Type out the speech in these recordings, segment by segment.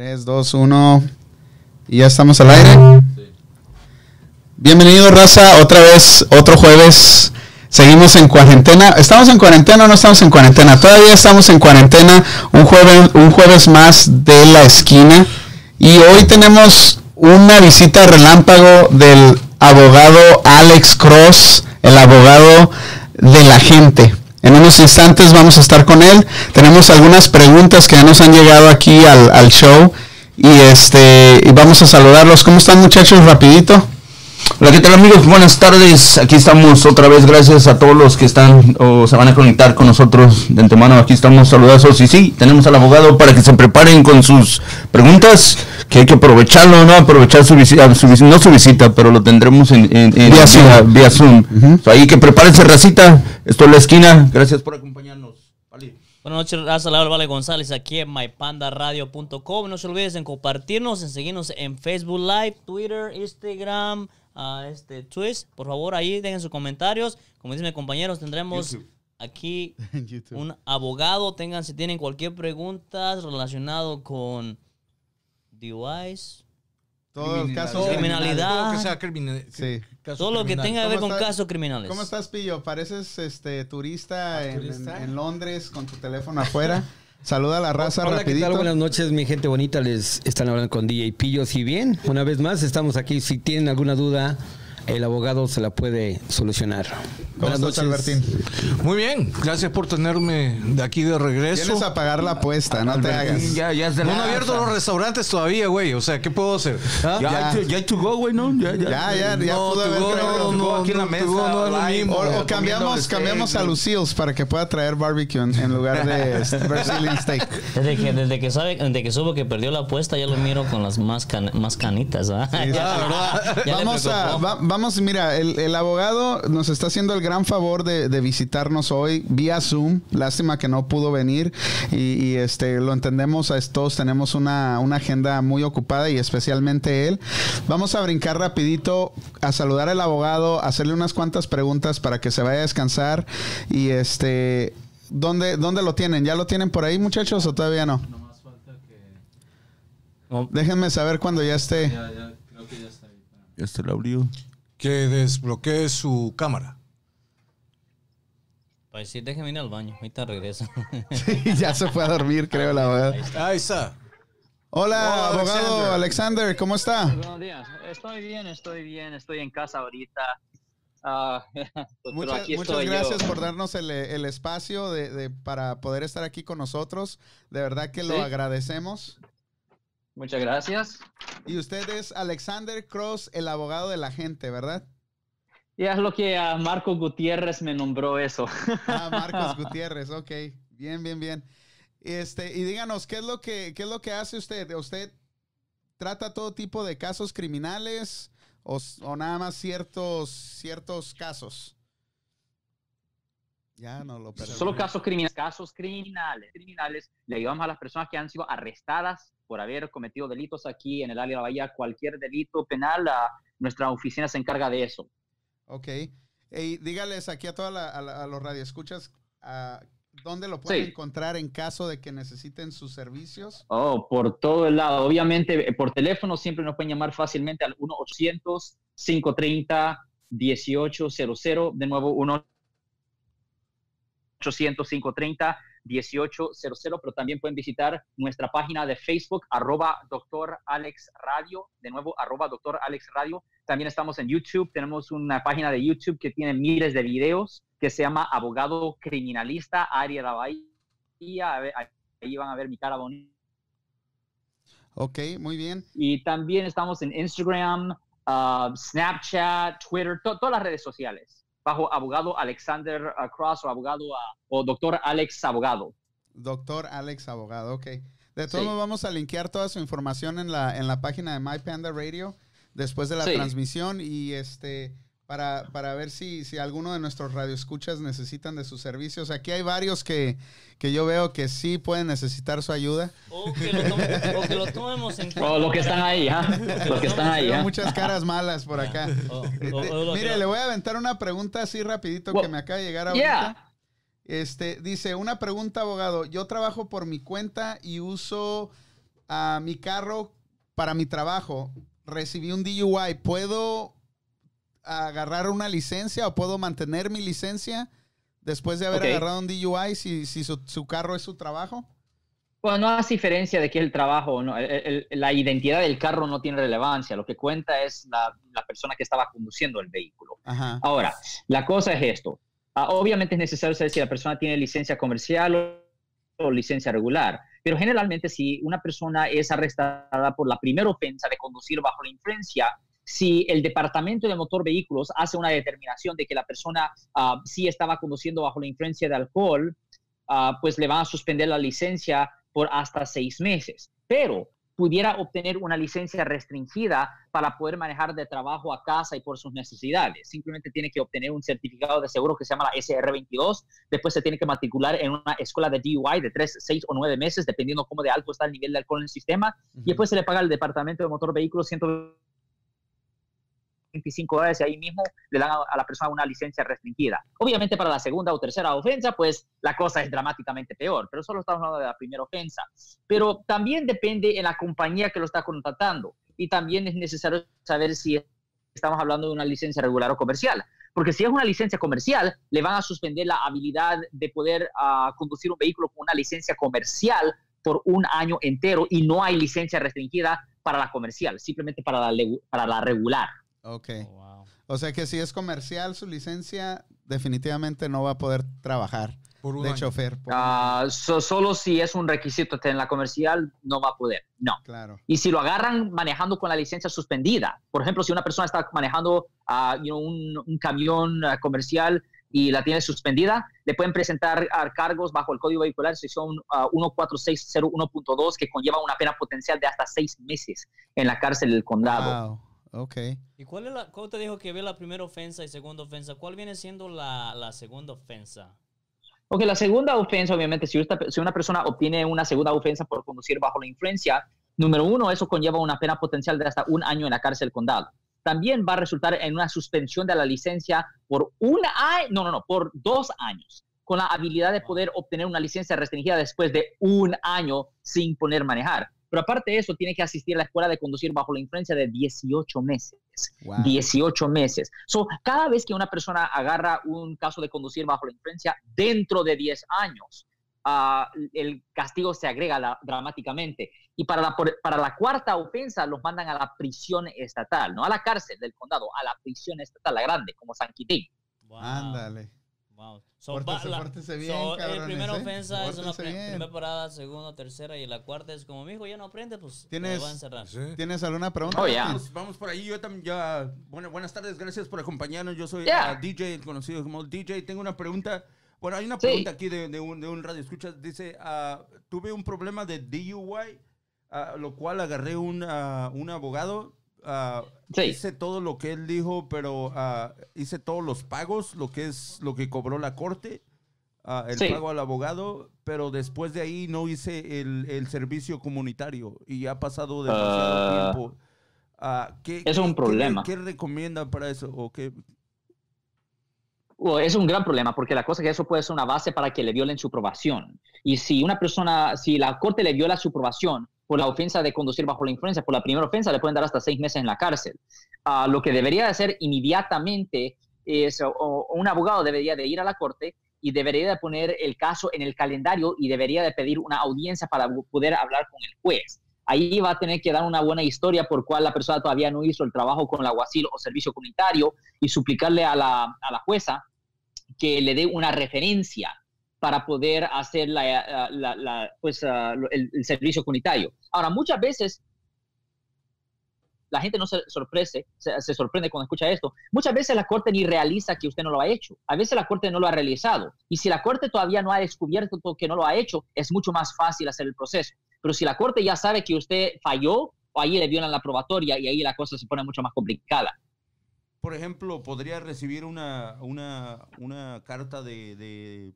3, 2, 1. ¿Y ya estamos al aire? Bienvenido, raza, otra vez, otro jueves. Seguimos en cuarentena. ¿Estamos en cuarentena o no estamos en cuarentena? Todavía estamos en cuarentena. Un jueves, un jueves más de la esquina. Y hoy tenemos una visita relámpago del abogado Alex Cross, el abogado de la gente. En unos instantes vamos a estar con él. Tenemos algunas preguntas que ya nos han llegado aquí al, al show. Y este, y vamos a saludarlos. ¿Cómo están muchachos? Rapidito. Hola, ¿qué tal amigos? Buenas tardes. Aquí estamos otra vez. Gracias a todos los que están o se van a conectar con nosotros de antemano. Aquí estamos saludazos. Y sí, tenemos al abogado para que se preparen con sus preguntas. Que hay que aprovecharlo, ¿no? Aprovechar su visita, su visi- no su visita, pero lo tendremos en, en- en- Vía Zoom. vía Zoom. So, ahí que prepárense, racita. Esto es la esquina. Gracias por acompañarnos. Vale. Buenas noches, Raza Laura Vale González aquí en mypandaradio.com. No se olviden en compartirnos, en seguirnos en Facebook Live, Twitter, Instagram, ah, este, Twitch. Por favor, ahí dejen sus comentarios. Como dicen mis compañeros, tendremos aquí un abogado. Tengan, si tienen cualquier pregunta relacionado con DUIs, Todo el caso Criminalidad. Todo lo que sea criminal. Sí. caso todo lo que criminal. tenga que ver ¿Cómo con está- casos criminales. ¿Cómo estás, Pillo? Pareces este turista, en, turista? en- en Londres con tu teléfono afuera. Saluda a la raza Hola, ¿qué rapidito. tal? Buenas noches, mi gente bonita. Les están hablando con DJ Pillo. Si bien, una vez más, estamos aquí. Si tienen alguna duda, el abogado se la puede solucionar. ¿Cómo estás, Albertín? Muy bien, gracias por tenerme de aquí de regreso. Tienes a pagar la apuesta, no te hagas. Ya, ya es de No han abierto los restaurantes todavía, güey. O sea, ¿qué puedo hacer? ¿Ah? Ya, Ya. hay to- ya to go, güey, ¿no? Ya, ya. Ya, ya, ya No, pudo haber go, traído. no, no, aquí en la no, mesa, go mismo. O, o comiendo cambiamos, steak, cambiamos a ¿no? Lucille's para que pueda traer barbecue en, en lugar de este, Brazilian steak. Desde que, desde que sabe, desde que supo que perdió la apuesta, ya lo miro con las más, can- más canitas, ¿ah? Ya- ya le Vamos a, vamos, mira, el, el abogado nos está haciendo el gran favor de, de visitarnos hoy vía Zoom. Lástima que no pudo venir y, y, este lo entendemos, a todos tenemos una, una agenda muy ocupada y especialmente él. Vamos a brincar rapidito a saludar al abogado, hacerle unas cuantas preguntas para que se vaya a descansar y este... ¿Dónde, ¿Dónde lo tienen? ¿Ya lo tienen por ahí, muchachos, o todavía no? Déjenme saber cuando ya esté. Ya se lo abrió. Que desbloquee su cámara. Pues sí, déjeme ir al baño. Ahorita regreso. Sí, ya se fue a dormir, creo, la verdad. Ahí está. Hola, Hola, abogado Alexander. Alexander, ¿cómo está? Buenos días. Estoy bien, estoy bien, estoy en casa ahorita. Ah, Muchas, aquí muchas estoy yo. gracias por darnos el, el espacio de, de- para poder estar aquí con nosotros. De verdad que lo agradecemos. Muchas gracias. Y usted es Alexander Cross, el abogado de la gente, ¿verdad? Y es lo que a Marco Gutiérrez me nombró eso. Ah, Marcos Gutiérrez, ok. Bien, bien, bien. Este, y díganos, ¿qué es lo que, qué es lo que hace usted? ¿Usted trata todo tipo de casos criminales o, o nada más ciertos, ciertos casos? Ya no lo perdí. Solo casos criminales. Casos criminales. Criminales. Le ayudamos a las personas que han sido arrestadas por haber cometido delitos aquí en el área de la Bahía. Cualquier delito penal, nuestra oficina se encarga de eso. Ok. Y dígales aquí a todos a, los radioescuchas ah, dónde lo pueden Sí. encontrar en caso de que necesiten sus servicios. Oh, por todo el lado. Obviamente, eh, por teléfono siempre nos pueden llamar fácilmente al 1-800-530-1800. De nuevo, 1-800-530-1800. Pero también pueden visitar nuestra página de Facebook, arroba doctor Alex Radio. De nuevo, arroba doctor Alex Radio. También estamos en YouTube. Tenemos una página de YouTube que tiene miles de videos que se llama Abogado Criminalista, Área de la Bahía. Ahí van a ver mi cara bonita. Ok, muy bien. Y también estamos en Instagram, uh, Snapchat, Twitter, to- todas las redes sociales. Bajo abogado Alexander uh, Cross o abogado uh, o doctor Alex Abogado. Doctor Alex Abogado, ok. De todos Sí. modos, vamos a linkear toda su información en la, en la página de My Panda Radio después de la Sí. transmisión y este para, para ver si, si alguno de nuestros radioescuchas necesitan de sus servicios. Aquí hay varios que, que yo veo que sí pueden necesitar su ayuda. O que lo, tome- o que lo tomemos en cuenta. O los que están ahí, ¿ah? Los que están ahí, ¿ah? muchas caras malas por acá. O- Eh, o- de- o lo que mire, le voy a aventar una pregunta así rapidito que me acaba de llegar ahorita. Yeah. Este, dice, una pregunta, abogado. Yo trabajo por mi cuenta y uso a mi carro para mi trabajo, recibí un DUI, ¿puedo agarrar una licencia o puedo mantener mi licencia después de haber agarrado un DUI si, si su, su carro es su trabajo? Bueno, no hace diferencia de qué es el trabajo, o no. El- el- la identidad del carro no tiene relevancia. Lo que cuenta es la, la persona que estaba conduciendo el vehículo. Ajá. Ahora, la cosa es esto. Ah, obviamente es necesario saber si la persona tiene licencia comercial o, o licencia regular, pero generalmente si una persona es arrestada por la primera ofensa de conducir bajo la influencia, si el Departamento de Motor Vehículos hace una determinación de que la persona ah, sí estaba conduciendo bajo la influencia de alcohol, ah, pues le van a suspender la licencia por hasta seis meses. Pero pudiera obtener una licencia restringida para poder manejar de trabajo a casa y por sus necesidades. Simplemente tiene que obtener un certificado de seguro que se llama la SR22. Después se tiene que matricular en una escuela de DUI de 3, 6 o 9 meses, dependiendo cómo de alto está el nivel de alcohol en el sistema. Y después se le paga al Departamento de Motor Vehículos 125 dólares y ahí mismo le dan a, la persona una licencia restringida. Obviamente para la segunda o tercera ofensa, pues la cosa es dramáticamente peor, pero solo estamos hablando de la primera ofensa. Pero también depende en la compañía que lo está contratando y también es necesario saber si estamos hablando de una licencia regular o comercial. Porque si es una licencia comercial, le van a suspender la habilidad de poder ah, conducir un vehículo con una licencia comercial por un año entero y no hay licencia restringida para la comercial, simplemente para la, para la regular. Ok. Oh, wow. O sea que si es comercial su licencia, definitivamente no va a poder trabajar Por un de año. chofer. por- Ah, so- solo si es un requisito en la comercial, no va a poder. No. claro. Y si lo agarran manejando con la licencia suspendida, por ejemplo, si una persona está manejando you know, un, un camión ah, comercial y la tiene suspendida, le pueden presentar cargos bajo el Código Vehicular sección ah, 14601.2 que conlleva una pena potencial de hasta seis meses en la cárcel del condado. Wow. Ok. ¿Y cuál es la, cómo te dijo que ve la primera ofensa y segunda ofensa? ¿Cuál viene siendo la, la segunda ofensa? Ok, la segunda ofensa, obviamente, si, esta- si una persona obtiene una segunda ofensa por conducir bajo la influencia, número uno, eso conlleva una pena potencial de hasta un año en la cárcel del condado. También va a resultar en una suspensión de la licencia por un año, no, no, no, por dos años, con la habilidad de poder obtener una licencia restringida después de un año sin poder manejar. Pero aparte de eso, tiene que asistir a la escuela de conducir bajo la influencia de 18 meses. Wow. 18 meses. So, cada vez que una persona agarra un caso de conducir bajo la influencia dentro de 10 años, ah, el castigo se agrega la- dramáticamente. Y para la, por- para la cuarta ofensa los mandan a la prisión estatal, no a la cárcel del condado, a la prisión estatal, la grande, como San Quitín. Wow. Ándale. Wow. So, Pórtense- va- la- pórtense bien, so, cabrones, La primera ¿eh? ofensa es una bien. primera parada, segunda, tercera y la cuarta es como mi hijo ya no aprende, pues Tienes- lo va a encerrar. Sí. ¿Tienes alguna pregunta? Oh, ya. Vamos, vamos por ahí. Yo también ya. Bueno, buenas tardes, gracias por acompañarnos. Yo soy Yeah. ah, DJ, conocido como DJ. Tengo una pregunta. Bueno, hay una Sí. pregunta aquí de, de un, de un radio escucha. Dice: ah, Tuve un problema de DUI, ah, lo cual agarré un, ah, un abogado. Ah, Sí. Hice todo lo que él dijo, pero ah, hice todos los pagos, lo que es lo que cobró la corte. ah, el Sí. pago al abogado, pero después de ahí no hice el, el servicio comunitario y ha pasado demasiado tiempo. ¿qué- Es un qué- qué- problema. ¿Qué, recomienda para eso? ¿O qué? Bueno, es un gran problema porque la cosa es que eso puede ser una base para que le violen su aprobación. Y si una persona, si la corte le viola su aprobación por la ofensa de conducir bajo la influencia, por la primera ofensa, le pueden dar hasta seis meses en la cárcel. Ah, lo que debería de hacer inmediatamente es, un abogado debería de ir a la corte y debería de poner el caso en el calendario y debería de pedir una audiencia para poder hablar con el juez. Ahí va a tener que dar una buena historia por cual la persona todavía no hizo el trabajo con el aguacil o servicio comunitario y suplicarle a la, a la jueza que le dé una referencia para poder hacer la, la- la- pues, lo- el, servicio comunitario. Ahora, muchas veces la gente no se sorprende, se, sorprende cuando escucha esto. Muchas veces la corte ni realiza que usted no lo ha hecho. A veces la corte no lo ha realizado. Y si la corte todavía no ha descubierto que no lo ha hecho, es mucho más fácil hacer el proceso. Pero si la corte ya sabe que usted falló, ahí le violan la probatoria y ahí la cosa se pone mucho más complicada. Por ejemplo, ¿podría recibir una, una, una carta de,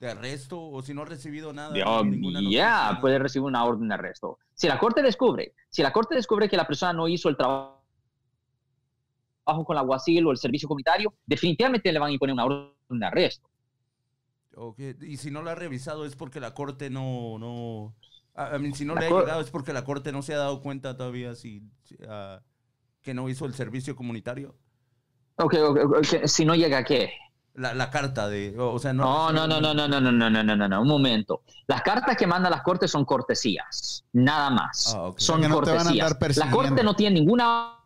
de arresto? O si no ha recibido nada. Ya, noticia? puede recibir una orden de arresto. Si la corte descubre, si la corte descubre que la persona no hizo el trabajo con la alguacil o el servicio comunitario, definitivamente le van a imponer una orden de arresto. Y si no la ha revisado es porque la corte no... no A, a mí, si no La le ha llegado es porque la corte no se ha dado cuenta todavía si, si, ah, que no hizo el servicio comunitario. Ok, ok, ok, si no llega a qué. La, la carta de, o o sea, no. No, no, no, no, no, no, no, no, no, no, no, no, un momento. Las cartas que mandan las cortes son cortesías, nada más. Ah, ok. Son a cortesías. la corte no tiene ninguna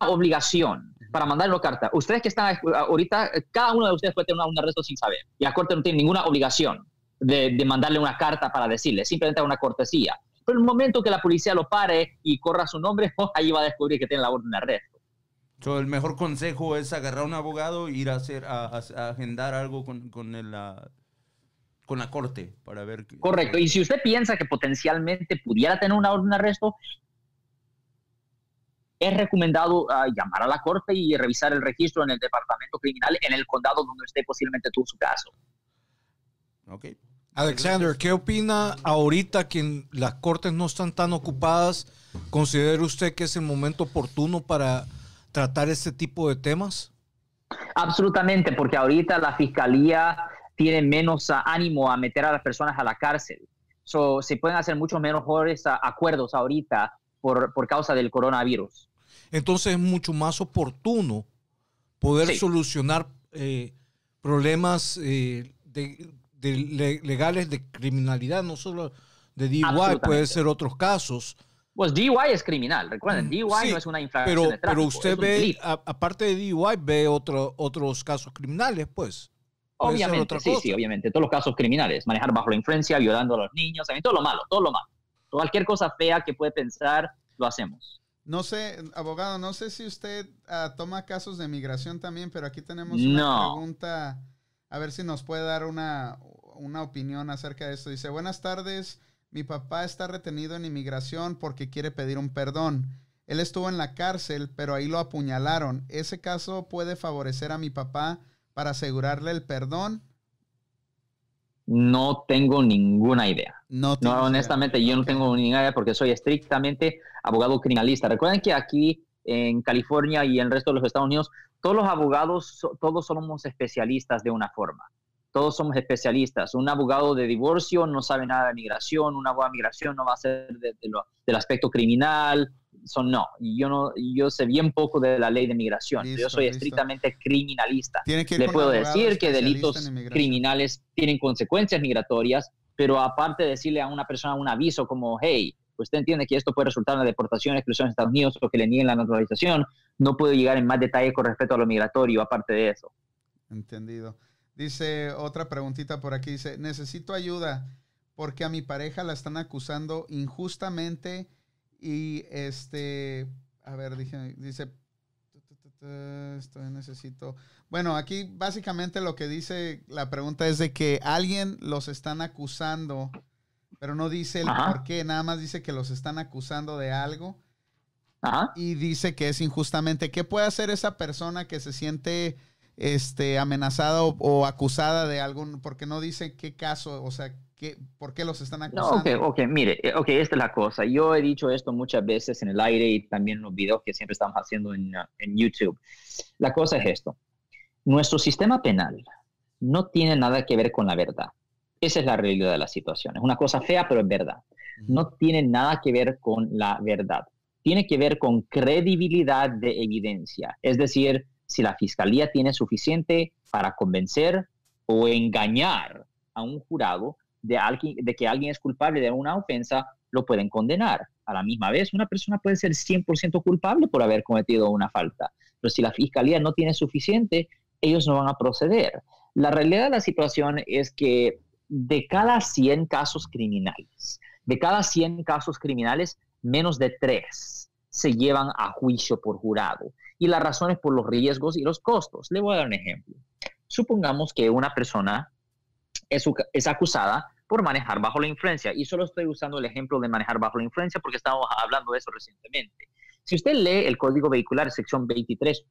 obligación para mandarle una carta. Ustedes que están ahorita, cada uno de ustedes puede tener un arresto sin saber. Y la corte no tiene ninguna obligación de, de mandarle una carta para decirle, simplemente una cortesía. Pero el momento que la policía lo pare y corra su nombre, ahí va a descubrir que tiene la orden de arresto. So, el mejor consejo es agarrar a un abogado e ir a hacer, a, a- a agendar algo con, con, el, ah, con la corte para ver. que- Correcto. Y si usted piensa que potencialmente pudiera tener una orden de arresto, es recomendado ah, llamar a la corte y revisar el registro en el departamento criminal en el condado donde usted posiblemente tuvo su caso. Ok. Alexander, ¿qué opina ahorita que las cortes no están tan ocupadas? ¿Considera usted que es el momento oportuno para tratar este tipo de temas? Absolutamente, porque ahorita la fiscalía tiene menos ánimo a meter a las personas a la cárcel. So, se pueden hacer muchos mejores acuerdos ahorita por, por causa del coronavirus. Entonces es mucho más oportuno poder Sí. solucionar eh, problemas eh, de, de le- legales de criminalidad, no solo de DUI, puede ser otros casos. Pues DUI es criminal, recuerden, DUI Mm, Sí, no es una infracción pero, de tráfico, pero usted ve, a- aparte de DUI, ve otro, otros casos criminales, pues. Obviamente, sí, cosa. sí, obviamente. Todos los casos criminales, manejar bajo la influencia, violando a los niños, también todo lo malo, todo lo malo. Cualquier cosa fea que puede pensar, lo hacemos. No sé, abogado, no sé si usted ah, toma casos de migración también, pero aquí tenemos una No. pregunta, a ver si nos puede dar una, una opinión acerca de esto. Dice, buenas tardes, mi papá está retenido en inmigración porque quiere pedir un perdón. Él estuvo en la cárcel, pero ahí lo apuñalaron. ¿Ese caso puede favorecer a mi papá para asegurarle el perdón? No tengo ninguna idea. No, No, idea. honestamente, yo no tengo ninguna idea porque soy estrictamente abogado criminalista. Recuerden que aquí en California y en el resto de los Estados Unidos, todos los abogados, todos somos especialistas de una forma. Todos somos especialistas. Un abogado de divorcio no sabe nada de migración, un abogado de migración no va a ser de- de lo- del aspecto criminal. Son no. Yo no, yo sé bien poco de la ley de migración. yo Listo, soy listo. estrictamente criminalista. Le puedo decir que delitos criminales tienen consecuencias migratorias, pero aparte de decirle a una persona un aviso como, hey, usted entiende que esto puede resultar en la deportación, exclusión de Estados Unidos o que le nieguen la naturalización, no puedo llegar en más detalle con respecto a lo migratorio, aparte de eso. Entendido. Dice otra preguntita por aquí. Dice, necesito ayuda porque a mi pareja la están acusando injustamente y este, a ver, dije, dice, estoy necesito. Bueno, aquí básicamente lo que dice la pregunta es de que alguien los están acusando, pero no dice el Ajá. por qué, nada más dice que los están acusando de algo Ajá. y dice que es injustamente. ¿Qué puede hacer esa persona que se siente este, amenazada o, o acusada de algún, porque no dice qué caso, o sea, qué, por qué los están No, acusando? ok, ok, mire, eh, ok, esta es la cosa. Yo he dicho esto muchas veces en el aire y también en los videos que siempre estamos haciendo en, uh, en YouTube. La cosa es esto. Nuestro sistema penal no tiene nada que ver con la verdad. Esa es la realidad de la situación. Es una cosa fea, pero es verdad. No tiene nada que ver con la verdad. Tiene que ver con credibilidad de evidencia. Es decir, si la fiscalía tiene suficiente para convencer o engañar a un jurado de, que alguien es culpable de una ofensa, lo pueden condenar. A la misma vez, una persona puede ser 100% culpable por haber cometido una falta, pero si la fiscalía no tiene suficiente, ellos no van a proceder. La realidad de la situación es que de cada 100 casos criminales, de cada 100 casos criminales, menos de 3 se llevan a juicio por jurado. Y la razón es por los riesgos y los costos. Le voy a dar un ejemplo. Supongamos que una persona es, es acusada por manejar bajo la influencia. Y solo estoy usando el ejemplo de manejar bajo la influencia porque estábamos hablando de eso recientemente. Si usted lee el Código Vehicular, sección 23,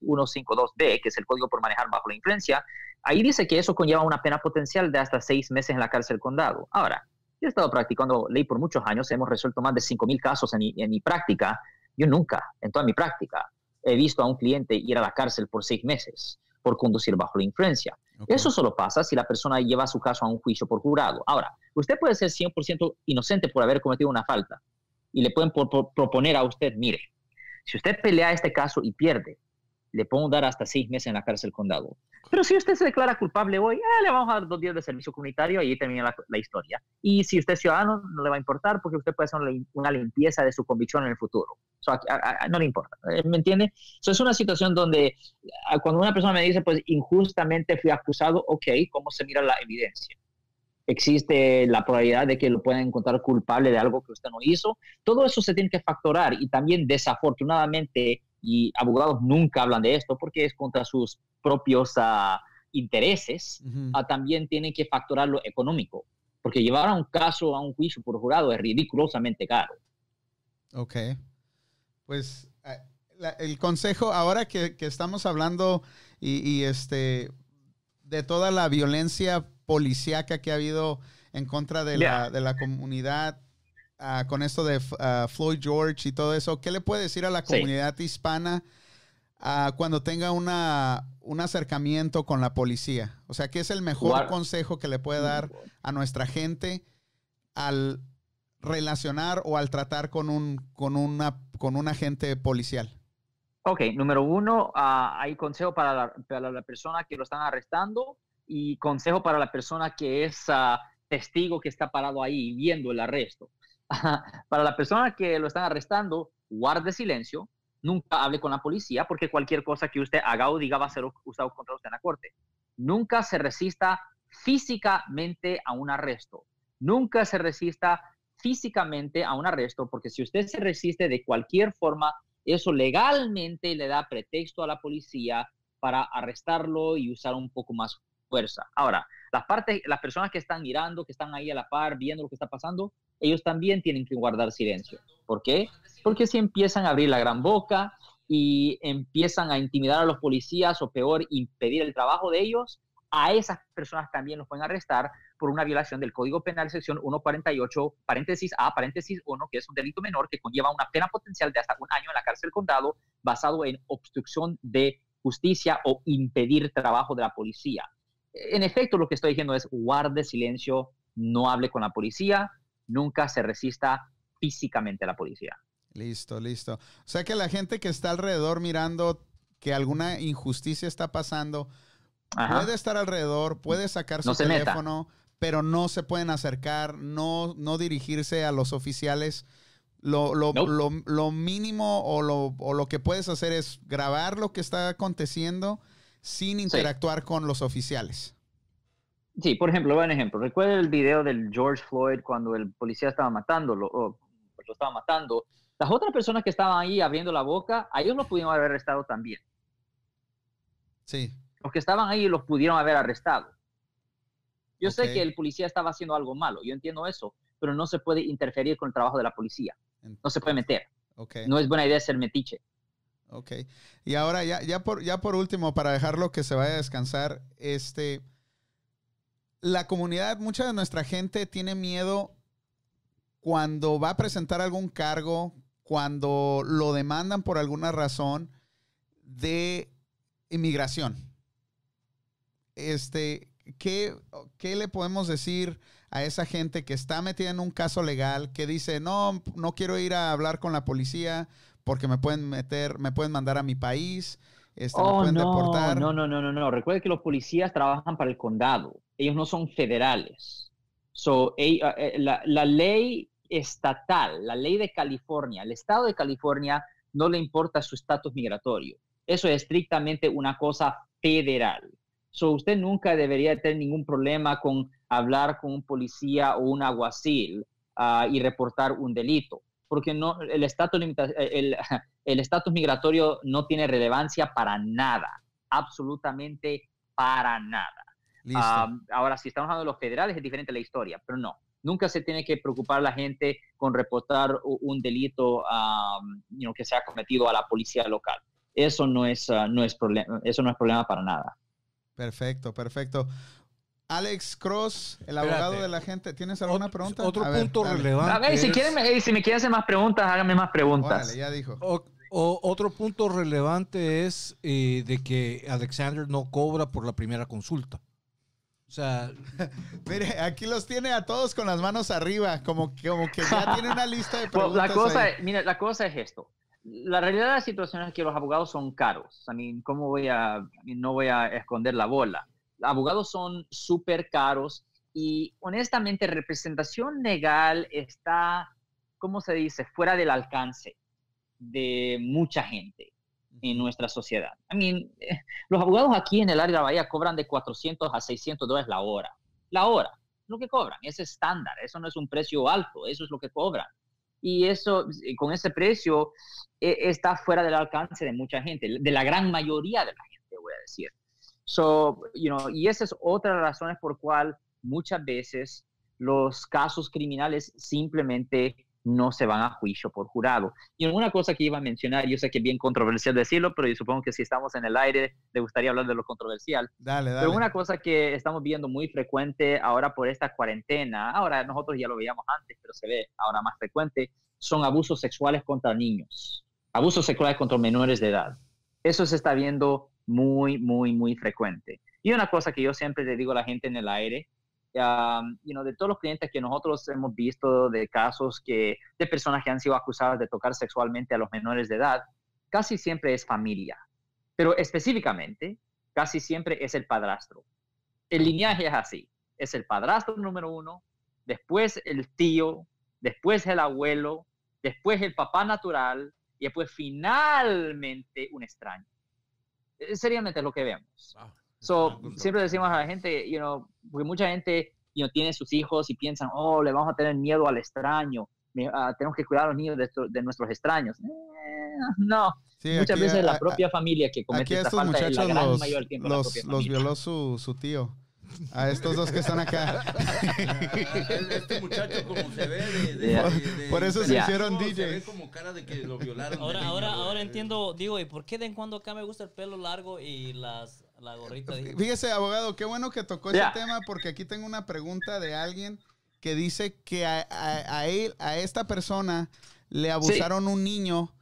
152D, que es el código por manejar bajo la influencia, ahí dice que eso conlleva una pena potencial de hasta seis meses en la cárcel condado. Ahora, yo he estado practicando ley por muchos años, hemos resuelto más de 5.000 casos en en mi práctica. Yo nunca, en toda mi práctica, he visto a un cliente ir a la cárcel por seis meses por conducir bajo la influencia. Eso solo pasa si la persona lleva su caso a un juicio por jurado. Ahora, usted puede ser 100% inocente por haber cometido una falta y le pueden por- por- proponer a usted, mire, si usted pelea este caso y pierde, le puedo dar hasta seis meses en la cárcel condado. Pero si usted se declara culpable hoy, eh, le vamos a dar dos días de servicio comunitario y ahí termina la, la historia. Y si usted es ciudadano, no le va a importar porque usted puede hacer una, lim- una limpieza de su convicción en el futuro. So, a- a- a- no le importa. Eh, ¿Me entiende? So, es una situación donde cuando una persona me dice, pues injustamente fui acusado, ok, ¿cómo se mira la evidencia? Existe la probabilidad de que lo puedan encontrar culpable de algo que usted no hizo. Todo eso se tiene que factorar y también desafortunadamente, y abogados nunca hablan de esto porque es contra sus propios ah, intereses, ah, también tienen que factorar lo económico. Porque llevar a un caso a un juicio por jurado es ridiculosamente caro. Ok. Pues eh, la- el consejo, ahora que, que estamos hablando y, y, este de toda la violencia policíaca que ha habido en contra de, la, de la comunidad ah, con esto de ah, Floyd George y todo eso, ¿qué le puede decir a la Sí. comunidad hispana ah, cuando tenga una, un acercamiento con la policía? O sea, ¿qué es el mejor Guar- consejo que le puede dar a nuestra gente al relacionar o al tratar con un, con una, con un agente policial? Ok, número uno, hay consejo para la, para la persona que lo están arrestando y consejo para la persona que es testigo que está parado ahí viendo el arresto. Para la persona que lo están arrestando, guarde silencio, nunca hable con la policía porque cualquier cosa que usted haga o diga va a ser usado contra usted en la corte. Nunca se resista físicamente a un arresto. Nunca se resista físicamente a un arresto porque si usted se resiste de cualquier forma, eso legalmente le da pretexto a la policía para arrestarlo y usar un poco más fuerza. Ahora, las partes, las personas que están mirando, que están ahí a la par, viendo lo que está pasando, ellos también tienen que guardar silencio. ¿Por qué? Porque si empiezan a abrir la gran boca y empiezan a intimidar a los policías o peor, impedir el trabajo de ellos, a esas personas también los pueden arrestar por una violación del Código Penal sección 148, paréntesis A, paréntesis 1, que es un delito menor que conlleva una pena potencial de hasta un año en la cárcel condado basado en obstrucción de justicia o impedir trabajo de la policía. En efecto, lo que estoy diciendo es guarde silencio, no hable con la policía, nunca se resista físicamente a la policía. Listo, listo. O sea que la gente que está alrededor mirando que alguna injusticia está pasando, Ajá. puede estar alrededor, puede sacar su No se meta. teléfono, pero no se pueden acercar, no, no dirigirse a los oficiales. Lo, lo, Nope. lo, lo mínimo o lo, o lo que puedes hacer es grabar lo que está aconteciendo sin interactuar con los oficiales. Sí, por ejemplo, buen ejemplo. Recuerda el video del George Floyd cuando el policía estaba matándolo, o lo estaba matando. Las otras personas que estaban ahí abriendo la boca, a ellos los pudieron haber arrestado también. Sí, Los que estaban ahí los pudieron haber arrestado. Yo Ok. sé que el policía estaba haciendo algo malo, yo entiendo eso, pero no se puede interferir con el trabajo de la policía. No se puede meter. ok. No es buena idea ser metiche. Ok. Y ahora, ya, ya, por, ya por último, para dejarlo que se vaya a descansar, este, la comunidad, mucha de nuestra gente tiene miedo cuando va a presentar algún cargo, cuando lo demandan por alguna razón de inmigración. Este, ¿qué, ¿qué le podemos decir a esa gente que está metida en un caso legal, que dice, no, no quiero ir a hablar con la policía porque me pueden meter, me pueden mandar a mi país, este, Oh, pueden no, deportar? no, no, no, no, no. Recuerde que los policías trabajan para el condado. Ellos no son federales. So, eh, eh, la, la ley estatal, la ley de California, el estado de California no le importa su estatus migratorio. Eso es estrictamente una cosa federal. So, usted nunca debería tener ningún problema con hablar con un policía o un alguacil ah, y reportar un delito, porque no, el estatus el, el estatus migratorio no tiene relevancia para nada, absolutamente para nada. Ah, ahora, si estamos hablando de los federales, es diferente la historia, pero no. Nunca se tiene que preocupar la gente con reportar un delito um, you know, que se ha cometido a la policía local. Eso no es, ah, no es problema, eso no es problema para nada. Perfecto, perfecto. Alex Cross, el Espérate. abogado de la gente, ¿tienes alguna pregunta? Otro A punto relevante. A ver, si, es- quieren, me- si me quieren hacer más preguntas, háganme más preguntas. Órale, ya dijo. O- o- otro punto relevante es eh, de que Alexander no cobra por la primera consulta. O sea, Mire, aquí los tiene a todos con las manos arriba, como que, como que ya tiene una lista de Well, preguntas. la cosa, ahí. es, mira, la cosa es esto. La realidad de la situación es que los abogados son caros. I mean, ¿cómo voy a, no voy a esconder la bola? Abogados son súper caros y honestamente representación legal está, ¿cómo se dice?, fuera del alcance de mucha gente en nuestra sociedad. I mean, eh, los abogados aquí en el área de la Bahía cobran de 400 a 600 dólares la hora. La hora, lo que cobran, es estándar, eso no es un precio alto, eso es lo que cobran. Y eso, eh, con ese precio, eh, está fuera del alcance de mucha gente, de la gran mayoría de la gente, voy a decir. So, you know, y esa es otra razones por cual muchas veces los casos criminales simplemente no se van a juicio por jurado. Y una cosa que iba a mencionar, yo sé que es bien controversial decirlo, pero yo supongo que si estamos en el aire, le gustaría hablar de lo controversial. Dale, dale. Pero una cosa que estamos viendo muy frecuente ahora por esta cuarentena, ahora nosotros ya lo veíamos antes, pero se ve ahora más frecuente, son abusos sexuales contra niños, abusos sexuales contra menores de edad. Eso se está viendo muy, muy, muy frecuente. Y una cosa que yo siempre le digo a la gente en el aire, um, you know, de todos los clientes que nosotros hemos visto de casos que, de personas que han sido acusadas de tocar sexualmente a los menores de edad, casi siempre es familia. Pero específicamente, casi siempre es el padrastro. El lineaje es así. Es el padrastro número uno, después el tío, después el abuelo, después el papá natural y después finalmente un extraño. Eh, Seriamente es lo que vemos. So, siempre decimos a la gente, you know, porque mucha gente you know, tiene sus hijos y piensan, oh, le vamos a tener miedo al extraño, me- ah, tenemos que cuidar a los niños de, esto- de nuestros extraños. Eh, no, Sí, muchas aquí- veces a- la a- propia familia que comete esta falta, la gran los, mayor tiempo la los, propia los familia. violó su, su tío. A estos dos que están acá. este muchacho como se ve de, de- Yeah. de- de- Por eso se hicieron Se DJs. ve como cara de que lo violaron. de Ahora, niño, ahora, ahora entiendo, digo, ¿y por qué de en cuando acá me gusta el pelo largo y las, la gorrita? Digo, Fíjese, abogado, qué bueno que tocó Ya. ese tema porque aquí tengo una pregunta de alguien que dice que a, a- a él, a esta persona le abusaron un niño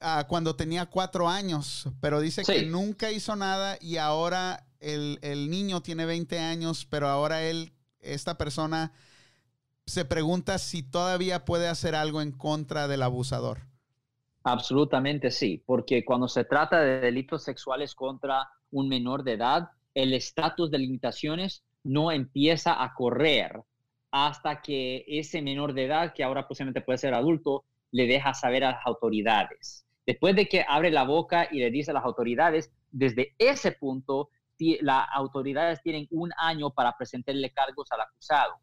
ah, cuando tenía cuatro años, pero dice Sí. que nunca hizo nada y ahora el, el niño tiene 20 años, pero ahora él, esta persona, se pregunta si todavía puede hacer algo en contra del abusador. Absolutamente sí, porque cuando se trata de delitos sexuales contra un menor de edad, el estatus de limitaciones no empieza a correr hasta que ese menor de edad, que ahora posiblemente puede ser adulto, le deja saber a las autoridades. Después de que abre la boca y le dice a las autoridades, desde ese punto, las autoridades tienen un año para presentarle cargos al acusado.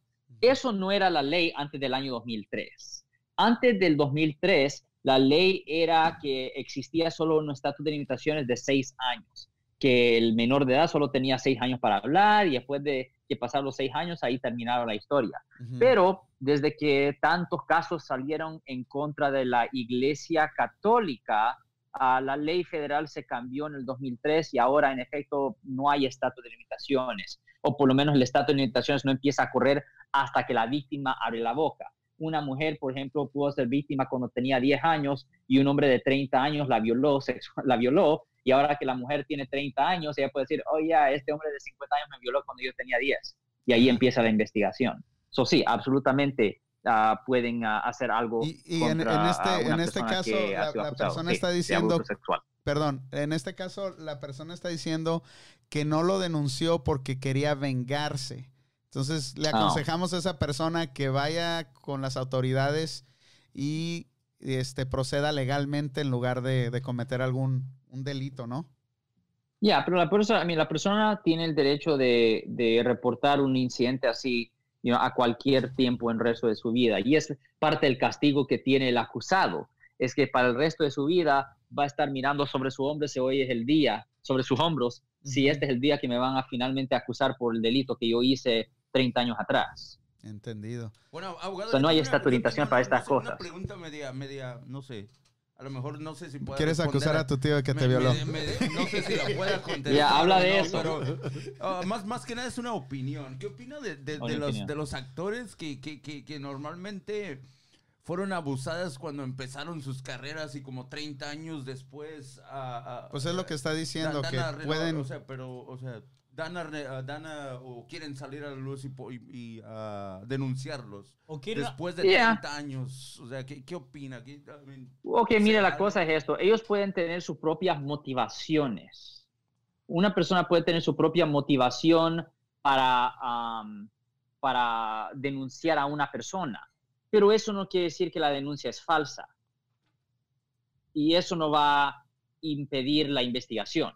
Eso no era la ley antes del año 2003. Antes del 2003, la ley era que existía solo un estatus de limitaciones de seis años, que el menor de edad solo tenía seis años para hablar y después de que pasaron los seis años, ahí terminaba la historia. Pero desde que tantos casos salieron en contra de la Iglesia Católica, ah, la ley federal se cambió en el 2003 y ahora en efecto no hay estatus de limitaciones, o por lo menos el estatus de limitaciones no empieza a correr hasta que la víctima abre la boca. Una mujer, por ejemplo, pudo ser víctima cuando tenía 10 años y un hombre de 30 años la violó, la violó y ahora que la mujer tiene 30 años, ella puede decir, oye, este hombre de 50 años me violó cuando yo tenía 10. Y ahí empieza la investigación. So, sí, absolutamente ah, pueden ah, hacer algo. Y- y en- contra, en este- en este caso, la- persona sí, está diciendo-. Perdón, en este caso la persona está diciendo que no lo denunció porque quería vengarse. Entonces le Ah. aconsejamos a esa persona que vaya con las autoridades y este proceda legalmente en lugar de, de cometer algún un delito, ¿no? Ya, pero la persona, la persona tiene el derecho de, de reportar un incidente así you know, a cualquier tiempo en el resto de su vida. Y es parte del castigo que tiene el acusado. Es que para el resto de su vida va a estar mirando sobre su hombro si hoy es el día, sobre sus hombros, si este es el día que me van a finalmente acusar por el delito que yo hice 30 años atrás. Entendido. Bueno, abogado. O sea, no hay limitación tengo para estas Una cosas. pregunta media, media, no sé. A lo mejor no sé si puede ¿Quieres acusar a tu tío de que te violó? me- me- no sé si la pueda contestar. Ya, habla de no, eso. Pero ah, más, más que nada es una opinión. ¿Qué opina de, de- los, opinión. de los actores que, que, que, que normalmente fueron abusadas cuando empezaron sus carreras y como 30 años después... ah, ah, Pues es lo que está diciendo, que pueden... O sea, pero, o sea, dan, a dan o quieren salir a la luz y, po- y- y, denunciarlos. O quieren- Después de Yeah. 30 años. O sea, ¿qué, qué opina? ¿Qué- I mean, Ok, mire, la ¿será- cosa es esto. Ellos pueden tener sus propias motivaciones. Una persona puede tener su propia motivación para denunciar a una persona, pero eso no quiere decir que la denuncia es falsa. Y eso no va a impedir la investigación.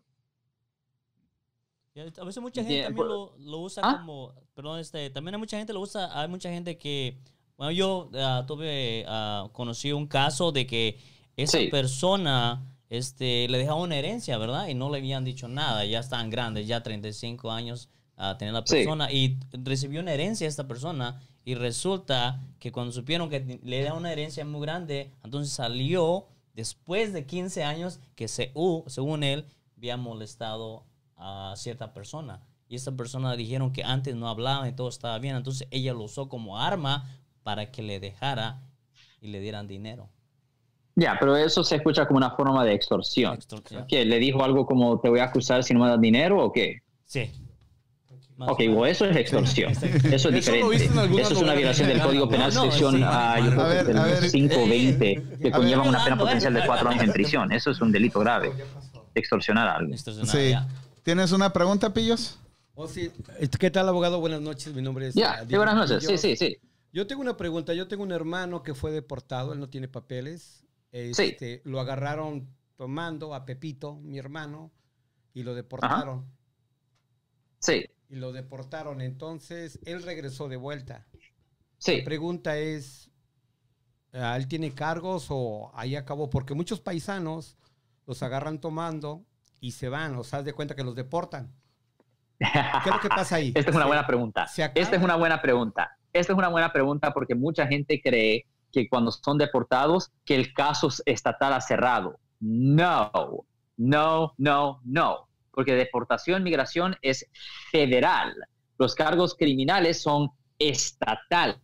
A veces mucha gente también lo, lo usa ¿Ah? como, perdón, este, también hay mucha gente lo usa, hay mucha gente que, bueno, yo ah, tuve, ah, conocí un caso de que esa Sí. persona, este, le dejaba una herencia, ¿verdad? Y no le habían dicho nada, ya estaban grandes, ya 35 años a tener la Sí. persona y recibió una herencia esta persona y resulta que cuando supieron que le da una herencia muy grande, entonces salió después de 15 años que se, uh, según él había molestado a cierta persona. Y esta persona dijeron que antes no hablaban y todo estaba bien. Entonces ella lo usó como arma para que le dejara y le dieran dinero. Ya, pero eso se escucha como una forma de extorsión. Extorsión. ¿Qué? ¿Le dijo algo como te voy a acusar si no me das dinero o qué? Sí. Más Ok, o menos. o eso es extorsión. Eso es Eso diferente. alguna Eso es una violación del Código. Penal, No, sección, sí. ah, yo creo ver, que a ver. del 520, que A conlleva ver. una pena potencial de cuatro años en prisión. Eso es un delito grave. Extorsionar a alguien. Extorsionar, Sí. ya. ¿Tienes una pregunta, Pillos? Oh, sí. ¿Qué tal, abogado? Buenas noches. Mi nombre es. Ya, sí, Diego buenas noches. Sí, sí, sí. Yo tengo una pregunta. Yo tengo un hermano que fue deportado. Él no tiene papeles. Este, Lo agarraron tomando a Pepito, mi hermano, y lo deportaron. Sí, Y lo deportaron. Entonces, él regresó de vuelta. sí. La pregunta es, ¿ah, ¿él tiene cargos o ahí acabó? Porque muchos paisanos los agarran tomando y se van. O sea, haz de cuenta que los deportan. ¿Qué es lo que pasa ahí? Esta es una buena pregunta. Esta es una buena pregunta. Esta es una buena pregunta porque mucha gente cree que cuando son deportados, que el caso estatal ha cerrado. No, no, no, no. Porque deportación, migración es federal. Los cargos criminales son estatales.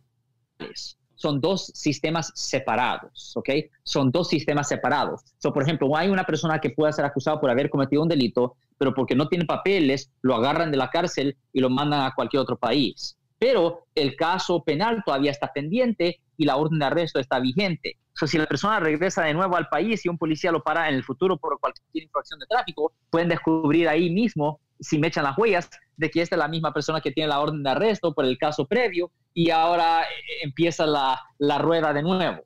Son dos sistemas separados, ¿ok? Son dos sistemas separados. Por ejemplo, hay una persona que puede ser acusada por haber cometido un delito, pero porque no tiene papeles, lo agarran de la cárcel y lo mandan a cualquier otro país. Pero el caso penal todavía está pendiente y la orden de arresto está vigente. So, si la persona regresa de nuevo al país y un policía lo para en el futuro por cualquier infracción de tráfico, pueden descubrir ahí mismo, si me echan las huellas, de que esta es la misma persona que tiene la orden de arresto por el caso previo y ahora eh, empieza la, la rueda de nuevo.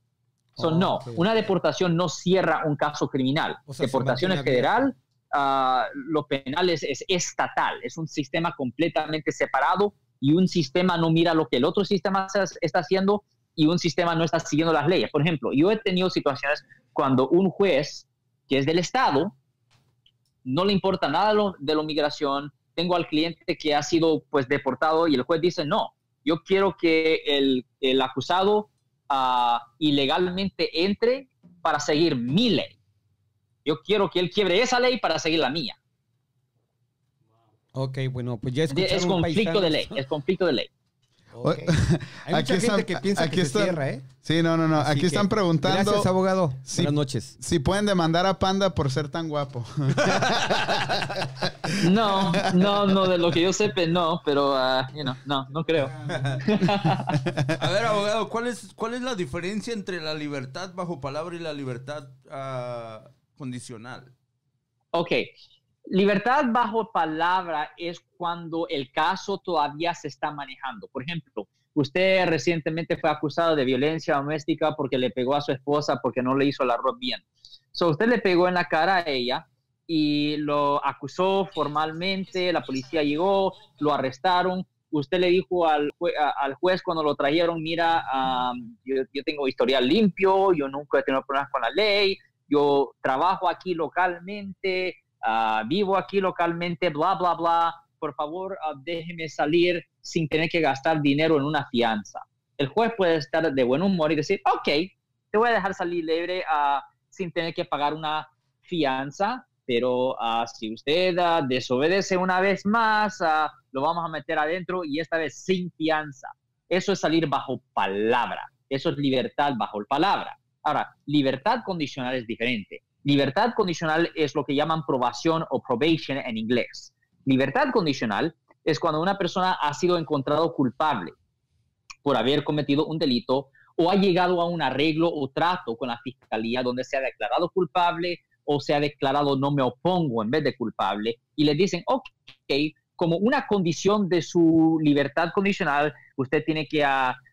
So, Oh, no, una deportación no cierra un caso criminal. O sea, se deportación es federal, ah, lo penal es, es estatal, es un sistema completamente separado y un sistema no mira lo que el otro sistema está haciendo y un sistema no está siguiendo las leyes. Por ejemplo, yo he tenido situaciones cuando un juez que es del Estado no le importa nada de, lo- de la migración, tengo al cliente que ha sido pues deportado y el juez dice, no, yo quiero que el, el acusado ah, ilegalmente entre para seguir mi ley. Yo quiero que él quiebre esa ley para seguir la mía. Ok, bueno, pues ya Es conflicto de ley, es conflicto de ley. Hay Aquí mucha están- gente que piensa aquí que están- se cierra, ¿eh? Sí, no, no, no. Así Aquí que, están preguntando Gracias, abogado. Sí. Buenas noches. si pueden demandar a Panda por ser tan guapo. No, no, no, de lo que yo sepa, no, pero, you know, no, no creo. A ver, abogado, ¿cuál es, ¿cuál es la diferencia entre la libertad bajo palabra y la libertad ah, condicional? Ok, libertad bajo palabra es cuando el caso todavía se está manejando. Por ejemplo, usted recientemente fue acusado de violencia doméstica porque le pegó a su esposa porque no le hizo el arroz bien. So, usted le pegó en la cara a ella y lo acusó formalmente, la policía llegó, lo arrestaron. Usted le dijo al, juez cuando lo trajeron, mira, yo, yo tengo historial limpio, yo nunca he tenido problemas con la ley, yo trabajo aquí localmente, ah, vivo aquí localmente, bla, bla, bla. Por favor, ah, déjeme salir sin tener que gastar dinero en una fianza. El juez puede estar de buen humor y decir, ok, te voy a dejar salir libre ah, sin tener que pagar una fianza, pero si usted desobedece una vez más, lo vamos a meter adentro y esta vez sin fianza. Eso es salir bajo palabra. Eso es libertad bajo palabra. Ahora, libertad condicional es diferente. Libertad condicional es lo que llaman probación o probation en inglés. Libertad condicional es cuando una persona ha sido encontrado culpable por haber cometido un delito o ha llegado a un arreglo o trato con la fiscalía donde se ha declarado culpable o se ha declarado no me opongo en vez de culpable y le dicen, ok, como una condición de su libertad condicional, usted tiene que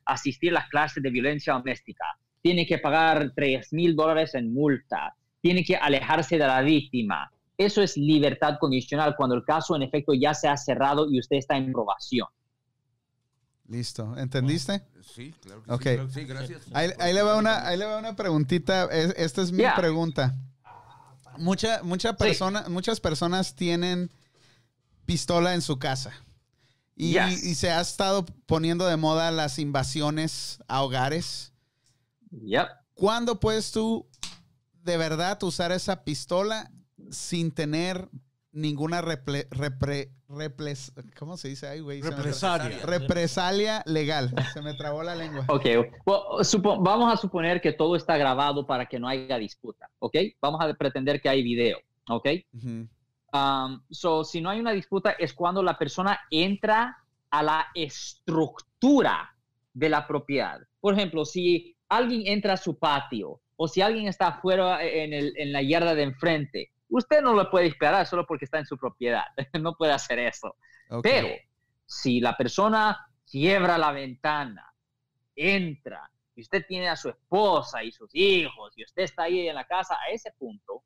asistir a las clases de violencia doméstica, tiene que pagar 3 mil dólares en multa, tiene que alejarse de la víctima. Eso es libertad condicional cuando el caso en efecto ya se ha cerrado y usted está en probación. Listo, ¿entendiste? Sí, claro que Ok. sí, claro que sí, gracias. Ahí, ahí le va una, ahí le va una preguntita. Es- esta es mi Yeah. pregunta. Mucha, mucha persona, muchas personas tienen pistola en su casa. Y, Yes. y se ha estado poniendo de moda las invasiones a hogares. Yep. ¿Cuándo puedes tú de verdad usar esa pistola sin tener ninguna reple- repre- reples- ¿cómo se dice güey? Represalia. Represalia legal. Se me trabó la lengua. Ok, well, vamos a suponer que todo está grabado para que no haya disputa, ¿ok? Vamos a pretender que hay video, ¿ok? Um, so, si no hay una disputa es cuando la persona entra a la estructura de la propiedad. Por ejemplo, si alguien entra a su patio o si alguien está afuera en, el- en la yarda de enfrente, usted no lo puede disparar solo porque está en su propiedad. no puede hacer eso. Pero si la persona quiebra la ventana, entra, y usted tiene a su esposa y sus hijos, y usted está ahí en la casa, a ese punto,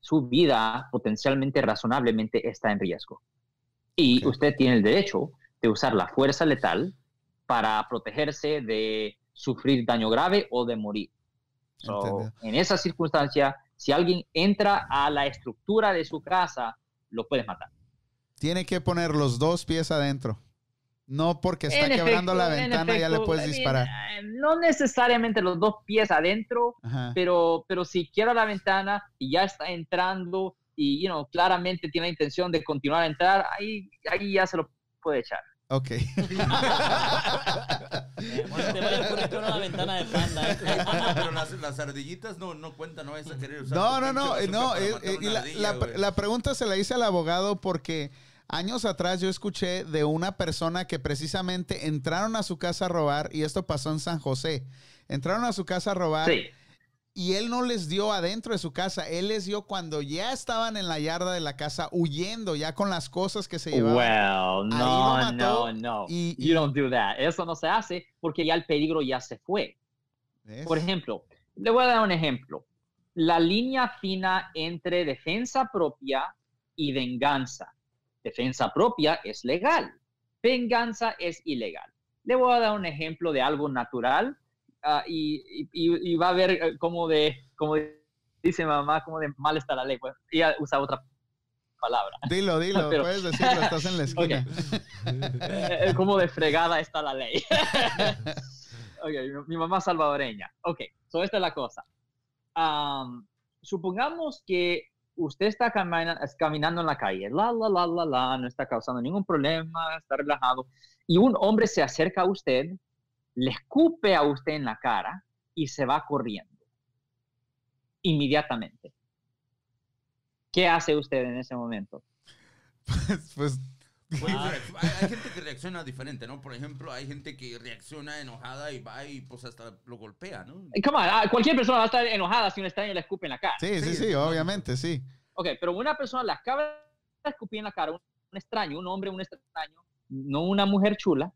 su vida potencialmente, razonablemente está en riesgo. Y usted tiene el derecho de usar la fuerza letal para protegerse de sufrir daño grave o de morir. So, en esa circunstancia, si alguien entra a la estructura de su casa, lo puedes matar. Tiene que poner los dos pies adentro. No porque está En quebrando la efecto, en ventana ya le efecto, puedes disparar. eh, no necesariamente los dos pies adentro, Ajá. pero, pero si quiebra la ventana y ya está entrando y you know, claramente tiene la intención de continuar a entrar, ahí, ahí ya se lo puede echar. Ok. Bueno, te vaya a ocurrir que abra la ventana de panda. ¿eh? Pero las, las ardillitas no, no cuentan, no vas a querer usar. No, no, no, eh, no. eh, eh, y una la, ardilla, la- la pregunta se la hice al abogado porque años atrás yo escuché de una persona que precisamente entraron a su casa a robar y esto pasó en San José. Entraron a su casa a robar Sí, y él no les dio adentro de su casa, él les dio cuando ya estaban en la yarda de la casa huyendo, ya con las cosas que se llevaban. well, no, mató no, no. y- y- You don't do that. Eso no se hace porque ya el peligro ya se fue. ¿Ves? Por ejemplo, le voy a dar un ejemplo. La línea fina entre defensa propia y venganza. Defensa propia es legal, venganza es ilegal. Le voy a dar un ejemplo de algo natural ah, y, y- y- va a ver eh, cómo de, como dice mamá, cómo de mal está la ley. Ella usa otra palabra. Dilo, dilo, Pero- puedes decirlo, estás en la esquina. Eh, como de fregada está la ley. mi, mi mamá salvadoreña. Ok, so esta es la cosa. Am, supongamos que usted está camina- caminando en la calle, la, la, la, la, la, no está causando ningún problema, está relajado, y un hombre se acerca a usted, le escupe a usted en la cara y se va corriendo. Inmediatamente. ¿Qué hace usted en ese momento? pues Pues, reacc- hay, hay gente que reacciona diferente, ¿no? Por ejemplo, hay gente que reacciona enojada y va y pues hasta lo golpea, ¿no? Come on, ah, cualquier persona va a estar enojada si un extraño le escupe en la cara. sí, sí, Sí, sí, obviamente, sí. Ok, pero una persona le acaba de escupir en la cara, un, un extraño, un hombre, un extraño, no una mujer chula,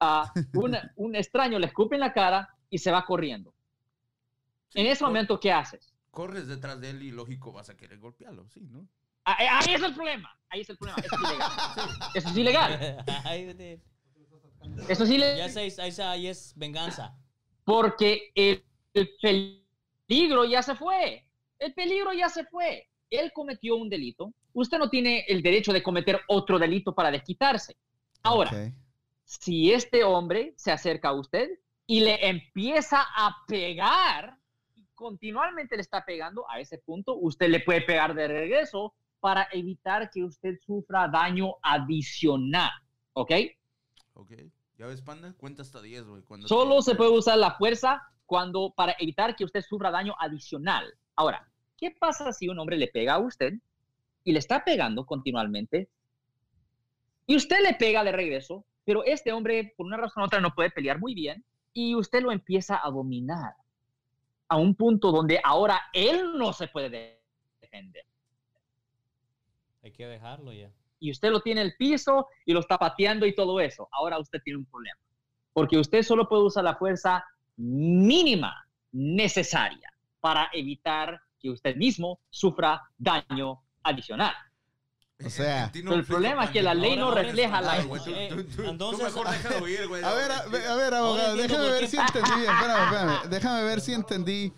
ah, una- un extraño le escupe en la cara y se va corriendo. En ese cor- momento, ¿qué haces? Corres detrás de él y lógico vas a querer golpearlo, sí, ¿no? Eh, Ahí es el problema. Ahí es el problema. Eso es ilegal. Eso es ilegal. Eso es ilegal. ya es venganza. Porque el, el peligro ya se fue. El peligro ya se fue. Él cometió un delito. Usted no tiene el derecho de cometer otro delito para desquitarse. Ahora, Ok. Si este hombre se acerca a usted y le empieza a pegar, y continuamente le está pegando, a ese punto usted le puede pegar de regreso para evitar que usted sufra daño adicional. ¿Ok? Ok. ¿Ya ves, panda? Cuenta hasta 10, güey. cuando Solo te- se puede usar la fuerza cuando para evitar que usted sufra daño adicional. Ahora, ¿qué pasa si un hombre le pega a usted y le está pegando continuamente Y usted le pega de regreso, pero este hombre, por una razón u otra, no puede pelear muy bien y usted lo empieza a dominar a un punto donde ahora él no se puede defender. Hay que dejarlo ya. Y usted lo tiene en el piso y lo está pateando y todo eso. Ahora usted tiene un problema. Porque usted solo puede usar la fuerza mínima necesaria para evitar que usted mismo sufra daño adicional. O sea, En ti Pero el problema es que la ley no Ahora, refleja la... eh, eh, entonces- mejor déjalo ir, güey. a ver, a, ver, a ver, abogado, déjame ver si entendí bien. Espérame, espérame. Déjame ver si entendí,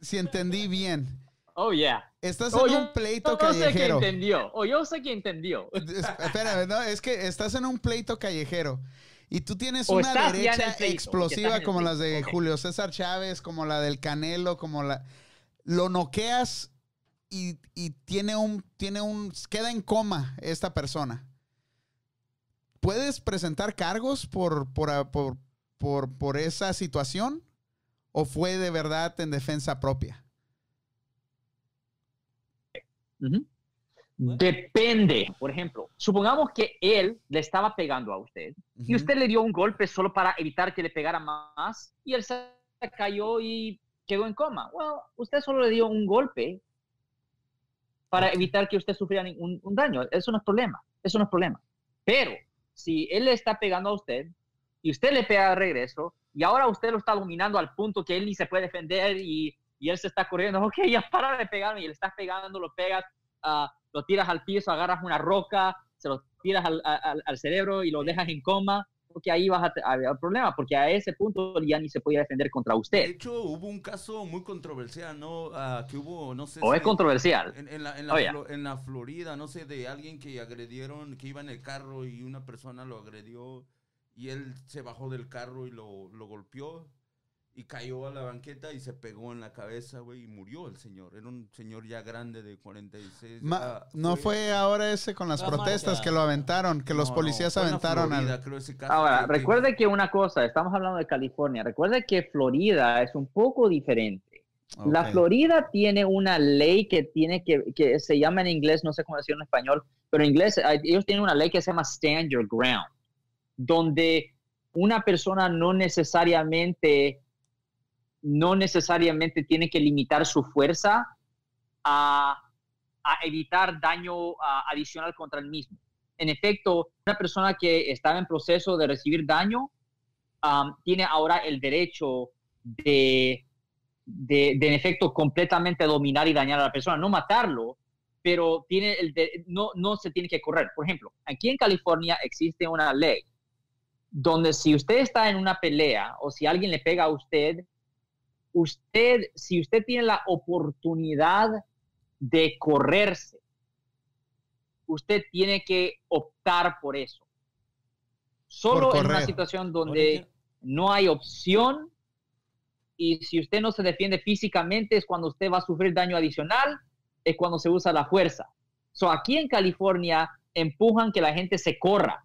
si entendí bien. Oh, yeah. Estás Oh, en yo- un pleito yo sé que callejero. entendió. Oh, yo sé que entendió. Es- Espérame, no, es que estás en un pleito callejero y tú tienes O una derecha pleito, explosiva como las de ok. Julio César Chávez, como la del Canelo, como la lo noqueas y, y tiene un tiene un queda en coma esta persona. ¿Puedes presentar cargos por por, por, por, por esa situación o fue de verdad en defensa propia? Depende. Por ejemplo, supongamos que él le estaba pegando a usted y usted le dio un golpe solo para evitar que le pegara más y él se cayó y quedó en coma. Bueno, usted solo le dio un golpe para evitar que usted sufriera ningún un daño. Eso no es problema. Eso no es problema. Pero si él le está pegando a usted y usted le pega de regreso y ahora usted lo está dominando al punto que él ni se puede defender y, y él se está corriendo, ok, ya para de pegarme y le estás pegando, lo pegas, ah, lo tiras al piso, agarras una roca, se lo tiras al, al- al cerebro y lo dejas en coma, porque ahí vas a haber problema, porque a ese punto ya ni se podía defender contra De usted. hecho, hubo un caso muy controversial, ¿no? Ah, que hubo, no sé O es si- controversial. En, en la, en, la Oh, yeah. En la Florida, no sé, de alguien que agredieron, que iba en el carro y una persona lo agredió y él se bajó del carro y lo, lo golpeó y cayó a la banqueta y se pegó en la cabeza, güey, y murió el señor. Era un señor ya grande de 46. Ma- ah, no fue ahora ese con las La protestas marcha. que lo aventaron, que los no, policías aventaron al... Florida, creo, ese caso Ahora, que- recuerde que una cosa, estamos hablando de California, recuerde que Florida es un poco diferente. La. Florida tiene una ley que tiene que, que se llama en inglés, no sé cómo decirlo en español, pero en inglés ellos tienen una ley que se llama Stand Your Ground, donde una persona no necesariamente, no necesariamente tiene que limitar su fuerza a, a evitar daño adicional contra el mismo. En efecto, una persona que estaba en proceso de recibir daño tiene ahora el derecho de, de, de, en efecto, completamente dominar y dañar a la persona, no matarlo, pero tiene el de- no, no se tiene que correr. Por ejemplo, aquí en California existe una ley donde si usted está en una pelea o si alguien le pega a usted, usted, si usted tiene la oportunidad de correrse, usted tiene que optar por eso. Solo Por en una situación donde no hay opción y si usted no se defiende físicamente es cuando usted va a sufrir daño adicional, es cuando se usa la fuerza. So, aquí en California empujan que la gente se corra,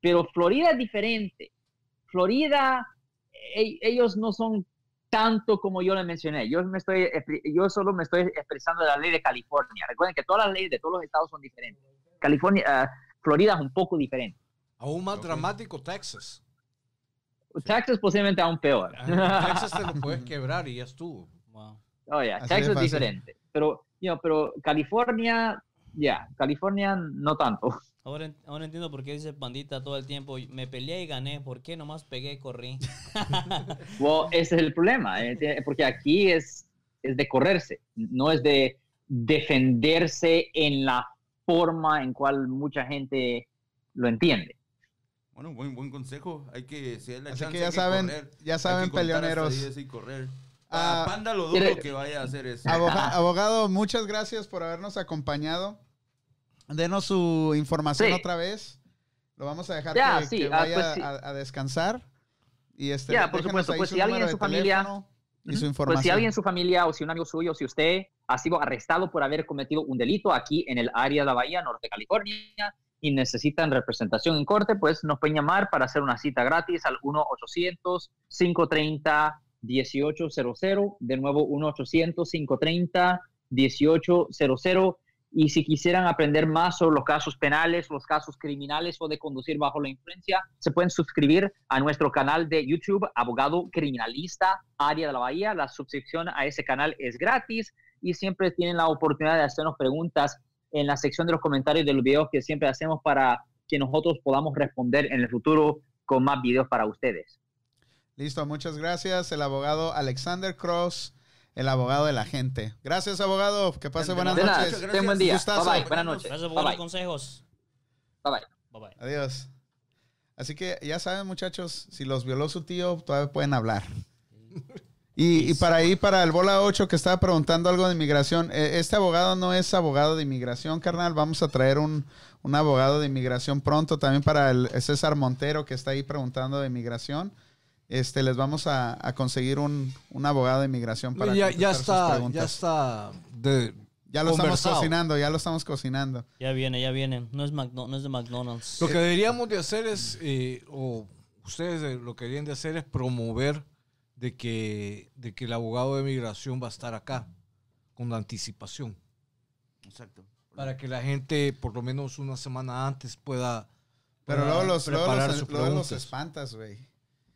pero Florida es diferente. Florida, e- ellos no son tanto como yo le mencioné. Yo, me estoy, expli- yo solo me estoy expresando de la ley de California. Recuerden que todas las leyes de todos los estados son diferentes. California, ah, Florida es un poco diferente. Aún más dramático Texas. Texas posiblemente aún peor. Ah, Texas te lo puedes quebrar y ya estuvo. Wow. Oh, yeah, Texas es diferente. Pero, you know, pero California, ya, California no tanto. Ahora, ahora entiendo por qué dice Pandita todo el tiempo, me peleé y gané, ¿por qué nomás pegué y corrí? Well, ese es el problema, eh, porque aquí es, es de correrse, no es de defenderse en la forma en cual mucha gente lo entiende. Bueno, buen, buen consejo. Hay que, si hay la Así chance, que ya hay saben- correr. ya saben, peleoneros. 10 y correr. Ah, Panda lo dudo que vaya a hacer eso. Aboga- abogado, muchas gracias por habernos acompañado. Denos su información Sí. otra vez. Lo vamos a dejar Ya, que, sí, que ah, vaya pues sí. a, a descansar. Y este, Ya, por supuesto, pues su si alguien en su familia- y su información. Pues si alguien en su familia o si un amigo suyo, si usted ha sido arrestado por haber cometido un delito aquí en el área de la Bahía Norte de California y necesitan representación en corte, pues nos pueden llamar para hacer una cita gratis al 1-800-530-1800. De nuevo, 1-800-530-1800. Y si quisieran aprender más sobre los casos penales, los casos criminales o de conducir bajo la influencia, se pueden suscribir a nuestro canal de YouTube, Abogado Criminalista Área de la Bahía. La suscripción a ese canal es gratis y siempre tienen la oportunidad de hacernos preguntas en la sección de los comentarios de los videos que siempre hacemos para que nosotros podamos responder en el futuro con más videos para ustedes. Listo, muchas gracias. El abogado Alexander Cross, el abogado de la gente. Gracias, abogado. Que pase buenas De nada, noches. ten buen día. Gustazo. Bye bye. Buenas noches. Gracias por Bye los bye. consejos. Bye bye. Bye bye. Adiós. Así que ya saben, muchachos, si los violó su tío, todavía pueden hablar. Y, y para ahí, para el bola 8 que estaba preguntando algo de inmigración, eh, este abogado no es abogado de inmigración, carnal. Vamos a traer un, un abogado de inmigración pronto. También para el César Montero que está ahí preguntando de inmigración. Este, les vamos a, a conseguir un, un abogado de inmigración para ya, ya contestar sus está, ya preguntas. está de, Ya lo estamos cocinando, ya lo estamos cocinando. Ya viene, ya viene. No es, Macdo- no es de McDonald's. Lo que deberíamos de hacer es, eh, o ustedes lo que deberían de hacer es promover de que, de que el abogado de migración va a estar acá con anticipación. Exacto. Para que la gente, por lo menos una semana antes, pueda, Pero luego los, luego los, luego los preguntas. espantas, güey.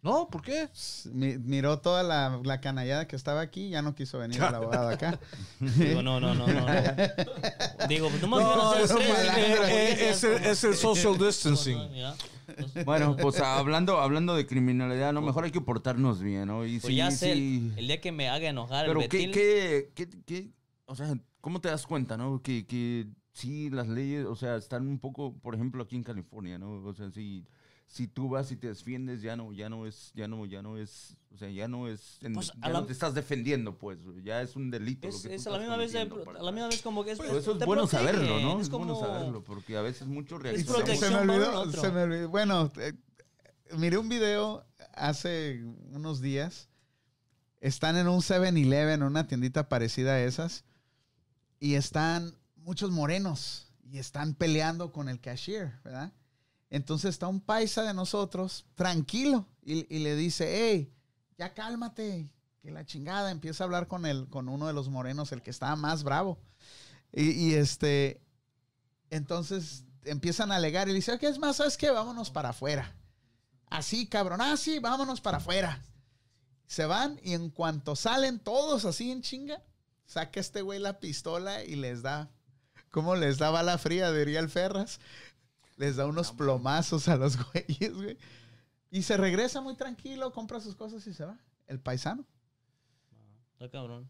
No, ¿por qué? Mi- miró toda la, la canallada que estaba aquí, ya no quiso venir el abogado acá. Digo, no, no, no, no. no. Digo, pues No, es, ustedes tres, eh, es el, es el social distancing. Ya. Bueno, pues hablando, hablando de criminalidad, a lo mejor hay que portarnos bien, ¿no? Y Pues sí, ya sé, sí. el, el día que me haga enojar Pero el ¿qué, Betil, qué, qué, qué- o sea, ¿cómo te das cuenta, no? Que, que sí, las leyes, o sea, están un poco, por ejemplo, aquí en California, ¿no? O sea, si, si tú vas y te defiendes, ya no, ya no es, ya no, ya no es, o sea, ya no es, en- Pues, ya la- no te estás defendiendo, pues, ya es un delito. es, lo que es tú a la estás misma vez, de- a la misma vez como que es, Pero eso es bueno protege, saberlo, ¿no? Es, Es, bueno como, saberlo, porque a veces muchos Es reaccionan. se me olvidó, se me olvidó. Bueno, eh, miré un video hace unos días. Están en un 7-Eleven, una tiendita parecida a esas. Y están muchos morenos. Y están peleando con el cashier, ¿verdad? Entonces está un paisa de nosotros, tranquilo. Y, le dice, hey, ya cálmate. Que la chingada. Empieza a hablar con, el, con uno de los morenos, el que estaba más bravo. Y, este, entonces empiezan a alegar y le dice, ¿qué es más? ¿Sabes qué? Vámonos para afuera. Así, cabrón. Ah, sí, vámonos para afuera. Se van y en cuanto salen todos así en chinga, saca este güey la pistola y les da, ¿cómo les da bala fría? Diría el Ferras. Les da unos plomazos a los güeyes, güey. Y se regresa muy tranquilo, compra sus cosas y se va. El paisano. Está cabrón.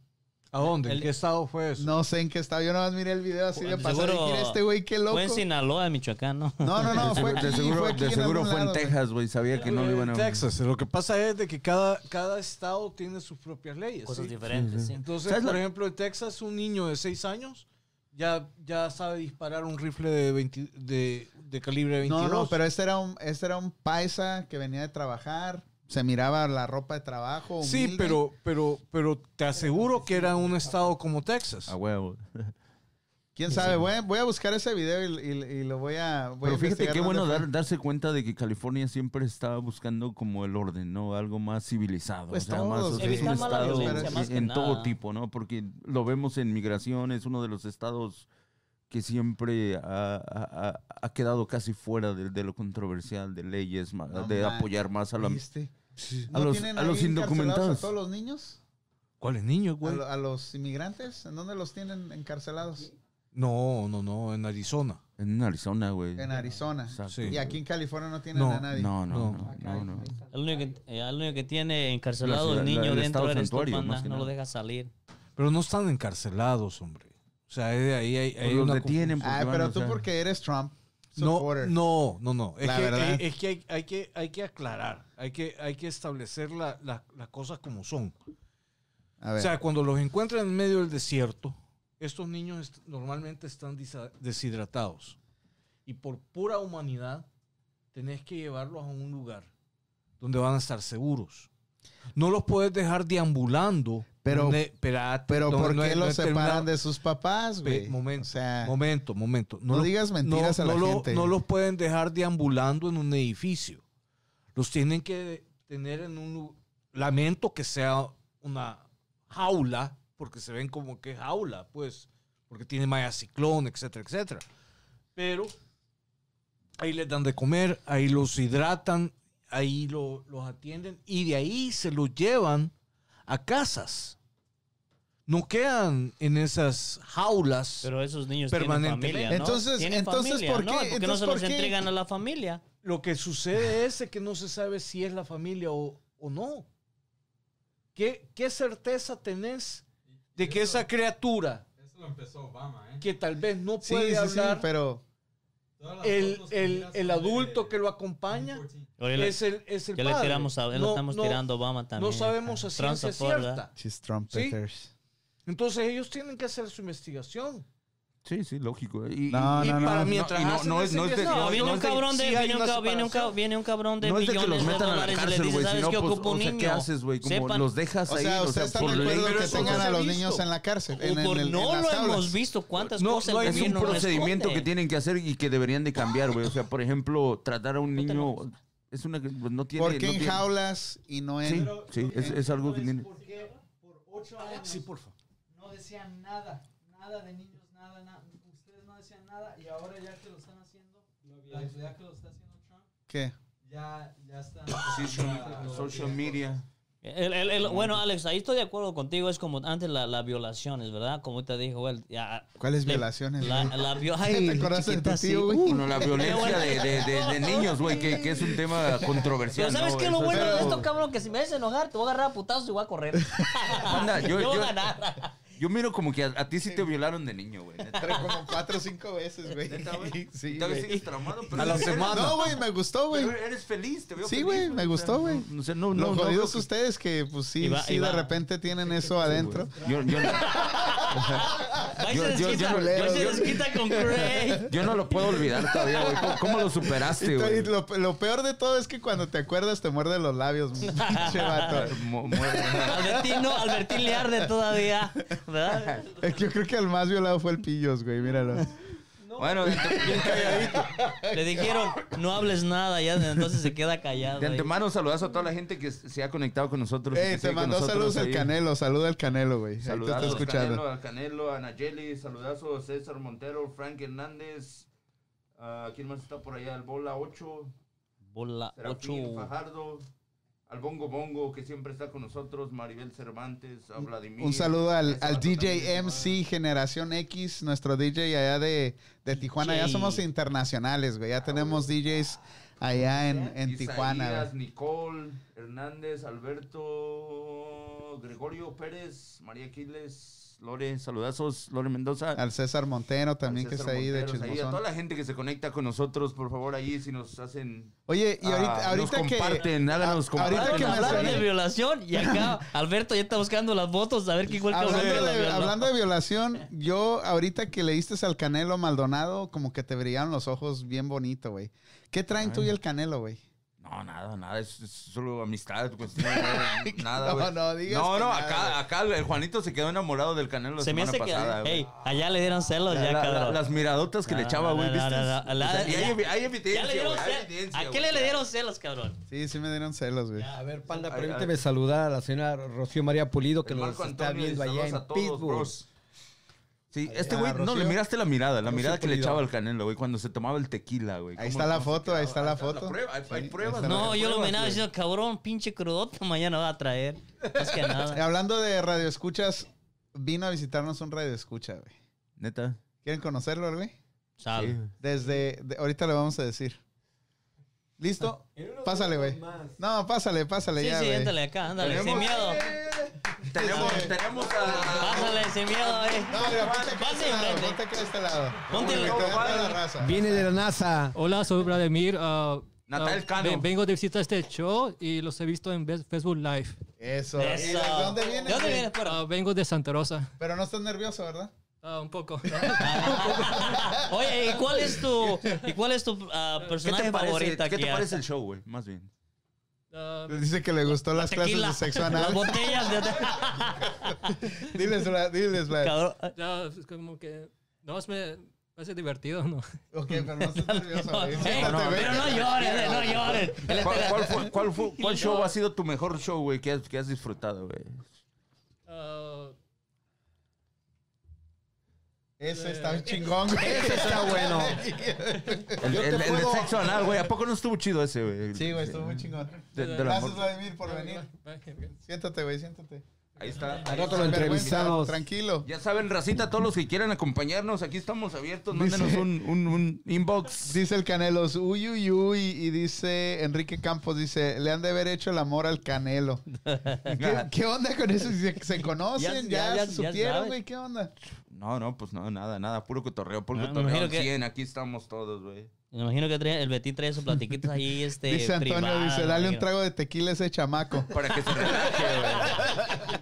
¿A dónde? ¿En El- qué estado fue eso? No sé en qué estaba. Yo nomás miré el video así de Seguro- pasar. y dije, este güey, qué loco. Fue en Sinaloa, Michoacán, ¿no? No, no, no. de Fue seguro, aquí, de seguro, fue aquí de en seguro algún fue en lado, güey. Texas, güey. Sabía que no lo iban a... En Texas. Lo que pasa es de que cada, cada estado tiene sus propias leyes. Cosas ¿sí? diferentes, sí. Entonces, ¿Sabes por ejemplo, en Texas, un niño de 6 años ya, ya sabe disparar un rifle de, 20 de, de calibre 22. No, no, pero este era un, este era un paisa que venía de trabajar. Se miraba la ropa de trabajo. Sí, humilde. pero, pero, pero te aseguro que era un estado como Texas. A huevo. Quién sabe, voy a, voy a buscar ese video y, y- y lo voy a. voy a Pero fíjate investigar qué bueno dar- darse cuenta de que California siempre está buscando como el orden, ¿no? Algo más civilizado. Pues o sea, todos, más, o sea, es un estado en- en todo tipo, ¿no? Porque lo vemos en migración, es uno de los estados que siempre ha, ha- ha- quedado casi fuera de, de lo controversial, de leyes, No de man, apoyar más a la... a ¿No los- tienen a los indocumentados. ¿A todos los niños? ¿Cuáles niños, ¿A, güey? lo- a los inmigrantes? ¿En dónde los tienen encarcelados? No, no, no, en Arizona. En Arizona, güey. En Arizona. Exacto. Sí. Y aquí en California no tienen No, a nadie. No, no, No. no, no, no. El único que, eh, el único que tiene encarcelado La- el la- niño el dentro tú, santuario, No lo nada. dejas salir. Pero no están encarcelados, hombre. O sea, ahí, ahí hay, hay los detienen porque Ah, van, pero o tú sea, porque eres Trump. No, supporter. no, no, no. Es La que, verdad. es- es que hay, hay que hay que aclarar, hay que, hay que establecer la- la- las cosas como son. A ver. O sea, cuando los encuentran en medio del desierto, estos niños est- normalmente están deshidratados. Y por pura humanidad, tenés que llevarlos a un lugar donde van a estar seguros. No los puedes dejar deambulando. Pero- espérate, pero ¿por no qué no los separan de sus papás, güey? momento, O sea, momento, momento. no lo- digas mentiras a la lo- gente. No los pueden dejar deambulando en un edificio. Los tienen que tener en un... Lamento que sea una jaula, porque se ven como que jaula, pues. porque tiene malla ciclón, etcétera, etcétera. Pero ahí les dan de comer, ahí los hidratan, ahí lo- los atienden y de ahí se los llevan a casas. No quedan en esas jaulas. Pero esos niños tienen Permanentemente. familia, ¿no? Entonces- Tienen entonces, familia, ¿por ¿no? qué? ¿Por qué no Entonces, se ¿por los qué? entregan a la familia? Lo que sucede es que no se sabe si es la familia o, o no. ¿Qué, ¿Qué certeza tenés de que esa criatura Eso lo empezó Obama, ¿eh? que tal vez no puede sí, sí, hablar, pero el, el, el adulto de que lo acompaña 2014. Oye, le- es el, es el ya le padre? tiramos a lo No- estamos no- tirando a Obama también. No sabemos a ciencia cierta. she's trumpeters. Entonces ellos tienen que hacer su investigación. Sí, sí, lógico. Y, No, y- y no, para no. mientras y no- no es- no es de- No, viene no un cabrón de, sí viene, un, viene, un viene cabrón de no es de que los metan a la y cárcel, güey. Si ¿sabes no, pues, ocupa un o sea? ¿qué haces, güey? Como Sepan- los dejas O ahí. sea, o ¿ustedes están de acuerdo que tengan a los niños en la cárcel? En, en por- el- en no lo hemos visto cuántas No, cosas Es un procedimiento que tienen que hacer y que deberían de cambiar, güey. O sea, por ejemplo, tratar a un niño es una que pues, no tiene. ¿Por qué no en tiene- jaulas y no en...? Sí, sí, es, es algo que tiene. Porque por ocho años Sí, por favor. Decían nada, nada de niños, nada, nada. Ustedes no decían nada y ahora ya que lo están haciendo, ya, ya que lo está haciendo Trump, ¿Qué? ya, ya están. Social, social media. El- el- el- bueno, Alex, ahí estoy de acuerdo contigo. Es como antes las la violaciones, ¿verdad? Como te dijo él. Ya, ¿Cuáles le- violaciones? La, la vio- ay, ¿Te acordaste de tu tío, sí. güey? Bueno, la violencia de, de, de, de niños, güey, que, que es un tema controversial. Pero ¿sabes ¿no? qué lo Eso bueno de esto, cabrón? Que si me ves enojar, te voy a agarrar a putazos y voy a correr. Anda, yo- voy yo- a ganar. Yo miro como que a, a ti sí te violaron de niño, güey. como cuatro o cinco veces, güey. Neta, güey. Sí, Tal vez güey. sigues traumado, pero A la eres- semana. No, güey, me gustó, güey. Pero eres feliz, te veo Sí, güey, me gustó, güey. No, no sé, no, no, no jodido veo es que- ustedes que, pues sí, sí, de repente tienen eso adentro. Yo, yo, y Yo- yo- yo- va y se yo- desquita con Craig. yo no lo puedo olvidar todavía, güey. ¿Cómo, cómo lo superaste, güey? lo, lo peor de todo es que cuando te acuerdas te muerde los labios, pinche vato. Mu- mu- Albertín no, Albertín le arde todavía. ¿Verdad? Es que Yo creo que el más violado fue el Pillos, güey, míralo. Bueno, Bien calladito. Le dijeron, no hables nada, ya entonces se queda callado. de ahí. antemano saludazo a toda la gente que se ha conectado con nosotros. Ey, te mandó saludos el. Canelo, saluda al Canelo, güey. Ahí te Saludazos está escuchando. Canelo, a Canelo, a Nayeli, saludazo a César Montero, Frank Hernández. ah, ¿Quién más está por allá? El Bola 8, Bola 8. Serafín Fajardo, al Bongo Bongo que siempre está con nosotros, Maribel Cervantes, a Vladimir. Un saludo al, al DJ MC Generación X, nuestro DJ allá de, de Tijuana. Ya somos internacionales, güey. Ya tenemos DJs allá en, en Isaías, Tijuana. Nicole, Hernández, Alberto, Gregorio Pérez, María Aquiles, Lore, saludazos, Lore Mendoza. Al César Montero también que está ahí de Monteros, ahí, A chismosón. toda la gente que se conecta con nosotros, por favor, ahí si nos hacen... Oye, y ahorita, Ah, ahorita nos que... comparten, háganos a- ahorita que Hablaron de violación y acá Alberto ya está buscando las fotos a ver qué igual que Hablando la de, violó. hablando de violación, yo ahorita que leíste al Canelo Maldonado, como que te brillaron los ojos bien bonito, güey. ¿Qué traen tú y el Canelo, güey? No, nada, nada, es, es solo amistad, güey, nada, No, no digas No, no, nada, acá, acá el Juanito se quedó enamorado del Canelo la Se me hace que, pasada, hey, allá le dieron celos La- ya, la- la- cabrón. las miradotas que le echaba, güey, no, ¿viste? no, no, O sea, la- y hay, ya- evi- hay ya evidencia, le dieron celos. evidencia, ¿A qué le, le dieron celos, cabrón? Sí, sí me dieron celos, güey. A ver, Panda, permíteme saludar a la señora Rocío María Pulido que nos está viendo allá en Pittsburgh. Sí, este güey, no, le miraste la mirada, la mirada que le echaba al Canelo, güey, cuando se tomaba el tequila, güey. Ahí ¿Cómo- está la foto, ahí está la foto. prueba, hay, pruebas. No, yo lo miraba diciendo, cabrón, pinche crudota, mañana va a traer. Más que nada. Hablando de radio escuchas, vino a visitarnos un radio escucha, güey. Neta. ¿Quieren conocerlo, güey? Sí. Desde, de- ahorita le vamos a decir. ¿Listo? Pásale, güey. No, pásale, pásale Sí, ya, sí, güey. ándale acá, ándale, sin miedo. Tenemos, tenemos a... Pásale, sin miedo, eh. No, mira, ponte acá a Pase este lado, ponte acá a este lado. Ponte la raza. Viene de la NASA. Hola, soy Vladimir. ah, Natal ah, Cano. ven- vengo de visita a este show y los he visto en Facebook Live. Eso. Eso. ¿Y de dónde vienes? ¿De dónde güey? vienes, pero? Ah, vengo de Santa Rosa. Pero no estás nervioso, ¿verdad? Ah, un poco. Oye, ¿y cuál es tu, y cuál es tu ¿Qué personaje te parece, favorito aquí? ¿qué te parece el show, güey? Más bien. Ah, Dice que le gustó las clases Tequila. de sexo Las anal. botellas de... diles, Vlad, diles. Cabrón. ya, es como que... No, es me parece divertido, ¿no? Ok, pero no estés nervioso, no, güey. pero no llores, eh, no llores. ¿Cuál, cuál fue- cuál fue- cuál show ha sido tu mejor show, güey, que has, que has disfrutado, güey? Ah, Ese está chingón, güey. Ese está bueno. El, el- el de sexo anal, güey. ¿A poco no estuvo chido ese, güey? Sí, güey, estuvo muy chingón. De- Gracias, amor. Vladimir, por venir. Siéntate, güey, siéntate. Ahí está. Al otro lo entrevistamos. Tranquilo. Ya saben, racita, todos los que quieran acompañarnos, aquí estamos abiertos. Dice- Mándenos un, un, un inbox. Dice el Canelos, uy, uy, uy, y dice Enrique Campos, dice, le han de haber hecho el amor al Canelo. ¿Qué, qué onda con eso? ¿Se, se conocen? Ya- ¿Ya, ya- se supieron, güey? ¿Qué onda? No, no, pues no, nada, nada. Puro cotorreo, puro Ah, me cotorreo. que- 100, aquí estamos todos, güey. Me imagino que trae- el Betín trae sus platiquitos ahí, este. dice Antonio, privadas, dice, dale un trago de tequila a ese chamaco. Para que se relaje, güey.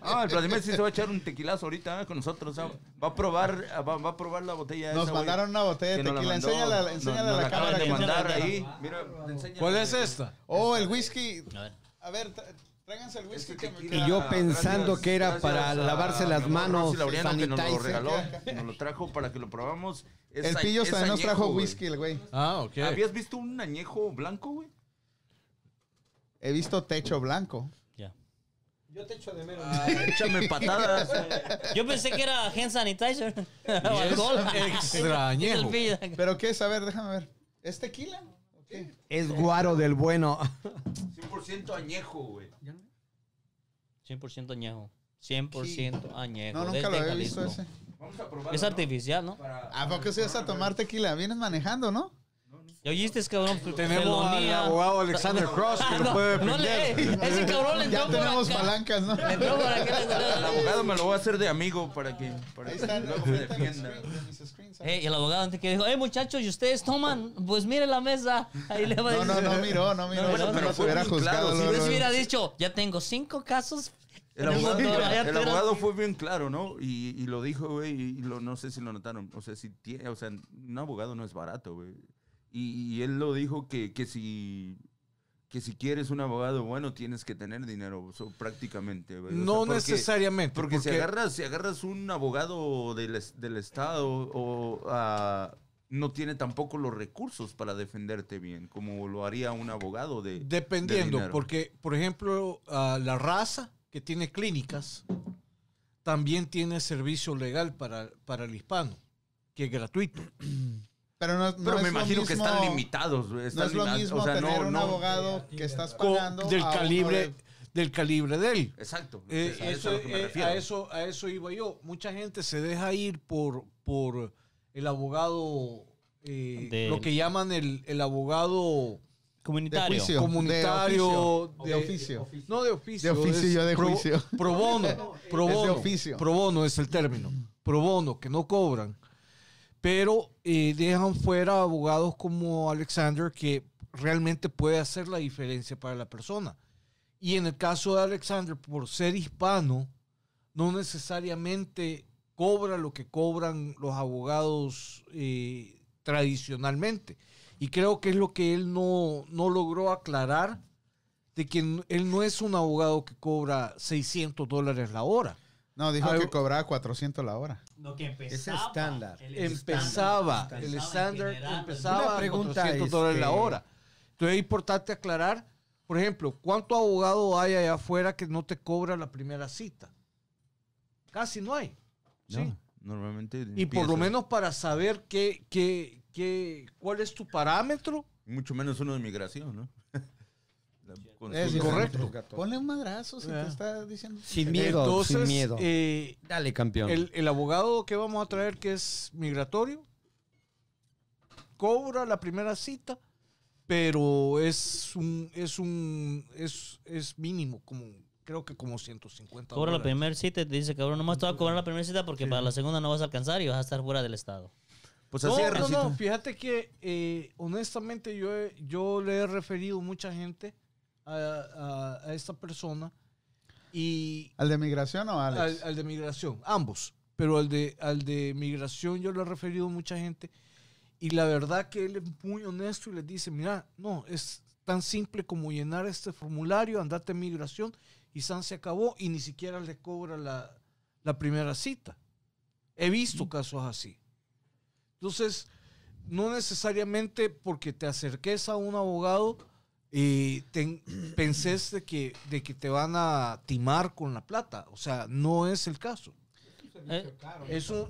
Ah, el Vladimir sí se va a echar un tequilazo ahorita eh, con nosotros. ah. Va a probar, ah, va, va a probar la botella Nos esa, güey, mandaron una botella de tequila. mandó. Enséñala, enséñala nos a la cámara. de que- mandar ahí. Mira. ¿Cuál es esta? Oh, el whisky. A ver. A ver, tráiganse el whisky. Este que me- tequila, Y yo pensando que era para lavarse las manos, Laureano, que nos lo regaló, nos lo trajo para que lo probamos. Es El es también nos trajo güey. whisky, el güey. Ah, ok. ¿Habías visto un añejo blanco, güey? He visto techo blanco. Ya. Yo te echo de menos. Échame patadas. Yo pensé que era hand sanitizer. o alcohol. extrañejo. Pillo. ¿Pero qué es? A ver, déjame ver. ¿Es tequila? Es guaro del bueno. 100% añejo, güey. 100% añeño. 100% añejo. No, nunca desde lo había visto ese. Vamos a probar. Es artificial, ¿no? ¿A poco se vas a tomar tequila? Vienes manejando, ¿no? ¿Ya oíste, cabrón? Tenemos al abogado Alexander Cross que lo no, puede no defender. le, ese cabrón le entró Ya por tenemos acá. palancas, ¿no? Le entró por acá. El abogado me lo voy a hacer de amigo para que, para Ahí que está. luego me defienda. Hey, y el abogado antes que dijo, hey muchachos, ¿y ustedes toman? Pues mire la mesa. Ahí le va a No, decir. no, no miró, no miró. No, No, bueno, pero fue hubiera muy claro, juzgado. si Pues luego. hubiera dicho, ya tengo cinco casos. El abogado, No, no, el abogado fue bien claro, ¿no? Y, y lo dijo, güey, y lo, no sé si lo notaron. O sea, si tiene, o sea, un abogado no es barato, güey. Y, y él lo dijo que, que si que si quieres un abogado bueno tienes que tener dinero, so, prácticamente, güey. O sea, No porque- necesariamente. Porque, si agarras, si agarras un abogado del, del estado o ah, no tiene tampoco los recursos para defenderte bien, como lo haría un abogado de de Dependiendo, porque, por ejemplo, ah, la raza que tiene clínicas también tiene servicio legal para, para el hispano, que es gratuito. Pero, no, no Pero es me imagino que están limitados. No es lo mismo o sea, tener no- un no- abogado que estás pagando del calibre de- del calibre de él. Exacto. Eh, es a eso, lo que me eh, a eso a eso iba yo. Mucha gente se deja ir por por el abogado eh, lo que llaman el, el abogado de Comunitario. juicio. comunitario De oficio. no de oficio De oficio, yo de pro, juicio. pro bono pro Es de oficio. pro bono es el término pro bono que no cobran pero eh, dejan fuera abogados como Alexander que realmente puede hacer la diferencia para la persona y en el caso de Alexander por ser hispano no necesariamente cobra lo que cobran los abogados eh, tradicionalmente. Y creo que es lo que él no, no logró aclarar, de que él no es un abogado que cobra 600 dólares la hora. No, dijo Ah, que cobraba 400 la hora. Lo que Es estándar. Empezaba, el estándar empezaba Una a pregunta, 400 dólares la hora. Entonces es importante aclarar, por ejemplo, ¿cuánto abogado hay allá afuera que no te cobra la primera cita? Casi no hay. ¿sí? No, normalmente. Y por lo menos para saber qué, qué, qué, cuál es tu parámetro. Mucho menos uno de migración, ¿no? Es correcto. Ponle un madrazo si Ah. te está diciendo. Sin miedo, Entonces, sin miedo. eh, Dale, campeón. el, el abogado que vamos a traer, que es migratorio, cobra la primera cita, pero es un, es un, es, es mínimo, como, creo que como 150 Cobra la primera cita y te dice, cabrón, nomás te voy a cobrar la primera cita porque para la segunda no vas a alcanzar y vas a estar fuera del estado. Pues No, así es, no, no, fíjate que eh, honestamente yo, he- yo le he referido mucha gente a, a- a esta persona y ¿Al de migración o a al, de migración, ambos, pero al de, al de migración yo le he referido mucha gente y la verdad que él es muy honesto y les dice, mira, no, es tan simple como llenar este formulario, andate a migración y San se acabó y ni siquiera le cobra la, la primera cita. He visto casos así. Entonces, no necesariamente porque te acerques a un abogado y ten- pensés de que, de que te van a timar con la plata. O sea, no es el caso. Eh, Es un-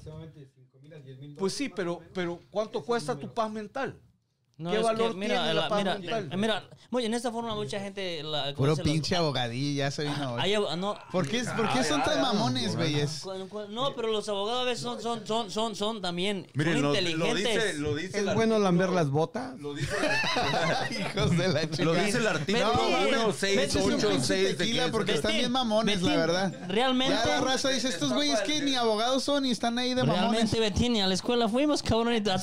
Pues sí, pero, pero ¿cuánto cuesta tu paz mental? No, ¿Qué es valor que, mira, tiene la la- paz mira, mental? eh, mira, muy- en esta forma mucha gente... La, ¿cómo Puro pinche abogadillo, ya se vino. hoy. Hay ab- no, ¿Por qué, por qué son tan mamones, güeyes? no, pero los abogados a veces son, son, son, son, son también Miren, son lo, lo inteligentes. dice, lo dice ¿Es bueno lamber las botas? Lo dice, Hijos de la chica. lo dice el artículo Betín, 1, 6, Vete un 8, pinche 6 de porque Betín, están bien mamones, la verdad. Realmente... Ya la raza dice, estos güeyes que ni abogados son y están ahí de mamones. Realmente, Betín, a la escuela fuimos, cabrón, y para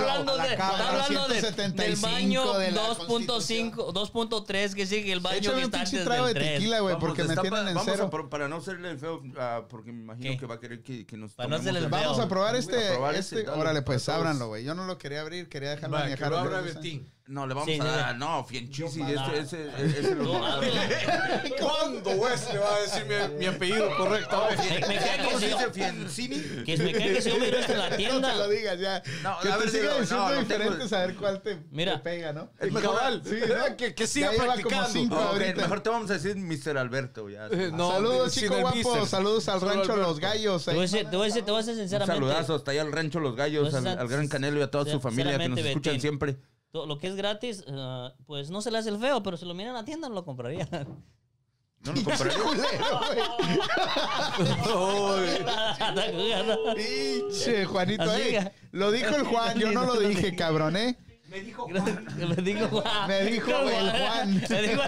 Hablando de, está hablando de- 175 del baño de la 2.5, 2.3, que sigue el baño que un está antes trago de del 3. tequila, güey, Vamos, porque me tienen en vamos cero. a pro- para no hacerle el feo, ah, porque me imagino ¿Qué? que va a querer que, que nos Para no tomemos hacerle el el- feo. Vamos a probar este, a probar este, este. dale, Órale, pues ábranlo, güey. Yo no lo quería abrir, quería dejarlo Va, que manejar. lo abra Betín. No, le vamos Sí, a sí, dar, sí. no, fienchisi, Yo- ese, ese, ese lo No. ¿Cuándo este va a decir mi, mi apellido correcto? Me, me cae que ¿Cómo se si yo- dice fiancini? que me cae que si yo miro esto en la No tienda. te lo digas ya. No, que a te ver, siga dilo, diciendo no, no diferentes tengo- a ver cuál te, Mira. te pega, ¿no? Es mejor- Cabal, Sí, ¿no? que, que Ya siga como practicando. cinco No, ok, ahorita. mejor te vamos a decir Mr. Alberto, ya. Eh, no, saludos, chico guapo. mister. Saludos al rancho Alberto. Los Gallos. Te voy a ahí. decir, te voy a decir, te a sinceramente. saludazo hasta allá al rancho Los Gallos, al, al Gran Canelo y a toda su familia que nos escuchan siempre. Todo Lo que es gratis, ah, pues no se le hace el feo, pero si lo miran en la tienda no lo compraría. No lo compraría. Pinche Juanito, Así eh. Lo dijo el Juan, yo no lo dije, cabrón, eh. Me dijo Juan. Me dijo el Juan. Me dijo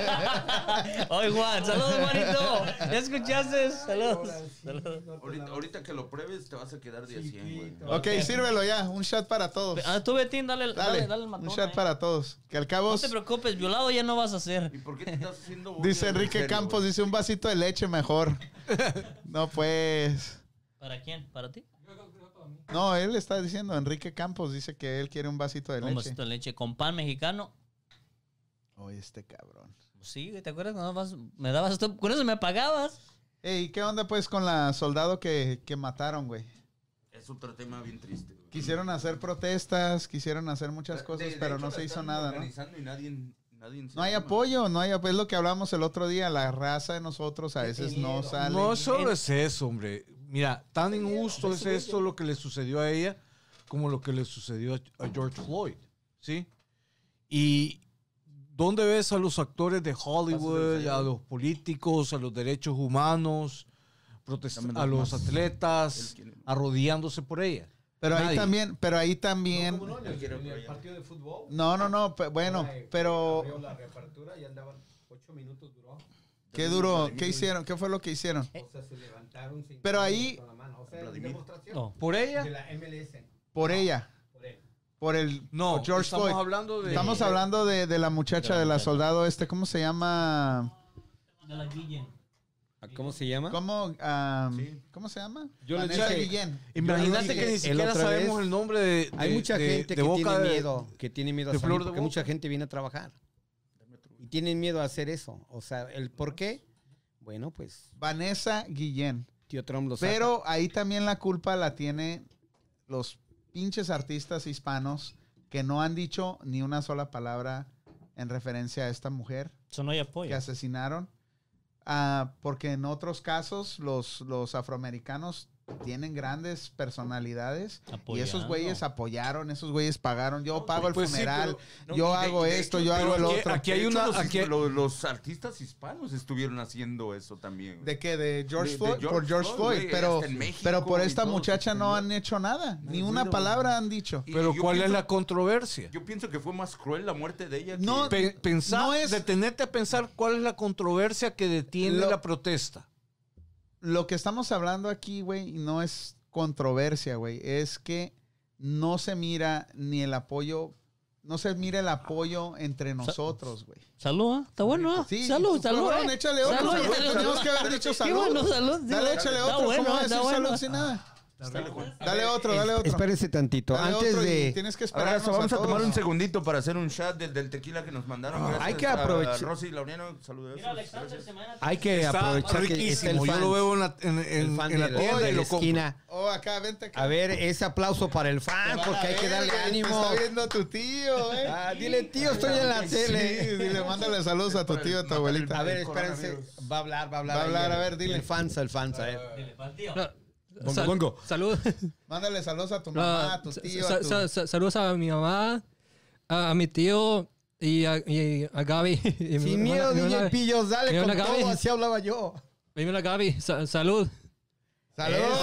Oye, Juan, saludos, Juanito. ¿Ya escuchaste? Saludos. Saludos. Ahorita, ahorita que lo pruebes te vas a quedar de a 100, güey. Ok, sírvelo ya. Un shot para todos. Ah, tú, Betín, dale, dale, Dale, dale, el matón. un shot ahí. para todos. Que al cabo, No te preocupes, violado ya no vas a ser. ¿Y por qué te estás haciendo dice? Enrique En serio, Campos, güey. dice un vasito de leche mejor. No, pues. ¿Para quién? ¿Para ti? No, él está diciendo, Enrique Campos dice que él quiere un vasito de Un leche. vasito de leche con pan mexicano. Oye, este cabrón. Sí, ¿te acuerdas cuando vas- me dabas esto? Con eso me pagabas. Ey, ¿qué onda pues con la soldado que, que mataron, güey? Es otro tema bien triste, güey. Quisieron hacer protestas, quisieron hacer muchas cosas, De- de pero hecho, no se hizo nada, ¿no? organizando y nadie, nadie se No hay apoyo, no hay apoyo. Es lo que hablamos el otro día. La raza de nosotros a veces no sale. No solo es eso, hombre. Mira, tan injusto es esto lo que le sucedió a ella como lo que le sucedió a, a George Floyd, ¿sí? Y ¿dónde ves a los actores de Hollywood, a los políticos, a los derechos humanos, a los atletas arrodillándose por ella? Pero ahí también, pero ahí también. En el partido de fútbol. No, no, no. pe- Bueno, pero la reapertura y andaban ocho minutos. ¿Qué duró? ¿Qué hicieron? ¿Qué fue lo que hicieron? O sea, se levantaron sin Pero ahí- con la mano. O sea, demostración No. ¿Por ella? de la MLS. Por ella, Por él. por el No, por George estamos Floyd. hablando de... Estamos hablando de, de la muchacha, de la soldado este, ¿cómo se llama? De la Guillén. ¿Cómo se llama? ¿Cómo, am, ¿cómo se llama? Yo le Vanessa dije- Guillén. Imagínate que ni siquiera sabemos vez, el nombre de, Hay mucha de- gente de que boca tiene de- miedo, que tiene miedo a salir porque mucha gente viene a trabajar. Tienen miedo a hacer eso. O sea, ¿el por qué? Bueno, pues Vanessa Guillén. tío Trump lo saca. Pero ahí también la culpa la tiene los pinches artistas hispanos que no han dicho ni una sola palabra en referencia a esta mujer Eso no hay apoyo. que asesinaron. Ah, porque en otros casos los, los afroamericanos tienen grandes personalidades y esos güeyes apoyaron, esos güeyes pagaron, yo pago el Pues sí, funeral, No, yo de- hago de esto, hecho, yo hago el aquí- otro. aquí hay una- Los, aquí- los- los artistas hispanos estuvieron haciendo eso también. ¿De qué? ¿De George De- de Floyd? George por George Floyd, pero, México pero por esta todo, muchacha no han hecho nada. Ni una pero- palabra han dicho. Y Pero ¿cuál es la controversia? Yo pienso que fue más cruel la muerte de ella. que- No, Pe- pensar, no es- detenerte a pensar cuál es la controversia que detiene Lo- la protesta. Lo que estamos hablando aquí, güey, no es controversia, güey. Es que no se mira ni el apoyo, no se mira el apoyo entre nosotros, güey. Salud, ¿ah? Está bueno, ¿ah? Sí, salud, salud. cabrón, eh. échale otro. Salud, salud. Teníamos que haber dicho Qué salud. bueno, salud. Dale, échale Está otro. bueno, ¿Cómo está decir bueno. salud sin nada? Dale otro, dale otro. Espérese tantito. Dale Antes otro de... Tienes que esperar. vamos a tomar un segundito para hacer un shot del, del tequila que nos mandaron. Gracias hay que a aprovechar- Rosy Laureano, saludos. Mira, Alexander, a- Hay que Está aprovechar que está el riquísimo. Yo fan, lo veo en la, en, en- fan en la tienda y lo esquina. Oh, acá, vente acá. A ver, ese aplauso para el fan, porque a hay que darle ánimo. Está viendo tu tío, eh. Ah, dile, tío, estoy en la Sí, tele. dile, mándale saludos a tu tío, a tu abuelita. A ver, espérense. Va a hablar, va a hablar. Va a hablar, a ver, dile. El fansa, el fansa, eh. Dile, para el tío. Bongo, Sal- bongo. Salud. Mándale saludos a tu mamá, a tu tío, sa- a tu... sa- sa- saludos a mi mamá, a, a mi tío y a, y a Gaby. Y Sin mi miedo, mi DJ hermana- Pillos, dale con todo, Gaby. así hablaba yo. mi hermana Gaby, sa- salud. ¡Saludos!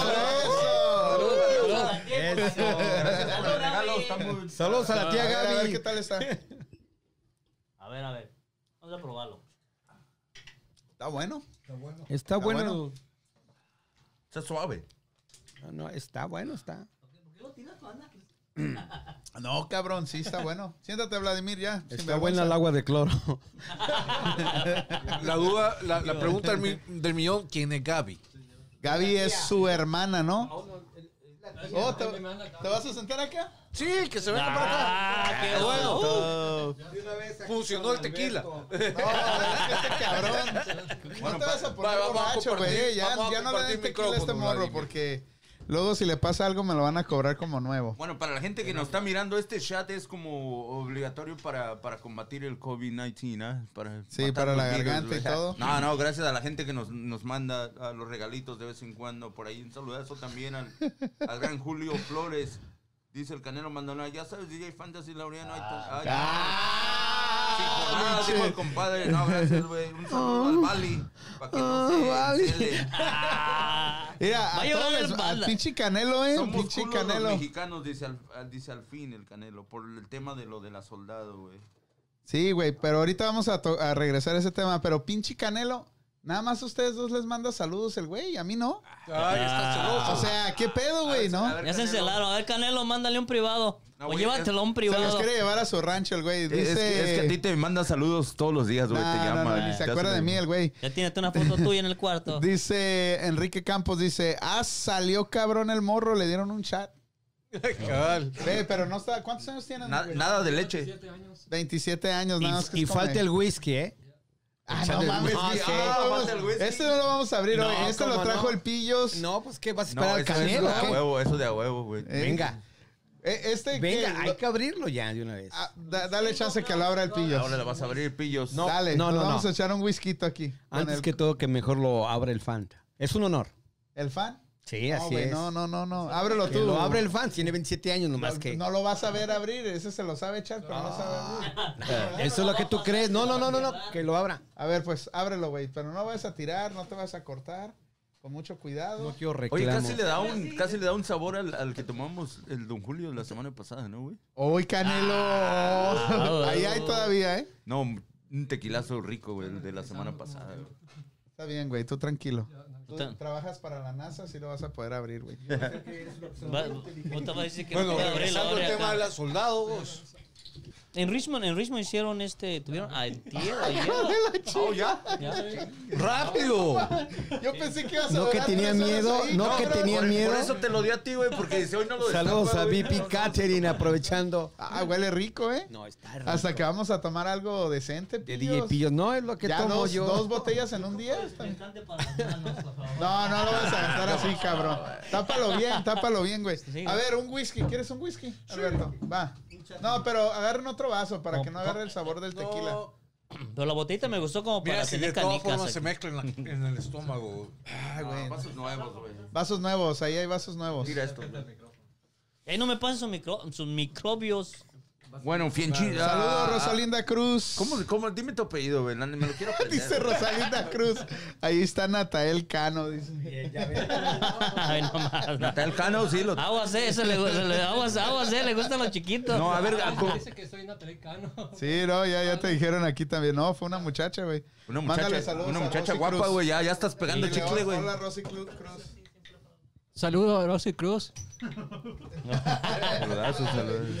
Saludos a la tía A ver, a ver Gaby. qué tal está. A ver, a ver. Vamos a probarlo. Está bueno. Está bueno. bueno. Está suave. No, no, está bueno, está. No, cabrón, sí está bueno. Siéntate, Vladimir, ya. Está buena el agua de cloro. La duda, la, la pregunta del, mi- del millón, ¿quién es Gaby? Gaby es su hermana, ¿no? Oh, ¿te, te vas a sentar acá? Sí, que se venga para acá. Ah, qué bueno. Oh. Funcionó el tequila. No, este cabrón. No te vas a poner borracho, güey. Ya, ya no le den tequila a este morro Vladimir. porque luego si le pasa algo me lo van a cobrar como nuevo. Bueno, para la gente que nos está mirando, este chat es como obligatorio para, para combatir el COVID-19, ¿ah? Para Sí, para la virus, garganta y todo. No, no, gracias a la gente que nos, nos manda a los regalitos de vez en cuando por ahí. Un saludazo también al, al gran Julio Flores. Dice el Canelo Maldonado, ya sabes, DJ Fantasy Laureano. Ay, ay, sí, por nada, dijo el compadre. No, gracias, güey. Un saludo al Bali. Para que no se cele. Mira, Va a a todos espalda. pinche Canelo, eh. Somos pinche los Canelo. mexicanos, dice al, dice al fin el Canelo, por el tema de lo de la soldado, güey. Sí, güey, pero ahorita vamos a, to- a regresar a ese tema. Pero pinche Canelo, nada más a ustedes dos les manda saludos el güey, a mí no. Ay, está celoso. O sea, ¿qué pedo, güey, no? Ya se encelaron. A ver, Canelo, mándale un privado. No, o güey, llévatelo a un Se privado. los quiere llevar a su rancho el güey. Es, Dice... que, es que a ti te manda saludos todos los días, güey. Nah, te llama. no, y ni te se acuerda de mí el güey. Ya tienes una foto tuya en el cuarto. Dice Enrique Campos, dice, ah, salió cabrón el morro, le dieron un chat. Ve, pero no está, ¿cuántos años tienen? Na- nada de leche. 27 años, nada más que Y, falta el whisky, ¿eh? Ah, no mames, no, sí. Ah, vamos- whisky. Este no lo vamos a abrir No, hoy. Este lo ¿cómo trajo no? el Pillos. No, pues ¿qué vas a No, esperar al eso, eso canelo? de a huevo, eso de a huevo, güey. Eh, Venga, eh, Este venga, que- hay que abrirlo ya de una vez. Ah, da- dale chance que lo abra el Pillos. Ahora le vas a abrir pillos. No, Dale, no, no, vamos no. a echar un whisky aquí. Antes el, que todo, que mejor lo abra el fan. Es un honor. ¿El fan? Sí, No, así güey, es. no, no, no, no. Ábrelo Que tú. lo abre el fan, tiene 27 años nomás no, que. no lo vas a ver abrir, ese se lo sabe echar, pero no sabe abrir. Eso es lo que tú crees. No, no, no, no, no. Que lo abra. A ver, pues ábrelo, güey, pero no vayas a tirar, no te vas a cortar, con mucho cuidado. No quiero Oye, reclamo. casi le da un, casi le da un sabor al, al que tomamos el Don Julio la semana pasada, ¿no, güey? Uy, Canelo. Ah. Ahí hay todavía, ¿eh? No, un tequilazo rico, güey, el de la semana pasada. güey. Está bien, güey, tú tranquilo. Tú Está- trabajas para la NASA, sí lo vas a poder abrir, güey. Va- vos te vas a decir que Bueno, no puede abrirlo regresando al tema de los soldados. En Richmond, en Richmond hicieron este, tuvieron ayer, ayer. Oh, ya. ya. ¡Rápido! Yo pensé que ibas a No que durar tenía tres horas miedo, ahí, no que cabrón. tenía Por, miedo. por eso te lo di a ti, güey, porque dice hoy no lo Saludos destapa, a güey. VP Catering aprovechando. Ah, huele rico, ¿eh? No, está rico. Hasta que vamos a tomar algo decente, De. DJ Pillos. No, es lo que Ya tomo dos, yo. dos botellas en un día. está bien. No, no lo vas a gastar así, cabrón. Tápalo bien, tápalo bien, güey. A ver, un whisky. ¿Quieres un whisky, Alberto? Va. No, pero agarren otro vaso para que no agarre el sabor del tequila. Pero la botita me gustó como para mira, si tener de todas canicas. formas se aquí. mezcla en, la- en el estómago. Ay, Ah, vasos nuevos, güey. Vasos nuevos, ahí hay vasos nuevos. Mira esto. Ey, no me pasen sus, micro- sus microbios. Bueno, Fienchi. Saludos, ah, Rosalinda Cruz. ¿Cómo, cómo? Dime tu apellido, güey. Me lo quiero aprender. Dice Rosalinda Cruz. Ahí está Natael Cano, dice. Ay, no más. Natal Cano, sí, lo... Aguas, eh, eso le, le, aguas, aguas, eh, le gustan los chiquitos. No, a ver, a- ¿cómo- Dice que soy Natalie Cano. Sí, no, ya, ya te dijeron aquí también. No, fue una muchacha, güey. Una Mándale muchacha, saludos una a muchacha Rosy guapa, güey. Ya, ya estás pegando chicle, güey. Hola, Rosy Cruz. Saludos a Rosy Cruz. Saludazos, saludazos.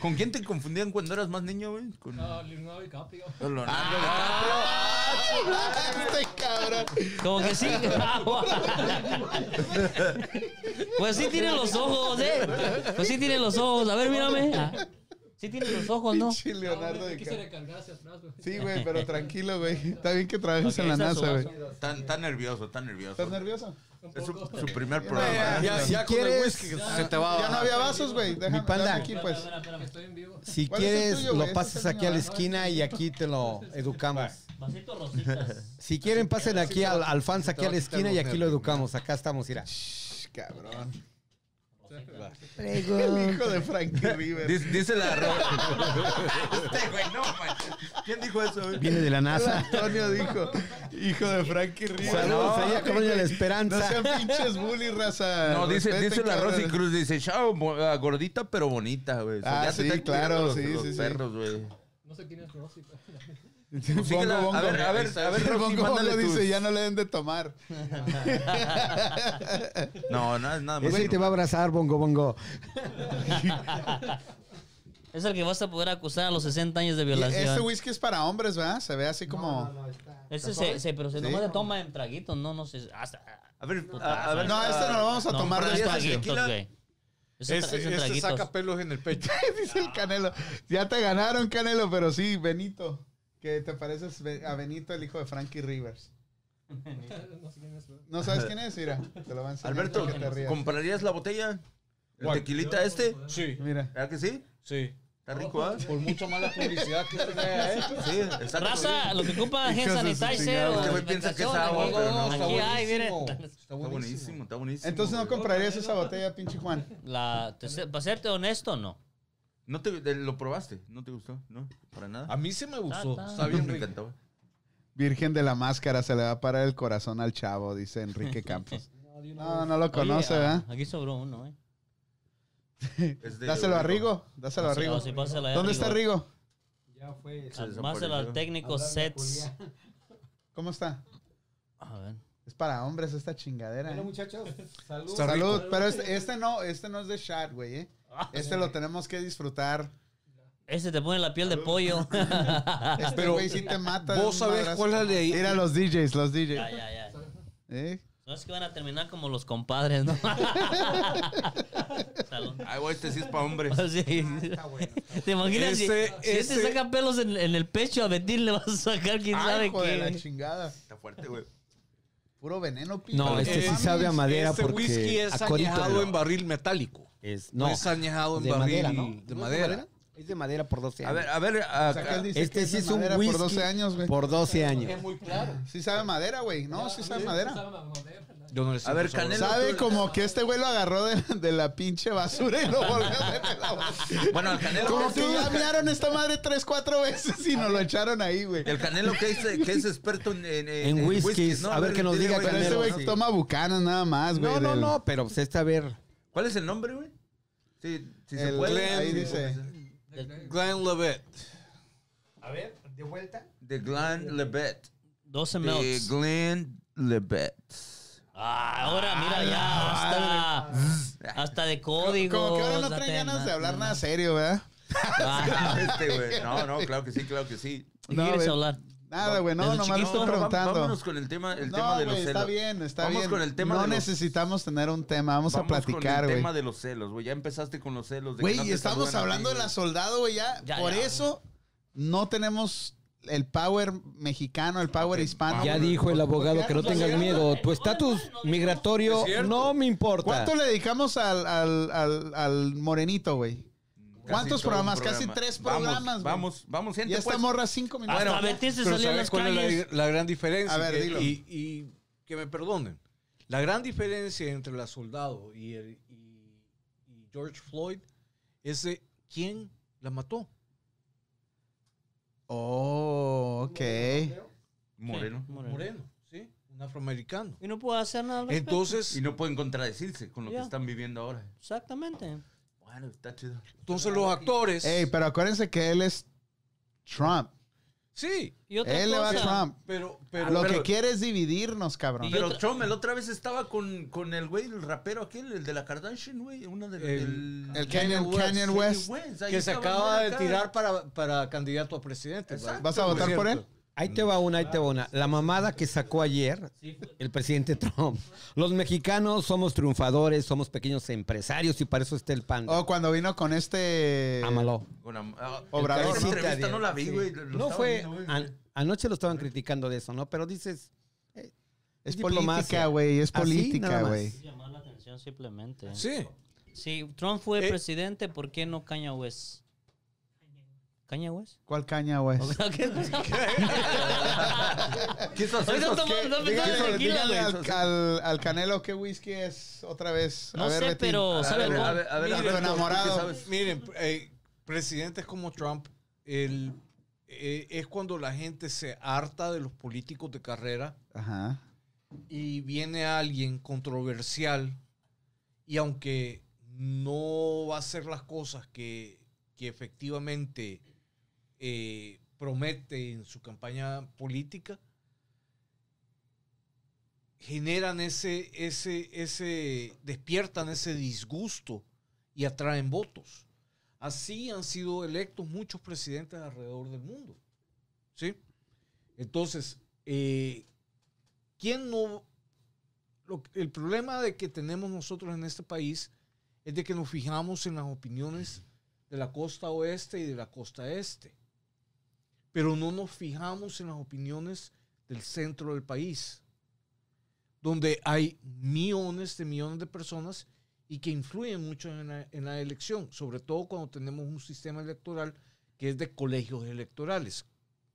¿Con quién te confundían cuando eras más niño, güey? Con No, Leonardo DiCaprio. con Leonardo Este cabrón. Como que sí. Pues sí tiene los ojos, eh. Pues sí tiene los ojos. A ver, mírame. Sí tiene los ojos, ¿no? Pinche Leonardo Quise DiCaprio. recargar hacia atrás, güey. Sí, güey, pero tranquilo, güey. Está bien que trabajes en la NASA, güey. Tan, tan nervioso, tan nervioso. ¿Estás nervioso? Es su, su primer Ya, programa. Ya, ¿eh? ya, ya con el quieres- whisky se te va a Ya no había vasos, güey. Mi panda. aquí, pues. Espera, espera, espera. Estoy en vivo. Si ¿Cuál es el quieres, tuyo, lo pasas aquí a la esquina y aquí te lo educamos. Vasito rositas. Si quieren, pasen aquí al, al fans aquí a la esquina y aquí lo educamos. Acá estamos, mira. Shh, Cabrón. El hijo de Frankie River. Dice, dice la Este güey, no, manches. ¿Quién dijo eso? güey? Viene de la El NASA. Antonio dijo, hijo de Frankie River. Saludos ahí a Colonia La No Esperanza. sean pinches bully, raza. No, dice, Respeten, dice la cabrón. Rosy Cruz, dice, chao, ah, gordita pero bonita, güey. O sea, Ah, ya te sí, están claro, cuidando sí, los, sí, los sí. perros, güey. No sé quién es Rosy. pero- Síguela. Bongo, A ver, bongo. a ver, a ver, bongo, bongo dice, tus- ya no le den de tomar. No, nada, nada más. Ese te va a abrazar, bongo, bongo. Es el que vas a poder acusar a los 60 años de violación. Este whisky es para hombres, ¿verdad? Se ve así como... Ese se, se- pero se Sí. nomás se toma en traguitos, no, no sé. Hasta, A ver, Putazo. a, a ver. No, este no lo vamos a no, tomar pero de es este. güey. Ese, Este, es saca pelos en el pecho. Dice el Canelo. Ya te ganaron, Canelo, pero sí, Benito. Que te pareces a Benito, el hijo de Frankie Rivers. No sé quién es. güey. ¿No sabes quién es? Mira, te lo va a enseñar Alberto, para que te rías. ¿comprarías la botella? ¿El ¿Cuál? tequilita este? Sí, Mira. ¿Verdad que sí? sí. Está rico, ¿ah? Por mucha mala publicidad que tenga, ¿eh? Sí, está. Raza, lo que ocupa es de su sanitizer Este güey piensa que es agua, pero no. está Aquí hay, miren. buenísimo. Está buenísimo, está buenísimo. Entonces no comprarías esa botella, pinche Juan. La, te- para serte honesto, no. ¿No te, de- lo probaste? ¿No te gustó? ¿No? ¿Para nada? A mí sí me gustó. Ta, ta. Está bien me encantó. Virgen de la máscara, se le va a parar el corazón al chavo, dice Enrique Campos. No, no lo conoce, ah, Aquí sobró uno, ¿eh? Dáselo a Rigo. Dáselo a Rigo. sí, pásala a ¿¿Dónde está Rigo? Ya fue. Se Máselo al técnico Sets. ¿Cómo está? A ver. Es para hombres esta chingadera. Bueno, ¿eh? muchachos, salud. Salud, pero este, este no, este no es de chat, güey, ¿eh? Este lo tenemos que disfrutar. Ese te pone la piel de pollo. Este Pero, güey sí te mata. ¿Vos sabés cuál es la de Mira los DJs, los DJs. ya, ya. ¿Eh? No es que van a terminar como los compadres, ¿no? Salud. Ay, güey, este sí es para hombres. Sí. ¿Te imaginas si, Ese- si este saca pelos en, en el pecho a Betín le vas a sacar quién Ay, sabe de la qué? chingada. Está fuerte, güey. Puro veneno, pinche. No, este sí sabe a madera Este porque whisky es a corito añejado en barril metálico. Es, No, no, es añejado en de barril madera, ¿no? de ¿No madera. Es de madera por 12 A años. ver, a ver. O sea, que acá- él dice que este es sí de es un whisky por 12 años, güey. por 12 años. Es muy claro. Sí sabe madera, güey. No, sí sabe madera. Yo no le sé A ver. Canelo. Sabe tú- como que este güey lo agarró de, de la pinche basura y lo volvió a meter en la boca. Bueno, el Canelo. Como que ya mearon esta madre tres, cuatro veces y nos lo echaron ahí, güey. El Canelo que es, que es experto en, en, En whiskies. A ver, que nos diga güey, Pero ese Canelo, güey sí. toma bucanas nada más, güey. No, no, del- no, pero pues este a ver. ¿Cuál es el nombre, güey? Sí, si se El- puede. ahí Sí, dice. Glenn Levitt. A ver, de vuelta. De Glenn Lebet. 12 De melts. Glenn Lebet. Ah, ahora mira ya, hasta, hasta de código. Como que ahora no traen ganas de hablar nada serio, ¿verdad? Ah, Este. No, no, claro que sí, claro que sí. ¿De qué No, quieres hablar? Nada, güey, no, nomás chiquito, estoy no, preguntando. vámonos con el tema, el no, tema de los güey, celos. está bien, está Vamos bien. con el tema no de los- necesitamos tener un tema, vamos, a Vamos platicar, con el güey. tema de los celos, güey. Ya empezaste con los celos. Güey, no estamos hablando ti, de la güey. soldado, güey, ya. Ya, Por ya. eso no tenemos el power mexicano, el power hispano. Ya dijo el abogado que no tengas miedo. Tu estatus migratorio no me importa. ¿Cuánto le dedicamos al, al, al, al morenito, güey? ¿Cuántos programas? Casi tres Vamos, programas, güey. Vamos, vamos, gente. Ya esta pues. morra cinco minutos. Hasta se salió en ¿sabes las cuál es la, la gran diferencia? A ver, dilo. Y, y que me perdonen. La gran diferencia entre la soldado y, el- y- y George Floyd es de quién la mató. Oh, ok. Moreno. Moreno, ¿sí? Un afroamericano. Y no puedo hacer nada. al. Entonces, Y no pueden contradecirse con lo que están viviendo ahora. Exactamente. Bueno, está chido. entonces los actores. Ey, pero acuérdense que él es Trump. sí, Y otra Él le va a Trump. pero, pero, Lo pero- que quiere es dividirnos, cabrón. Pero otra- Trump, el otra vez estaba con, con el güey, el rapero aquel, el de la Kardashian, güey. Una de El- El Canyon, West. Canyon West. ahí que se acaba de tirar para, para candidato a presidente. Exacto, ¿Vas a votar por él? Ahí te va una, ahí te va una. La mamada que sacó ayer el presidente Trump. Los mexicanos somos triunfadores, somos pequeños empresarios y para eso está el pan. O cuando vino con este... Una- ah, Obrador. entrevista no la vi, güey. No fue. viendo, güey. an- anoche lo estaban criticando de eso, ¿no? Pero dices. Es Es política, güey, es política, nada más. güey. Llamar la atención simplemente. Sí. Si Trump fue Eh. presidente, ¿por qué no Kanye West? ¿Kanye West? ¿Cuál caña, güey? ¿Qué al, al- al Canelo qué whisky es otra vez. No a ver, sé, Betín. pero A ¿sabe ver, algo? a ver, a ver, Mire, Alberto, tu enamorado. Miren, eh, presidentes como Trump, el, eh, es cuando la gente se harta de los políticos de carrera Ajá. y viene alguien controversial y aunque no va a hacer las cosas que, que efectivamente eh, promete en su campaña política, generan ese, ese, ese, despiertan ese disgusto y atraen votos. Así han sido electos muchos presidentes alrededor del mundo. ¿Sí? Entonces, eh, ¿quién no lo- el problema de que tenemos nosotros en este país es de que nos fijamos en las opiniones de la costa oeste y de la costa este, pero no nos fijamos en las opiniones del centro del país, donde hay millones de millones de personas y que influyen mucho en la, elección, sobre todo cuando tenemos un sistema electoral que es de colegios electorales.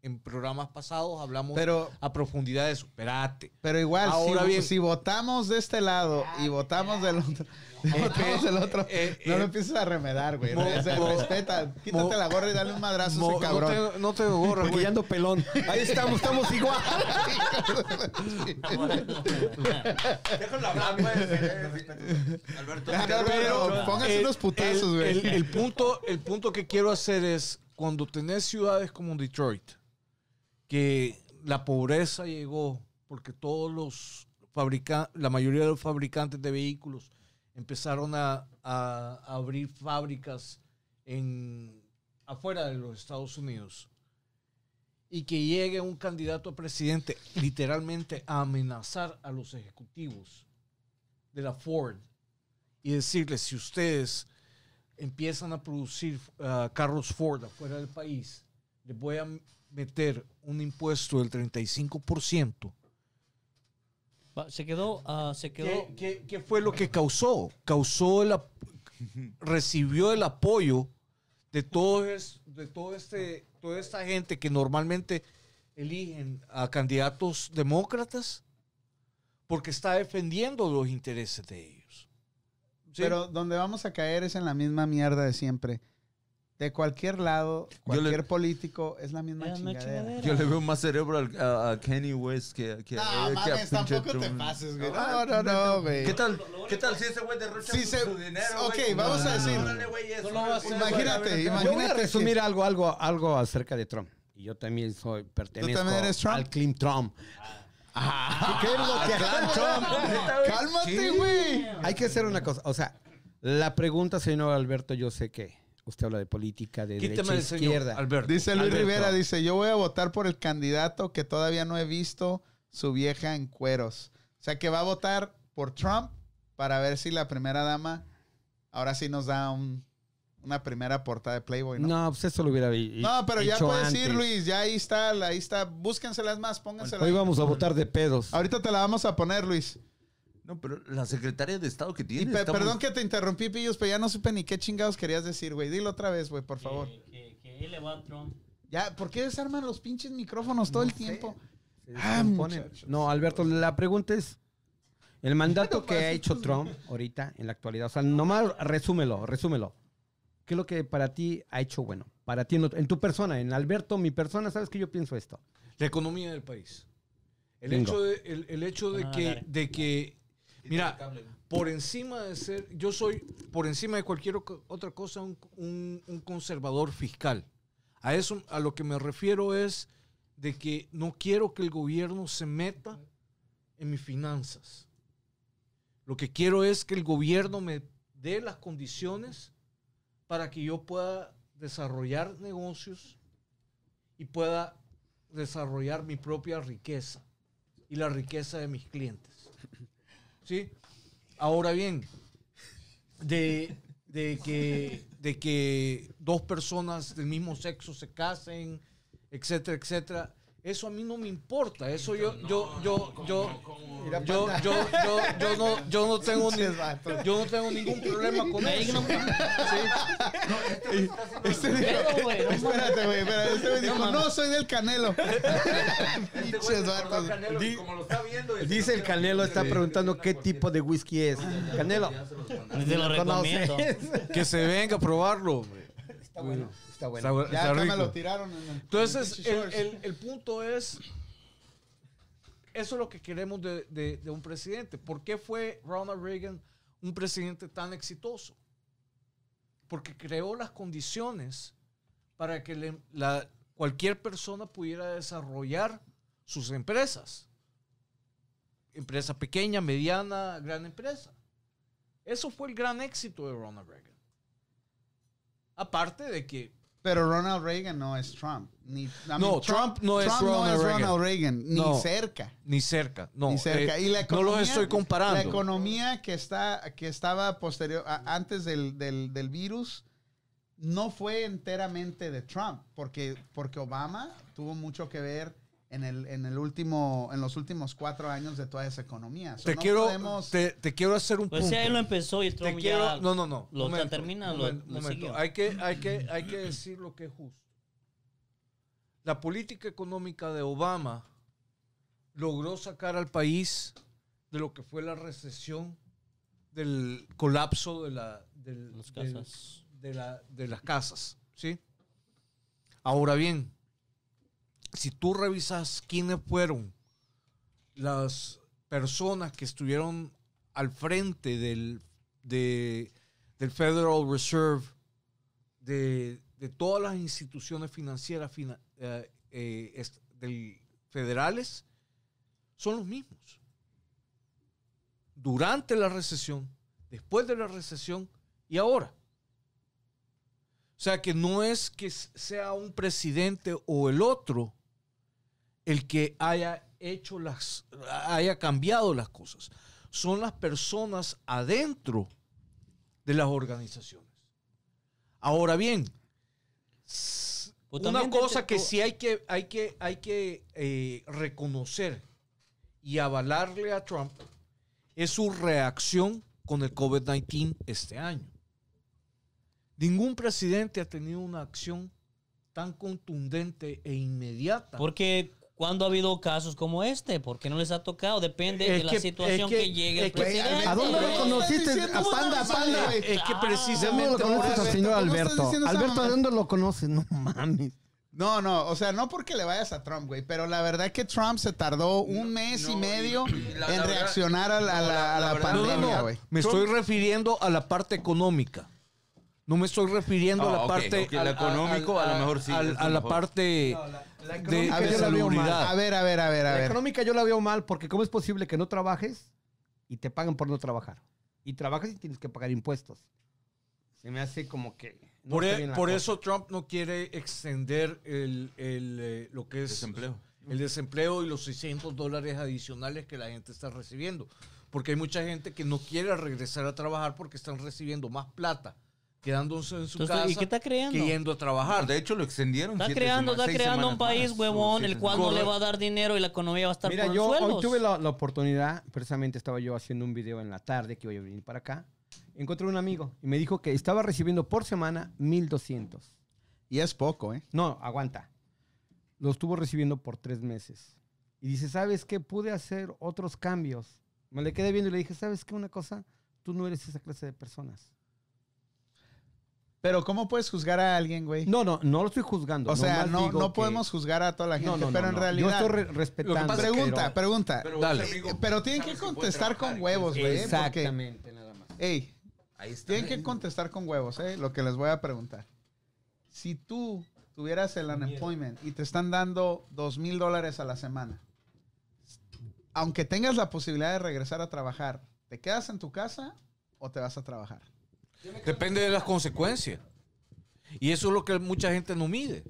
En programas pasados hablamos Pero, a profundidad de eso. Espérate. pero igual, Ahora si, bien. si votamos de este lado y votamos del otro, votamos del otro, eh, no eh, lo empieces a remedar, güey. mo- O sea, mo- respeta, quítate mo- la gorra y dale un madrazo a Mo- ese cabrón. No te, no te gorra, Porque güey. ando pelón. Ahí estamos, estamos igual. Déjalo hablar, güey. eh, Alberto. Pero el- unos putazos, el- güey. El, el punto, el punto que quiero hacer es cuando tenés ciudades como Detroit, que la pobreza llegó porque todos los fabricantes, la mayoría de los fabricantes de vehículos empezaron a, abrir fábricas en afuera de los Estados Unidos. Y que llegue un candidato a presidente literalmente a amenazar a los ejecutivos de la Ford y decirles si ustedes empiezan a producir ah, carros Ford afuera del país, les voy a meter un impuesto del 35%. Va, Se quedó, ah, se quedó. ¿Qué, qué- qué fue lo que causó? Causó el, recibió el apoyo de todo es- de todo este, toda esta gente que normalmente eligen a candidatos demócratas porque está defendiendo los intereses de ellos. ¿Sí? Pero donde vamos a caer es en la misma mierda de siempre. De cualquier lado, le- cualquier político, es la misma chingadera. chingadera. Yo le veo más cerebro al- a, a Kenny West que, que, No, eh, que a mames, pinche tampoco te Trump. pases, güey. Ah, No, no, no, güey. ¿Qué tal, ¿Qué tal si ese güey derrocha Sí, su, se- su dinero? ok, güey? vamos a decir- No lo a güey, Imagínate, a ver, Yo voy a imagínate resumir que- algo, algo, algo acerca de Trump. Y yo también soy pertenezco también eres Trump? al Clean Trump. Ah, ¿Qué es lo que Cálmate, güey. Hay que hacer una cosa. O sea, la pregunta, señor Alberto, yo sé que usted habla de política, de Quítame derecha señor izquierda. Alberto. Dice Luis Alberto. Rivera, dice, yo voy a votar por el candidato que todavía no he visto su vieja en cueros. O sea, que va a votar por Trump para ver si la primera dama ahora sí nos da un- una primera portada de Playboy, ¿no? No, pues eso lo hubiera i- No, pero ya puedes ir, antes. Luis. Ya ahí está, ahí está. Búsquenselas más, pónganselas. Hoy vamos a votar de pedos. Ahorita te la vamos a poner, Luis. No, pero la secretaria de Estado que Y tiene. pe- muy- perdón que te interrumpí, Pillos, pero ya no supe ni qué chingados querías decir, güey. Dilo otra vez, güey, por favor. Que, que, que él le va a Trump. Ya, ¿por qué desarman los pinches micrófonos todo el tiempo? Ah, no, Alberto, la pregunta es, el mandato que ha hecho Trump ahorita, en la actualidad, o sea, nomás resúmelo, resúmelo. ¿Qué es lo que para ti ha hecho bueno? Para ti, en, tu persona, en Alberto, mi persona, ¿sabes que yo pienso esto? La economía del país. El Bingo. hecho de, el, el hecho de Ah, que, de que, mira, por encima de ser, yo soy, por encima de cualquier otra cosa, un, un- un conservador fiscal. A eso, a lo que me refiero es de que no quiero que el gobierno se meta en mis finanzas. Lo que quiero es que el gobierno me dé las condiciones para que yo pueda desarrollar negocios y pueda desarrollar mi propia riqueza y la riqueza de mis clientes. ¿Sí? Ahora bien, de, de que, de que dos personas del mismo sexo se casen, etcétera, etcétera, eso a mí no me importa. Eso yo, yo, yo, yo, yo, yo, yo, yo no, yo no tengo ni- yo no tengo ningún problema con eso. no- Este dijo, güey, no espérate, güey, espérate. Este güey dijo, no, soy del Canelo. Viendo. Dice el Canelo, está preguntando qué tipo de whisky es. Canelo. Te lo recomiendo. Que se venga a probarlo. Está bueno, está Está, bueno. Ya está acá me lo tiraron. en el- Entonces, el, el- el punto es, eso es lo que queremos de, de- de un presidente. ¿Por qué fue Ronald Reagan un presidente tan exitoso? Porque creó las condiciones para que le- la- cualquier persona pudiera desarrollar sus empresas. Empresa pequeña, mediana, gran empresa. Eso fue el gran éxito de Ronald Reagan. Aparte de que Pero Ronald Reagan no es Trump. Ni, I mean, No, Trump no es Ronald Reagan. Ronald Reagan, ni No. cerca. Ni cerca, no. ni cerca. eh, y la no economía, los estoy comparando. La economía que, está, que estaba posterior, antes del, del- del virus no fue enteramente de Trump, porque, porque Obama tuvo mucho que ver en, el, en, el último, en los últimos cuatro años de toda esa economía. So, te, no quiero, podemos- te, te quiero hacer un Pues punto. si ahí lo empezó y te Trump quiero, ya no, no, no. lo momento, termina, lo- momento, lo momento. siguió. Hay que, hay, que, hay que decir lo que es justo. La política económica de Obama logró sacar al país de lo que fue la recesión del colapso de, la, del- Las del- casas. de, la- de las casas. ¿sí? Ahora bien, si tú revisas quiénes fueron las personas que estuvieron al frente del, de- del Federal Reserve, de, de todas las instituciones financieras fina- eh, eh, del- federales, son los mismos. Durante la recesión, después de la recesión y ahora. O sea que no es que sea un presidente o el otro el que haya hecho las, haya cambiado las cosas. Son las personas adentro de las organizaciones. Ahora bien, Pues una cosa que sí hay que, hay que, hay que eh, reconocer y avalarle a Trump es su reacción con el COVID-19 este año. Ningún presidente ha tenido una acción tan contundente e inmediata. Porque cuando ha habido casos como este, ¿por qué no les ha tocado? Depende Es de la que- situación es que- que, llegue el es que- presidente. ¿A dónde lo conociste? A Panda, güey. es que Ah, ¿De precisamente dónde lo conoces al señor ¿cómo Alberto? Alberto, ¿de dónde lo conoces? No mames. No, no, o sea, no porque le vayas a Trump, güey, pero la verdad que Trump se tardó un mes y no, medio y- y la- en la verdad- reaccionar a la, a no, la- la- a la la verdad- No, no, pandemia, no. güey. Me estoy refiriendo a la parte económica. No me estoy refiriendo a Ah, la ok, ok, ok, lo económico, a lo mejor sí, al- es a la mejor. parte de, económica de yo la veo mal. A ver, a ver, a ver, a La ver. económica yo la veo mal porque ¿cómo es posible que no trabajes y te paguen por no trabajar? Y trabajas y tienes que pagar impuestos. Se me hace como que... no Por, e- la por eso Trump no quiere extender el, el, eh, lo que es Desempleo. el desempleo y los 600 dólares adicionales que la gente está recibiendo. Porque hay mucha gente que no quiere regresar a trabajar porque están recibiendo más plata quedándose en su Entonces, casa ¿y qué está creando? que yendo a trabajar. De hecho, lo extendieron. Está siete creando, sema- está creando un semanas país, más. huevón, el cual no semanas. le va a dar dinero y la economía va a estar Mira, por yo los hoy tuve la, la oportunidad, precisamente estaba yo haciendo un video en la tarde que iba a venir para acá. Encontré un amigo y me dijo que estaba recibiendo por semana 1200. Y es poco, ¿eh? No, aguanta. Lo estuvo recibiendo por tres meses. Y dice, ¿sabes qué? Pude hacer otros cambios. Me le quedé viendo y le dije, ¿sabes qué? Una cosa, tú no eres esa clase de personas. Pero ¿cómo puedes juzgar a alguien, güey? No, no, no lo estoy juzgando. o sea, no, no que- podemos juzgar a toda la gente, No, no, no, pero en no. realidad... Yo estoy re- respetando. pregunta, pero- pregunta. Pero, Dale. amigo, Pero tienen que contestar con huevos, güey. ¿eh? Porque, Exactamente, nada más. ey, Ahí está. tienen que contestar con huevos, ¿eh? Lo que les voy a preguntar. Si tú tuvieras el unemployment y te están dando dos mil dólares a la semana, aunque tengas la posibilidad de regresar a trabajar, ¿te quedas en tu casa o te vas a trabajar? Depende de las consecuencias. Y eso es lo que mucha gente no mide.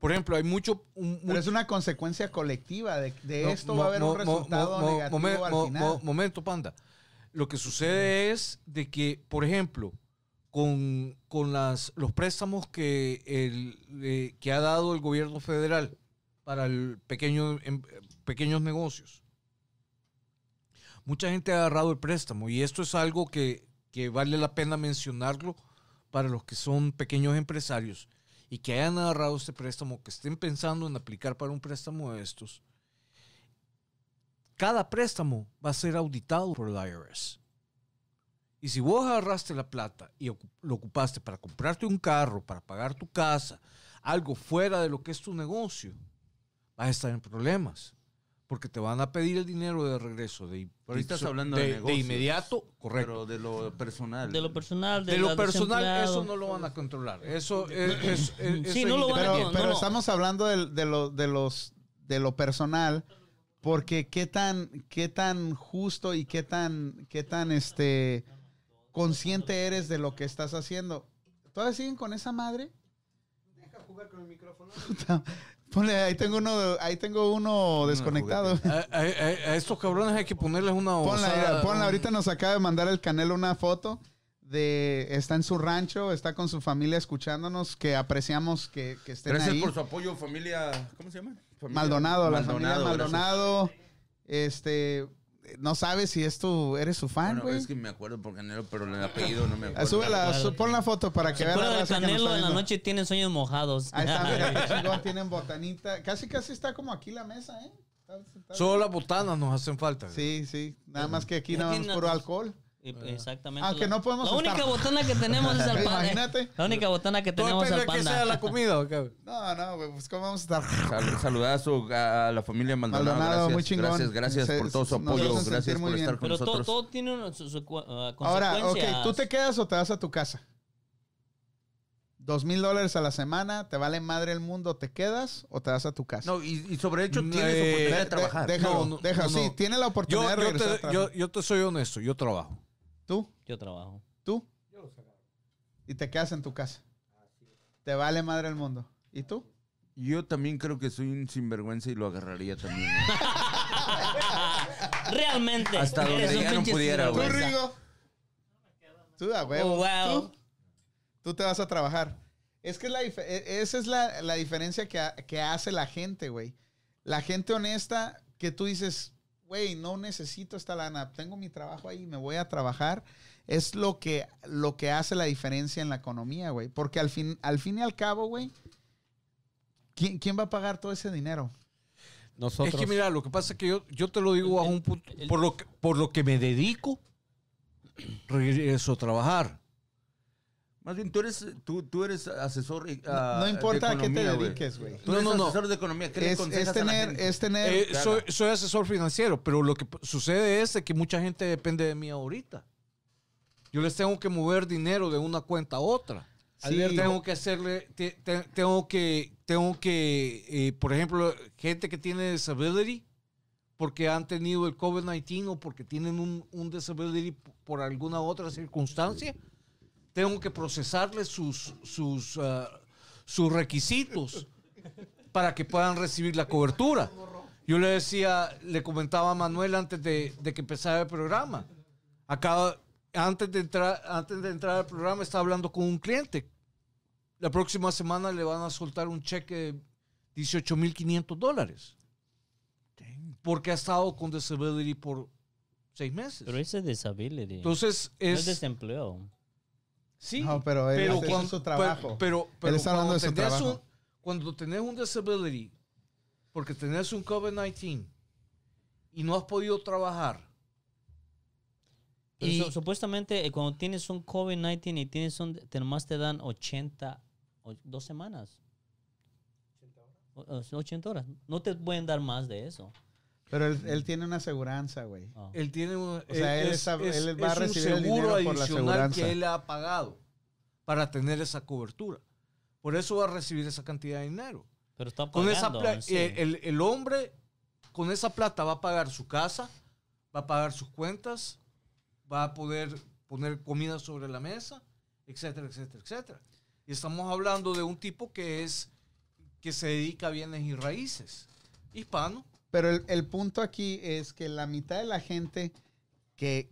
Por ejemplo, hay mucho... un- Pero es una consecuencia colectiva. De, de No, esto mo- va a haber mo- un resultado mo- negativo al final. mo- momento, panda. Lo que sucede es de que, por ejemplo, con, con las, los préstamos que, el, eh, que ha dado el gobierno federal para el pequeño, em- pequeños negocios, mucha gente ha agarrado el préstamo y esto es algo que, que vale la pena mencionarlo para los que son pequeños empresarios y que hayan agarrado este préstamo, que estén pensando en aplicar para un préstamo de estos cada préstamo va a ser auditado por el IRS. Y si vos agarraste la plata y lo ocupaste para comprarte un carro, para pagar tu casa, algo fuera de lo que es tu negocio, vas a estar en problemas. Porque te van a pedir el dinero de regreso. De, Pero ahí estás hablando de de, negocios. inmediato, correcto. Pero de lo personal. De lo personal, de, De lo personal, eso no lo van a controlar. Eso es. es- es- Sí, eso no lo van a Pero, pero no. estamos hablando del- de, lo, de, los, de lo personal, porque qué tan, qué tan justo y qué tan, qué tan este, consciente eres de lo que estás haciendo. ¿Todavía siguen con esa madre? Deja jugar con el micrófono. Ponle, ahí tengo uno, ahí tengo uno desconectado. A, a- a- a estos cabrones hay que ponerles una Ponla, osada- mira, ponla. ahorita nos acaba de mandar el Canelo una foto de está en su rancho, está con su familia escuchándonos, que apreciamos que, que estén Gracias ahí. por su apoyo, familia. ¿Cómo se llama? Familia Maldonado, la familia gracias. Maldonado. Este, no sabes si es tu, eres su fan, Bueno, güey. es que me acuerdo por Canelo, pero el apellido no me acuerdo. súbela, Claro. su- pon la foto para que Se vea la raza que nos Canelo está en la noche tienen sueños mojados. Ahí está, mira, chingón, tienen botanita. Casi, casi está como aquí la mesa, ¿eh? Está- está- Solo las botanas nos hacen falta. Sí, sí. Nada más que aquí no es tiene- puro alcohol. Y- Exactamente. Aunque La- no podemos La única estar- botana que tenemos es al panda. Imagínate. La única botana que Todo tenemos depende al de que panda. sea la comida. ¿o qué? No, no, güey, pues cómo vamos a estar. Sal- saludazo a la familia Maldonado. Maldonado, gracias, muy chingón. Gracias, gracias Se- por todo su apoyo. Gracias muy por bien. estar con Pero todo, nosotros. todo tiene una, su, su- uh, Ahora, ok. ¿tú te quedas o te vas a tu casa? Dos mil dólares a la semana, te vale madre el mundo, ¿te quedas o te vas a tu casa? No, y, y sobre hecho tienes eh, oportunidad De- de trabajar. de- déjalo, No, no, déjalo. no, no. Sí, tiene la Yo, oportunidad de yo regresar te, trabajar. yo, yo te soy honesto, yo trabajo. ¿Tú? Yo trabajo. ¿Tú? Y te quedas en tu casa. Te vale madre el mundo. ¿Y tú? Yo también creo que soy un sinvergüenza y lo agarraría también. Realmente. Hasta donde eres un ya no pudiera, ¿Tú, güey. sinvergüenza. Rigo? Tú, a huevo. Oh, wow. ¿Tú? Tú te vas a trabajar. Es que la e- esa es la, la diferencia que, que hace la gente, güey. La gente honesta que tú dices, güey, no necesito esta lana, tengo mi trabajo ahí, me voy a trabajar. Es lo que, lo que hace la diferencia en la economía, güey. Porque al fin, al fin y al cabo, güey, ¿quién, quién va a pagar todo ese dinero? Nosotros. Es que mira, lo que pasa es que yo, yo te lo digo bajo un punto, el- por lo que, por lo que me dedico, regreso a trabajar. Más bien, tú eres, tú, tú eres asesor. eh, No, ah, de importa a qué te dediques, güey. Tú No, eres no, no. asesor de economía. ¿Qué le Es, a la tener, gente? es tener, Eh, Claro. soy, soy asesor financiero, pero lo que sucede es que mucha gente depende de mí ahorita. Yo les tengo que mover dinero de una cuenta a otra. Sí. Tengo que hacerle, te- te- tengo que, tengo que, eh, por ejemplo, gente que tiene disability, porque han tenido el COVID-19 o porque tienen un, un disability por alguna otra circunstancia, tengo que procesarles sus, sus, ah, sus requisitos para que puedan recibir la cobertura. Yo le decía, le comentaba a Manuel antes de, de que empezara el programa. Acaba, antes de entrar, antes de entrar al programa estaba hablando con un cliente. La próxima semana le van a soltar un cheque de 18.500 dólares. Porque ha estado con disability por seis meses. Pero ese es disability. Entonces no es es... desempleo. Sí, No, pero él- es cuando- su trabajo. Pero, pero, pero está hablando cuando de su trabajo. un- cuando tenés un disability, porque tenés un COVID-19 y no has podido trabajar, Pero y su- supuestamente eh, cuando tienes un COVID-19 y tienes un, te nomás te dan 80, o- dos semanas. O- o- 80 horas. No te pueden dar más de eso. pero él, él tiene una aseguranza, güey. Ah. él tiene un, O sea, él es, es- él va a es un recibir el seguro dinero por la aseguranza. que él ha pagado para tener esa cobertura. Por eso va a recibir esa cantidad de dinero. Pero está Con esa pagando. pla- en sí. eh, el, el hombre con esa plata va a pagar su casa, va a pagar sus cuentas, va a poder poner comida sobre la mesa, etcétera, etcétera, etcétera. Y estamos hablando de un tipo que es que se dedica a bienes y raíces. Hispano. Pero el, el punto aquí es que la mitad de la gente que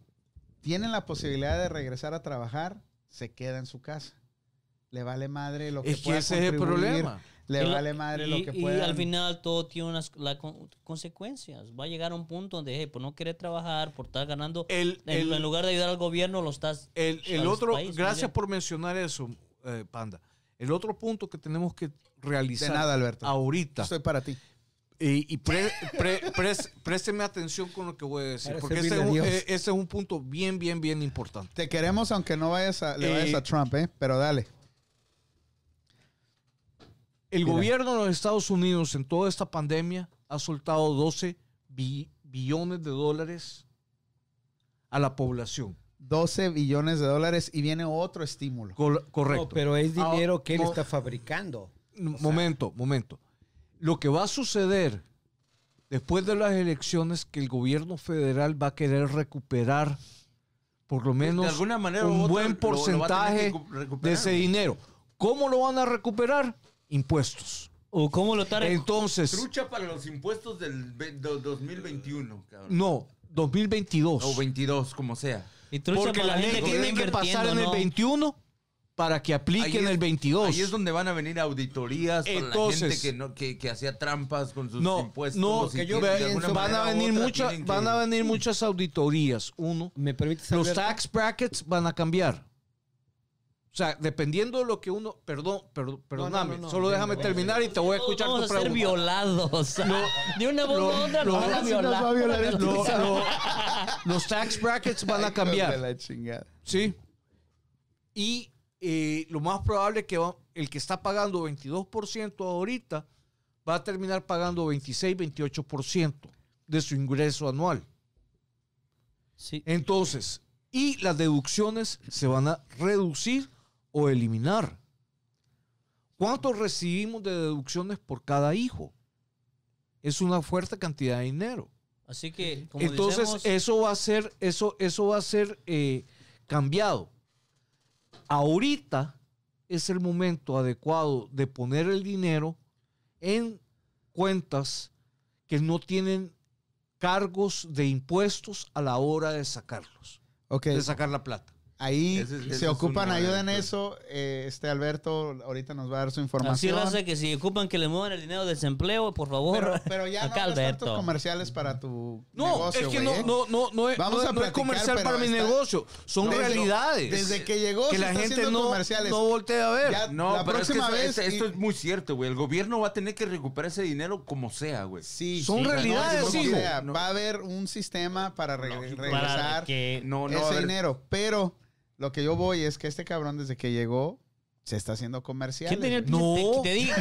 tiene la posibilidad de regresar a trabajar se queda en su casa. Le vale madre lo que Es que pueda ese es el problema. Le Y lo- vale madre y, lo que y pueda. al final todo tiene unas la con- consecuencias. Va a llegar a un punto donde, hey, por no querer trabajar, por estar ganando, El- en, el- en lugar de ayudar al gobierno, lo estás... El, el otro, gracias por mencionar eso, eh, Panda. El otro punto que tenemos que realizar De nada, Alberto. ahorita, Estoy para ti. y, y pre- pre- pres- présteme atención con lo que voy a decir, Para porque ese es, un, eh, ese es un punto bien, bien, bien importante. Te queremos aunque no vayas a, le Eh, vayas a Trump, ¿eh? Pero dale. El Mira. gobierno de los Estados Unidos en toda esta pandemia ha soltado 12 bi- billones de dólares a la población. 12 billones de dólares y viene otro estímulo. Cor- correcto. No, pero es Ah, dinero que él está fabricando. momento, momento. Lo que va a suceder después de las elecciones que el gobierno federal va a querer recuperar por lo menos de alguna manera un buen lo- lo porcentaje de ese dinero. ¿Cómo lo van a recuperar? Impuestos. ¿O cómo lo está... Entonces, Trucha para los impuestos del ve- do- 2021, cabrón. no, 2022. O 22, como sea. y trucha Porque para la gente ley tiene que pasar en invirtiendo, el ¿no? 21 para que aplique Ahí en es- el 22. Ahí es donde van a venir auditorías para la Entonces- gente que, no, que, que hacía trampas con sus no, impuestos. no, que yo alguna van a venir muchas, van a venir muchas auditorías. Uno, ¿Me los tax brackets van a cambiar. O sea, dependiendo de lo que uno, perdón, perdón, perdóname, no, no, solo déjame terminar y te voy a escuchar vamos tu a ser pregunta. violados. de una voz a otra nos van a sí nos va a violar lo- los tax brackets van a cambiar. la chingada. Sí. Y eh, lo más probable que va- el que está pagando 22% ahorita va a terminar pagando 26, 28% de su ingreso anual. Sí. Entonces, y las deducciones se van a reducir o eliminar. ¿Cuánto recibimos de deducciones por cada hijo? Es una fuerte cantidad de dinero. Así que, como Entonces, decimos, eso va a ser, eso, eso va a ser eh, cambiado. Ahorita es el momento adecuado de poner el dinero en cuentas que no tienen cargos de impuestos a la hora de sacarlos, de sacar la plata. Ahí Ese es- ese se ocupan, uno de ayuda en los- eso. eh, este Alberto ahorita nos va a dar su así información. raza que si ocupan que le muevan el dinero de desempleo, por favor. pero, pero ya no acá tantos Alberto. comerciales para tu No, negocio, es que no, ¿eh? no, no, no, es- Vamos no es- a no es comercial para mi está- negocio, son Desde- realidades. Desde que llegó que se la está gente no, comerciales. no voltea a ver. Ya- No, La pero es que próxima eso- vez es- esto y- es muy cierto, güey. El gobierno va a tener que recuperar ese dinero como sea, güey. Sí, Son sí, realidades, no, sea, Va a haber un sistema para regresar No, no, ese dinero. Pero lo que yo voy es que este cabrón desde que llegó se está haciendo comerciales. ¿Quién tenía el No. Te, te dije,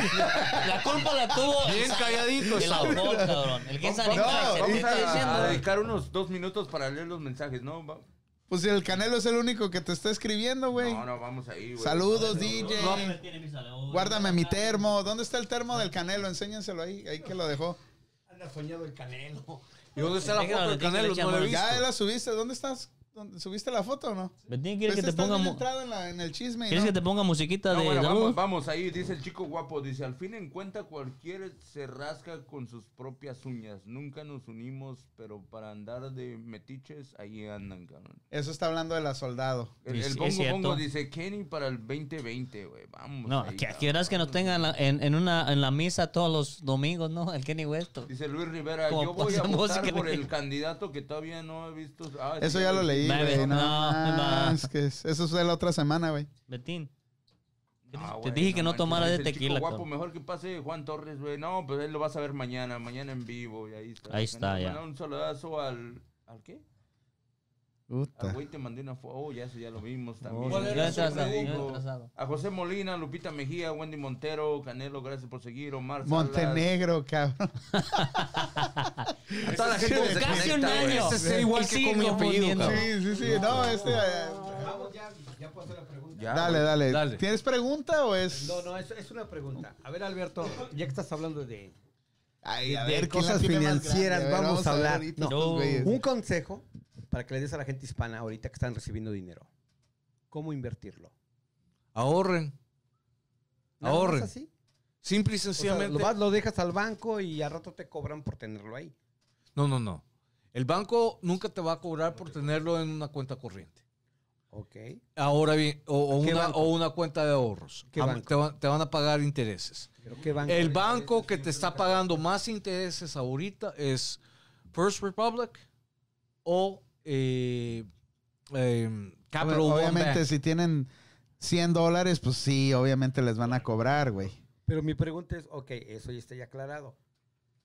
la culpa la tuvo. Bien calladito El autor, cabrón. El que es Vamos, Aniclaser, te vamos está a, a diciendo. dedicar unos dos minutos para leer los mensajes, ¿no? Va- Pues el Canelo es el único que te está escribiendo, güey. No, no, vamos ahí, güey. Saludos, No, no, DJ. no. Guárdame mi termo. ¿Dónde está el termo del Canelo? Enséñenselo ahí, ahí que lo dejó. Anda soñado el canelo. ¿Y dónde está la foto del Canelo? No la he chamo. visto. Ya la subiste. ¿Dónde estás? ¿Dónde- ¿Subiste la foto o no? Pues que te ponga. bien mu- entrado en, la- en el chisme. ¿Quieres ¿no? que te ponga musiquita No, de bueno, vamos, vamos, ahí dice el chico guapo, dice, al fin en cuenta cualquiera se rasca con sus propias uñas, nunca nos unimos, pero para andar de metiches, ahí andan, cabrón. Eso está hablando de la soldado. El, el bongo dice, Kenny para el 2020, güey, vamos. No, ahí, que quieras que nos tengan en, la- en, en una, en la misa todos los domingos, ¿no? El Kenny West. Dice Luis Rivera, yo voy a votar por el candidato que todavía no he visto. Ah, Eso sí, ya lo leí, Güey. No, no, no. es que es- eso fue la otra semana, güey. Betín. Ah, te güey, dije que no manches, tomara de tequila, guapo, cabrón. mejor que pase Juan Torres, güey. No, pues él lo vas a ver mañana, mañana en vivo. Y ahí está. Ahí está, ya. Un saludazo al. ¿Al qué? Puta. Al güey te mandé una foto. Oh, ya eso ya lo vimos también. Yo atrasado. A José Molina, Lupita Mejía, Wendy Montero, Canelo, gracias por seguir. Omar Salas. Montenegro, cabrón. A toda la gente que se Casi un año. Ese es igual que con mi apellido, cabrón. Sí, sí, sí. No, este. eh, Vamos ya, ya puedo hacer la pregunta. Ya, dale, dale, Dale. ¿Tienes pregunta o es.? No, no, es, es una pregunta. A ver, Alberto, ya que estás hablando de, Ay, a de ver, ¿quién la cosas financieras? A ver, vamos, a ver hablar. ahorita No. estos güeyes. un consejo para que le des a la gente hispana ahorita que están recibiendo dinero. ¿Cómo invertirlo? Ahorren. ¿Nada más Ahorren. así? Simple y O sea, sencillamente. lo, vas, lo dejas al banco y al rato te cobran por tenerlo ahí. No, no, no. El banco nunca te va a cobrar por tenerlo en una cuenta corriente. Ok. Ahora bien, o, o ¿Qué una, o una cuenta de ahorros. ¿Qué banco? Te, va- te van a pagar intereses. ¿Pero qué banco? El banco que te está pagando más intereses ahorita es First Republic o eh, eh, Capital One obviamente, Bank. si tienen 100 dólares, pues sí, obviamente les van a cobrar, güey. Pero mi pregunta es, ok, eso ya está ya aclarado.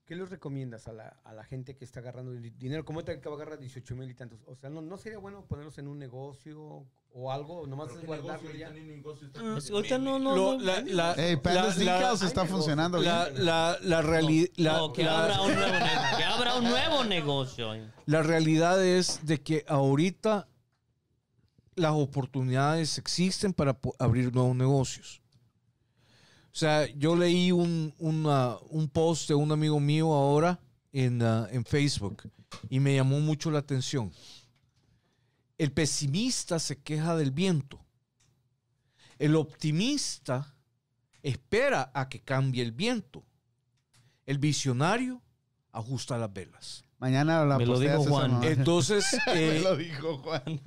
¿Qué les recomiendas a la, a la gente que está agarrando di- dinero? Como ahorita que va a agarrar 18 mil y tantos. O sea, ¿no, ¿no sería bueno ponerlos en un negocio o algo? Nomás es guardarlo ya. Es- ahorita no, no, Lo- la, la- Ey, Panda la- Sneakers la- está funcionando la, bien. la, la reali- la- No, que, la- abra un nuevo negocio, que abra un nuevo negocio. la realidad es de que ahorita las oportunidades existen para abrir nuevos negocios. O sea, yo leí un, una- un post de un amigo mío ahora en, ah, en Facebook y me llamó mucho la atención. El pesimista se queja del viento. El optimista espera a que cambie el viento. El visionario ajusta las velas. Mañana la Me lo dijo Juan. Entonces, Me eh, lo dijo Juan.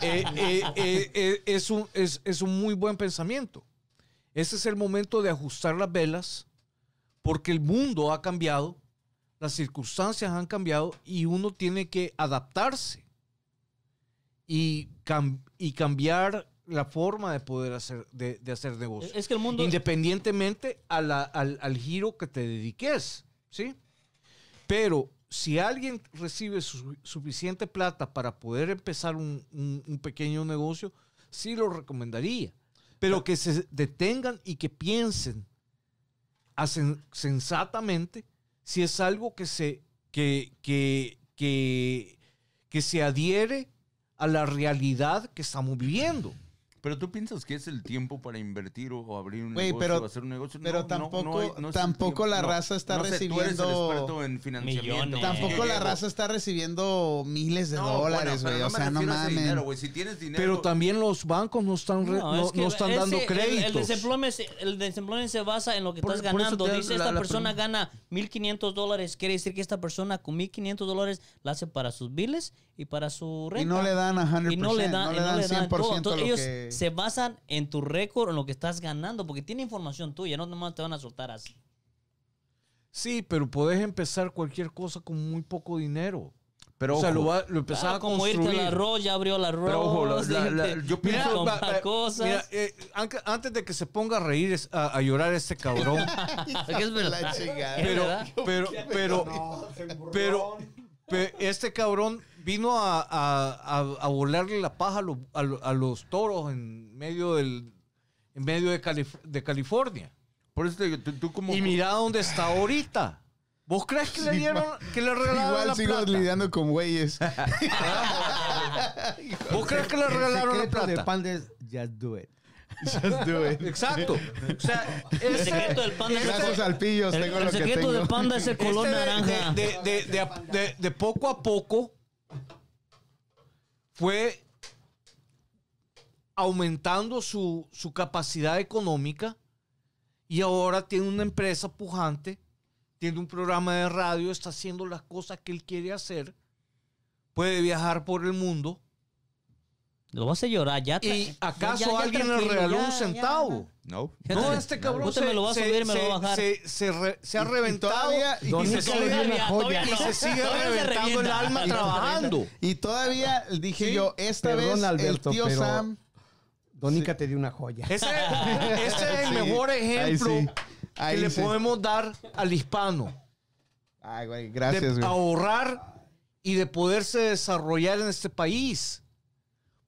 eh, eh, eh, eh, es, un, es, es un muy buen pensamiento. Ese es el momento de ajustar las velas porque el mundo ha cambiado, las circunstancias han cambiado y uno tiene que adaptarse y, cam- y cambiar la forma de poder hacer, de, de hacer negocio. Es que el mundo... Independientemente a la- al, al giro que te dediques, ¿sí? Pero si alguien recibe su- suficiente plata para poder empezar un, un- un pequeño negocio, sí lo recomendaría. Pero que se detengan y que piensen sensatamente si es algo que se, que, que, que, que se adhiere a la realidad que estamos viviendo. Pero tú piensas que es el tiempo para invertir o, o abrir un negocio pero- o hacer un negocio. pero No, tampoco- no hay- no es el tampoco la raza está no sé, tú eres el recibiendo experto en financiamiento. millones. Tampoco la raza está recibiendo miles de No, dólares, güey. pero o sea, no mamen. dinero, güey. Si tienes dinero. Pero también los bancos no están, re- no, es que no están ese- dando el- créditos. El, desempleo, se- el desempleo se basa en lo que Por- estás ganando. te- Dice la- esta la persona pregunta- gana 1.500 dólares. Quiere decir que esta persona con 1.500 dólares la hace para sus biles y para su renta. Y no le dan a 100%, Y no le dan, no le no dan le dan 100% todo. Entonces ellos que- se basan en tu récord, en lo que estás ganando, porque tiene información tuya. No nomás te van a soltar así. Sí, pero puedes empezar cualquier cosa con muy poco dinero. Pero o sea, ojo. lo, va- lo empezás Claro, a como irte construir. al arroz, ya abrió el arroz. Pero ojo, la- la- la- irte yo pienso- comprar va- va- cosas. mira, eh, antes de que se ponga a reír, a, a llorar este cabrón. Porque es verdad. La chingada. Es pero, verdad. pero, pero, pero, pe- este cabrón vino a, a, a, a volarle la paja a, los- a lo- a los toros en medio del, en medio de, Calif- de California. Por eso te tú, tú como. Y mira dónde está ahorita. ¿Vos crees que le dieron, que le regalaron Igual la sigo plata? lidiando con güeyes. ¿Vos crees que le El regalaron la secreto de plata? Panda es just do it. Just do it. Exacto. O sea, El secreto del panda es el, tengo el secreto del panda es el color este naranja. De, de- de- de- de- de poco a poco fue aumentando su, su capacidad económica y ahora tiene una empresa pujante, tiene un programa de radio, está haciendo las cosas que él quiere hacer, puede viajar por el mundo. Lo vas a llorar. Ya ¿Y acaso ya, ya, alguien le regaló ya, un centavo? No. No, este cabrón Usted me lo va a subir, me lo va a bajar. se- se re- se ha reventado todavía- y y se sigue- le dio Todavía, todavía y no. se sigue Todavía se reventando el alma trabajando. Y todavía dije yo, esta Perdón, vez Alberto, el tío pero- Sam... Donica te dio una joya. Ese, ese es el Sí, mejor ahí ejemplo que le podemos dar al hispano. Ay, güey, De gracias, güey. ahorrar y de poderse desarrollar en este país.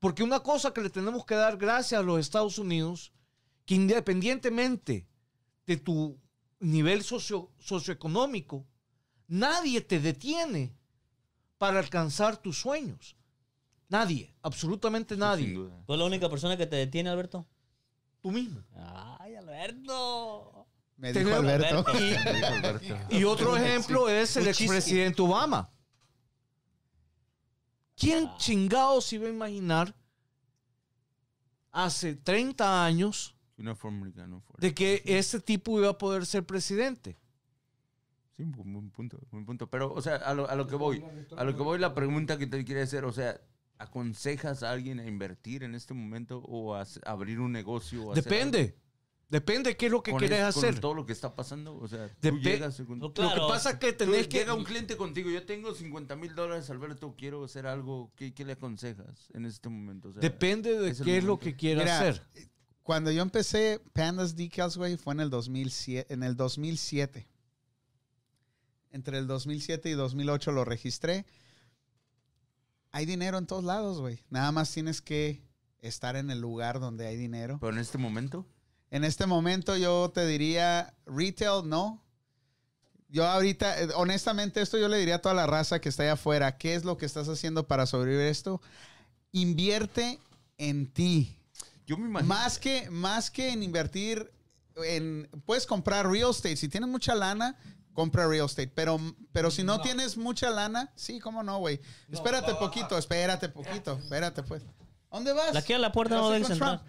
Porque una cosa que le tenemos que dar gracias a los Estados Unidos, que independientemente de tu nivel socio- socioeconómico, nadie te detiene para alcanzar tus sueños. Nadie, absolutamente nadie. ¿Tú eres la única persona que te detiene, Alberto? Tú mismo. Ay, Alberto. Me dijo Alberto. Y otro ejemplo es el expresidente Obama. ¿Quién chingado se iba a imaginar hace 30 años De que ese tipo iba a poder ser presidente. Sí, un buen punto, buen punto. Pero, o sea, a lo, a lo que voy, a lo que voy, la pregunta que te quiere hacer, o sea, ¿aconsejas a alguien a invertir en este momento o a abrir un negocio? o hacer Depende. Depende qué es lo que quieres es- con hacer. todo lo que está pasando, o sea, tú llegas con- Lo que pasa es que Tú- tenés que... llega un cliente contigo, yo tengo 50 mil dólares, Alberto, quiero hacer algo, ¿qué, qué le aconsejas en este momento? O sea, Depende de es qué es lo que quieras hacer. Cuando yo empecé Pandas Decals, güey, fue en el 2007, en el 2007. Entre el 2007 y 2008 lo registré. Hay dinero en todos lados, güey. Nada más tienes que estar en el lugar donde hay dinero. Pero en este momento, En este momento yo te diría retail, no. Yo ahorita, eh, honestamente, esto yo le diría a toda la raza que está allá afuera, ¿qué es lo que estás haciendo para sobrevivir esto? Invierte en ti. Yo me imagino... Más que, más que en invertir en... Puedes comprar real estate. Si tienes mucha lana, compra real estate. Pero, pero si no, tienes mucha lana, sí, cómo no, güey. espérate poquito, espérate poquito, espérate pues. ¿Dónde vas? La que a la puerta no entrar. Trump.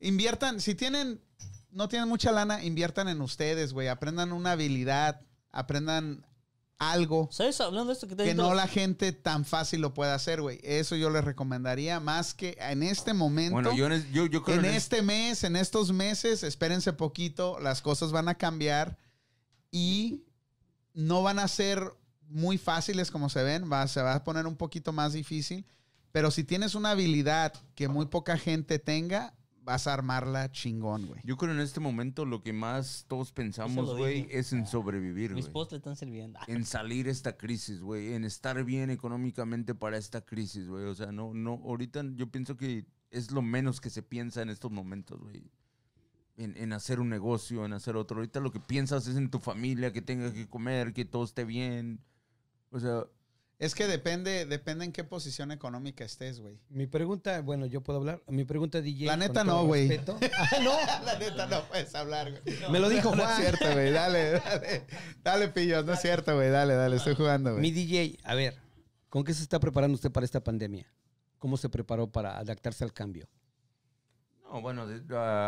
Inviertan, si tienen, no tienen mucha lana, inviertan en ustedes, güey. Aprendan una habilidad, aprendan algo ¿Sabes? Hablando de esto que te que digo, no la gente tan fácil lo pueda hacer, güey. Eso yo les recomendaría más que en este momento. Bueno, yo, en yo, yo creo en en es- este mes, en estos meses, espérense poquito, las cosas van a cambiar y no van a ser muy fáciles como se ven, va, se va a poner un poquito más difícil, pero si tienes una habilidad que muy poca gente tenga, vas a armarla chingón, güey. Yo creo en este momento lo que más todos pensamos, güey, es en sobrevivir, mis güey. posts le están sirviendo. En salir esta crisis, güey. En estar bien económicamente para esta crisis, güey. O sea, no, no, ahorita yo pienso que es lo menos que se piensa en estos momentos, güey. En, en hacer un negocio, en hacer otro. Ahorita lo que piensas es en tu familia, que tenga que comer, que todo esté bien. O sea, Es que depende, depende en qué posición económica estés, güey. Mi pregunta, bueno, yo puedo hablar. Mi pregunta, DJ. La neta no, güey. respeto. Ah, no. La neta no puedes hablar, güey. Me lo dijo No es Juan. cierto, güey. Dale, dale. Dale, pillos. No es cierto, güey. Dale, dale. Estoy jugando, Mi güey. DJ, a ver, ¿con qué se está preparando usted para esta pandemia? ¿Cómo se preparó para adaptarse al cambio? no, bueno,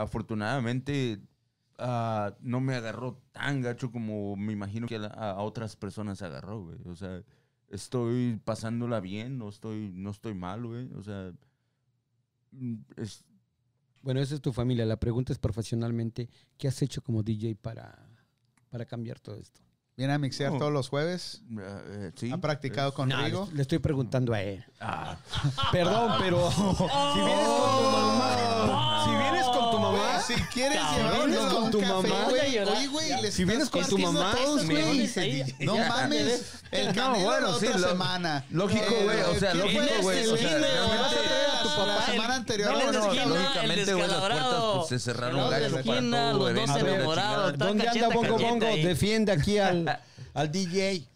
afortunadamente ah, no me agarró tan gacho como me imagino que a, la- a otras personas agarró, güey. O sea, estoy pasándola bien, no estoy, no estoy mal, güey. O sea, mm, es, Bueno, esa es tu familia. La pregunta es profesionalmente, ¿qué has hecho como DJ para, para cambiar todo esto? Viene a mixear No. todos los jueves. ah, eh, sí. Ha practicado con No, Rigo. le, le estoy preguntando a él. Ah, Perdón, pero si vienes con tu mamá, si vienes con tu mamá, Si quieres llevarnos con tu café, mamá. Oye, güey, Si vienes con tu mamá. No Ya, mames. El No, Canelo bueno, la sí, otra lo- semana. lógico, güey, o sea, ¿qué lógico, güey, o sea, El- papá la El- semana anterior. el No, no, esquina, el lógicamente, las puertas pues, se cerraron El para todo los dos enamorados. Está ¿dónde anda Bongo Bongo? Defiende aquí al, al DJ.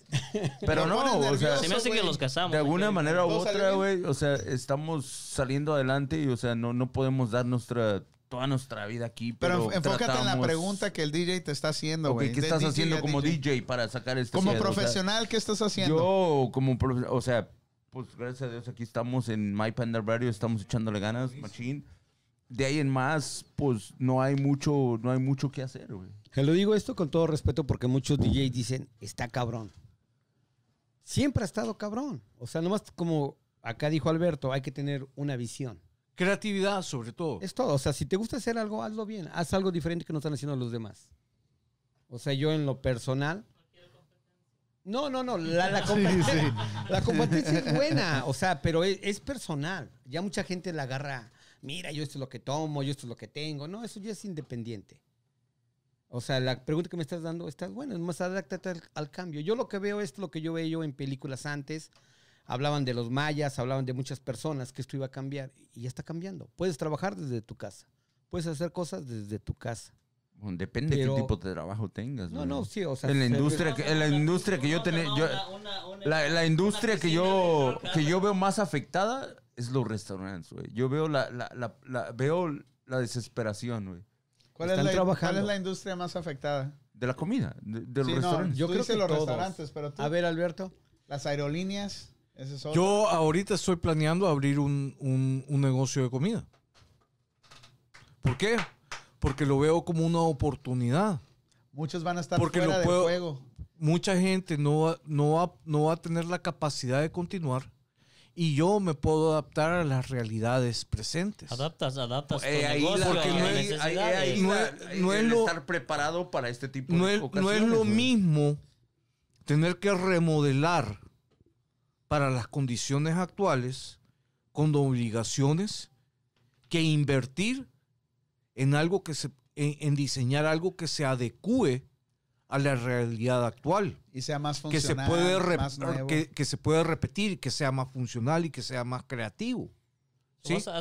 Pero no, o sea, Se me hace que los casamos. de alguna manera u ¿Todo salió otra, güey, o sea, estamos saliendo adelante y, o sea, no, no podemos dar nuestra, toda nuestra vida aquí, pero, Pero enfócate en la pregunta que el DJ te está haciendo, güey. ¿qué estás DJ haciendo como DJ, para sacar este Como pedo? O sea, profesional, ¿qué estás haciendo? Yo, como, profe- o sea, pues gracias a Dios aquí estamos en My Panda Radio, estamos echándole ganas, machine. De ahí en más, pues no hay mucho, no hay mucho que hacer, güey. Te lo digo esto con todo respeto porque muchos DJs dicen, está cabrón. Siempre ha estado cabrón. O sea, nomás como acá dijo Alberto, hay que tener una visión. Creatividad, sobre todo. Es todo. O sea, si te gusta hacer algo, hazlo bien. Haz algo diferente que no están haciendo los demás. O sea, yo en lo personal. No, no, no. La, la competencia, la competencia es buena. O sea, pero es, es personal. Ya mucha gente la agarra. Mira, yo esto es lo que tomo, yo esto es lo que tengo. No, eso ya es independiente. O sea, la pregunta que me estás dando está buena. Más adáctate al, al cambio. Yo lo que veo es lo que yo veía en películas antes. Hablaban de los mayas, hablaban de muchas personas que esto iba a cambiar y ya está cambiando. Puedes trabajar desde tu casa. Puedes hacer cosas desde tu casa. Bueno, depende Pero- qué tipo de trabajo tengas. No, güey. no, sí, o sea, en la industria que, en la industria que yo tenía, yo, la, la industria que yo que yo veo más afectada es los restaurantes, güey. Yo veo la, la, la, la- veo la desesperación, güey, ¿Cuál, es están la, trabajando. ¿Cuál es la industria más afectada? de la comida, de, de los Sí, no, restaurantes. Yo Tú creo dices que los todos. restaurantes, pero tú- A ver, Alberto. Las aerolíneas, ese es otro. Yo ahorita estoy planeando abrir un, un- un negocio de comida. ¿Por qué? Porque lo veo como una oportunidad. Muchos van a estar Porque fuera lo del puedo- juego. Mucha gente no va, no, va, no va a tener la capacidad de continuar y yo me puedo adaptar a las realidades presentes. Adaptas, adaptas Eh, ahí negocio la- porque no es- ahí- ahí- No la- es- no es lo- estar preparado para este tipo No de es, no ocasiones. es lo mismo tener que remodelar para las condiciones actuales con obligaciones que invertir en algo que se en, en diseñar algo que se adecue a la realidad actual Y sea más que se funcional, puede re- más nuevo. que, que se puede repetir que sea más funcional y que sea más creativo ¿sí? Vas a,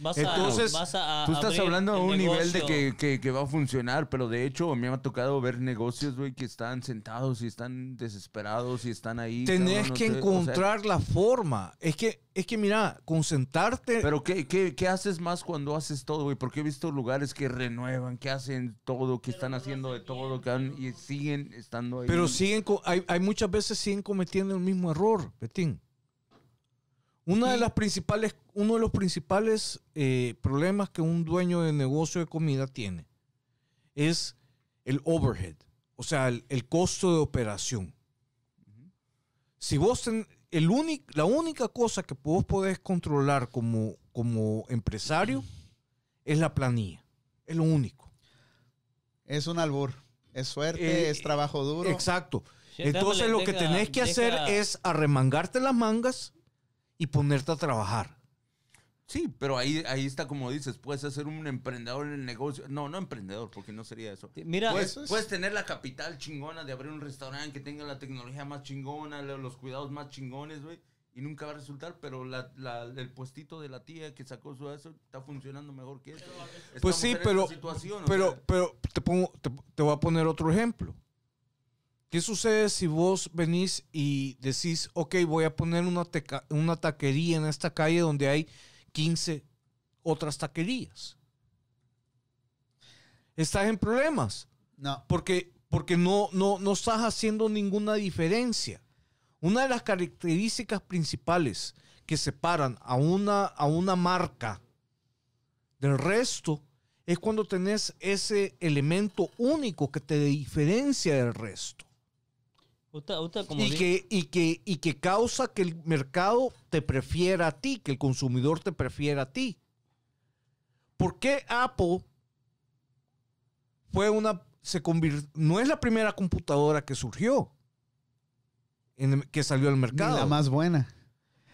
vas a- Entonces, vas a Tú estás hablando a un nivel de que, que- que va a funcionar, pero de hecho a mí me ha tocado ver negocios, güey, que están sentados y están desesperados y están ahí. tenés que sé, o sea, encontrar la forma es que es que mira concentrarte pero ¿qué, qué, qué haces más cuando haces todo, güey? Porque he visto lugares que renuevan, que hacen todo, que están haciendo de todo, que han- y siguen estando ahí. Pero siguen, co- hay, hay muchas veces siguen cometiendo el mismo error, Betín. Una de las principales, uno de los principales eh, problemas que un dueño de negocio de comida tiene es el overhead, o sea, el, el costo de operación. Si vos ten- el únic- la única cosa que vos podés controlar como, como empresario es la planilla. Es lo único. Es un albur. Es suerte, Eh, es trabajo duro. Exacto. Entonces lo que tenés que hacer es arremangarte las mangas y ponerte a trabajar. Sí, pero ahí, ahí está como dices, puedes ser un emprendedor en el negocio. No, no emprendedor, porque no sería eso. Mira, Puedes, Eso es- puedes tener la capital chingona de abrir un restaurante que tenga la tecnología más chingona, lo- los cuidados más chingones, güey. Y nunca va a resultar, pero la, la- el puestito de la tía que sacó su eso está funcionando mejor que eso. Pues sí, pero, o pero, sea, pero te, pongo, te, te voy a poner otro ejemplo. ¿Qué sucede si vos venís y decís, ok, voy a poner una, teca- una taquería en esta calle donde hay 15 otras taquerías? Estás en problemas. No. porque, porque no, no, no estás haciendo ninguna diferencia. Una de las características principales que separan a una, a una marca del resto es cuando tenés ese elemento único que te diferencia del resto usted, usted como y que, y, que, y que causa que el mercado te prefiera a ti, que el consumidor te prefiera a ti. ¿Por qué Apple fue una, se convirtió, no es la primera computadora que surgió, en el- que salió al Ni mercado? la más buena.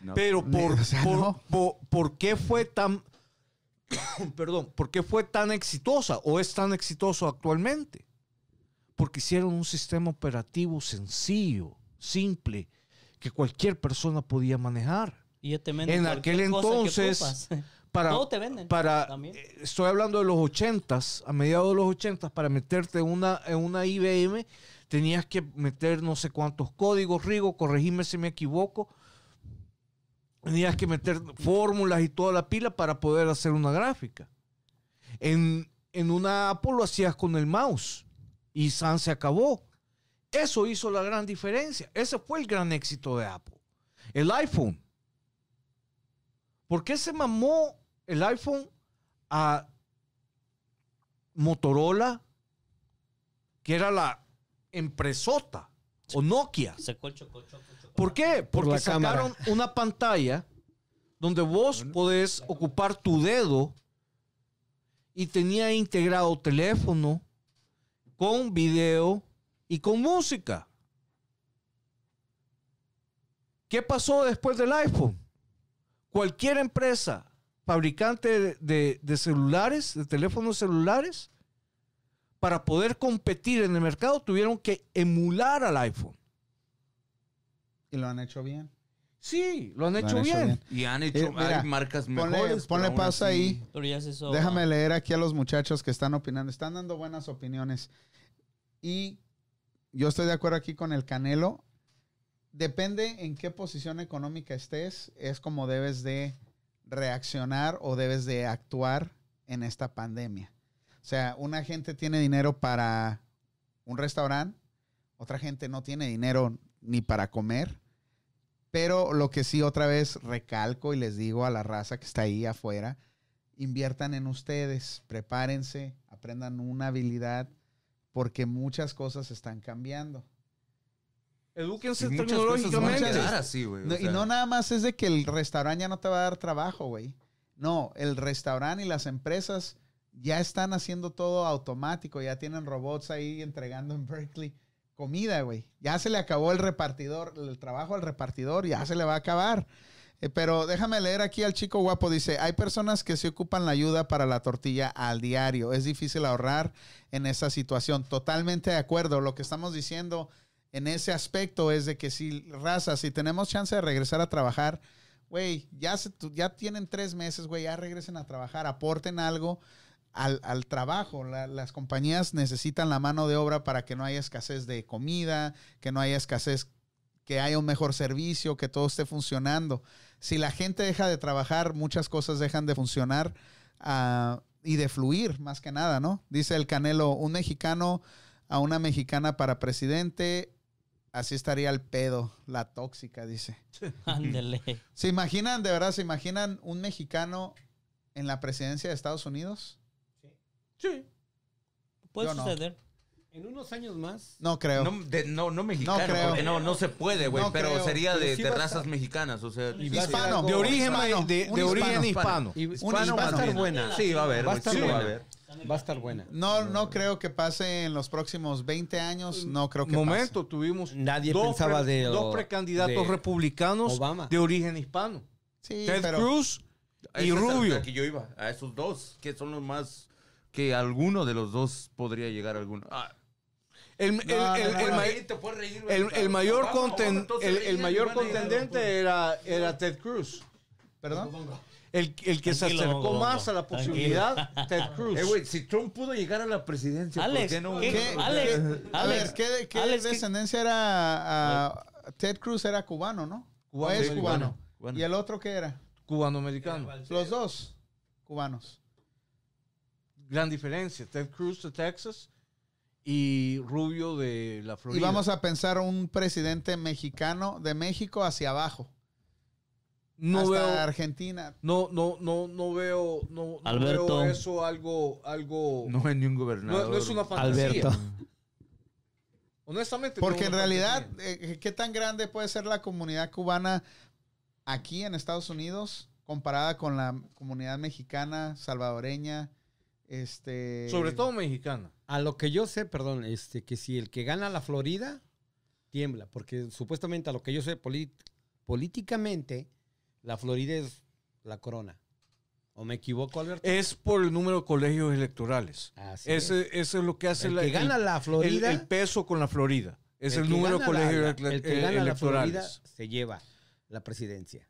no. Pero Ni- por, o sea, por, no. por- ¿por qué fue tan, perdón, por qué fue tan exitosa o es tan exitoso actualmente? Porque hicieron un sistema operativo sencillo, simple, que cualquier persona podía manejar. y ya te en aquel entonces. Para, Todo te venden para también. eh, estoy hablando de los ochentas, a mediados de los ochentas, para meterte en una, en una IBM, tenías que meter no sé cuántos códigos, Rigo, corregime si me equivoco. Tenías que meter fórmulas y toda la pila para poder hacer una gráfica. En, en una Apple lo hacías con el mouse y San se acabó. Eso hizo la gran diferencia. Ese fue el gran éxito de Apple. El iPhone. ¿Por qué se mamó el iPhone a Motorola, que era la empresota, o Nokia? Sacó el choco, choco, choco. ¿Por qué? Porque cámara. sacaron una pantalla donde vos podés ocupar tu dedo y tenía integrado teléfono con video y con música. ¿Qué pasó después del iPhone? Cualquier empresa fabricante de, de- de celulares, de teléfonos celulares, para poder competir en el mercado tuvieron que emular al iPhone. Y lo han hecho bien. Sí, lo han Lo hecho, han hecho bien. Y han hecho Eh, mira, hay marcas ponle- mejores. ponle pausa ahí. Déjame ah, leer aquí a los muchachos que están opinando. Están dando buenas opiniones. Y yo estoy de acuerdo aquí con el Canelo. Depende en qué posición económica estés, es como debes de reaccionar o debes de actuar en esta pandemia. O sea, una gente tiene dinero para un restaurante, otra gente no tiene dinero ni para comer. Pero lo que sí otra vez recalco y les digo a la raza que está ahí afuera, inviertan en ustedes, prepárense, aprendan una habilidad, porque muchas cosas están cambiando. Edúquense tecnológicamente. así, o No, y sea, no nada más es de que el restaurante ya no te va a dar trabajo, güey. No, el restaurante y las empresas ya están haciendo todo automático, ya tienen robots ahí entregando en Berkeley comida, güey. Ya se le acabó el repartidor, el trabajo al repartidor, ya se le va a acabar. Eh, pero déjame leer aquí al chico guapo. Dice, hay personas que se ocupan la ayuda para la tortilla al diario. Es difícil ahorrar en esa situación. Totalmente de acuerdo. Lo que estamos diciendo en ese aspecto es de que si, raza, si tenemos chance de regresar a trabajar, güey, ya, ya tienen tres meses, güey, ya regresen a trabajar, aporten algo al, al trabajo. La- las compañías necesitan la mano de obra para que no haya escasez de comida, que no haya escasez, que haya un mejor servicio, que todo esté funcionando. Si la gente deja de trabajar, muchas cosas dejan de funcionar ah, y de fluir, más que nada, ¿no? Dice el Canelo, un mexicano a una mexicana para presidente, así estaría el pedo, la tóxica, dice. Ándele. ¿Se imaginan, de verdad, se imaginan un mexicano en la presidencia de Estados Unidos? Sí. Puede Yo no. En unos años más. No creo. No, de- no, no mexicano, No creo. no, no se puede, güey, No pero creo. sería Pero de, sí de va a razas estar- mexicanos, o sea, Y a Hispano. De origen, hispano, de, origen hispano. hispano. Y Un va a hispano. estar buena. Sí, va a haber, Va a güey, estar sí, va a buena. haber. Va a estar buena. No, no creo que pase en los próximos 20 años. No creo que momento tuvimos Nadie dos, pensaba de lo- dos precandidatos de republicanos Obama. de origen hispano. Sí, Ted pero Cruz A y Rubio. que yo iba, a esos dos, que son los más que alguno de los dos podría llegar a alguno. Ah, El, el- mayor, conten- el, el mayor contendente era, era Ted Cruz. perdón. El, el que se acercó Bongo, más a la tranquilo. posibilidad, Ted Cruz. Eh, si Trump pudo llegar a la presidencia, Alex, ¿por qué no? ¿qué- ¿Qué- Alex, a Alex, ver, ¿qué, qué Alex, ¿qué- descendencia era? Ted Cruz era cubano, ¿no? ¿O Cubano, es cubano? cubano. ¿Y el otro qué era? Cubano-americano. Los dos cubanos. Gran diferencia. Ted Cruz de Texas y Rubio de la Florida. Y vamos a pensar un presidente mexicano de México hacia abajo. no hasta veo, Argentina. no, no, no, no veo, no, no Alberto. veo eso algo, algo. No hay ni un no- gobernador. no es una fantasía. Alberto. Honestamente. Porque no en es realidad, eh, ¿qué tan grande puede ser la comunidad cubana aquí en Estados Unidos comparada con la comunidad mexicana, salvadoreña? Este, Sobre todo mexicana. A lo que yo sé, perdón, este, que si el que gana la Florida, tiembla. Porque supuestamente, a lo que yo sé, políticamente, la Florida es la corona. ¿O me equivoco, Alberto? Es por el número de colegios electorales. Así Ese, Eso es lo que hace El la- que gana la Florida- El, el peso con la Florida. Es el, número de colegios la- ele- El que gana la Florida electorales. se lleva la presidencia.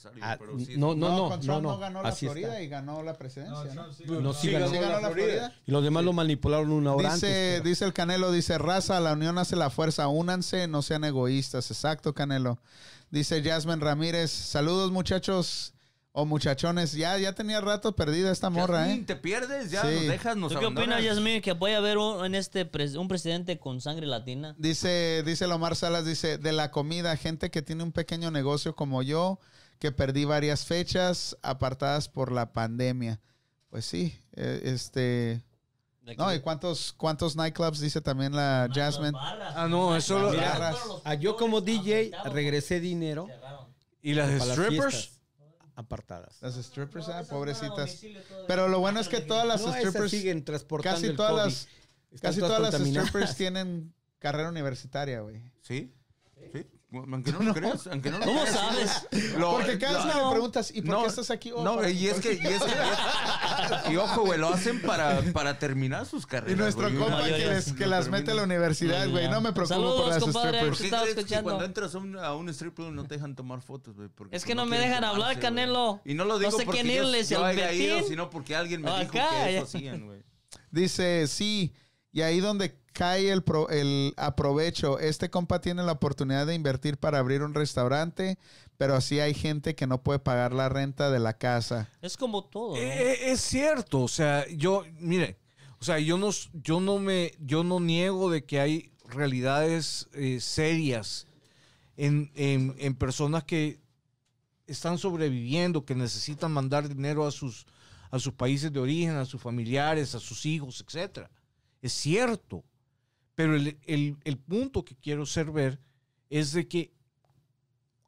Necesario, Ah, pero sí. no, no, No, no, Trump no, no ganó la así Florida está. y ganó la presidencia, ¿no? No, sí ganó. ¿Sí ganó la Florida? Y los demás lo manipularon una hora Dice, antes. pero- dice el Canelo, dice, raza, la unión hace la fuerza, únanse, no sean egoístas. Exacto, Canelo. Dice Jasmine Ramírez, saludos muchachos o muchachones. Ya, ya tenía rato perdida esta morra, Yasmín, ¿eh? Te pierdes, ya Sí. nos dejas, nos ¿Tú qué opinas. Yasmin, que puede haber un, en este pres- un presidente con sangre latina? Dice, dice Lomar Salas, dice, de la comida, gente que tiene un pequeño negocio como yo, que perdí varias fechas apartadas por la pandemia. Pues sí, eh, este... No, ¿y cuántos, cuántos nightclubs dice también la Jasmine? Ah, no, eso lo- Ah, yo como DJ regresé dinero. Y las para strippers. apartadas. Las strippers, ah, pobrecitas. Pero lo bueno es que todas las No, strippers, siguen transportando casi el todas COVID. las, Están casi todas todas las strippers tienen carrera universitaria, güey. ¿Sí? Aunque no lo creas, aunque no lo ¿Cómo creas. sabes? Lo- Porque cada vez que me preguntas, ¿y por no, qué estás aquí? Oh, no, y es que, y es que- y ojo, güey, lo hacen para, para terminar sus carreras. Y nuestro güey. compa yo que, les- las mete a la universidad, güey. No me preocupo Saludos, por las compadre. strippers. ¿Por qué Estaba crees que escuchando. cuando entras a un, a un strip club no te dejan tomar fotos, güey? Porque Es pues que no me quieren dejan hablar, güey. Canelo. Y no lo No digo sé porque quién yo, irle, si yo haya ido, Betín. sino porque alguien me Acá, dijo que ya. eso hacían, güey. Dice, sí, y ahí donde cae el, pro- el aprovecho, este compa tiene la oportunidad de invertir para abrir un restaurante, pero así hay gente que no puede pagar la renta de la casa. Es como todo, ¿no? Eh, eh, es cierto, o sea, yo, mire, o sea, yo no, yo no me, yo no niego de que hay realidades eh, serias en, en- en personas que están sobreviviendo, que necesitan mandar dinero a sus, a sus países de origen, a sus familiares, a sus hijos, etc. Es cierto. Pero el, el- el punto que quiero hacer ver es de que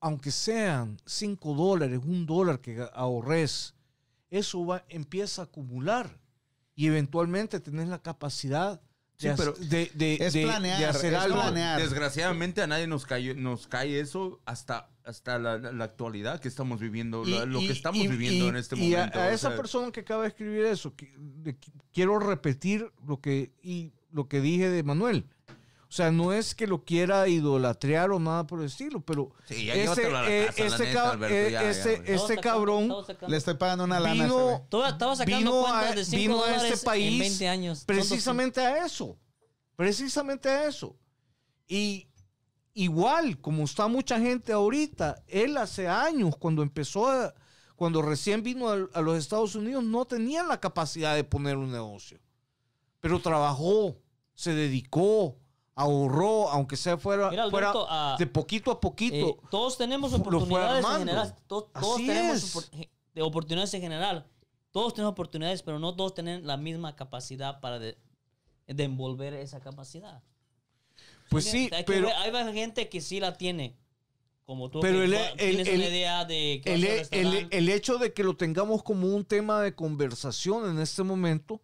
aunque sean 5 dólares, un dólar que ahorres, eso va, empieza a acumular y eventualmente tenés la capacidad Sí, de, pero de, de- es de- planear, de hacer es algo. planear. Desgraciadamente a nadie nos cae, nos cae eso hasta, hasta la, la- actualidad que estamos viviendo, lo, lo y- que estamos y- viviendo y- en este y a- momento. A, esa sea, persona que acaba de escribir eso, que- de- quiero repetir lo que, y, lo que dije de Manuel. O sea, no es que lo quiera idolatrear o nada por el estilo, pero Sí, ya este, la eh, casa, este, neta, cab- Alberto, ya, este, este cabrón Le estoy pagando una lana. ese vino, Todo- Estaba sacando vino a, de 5 vino a este país en 20 años. Precisamente a eso. Precisamente a eso. Y igual, como está mucha gente ahorita, él hace años, cuando empezó, a- cuando recién vino a, a los Estados Unidos, no tenía la capacidad de poner un negocio. Pero trabajó, se dedicó, ahorró, aunque sea fuera, Mira, fuera Alberto, ah, de poquito a poquito. Eh, todos tenemos oportunidades en general. To- todos Así tenemos opor- de oportunidades en general. Todos tenemos oportunidades, pero no todos tienen la misma capacidad para de, de envolver esa capacidad. Pues sí, Hay que pero... ver- hay gente que sí la tiene. Como tú, Pero que el- tú el- tienes el- una idea de que el, a un el- hecho de que lo tengamos como un tema de conversación en este momento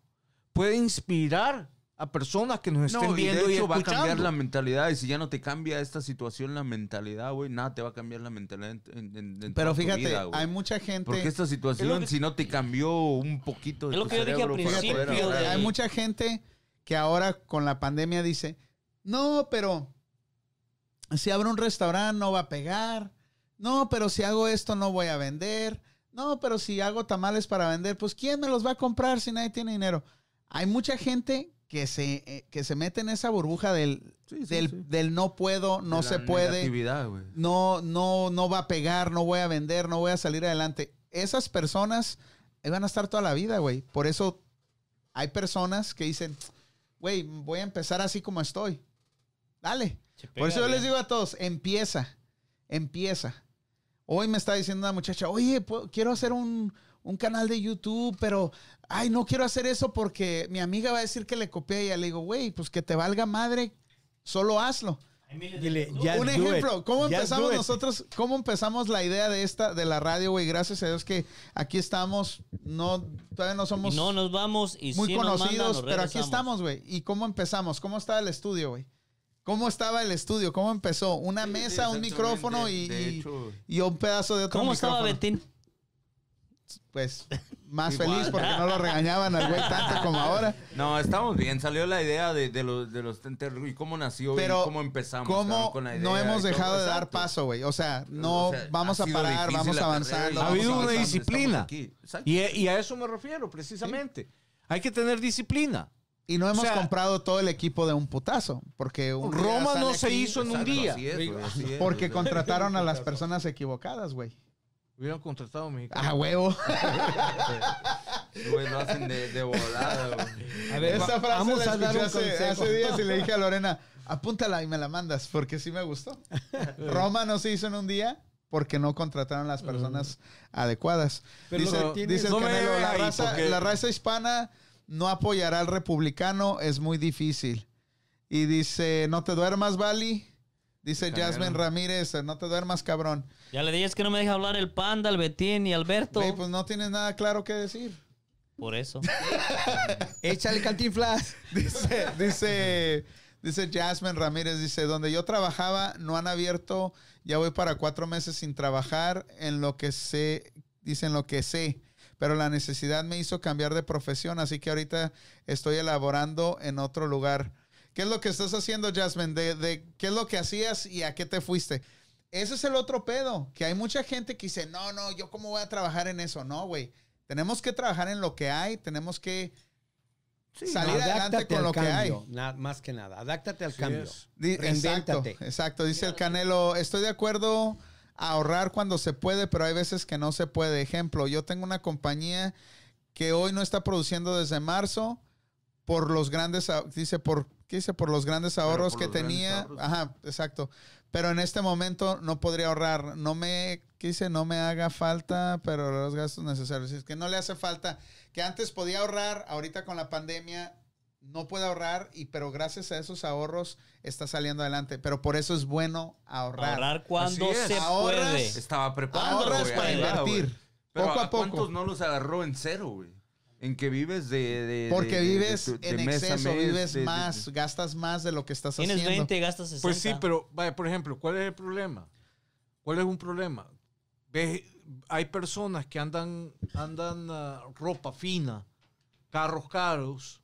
puede inspirar a personas que nos No, estén y de viendo y, hecho va a cambiar la mentalidad. Y si ya no te cambia esta situación, la mentalidad, güey, nada te va a cambiar la mentalidad en, en- en- Pero fíjate, vida, hay mucha gente. Porque esta situación, si no te cambió un poquito de Es lo tu que yo dije al principio de- Hay mucha gente que ahora con la pandemia dice, no, pero si abro un restaurante no va a pegar. No, pero si hago esto no voy a vender. No, pero si hago tamales para vender, pues ¿quién me los va a comprar si nadie tiene dinero? Hay mucha gente que se, eh, que se mete en esa burbuja del, Sí, sí, del, sí. del no puedo, no De se puede no, no, no va a pegar, no voy a vender, no voy a salir adelante. Esas personas ahí van a estar toda la vida, güey. Por eso hay personas que dicen, güey, voy a empezar así como estoy. Dale. Por eso yo les digo a todos, empieza, empieza. Hoy me está diciendo una muchacha, oye, puedo- quiero hacer un, un canal de YouTube, pero, ay, no quiero hacer eso porque mi amiga va a decir que le copié y ella le digo, güey, pues que te valga madre, solo hazlo. Dile, un ejemplo. ¿cómo empezamos nosotros? ¿Cómo empezamos la idea de esta, de la radio, güey? Gracias a Dios que aquí estamos, no, todavía no somos Y no nos vamos y muy si nos mandan, conocidos, nos pero aquí estamos, güey. ¿Y cómo empezamos? ¿Cómo estaba el estudio, güey? ¿Cómo estaba el estudio? ¿Cómo empezó? Una Sí, mesa, un micrófono y, De y- hecho- y un pedazo de otro ¿Cómo micrófono. estaba Betín? Pues más Igual. feliz porque no lo regañaban al güey tanto como ahora. No, estamos bien. Salió la idea de, de los, de los Tenter y cómo nació Pero y cómo empezamos ¿Cómo con la idea. no hemos dejado de dar paso, güey? O sea, no O sea, vamos a parar, vamos avanzando. Ha habido una disciplina. Y, y a eso me refiero, precisamente. Hay que tener disciplina. Y no hemos O sea, comprado todo el equipo de un putazo. Porque un Roma no se aquí hizo en un día. así es, güey, así es, Porque contrataron a las personas equivocadas, güey. Hubieran contratado a mexicanos. Ah, huevo. Güey, lo hacen de, de volada, güey. A ver, Esa frase vamos la a dar escuché un hace, hace días y le dije a Lorena, apúntala y me la mandas, porque sí me gustó. Roma no se hizo en un día porque no contrataron las personas adecuadas. Pero dice lo dice el no Canelo, la raza, porque- la raza hispana no apoyará al republicano, es muy difícil. Y dice, no te duermas, Bali. Dice. Jasmine Ramírez, no te duermas, cabrón. Ya le dije que no me deja hablar el panda, el Betín y Alberto. Pues no tienes nada claro que decir. Por eso. Échale cantinflas. Dice, dice, dice Jasmine Ramírez, dice, donde yo trabajaba no han abierto, ya voy para cuatro meses sin trabajar en lo que sé, dicen lo que sé, pero la necesidad me hizo cambiar de profesión, así que ahorita estoy elaborando en otro lugar. ¿Qué es lo que estás haciendo, Jasmine? De, de- ¿Qué es lo que hacías y a qué te fuiste? Ese es el otro pedo, que hay mucha gente que dice, no, no, yo cómo voy a trabajar en eso. No, güey. Tenemos que trabajar en lo que hay, tenemos que salir adelante con al lo que hay. más que nada. Adáctate al Así cambio. Di- Exacto, exacto. Dice el Canelo, estoy de acuerdo ahorrar cuando se puede, pero hay veces que no se puede. Ejemplo, yo tengo una compañía que hoy no está produciendo desde marzo por los grandes, dice, por, ¿qué dice? Por los grandes ahorros que tenía. ahorros. Ajá, exacto. Pero en este momento no podría ahorrar. No me, ¿qué dice? No me haga falta, pero los gastos necesarios. Es que no le hace falta. Que antes podía ahorrar, ahorita con la pandemia no puede ahorrar, y pero gracias a esos ahorros está saliendo adelante. Pero por eso es bueno ahorrar. Ahorrar cuando se Ahorras. puede. Estaba preparado. Ahorras güey, para güey. invertir. Pero poco ¿a a poco. ¿Cuántos no los agarró en cero, güey? En que vives de. de- Porque de- de- vives de- de en exceso, mes, vives de- de- más, gastas más de lo que estás Tienes haciendo. 20, gastas 60. Pues sí, pero, vaya, por ejemplo, ¿cuál es el problema? ¿Cuál es un problema? Ves, hay personas que andan, andan ah, ropa fina, carros caros,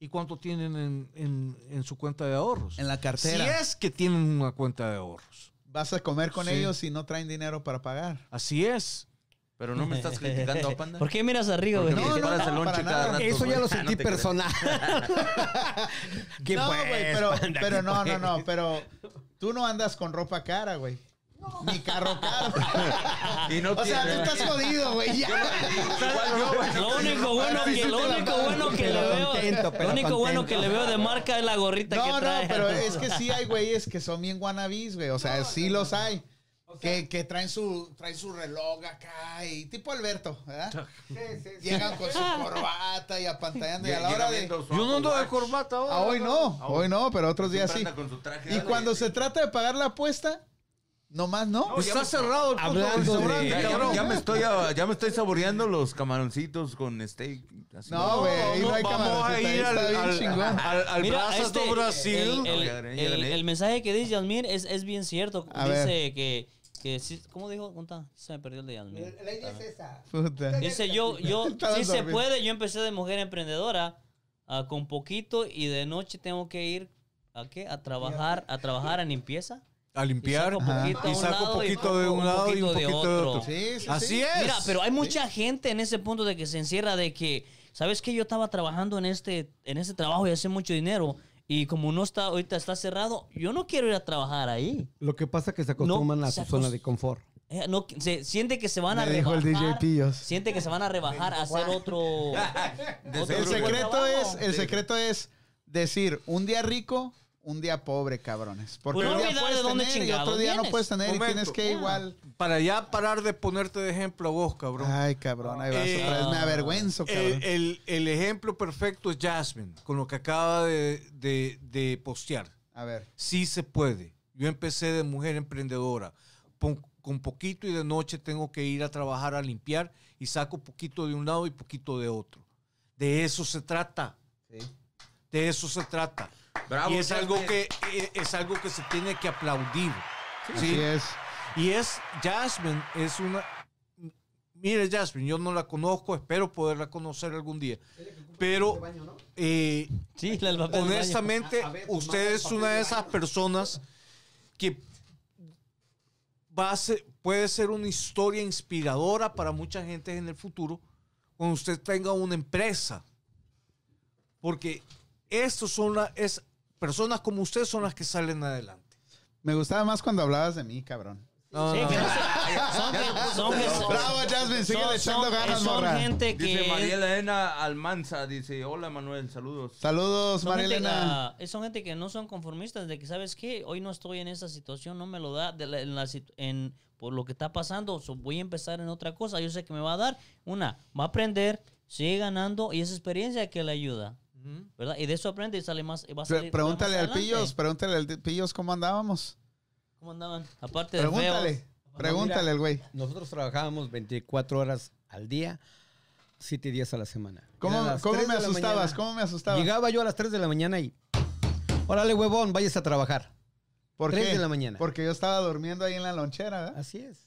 ¿y cuánto tienen en, en- en su cuenta de ahorros? En la Si cartera. es que tienen una cuenta de ahorros. Vas a comer con Sí. ellos y no traen dinero para pagar. Así es. Pero no me estás criticando, Panda. ¿Por qué miras arriba, güey? No, no, no, para cada nada. rato, Eso ya güey. lo sentí no personal. ¿Qué no, pues, güey, pero, panda, pero qué no, no, no, pero tú no andas con ropa cara, güey. Ni carro caro. Y no o sea, tú estás jodido, güey. Ya. Lo único bueno que, lo único bueno que le veo, contento, lo único bueno que le veo de marca es la gorrita No, que no, trae. pero es que sí hay güeyes que son bien wannabes, güey. O sea, sí los hay. Que, que traen su traen su reloj acá y tipo Alberto, ¿verdad? Llegan con su corbata y apantallando y a la hora de... Yo no ando de corbata ahora. Ah, hoy no, Ah, hoy no, pero otros días sí. Siempre anda con su traje Y cuando se trata de pagar la apuesta, nomás no. No, Está cerrado el Hablando de- Ya, ya- cabrón. ya me estoy, ya me estoy saboreando los camaroncitos con steak. así. No, güey, ahí no hay vamos a ir al, al, al, al Mira, Brazas este, do Brasil. el, mensaje que dice Yasmir es, es bien cierto. A dice ver. que, que sí- ¿cómo dijo? Conta, se me perdió el de Yasmir. La idea es esa. Puta. Dice yo, yo, sí se puede, yo empecé de mujer emprendedora ah, con poquito y de noche tengo que ir a qué? A trabajar, a trabajar en limpieza. A limpiar y un saco y poquito de un un lado y un poquito de otro. otro. Sí, sí, Así sí. es. Mira, pero hay mucha gente en ese punto de que se encierra de que, ¿sabes qué? Yo estaba trabajando en este, en este trabajo y hace mucho dinero. Y como no está, ahorita está cerrado, yo no quiero ir a trabajar ahí. Lo que pasa es que se acostumbran a se su zona de confort. Eh, no, se siente que se van a Me dijo rebajar. el DJ Pillos. Siente que se van a rebajar a hacer otro. Otro El secreto es, el secreto es decir un día rico, un día pobre, cabrones. Porque Pues no un día puedes de tener y otro día no puedes tener y tienes que igual. Para ya parar de ponerte de ejemplo a vos, cabrón. Ay, cabrón, ahí vas Eh, otra vez. Me avergüenzo, cabrón. El, el- el ejemplo perfecto es Jasmine, con lo que acaba de, de- de postear. A ver. Sí se puede. Yo empecé de mujer emprendedora. Pon- con poquito y de noche tengo que ir a trabajar a limpiar y saco poquito de un lado y poquito de otro. De eso se trata. De eso se trata. Bravo, y es algo, que, eh, es algo que se tiene que aplaudir. ¿sí? Así es. Y es, Jasmine es una... Mire, Jasmine, yo no la conozco, espero poderla conocer algún día. Pero, eh, Sí, honestamente, usted es una de esas personas que va a ser- puede ser una historia inspiradora para mucha gente en el futuro cuando usted tenga una empresa. Porque estos son la- es, personas como usted son las que salen adelante. Me gustaba más cuando hablabas de mí, cabrón. No, Sí, no, que no. no se- son, son Bravo, Jasmine, sigue son- echando ganas, son morra. gente que Dice María Elena Almanza, dice, hola Manuel, saludos. Saludos, María Elena. ah, son gente que no son conformistas de que sabes qué hoy no estoy en esa situación no me lo da de la- en la en- por lo que está pasando so, voy a empezar en otra cosa yo sé que me va a dar una va a aprender sigue ganando y esa experiencia que le ayuda verdad y de eso aprende y sale más y va a Pre- salir- pregúntale al adelante. Pillos, pregúntale al Pillos cómo andábamos. cómo andaban aparte de Pregúntale, feos pregúntale al güey. Nosotros trabajábamos 24 horas al día, 7 días a la semana. ¿Cómo, las cómo 3 me asustabas? mañana. ¿Cómo me asustabas? Llegaba yo a las 3 de la mañana y. Órale, huevón, vayas a trabajar. ¿Por 3 qué? de la mañana. Porque yo estaba durmiendo ahí en la lonchera, ¿verdad? Así es.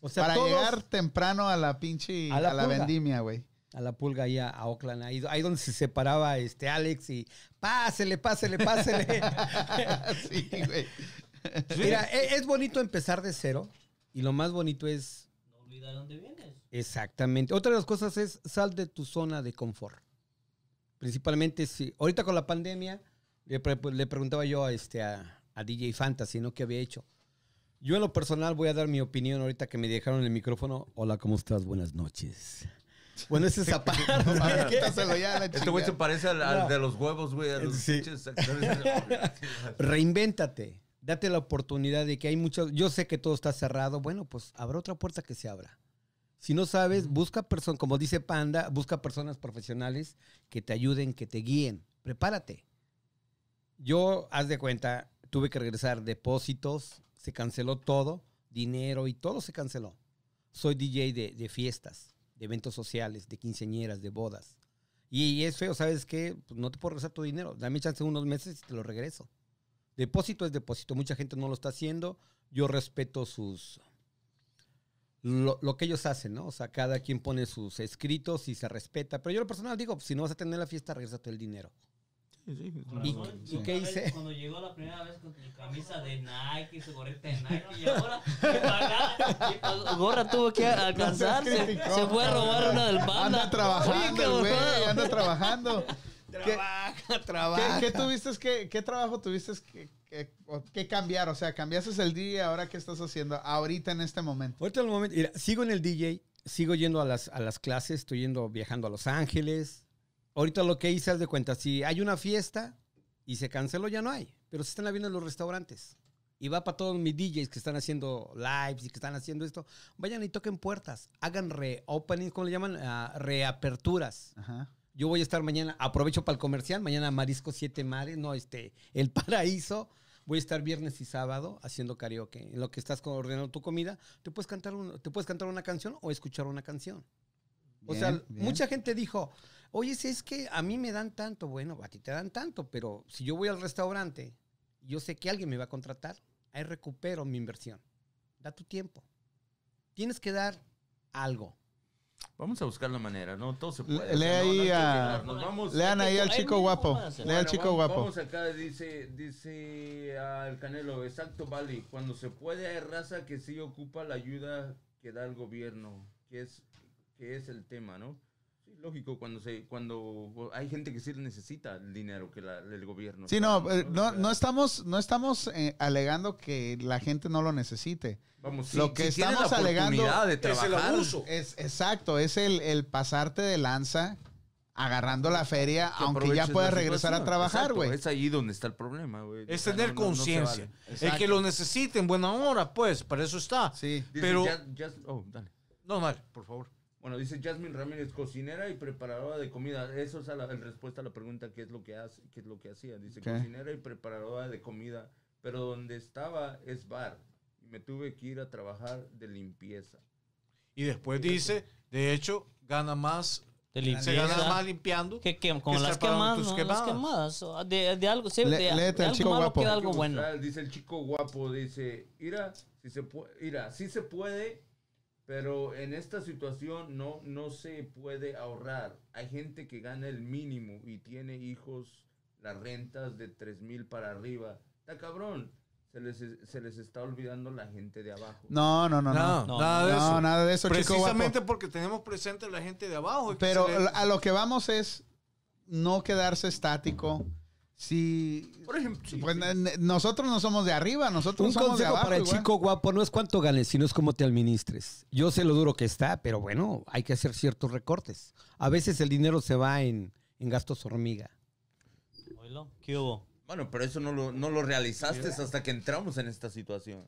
O sea, Para todos llegar temprano a la pinche, A a la vendimia, güey. A la pulga ahí a, a Oakland, ahí, ahí donde se separaba este Alex y pásele, pásele, pásele. sí, güey. Mira, e- es, bonito empezar de cero y lo más bonito es no olvidar dónde vienes exactamente. Otra de las cosas es sal de tu zona de confort. Principalmente si ahorita con la pandemia le, pre- pues, le preguntaba yo a este a, a DJ Fantasy, ¿no? ¿Qué había hecho? Yo en lo personal voy a dar mi opinión ahorita que me dejaron el micrófono. Hola, ¿cómo estás? Buenas noches. Bueno, ese zapato. Este güey se parece al, al No. de los huevos, güey. A los Sí. Reinvéntate. Date la oportunidad de que hay muchas. Yo sé que todo está cerrado. Bueno, pues habrá otra puerta que se abra. Si no sabes, busca personas, como dice Panda, busca personas profesionales que te ayuden, que te guíen. Prepárate. Yo, haz de cuenta, tuve que regresar depósitos, se canceló todo, dinero y todo se canceló. Soy DJ de, de fiestas, eventos sociales, de quinceañeras, de bodas. Y, es feo, ¿sabes qué? Pues no te puedo regresar tu dinero. Dame chance unos meses y te lo regreso. Depósito es depósito. Mucha gente no lo está haciendo. Yo respeto sus. Lo, que ellos hacen, ¿no? O sea, cada quien pone sus escritos y se respeta. Pero yo, lo personal, digo: si no vas a tener la fiesta, regresa todo el dinero. ¿Y, qué hice? Cuando llegó la primera vez con tu camisa de Nike su gorrita de Nike y ahora y pues, gorra tuvo que alcanzar, se, fue a robar una del panda. Anda trabajando, güey, anda trabajando. ¿Qué, Trabaja, trabaja. qué, qué tuviste que, qué trabajo tuviste que, que, o qué cambiar? O sea, cambiaste el día, ahora qué estás haciendo ahorita en este momento. Ahorita en el momento, mira, sigo en el DJ, sigo yendo a las, a las clases, estoy yendo viajando a Los Ángeles. Ahorita lo que hice, haz de cuenta, si hay una fiesta y se canceló, ya no hay. Pero se están abriendo los restaurantes. Y va para todos mis DJs que están haciendo lives y que están haciendo esto. Vayan y toquen puertas. Hagan reopenings, ¿cómo le llaman? Ah, reaperturas. Ajá. Yo voy a estar mañana, aprovecho para el comercial, mañana Marisco Siete Mares, no, este, El Paraíso. Voy a estar viernes y sábado haciendo karaoke. En lo que estás ordenando tu comida, te puedes cantar, un- te puedes cantar una canción o escuchar una canción. o sea, bien. mucha gente dijo, oye, si es que a mí me dan tanto, bueno, a ti te dan tanto, pero si yo voy al restaurante, yo sé que alguien me va a contratar, ahí recupero mi inversión. Da tu tiempo. Tienes que dar algo. Vamos a buscar la manera, ¿no? Todo se puede. no- ahí a-. Vamos. Lean ahí al chico guapo. Lea al chico vamos, guapo. Vamos acá, dice, dice al Canelo, exacto, Vali. Cuando se puede hay raza que sí ocupa la ayuda que da el gobierno, que es, que es el tema, ¿no? Lógico, cuando se, cuando hay gente que sí necesita el dinero que la, el gobierno. Sí, no, eh, no, no estamos, no estamos eh, alegando que la gente no lo necesite. Vamos, si- lo que si tienes estamos la alegando de es el trabajar, abuso. Es exacto, es el, el pasarte de lanza agarrando la feria, que aunque ya puedas regresar a trabajar, güey. Es ahí donde está el problema, güey. Es tener no- no- no se conciencia. vale. el que lo necesite en buena hora, pues, para eso está. Sí. Dice, Pero- ya- ya- oh, dale. No, mal, por favor. Bueno, dice Jasmine Ramírez, cocinera y preparadora de comida. Eso es la, respuesta a la pregunta qué es lo que hace, qué es lo que hacía. Dice ¿Qué? cocinera y preparadora de comida, pero donde estaba es bar. Y me tuve que ir a trabajar de limpieza. Y después dice, de hecho, gana más, De se gana limpieza. más limpiando. Que, que, que con las quemadas, tus ¿no? quemadas. Las quemadas. De, de algo, sí, Le- de, de al algo chico malo guapo. queda algo bueno. Dice el chico guapo, dice, mira, si se puede, mira, sí se puede, pero en esta situación no, no se puede ahorrar. Hay gente que gana el mínimo y tiene hijos, las rentas de tres mil para arriba. Está cabrón. Se les, se les está olvidando la gente de abajo. No, no, no, no. No, No, nada de no, eso. nada de eso, chico. Precisamente porque tenemos presente a la gente de abajo. Pero le- a lo que vamos es no quedarse estático. Si Por ejemplo, sí, pues, sí. nosotros no somos de arriba, nosotros Un somos de consejo abajo. para el igual. chico guapo no es cuánto ganes, sino es cómo te administres. Yo sé lo duro que está, pero bueno, hay que hacer ciertos recortes. A veces el dinero se va en, en gastos hormiga. ¿Qué hubo? Bueno, pero eso no lo, no lo realizaste hasta que entramos en esta situación.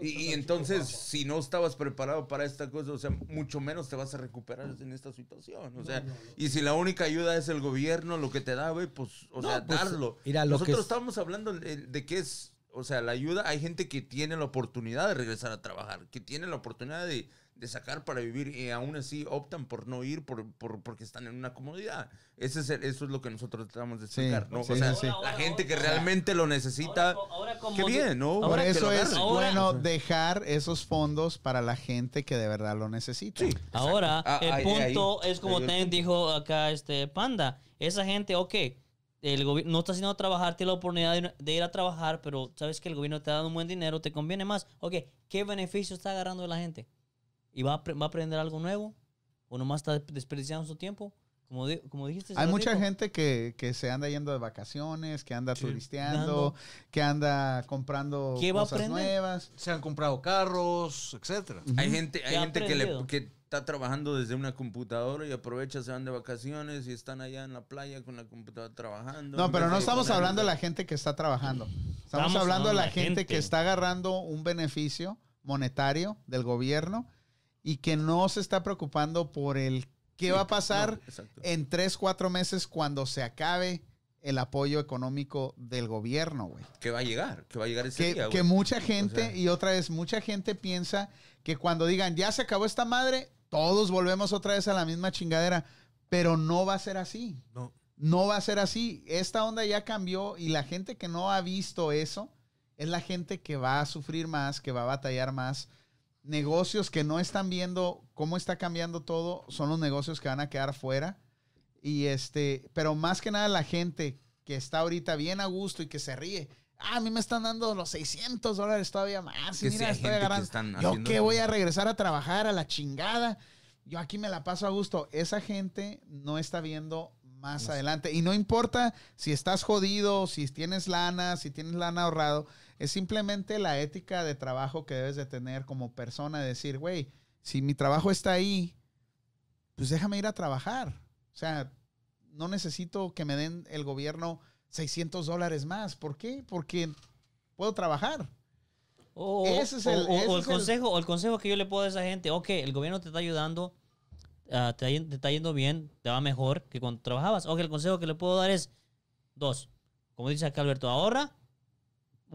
Y, y entonces, si no estabas preparado para esta cosa, o sea, mucho menos te vas a recuperar en esta situación. O sea, y si la única ayuda es el gobierno, lo que te da, güey, pues, o No, sea, pues, darlo. mira, lo que Nosotros es- estábamos hablando de, de qué es, o sea, la ayuda. Hay gente que tiene la oportunidad de regresar a trabajar, que tiene la oportunidad de, de sacar para vivir y aún así optan por no ir por, por- porque están en una comodidad. Ese es el- eso es lo que nosotros tratamos de Sí, explicar, ¿no? sí, o sea, sí, sí. la Ahora, gente que ahora, realmente lo necesita, ahora co- ahora como qué bien, ¿no? Por Ahora eso es bueno dejar esos fondos para la gente que de verdad lo necesita. Ahora, Ah, el ahí- punto ahí- es como también dijo acá este Panda. Esa gente, ok, el gobierno no está haciendo trabajar, tiene la oportunidad de, de ir a trabajar, pero sabes que el gobierno te da un buen dinero, te conviene más. Ok, ¿qué beneficio está agarrando de la gente? ¿Y va a, va a aprender algo nuevo? ¿O nomás está desperdiciando su tiempo? Como, di- como dijiste. Hay mucha gente que, que se anda yendo de vacaciones, que anda turisteando, Dando. que anda comprando ¿Qué va a cosas aprender? nuevas. se han comprado carros, etcétera. Hay gente, hay ¿Qué ha gente que, le, que está trabajando desde una computadora y aprovecha, se van de vacaciones y están allá en la playa con la computadora trabajando. No, pero no de estamos hablando de la gente que está trabajando. Estamos, Estamos hablando de la hablando de la gente, gente. que está agarrando un beneficio monetario del gobierno y que no se está preocupando por el qué Sí, va a pasar no, en tres, cuatro meses cuando se acabe el apoyo económico del gobierno, güey. Que va a llegar, que va a llegar ese Que, día, que mucha gente, sea- y otra vez, mucha gente piensa que cuando digan, ya se acabó esta madre, todos volvemos otra vez a la misma chingadera. Pero no va a ser así. No. No va a ser así. Esta onda ya cambió y la gente que no ha visto eso es la gente que va a sufrir más, que va a batallar más. Negocios que no están viendo cómo está cambiando todo son los negocios que van a quedar fuera. Y este, pero más que nada la gente que está ahorita bien a gusto y que se ríe. Ah, a mí me están dando los 600 dólares todavía más. Que y mira, estoy que agarrando. están Yo que voy a regresar a trabajar a la chingada. Yo aquí me la paso a gusto. Esa gente no está viendo más adelante. Y no importa si estás jodido, si tienes lana, si tienes lana ahorrado. Es simplemente la ética de trabajo que debes de tener como persona. De decir, güey, si mi trabajo está ahí, pues déjame ir a trabajar. O sea, no necesito que me den el gobierno 600 dólares más. ¿Por qué? Porque puedo trabajar. O, Ese es o- el- o- ese o el es el- consejo, o el consejo que yo le puedo a esa gente, ok, el gobierno te está ayudando, ah, te, está- te está yendo bien, te va mejor que cuando trabajabas. Ok, el consejo que le puedo dar es dos. Como dice acá Alberto, ahorra.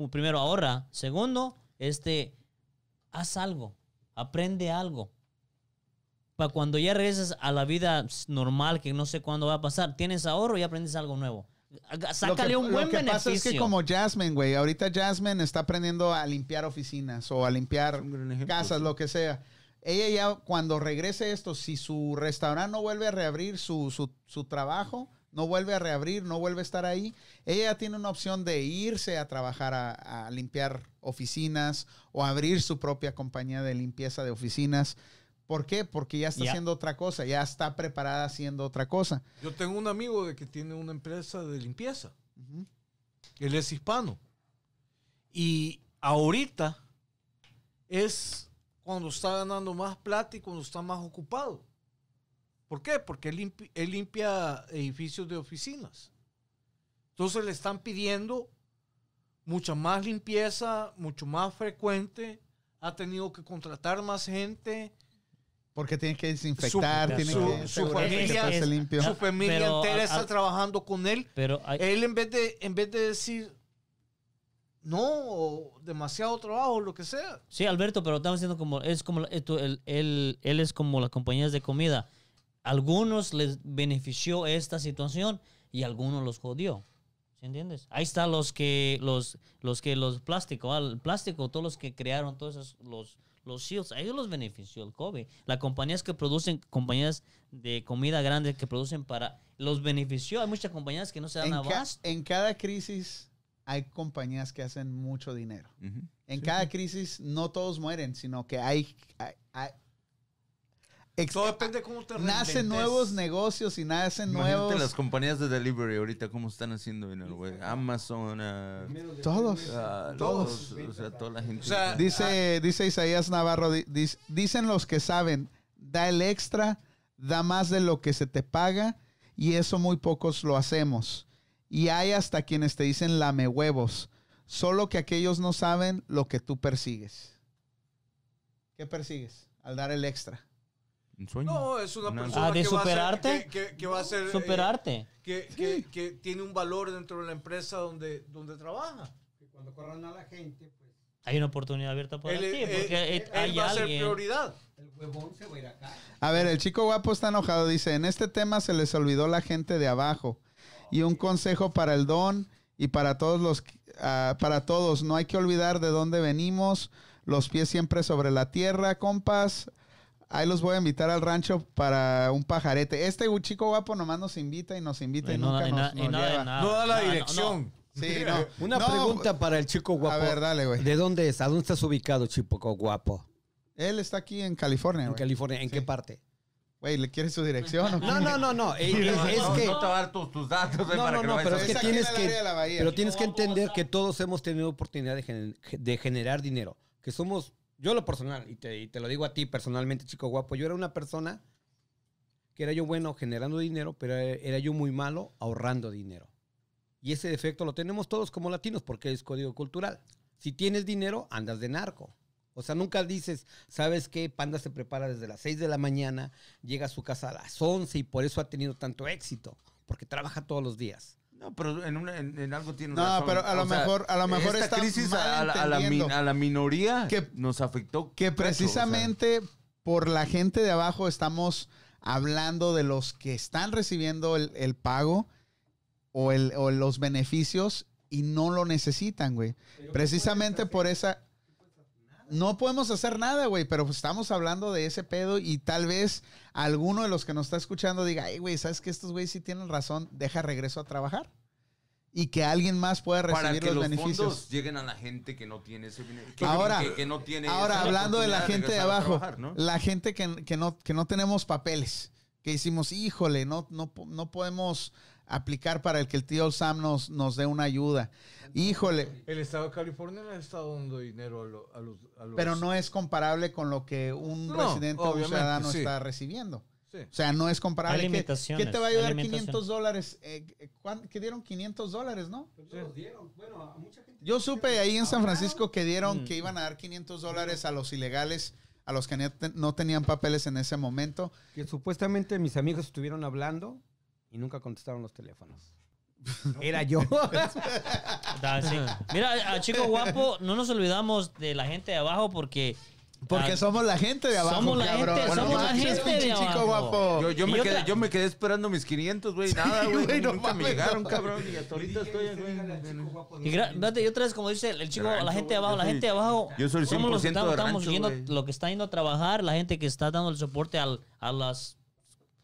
Primero, ahorra. Segundo, este, haz algo. Aprende algo. Para cuando ya regreses a la vida normal, que no sé cuándo va a pasar, tienes ahorro y aprendes algo nuevo. Sácale que, un buen lo que beneficio. pasa es que como Jasmine, güey, ahorita Jasmine está aprendiendo a limpiar oficinas o a limpiar ejemplo, casas, sí. lo que sea. Ella ya cuando regrese esto, si su restaurante no vuelve a reabrir su, su, su trabajo, no vuelve a reabrir, no vuelve a estar ahí, ella ya tiene una opción de irse a trabajar a, a limpiar oficinas o abrir su propia compañía de limpieza de oficinas. ¿Por qué? Porque ya está haciendo otra cosa, ya está preparada haciendo otra cosa. Yo tengo un amigo de que tiene una empresa de limpieza. Él es hispano. Y ahorita es cuando está ganando más plata y cuando está más ocupado. ¿Por qué? Porque él, limpi- él limpia edificios de oficinas. Entonces le están pidiendo mucha más limpieza, mucho más frecuente. Ha tenido que contratar más gente. Porque tiene que desinfectar, Su- tiene su- que su que familia limpio. Su familia Pero, entera a- está a- trabajando con él. Pero hay- Él en vez de, en vez de decir no, o demasiado trabajo, lo que sea. Sí, Alberto, pero estamos diciendo como es como esto, él, él, él es como las compañías de comida. Algunos les benefició esta situación y algunos los jodió. ¿Sí entiendes? Ahí están los que los los que los plásticos, el plástico, todos los que crearon todos esos los los shields, a ellos los benefició el COVID. Las compañías que producen compañías de comida grande que producen para los benefició. Hay muchas compañías que no se dan En, ca- abasto. en cada crisis hay compañías que hacen mucho dinero. En cada crisis no todos mueren, sino que hay... hay- hay- Todo depende de cómo te nacen nuevos negocios y nacen Imagínate nuevos... las compañías de delivery ahorita cómo están haciendo dinero, güey. Amazon, Todos. Todos. los- o sea, toda la gente. O sea, Dice, dice Isaías Navarro, di- dicen los que saben, da el extra, da más de lo que se te paga y eso muy pocos lo hacemos. Y hay hasta quienes te dicen lame huevos, solo que aquellos no saben lo que tú persigues. ¿Qué persigues al dar el extra? Un sueño. No, es una Una- persona Ah, ¿de que, va a ser- superarte? que, que- que va a ser... eh, Superarte. que, que- que tiene un valor dentro de la empresa donde, donde trabaja. Cuando corran a la gente, pues Hay una oportunidad abierta para Él, ti. él- Porque él hay va a ser prioridad. el huevón se va a ir acá. A ver, el chico guapo está enojado. Dice, en este tema se les olvidó la gente de abajo. Y un consejo para el don y para todos los, ah, para todos. No hay que olvidar de dónde venimos. Los pies siempre sobre la tierra, compas. Ahí los voy a invitar al rancho para un pajarete. Este chico guapo nomás nos invita y nos invita y, Y no nunca da- y nos, na- y nos lleva. no da la No, no, no. dirección. Sí, no. Una No, pregunta para el chico guapo. A ver, dale, güey. ¿De dónde es? ¿A dónde estás ubicado, chico guapo? Él está aquí en California, En. California. ¿En Sí. qué parte? Güey, ¿le quieres su dirección? o qué? No, no, no, no. No, es no, que. no te va a dar tus, tus datos eh, No, para no, que no, pero es que tienes que, pero tienes que entender que todos hemos tenido oportunidad de, gener- de generar dinero, que somos yo lo personal, y te, y te lo digo a ti personalmente, chico guapo, yo era una persona que era yo bueno generando dinero, pero era yo muy malo ahorrando dinero. Y ese defecto lo tenemos todos como latinos porque es código cultural. Si tienes dinero, andas de narco. O sea, nunca dices, ¿sabes qué? Panda se prepara desde las 6 de la mañana, llega a su casa a las 11 y por eso ha tenido tanto éxito, porque trabaja todos los días. No, pero en, una- en- en algo tiene No, razón. pero a lo O sea, mejor- a lo mejor esta está crisis mal a, la- a la, min- a la minoría Que- nos afectó. que gacho, o sea. precisamente por la gente de abajo estamos hablando de los que están recibiendo el, el pago o, el, o los beneficios y no lo necesitan, güey. Precisamente por esa... No podemos hacer nada, güey, pero pues estamos hablando de ese pedo y tal vez alguno de los que nos está escuchando diga, ay, güey, ¿sabes que estos güeyes sí tienen razón? Deja regreso a trabajar. Y que alguien más pueda recibir para que los, los beneficios. fondos lleguen a la gente que no tiene ese que- Ahora, que, que no tiene Ahora, hablando de la gente de abajo, trabajar, ¿no? la gente que, que no, que no tenemos papeles, que decimos, híjole, no, no, no podemos aplicar para el que el tío Sam nos, nos dé una ayuda. Híjole, El Estado de California le está dando dinero a, lo- a los, a los- pero no es comparable con lo que un No, residente o un ciudadano sí. está recibiendo. Sí. O sea, no es comparable. ¿Qué- limitaciones, ¿Qué, te va a ayudar limitaciones. 500 dólares? Eh, eh, ¿cuán- ¿Qué dieron 500 dólares, no? Bueno, a mucha gente. Yo supe ahí en San Francisco que dieron Mm. que iban a dar 500 dólares a los ilegales, a los que no tenían papeles en ese momento. Que supuestamente mis amigos estuvieron hablando y nunca contestaron los teléfonos. Era yo. Da, sí. Mira, a chico guapo, no nos olvidamos de la gente de abajo porque. Porque ah, somos la gente de abajo, somos la cabrón. gente, No somos la gente de chico abajo. guapo. Yo, yo, Y me otra- quedé, yo me quedé esperando mis 500, güey. Nada, güey. no nunca me mames, llegaron, no. cabrón. Y hasta ahorita estoy, güey. Y, fíjate, otra vez, como dice el chico, Rancho, la gente de abajo, la gente de abajo. yo soy el somos los que 100% estamos, de estamos rancho, yendo, güey. lo que está yendo a trabajar, la gente que está dando el soporte al, a las.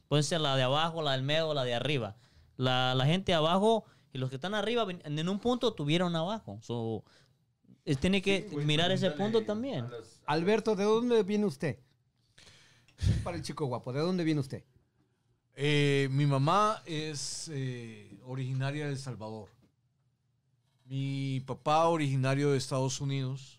Puede ser la de abajo, la del medio, la de arriba. La, la gente de abajo y los que están arriba, en un punto tuvieron abajo. So, es- tiene que mirar ese punto también. Alberto, ¿de dónde viene usted? Para el chico guapo, ¿de dónde viene usted? Eh, mi mamá es eh, originaria de El Salvador. Mi papá originario de Estados Unidos.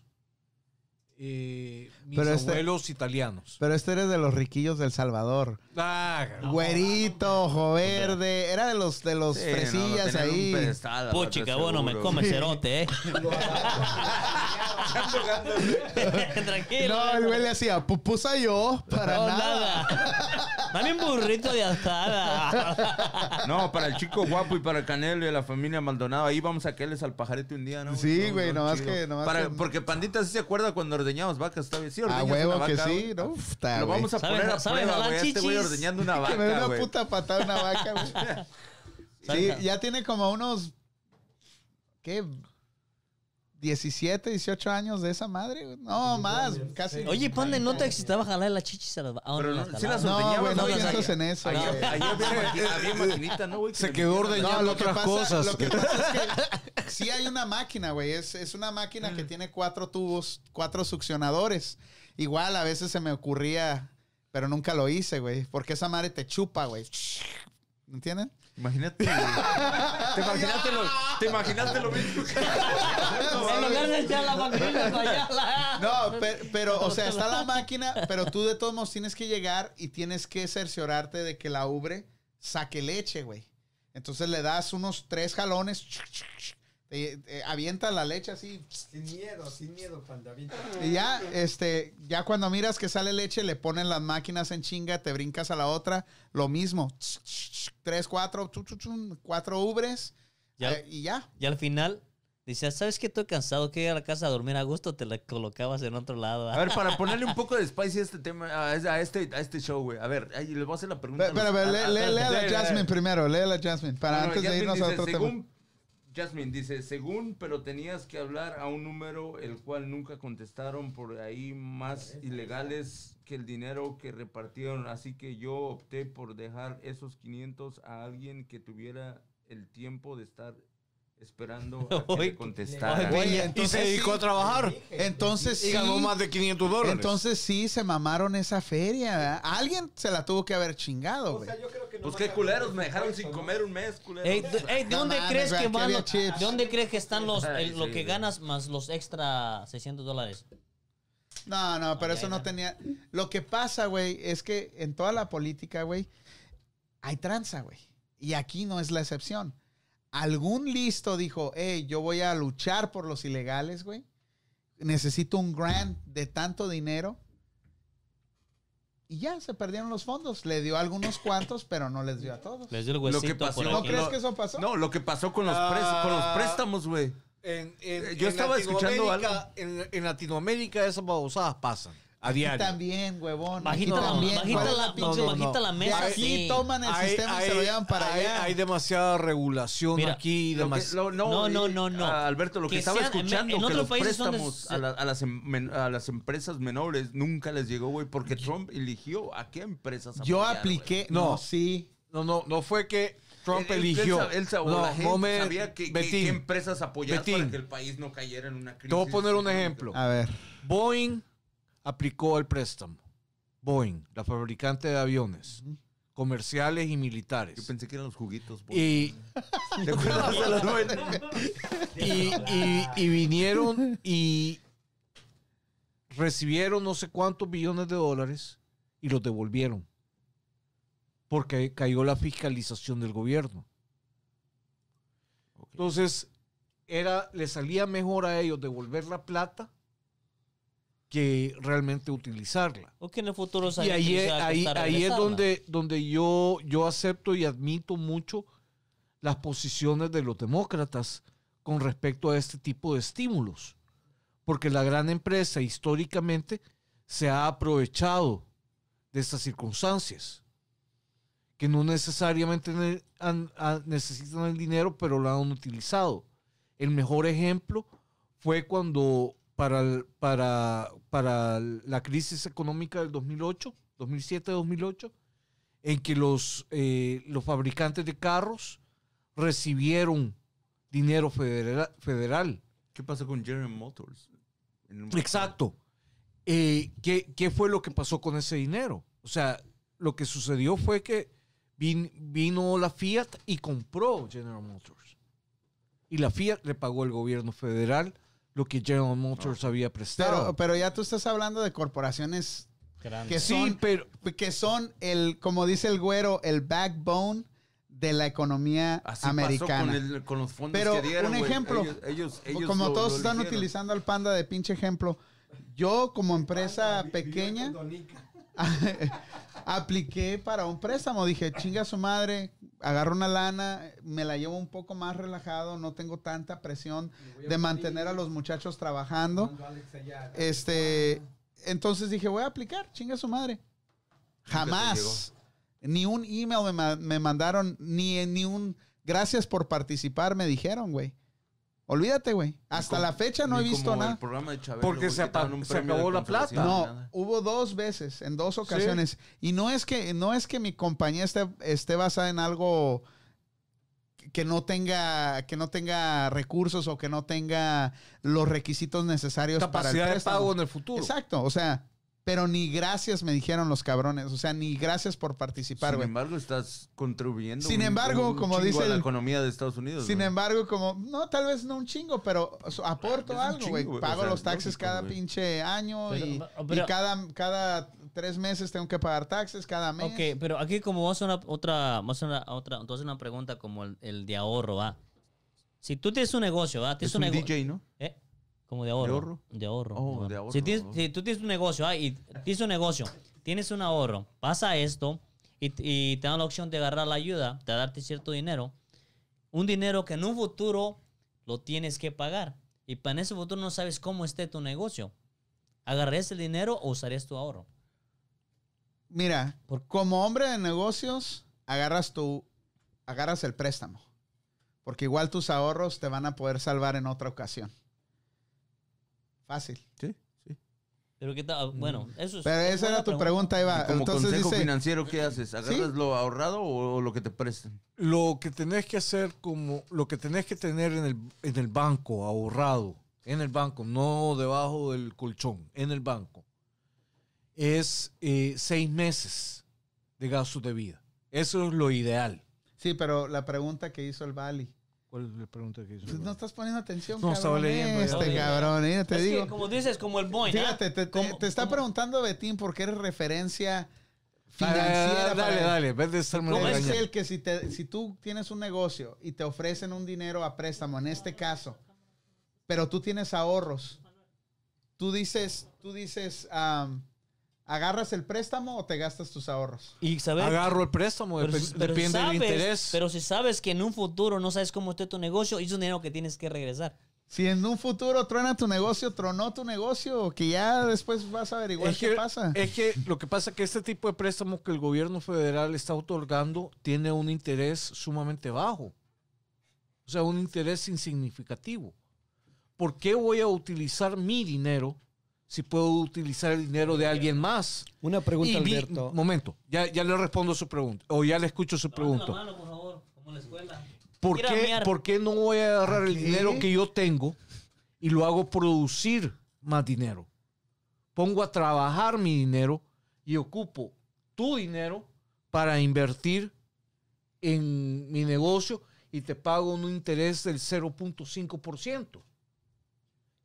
Eh, mis Pero este- abuelos italianos. Pero este eres de los riquillos del Salvador. Ah, Güerito, ojo verde. Era de los de los Sí, no, lo fresillas ahí. Puchica, verdad, bueno, me come cerote, eh. Tranquilo. no, el güey le hacía pupusa yo para No, nada. nada. Dame un burrito de asada. No, para el chico guapo y para el Canelo y la familia Maldonado, ahí vamos a caerles al pajarete un día, ¿no? Sí, No, güey, no, nomás que- nomás Para- que- Porque Pandita sí se acuerda cuando ordeñamos vacas, está bien. Sí, A ordeñas una huevo que vaca, sí. ¿no? Puta, Lo vamos a ¿Sabes- poner a sabes prueba, güey. Este güey ordeñando una Que me dé vaca, una güey. puta patada una vaca, güey. Sí, ya tiene como unos. ¿Qué? 17, 18 años de esa madre. güey. No, más, casi. Oye, Pande, ¿no te excitaba jalar las chichis a las ah, Pero no, sí las? No, güey, no piensas en eso. Ahí había, maqui- había maquinita, ¿no, güey? Que Se quedó que otras pasa, cosas. Lo que pasa es que sí hay una máquina, güey. Es, es una máquina que tiene cuatro tubos, cuatro succionadores. Igual a veces se me ocurría, pero nunca lo hice, güey. Porque esa madre te chupa, güey. ¿Me entienden? Imagínate. güey. ¿Te imaginaste lo, te imaginaste lo mismo? En lugar de echar la maquinita para allá, la- No, pe- pero, o sea, está la máquina, pero tú de todos modos tienes que llegar y tienes que cerciorarte de que la ubre saque leche, güey. Entonces le das unos tres jalones, te- te avienta la leche así, Sin miedo, sin miedo, panda. y ya, este, ya cuando miras que sale leche, le ponen las máquinas en chinga, te brincas a la otra, lo mismo, tres, cuatro, cuatro ubres, Ya. eh, y ya. Y al final, decías, ¿sabes que estoy cansado? Que ir a la casa a dormir a gusto, te la colocabas en otro lado. A ver, para ponerle un poco de spicy a este tema, a este, a este, show, güey. A ver, ahí les voy a hacer la pregunta. Pero, a los- pero, a- lee, a- lee- lee a la Jasmine primero, lee a la Jasmine, para antes de irnos dice, a otro tema. Jasmine dice, según, pero tenías que hablar a un número el cual nunca contestaron por ahí más ilegales que el dinero que repartieron. Así que yo opté por dejar esos 500 a alguien que tuviera el tiempo de estar esperando a que Oye, le contestara. Oye, Y se entonces dedicó sí. a trabajar. Entonces Y sí. ganó más de 500 dólares. Entonces sí se mamaron esa feria. ¿verdad? Alguien se la tuvo que haber chingado, güey. Pues qué culeros, me dejaron sin comer un mes, culeros. Ey, ¿de- ey, ¿de No dónde crees que van había los, chips. ¿De dónde crees que están los el- lo que ganas más los extra 600 dólares? No, no, pero eso no no. tenía. Lo que pasa, güey, es que en toda la política, güey, hay tranza, güey. Y aquí no es la excepción. Algún listo dijo, hey, yo voy a luchar por los ilegales, güey. Necesito un grant de tanto dinero. Y ya se perdieron los fondos. Le dio a algunos cuantos, pero no les dio a todos. Les dio el Lo huesito que pasó, por ¿No aquí. crees que eso pasó? No, lo que pasó con los, pres- con los Ah. préstamos, güey. En, en- yo en estaba escuchando En, en Latinoamérica esas babosadas pasan a Aquí diario. también, huevón. Bajita, aquí la, también. bajita, ¿Cuál es la, la pinche- no, no. bajita la mesa. aquí sí. toman el sistema y se lo llevan para hay- allá. hay demasiada regulación Mira, aquí. Lo que- demas- lo- No, no, no, no. Alberto, lo que, Que estaba sean- en- escuchando, en que los son de- préstamos a, la- a las, em- a las empresas menores nunca les llegó, güey, porque Trump eligió a qué empresas Yo apoyar, apliqué. No. No, sí. no, no, no fue que Trump Él- eligió. Él, él no, la gente no me- sabía que, que- Betín, qué empresas apoyar Betín. para que el país no cayera en una crisis. Te voy a poner un ejemplo. A ver. Boeing aplicó el préstamo. Boeing, la fabricante de aviones, comerciales y militares. Yo pensé que eran los juguitos. güey. Y, ¿Te acuerdas de las buenas? y, y- y vinieron y recibieron no sé cuántos billones de dólares y los devolvieron. Porque cayó la fiscalización del gobierno. Entonces, era, le salía mejor a ellos devolver la plata que realmente utilizarla. O que en el futuro Y ahí, ahí, ahí es donde, donde yo, yo acepto y admito mucho las posiciones de los demócratas con respecto a este tipo de estímulos. Porque la gran empresa históricamente se ha aprovechado de estas circunstancias, que no necesariamente necesitan el dinero, pero lo han utilizado. El mejor ejemplo fue cuando para, el- para, para la crisis económica del 2008, 2007-2008, en que los, eh, los fabricantes de carros recibieron dinero federa- federal. ¿Qué pasó con General Motors? Exacto. Eh, ¿qué, qué fue lo que pasó con ese dinero? O sea, lo que sucedió fue que vin- vino la Fiat y compró General Motors. Y la Fiat le pagó al gobierno federal lo que General Motors había prestado. Pero, pero ya tú estás hablando de corporaciones Grande. que sí, son, pero que son el, como dice el güero, el backbone de la economía Así americana. pasó con, el- con los fondos Pero que dieron, un ejemplo, Ellos, ellos, ellos como lo- todos lo están eligieron. utilizando al panda de pinche ejemplo, yo como empresa pequeña apliqué para un préstamo. Dije, chinga su madre, agarro una lana, me la llevo un poco más relajado, no tengo tanta presión de mantener a los muchachos trabajando. Este, entonces dije, voy a aplicar, chinga su madre. Jamás, ni un email me, me mandaron, ni, ni un gracias por participar me dijeron, güey. Olvídate, güey. Hasta como- la fecha no he visto como nada. el programa de Chabelo, Porque se un se acabó la plata. No, nada. hubo dos veces, en dos ocasiones. Y no es que, no es que mi compañía esté, esté basada en algo que no tenga, que no tenga recursos o que no tenga los requisitos necesarios para el capacidad de pago en el futuro. Exacto, o sea, pero ni gracias me dijeron los cabrones, o sea, ni gracias por participar, Sin güey. embargo, estás contribuyendo. Sin embargo, como chingo dice a la el- economía de Estados Unidos. Sin güey. embargo, como, no, tal vez no un chingo, pero aporto Es un algo, chingo, güey. o Pago sea, los taxes lógico, cada güey. pinche año Pero- y, pero- y cada, cada tres meses tengo que pagar taxes cada mes. Ok, pero aquí como vamos a una otra, vamos a una otra, entonces una pregunta como el, el de ahorro, ¿va? Si tú tienes un negocio, ¿va? Tienes Es un nego- DJ, ¿no? ¿Eh? Como de ahorro. ahorro? De ahorro. Oh, de ahorro, Si, tienes- oh. si tú tienes un negocio, ¿ah? Y tienes un negocio, tienes un ahorro, pasa esto y, y te dan la opción de agarrar la ayuda, de darte cierto dinero, un dinero que en un futuro lo tienes que pagar. Y para en ese futuro no sabes cómo esté tu negocio. ¿Agarrarías el dinero o usarías tu ahorro? Mira, como hombre de negocios, agarras tu, agarras el préstamo. Porque igual tus ahorros te van a poder salvar en otra ocasión. Fácil. Sí, sí. Pero qué tal, bueno, eso es... Mm. Pero es esa era tu pregunta. pregunta, Eva. Como Entonces consejo dice, financiero, ¿qué haces? ¿Agarras lo ahorrado o lo que te prestan? Lo que tenés que hacer como lo que tenés que tener en el, en el banco ahorrado, en el banco, no debajo del colchón, en el banco, es eh, seis meses de gastos de vida. Eso es lo ideal. sí, pero la pregunta que hizo el Bali, ¿Cuál es la pregunta que hizo? Pues no estás poniendo atención, No, estaba leyendo, Este estaba cabrón, eh, te Es que, digo. como dices, como el boy. Fíjate, te, te- está preguntando Betín porque eres referencia Ah, financiera. dale, para dale, vez de estarme Es el que si, te, si tú tienes un negocio y te ofrecen un dinero a préstamo, en este caso, pero tú tienes ahorros, tú dices, tú dices, ¿agarras el préstamo o te gastas tus ahorros? Y saber, Agarro el préstamo, pero, dep- pero depende sabes, del interés. Pero si sabes que en un futuro no sabes cómo esté tu negocio, es un dinero que tienes que regresar. Si en un futuro truena tu negocio, tronó tu negocio, que ya después vas a averiguar es qué que, pasa. Es que lo que pasa es que este tipo de préstamo que el gobierno federal está otorgando tiene un interés sumamente bajo. O sea, un interés insignificativo. ¿Por qué voy a utilizar mi dinero si puedo utilizar el dinero de alguien más? Una pregunta, Y vi- Alberto. momento, ya, ya le respondo su pregunta, o ya le escucho su la pregunta. mano, por favor, como en la escuela. ¿Por Quiera qué, por qué no voy a agarrar el dinero que yo tengo y lo hago producir más dinero? Pongo a trabajar mi dinero y ocupo tu dinero para invertir en mi negocio y te pago un interés del 0.5%,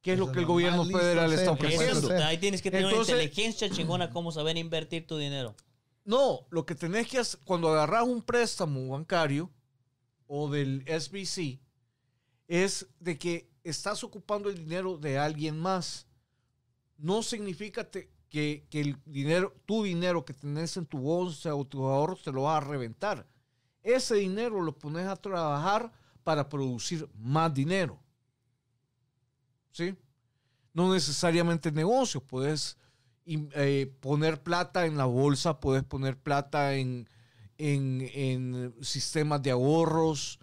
que es lo que el gobierno federal está ofreciendo. hacer. Ahí tienes que tener Entonces- una inteligencia chingona cómo saber invertir tu dinero. No, lo que tenés que hacer cuando agarras un préstamo bancario o del SBC es de que estás ocupando el dinero de alguien más. No significa te- que, que el dinero, tu dinero que tenés en tu bolsa o tu ahorro te lo vas a reventar. Ese dinero lo pones a trabajar para producir más dinero. ¿Sí? No necesariamente negocios, puedes eh, poner plata en la bolsa, puedes poner plata en, en- en sistemas de ahorros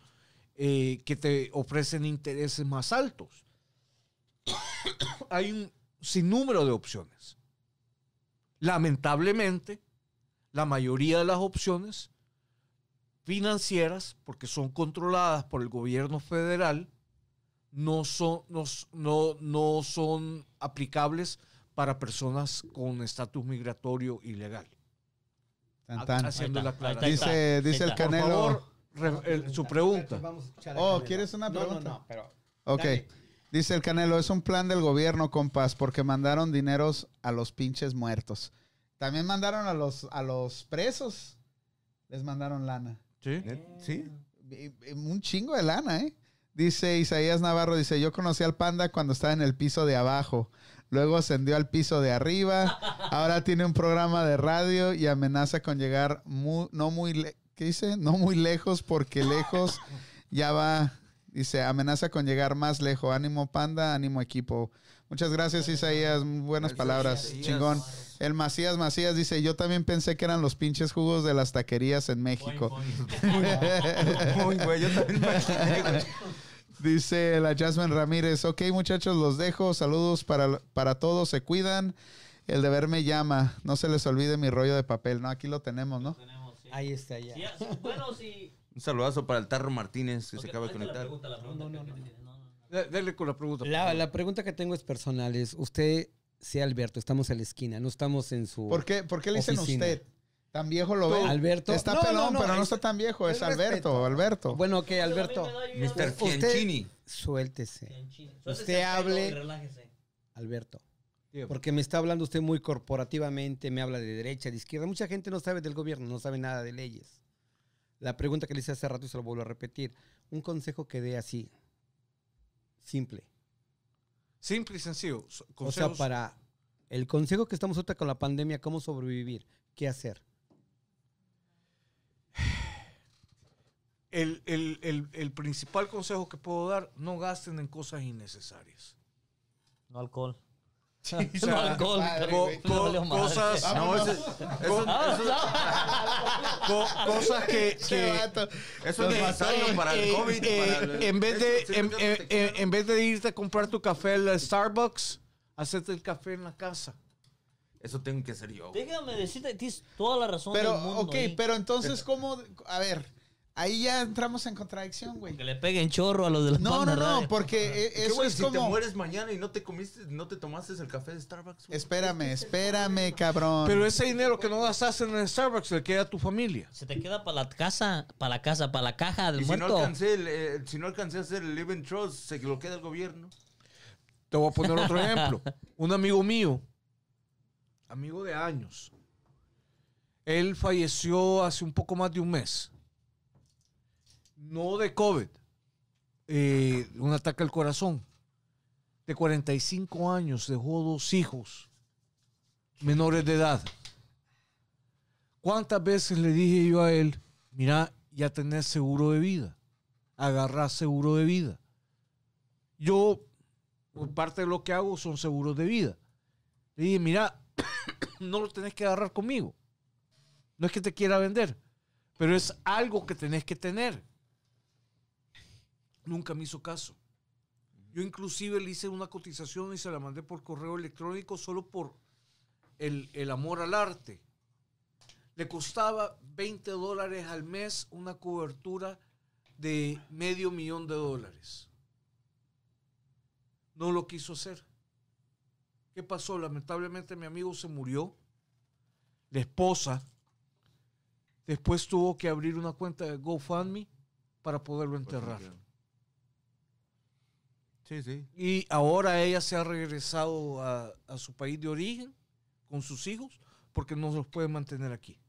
eh, que te ofrecen intereses más altos. Hay un sinnúmero de opciones. Lamentablemente, la mayoría de las opciones financieras, porque son controladas por el gobierno federal, no son, no, no, no son aplicables para personas con estatus migratorio ilegal. Tan, tan. Haciendo la aclaración. Dice, dice el está. Por Canelo. favor, re- el- su pregunta. Vamos a escuchar a Oh, Canelo. ¿quieres una No, pregunta? No, no, pero. Ok. Dale. Dice el Canelo, es un plan del gobierno, compas, porque mandaron dineros a los pinches muertos. También mandaron a los, a los presos. Les mandaron lana. ¿Sí? ¿Sí? Un chingo de lana, ¿eh? Dice Isaías Navarro, dice, yo conocí al panda cuando estaba en el piso de abajo. Luego ascendió al piso de arriba. Ahora tiene un programa de radio y amenaza con llegar mu- no muy, le- ¿qué dice? No muy lejos porque lejos ya va. Dice, amenaza con llegar más lejos. Ánimo panda, ánimo equipo. Muchas gracias Isaías, muy buenas Gracias, palabras. Isaías. Chingón. El Macías Macías dice, yo también pensé que eran los pinches jugos de las taquerías en México. Muy güey, yo también me imaginé. Dice la Jasmine Ramírez, ok muchachos, los dejo, saludos para, para todos, se cuidan, el deber me llama, no se les olvide mi rollo de papel, ¿no? Aquí lo tenemos, ¿no? Ahí está ya. Sí, sí, bueno, si... Un saludazo para el Tarro Martínez que se acaba de está la conectar. pregunta, la pregunta no, no. D- Dele con la pregunta. La, la pregunta que tengo es personal. Es, usted, sea Alberto, estamos en la esquina, no estamos en su... ¿Por qué, por qué le dicen Oficina. usted? ¿Tan viejo lo ve? Alberto. Está No, pelón, no, pero no es- está tan viejo, es, Alberto, respeto. Alberto. Bueno, ok, Alberto. Mr. Fianchini. Suéltese. Suéltese Usted hable- y relájese. Alberto. Porque me está hablando usted muy corporativamente, me habla de derecha, de izquierda. Mucha gente no sabe del gobierno, no sabe nada de leyes. La pregunta que le hice hace rato y se lo vuelvo a repetir. Un consejo que dé así, simple. Simple y sencillo. O sea, para el consejo que estamos ahorita con la pandemia, cómo sobrevivir, qué hacer. el, el- el- el principal consejo que puedo dar, no gasten en cosas innecesarias. No alcohol. O sea, no alcohol. madre, co- güey. no valió madre. cosas, No, eso, eso, co- cosas que, eso es necesario para el eh, COVID. eh, para el- en, vez de, sí, en, vez de irte a comprar tu café al Starbucks, hacerte el café en la casa. Eso tengo que hacer yo. Déjame decirte, tienes toda la razón Pero, del mundo ok, ahí. pero entonces, ¿cómo? A ver, ahí ya entramos en contradicción, güey. Que le peguen chorro a los de la No, Panda no, no, porque ¿Qué, eso es si te como... mueres mañana y no te comiste, no te tomaste el café de Starbucks? güey? Espérame, espérame, cabrón. Pero ese dinero que no gastaste en el Starbucks le queda a tu familia. Se te queda para la casa, para la casa, para la caja del Y si no, muerto. alcancé el, eh, si no alcancé a hacer el Living Trust, se lo queda el gobierno. Te voy a poner otro ejemplo. Un amigo mío, amigo de años, él falleció hace un poco más de un mes. No de COVID, eh, un ataque al corazón. De 45 años, dejó dos hijos menores de edad. ¿Cuántas veces le dije yo a él, mira, ya tenés seguro de vida, agarrás seguro de vida? Yo por parte de lo que hago son seguros de vida. Le dije, mira, no lo tenés que agarrar conmigo. No es que te quiera vender, pero es algo que tenés que tener. Nunca me hizo caso. Yo inclusive le hice una cotización y se la mandé por correo electrónico solo por el, el amor al arte. Le costaba 20 dólares al mes una cobertura de medio millón de dólares no lo quiso hacer. ¿Qué pasó? Lamentablemente mi amigo se murió. La esposa después tuvo que abrir una cuenta de GoFundMe para poderlo enterrar. Sí, sí. Y ahora ella se ha regresado a, a su país de origen con sus hijos porque no los puede mantener aquí.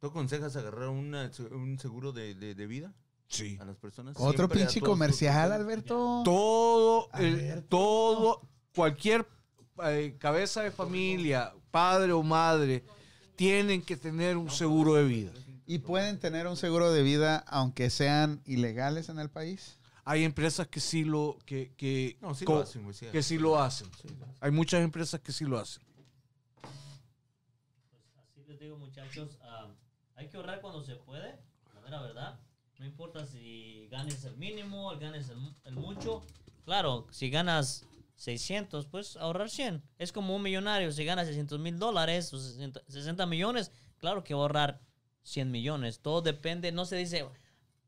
¿Tú aconsejas agarrar una- un seguro de, de- de vida Sí. a las personas? Otro pinche todos comercial, Alberto. Todo, el- Alberto. todo, cualquier eh, cabeza de familia, padre o madre, tienen que tener un seguro de vida. ¿Y pueden tener un seguro de vida aunque sean ilegales en el país? Hay empresas que sí lo, que, que, No, sí co- lo hacen, sí. que sí lo hacen. Hay muchas empresas que sí lo hacen. Así les digo, muchachos, ah, hay que ahorrar cuando se puede, la mera verdad. No importa si ganes el mínimo, el ganes el, mu- el mucho. Claro, si ganas 600, pues ahorrar 100. Es como un millonario, si gana 600 mil dólares o 60, 60 millones, claro que va a ahorrar 100 millones. Todo depende, no se dice,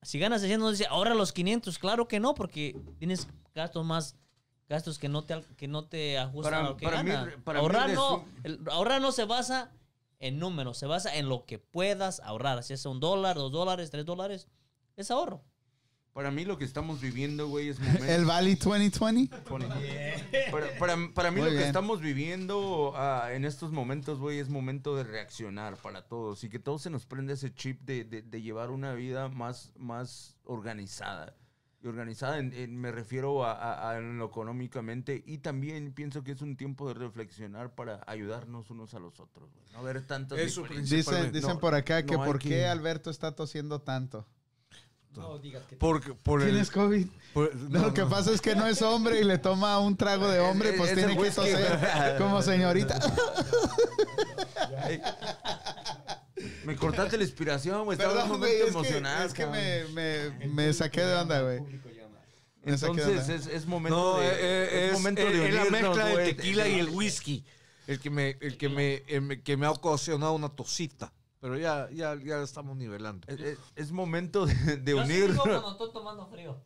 si ganas 600, no dice, ahorra los 500. Claro que no, porque tienes gastos más, gastos que no te, que no te ajustan Para- a lo que para mí- ganas. para mí ahorrar, de no, el- ahorrar no se basa en números, se basa en lo que puedas ahorrar. Si es un dólar, dos dólares, tres dólares, es ahorro. Para mí lo que estamos viviendo, güey, es momento... ¿El Valley 2020? Para, para- para mí Muy lo que bien. estamos viviendo ah, en estos momentos, güey, es momento de reaccionar para todos y que todos se nos prenda ese chip de, de- de llevar una vida más, más organizada. Y organizada, en- en- me refiero a, a- a lo económicamente y también pienso que es un tiempo de reflexionar para ayudarnos unos a los otros, güey. No ver tantas Eso. Dicen, dicen No, por acá que no por que- qué Alberto está tosiendo tanto. No digas que Porque, por el- ¿Tienes COVID? por- No, no, lo que no. pasa es que no es hombre y le toma un trago de hombre, Es- pues es tiene que toser como señorita. Me cortaste la inspiración, güey. Estaba en un momento es que, emocional. es que me, me, me saqué de onda, güey. Entonces onda. es, es momento No, de, eh, eh, es es, momento eh, de es la unirnos, mezcla del tequila y el whisky el que me, el que me, el me- que me ha ocasionado una tosita. Pero ya, ya, ya estamos nivelando. Es, es- es momento de, de Yo sí digo cuando estoy tomando frío.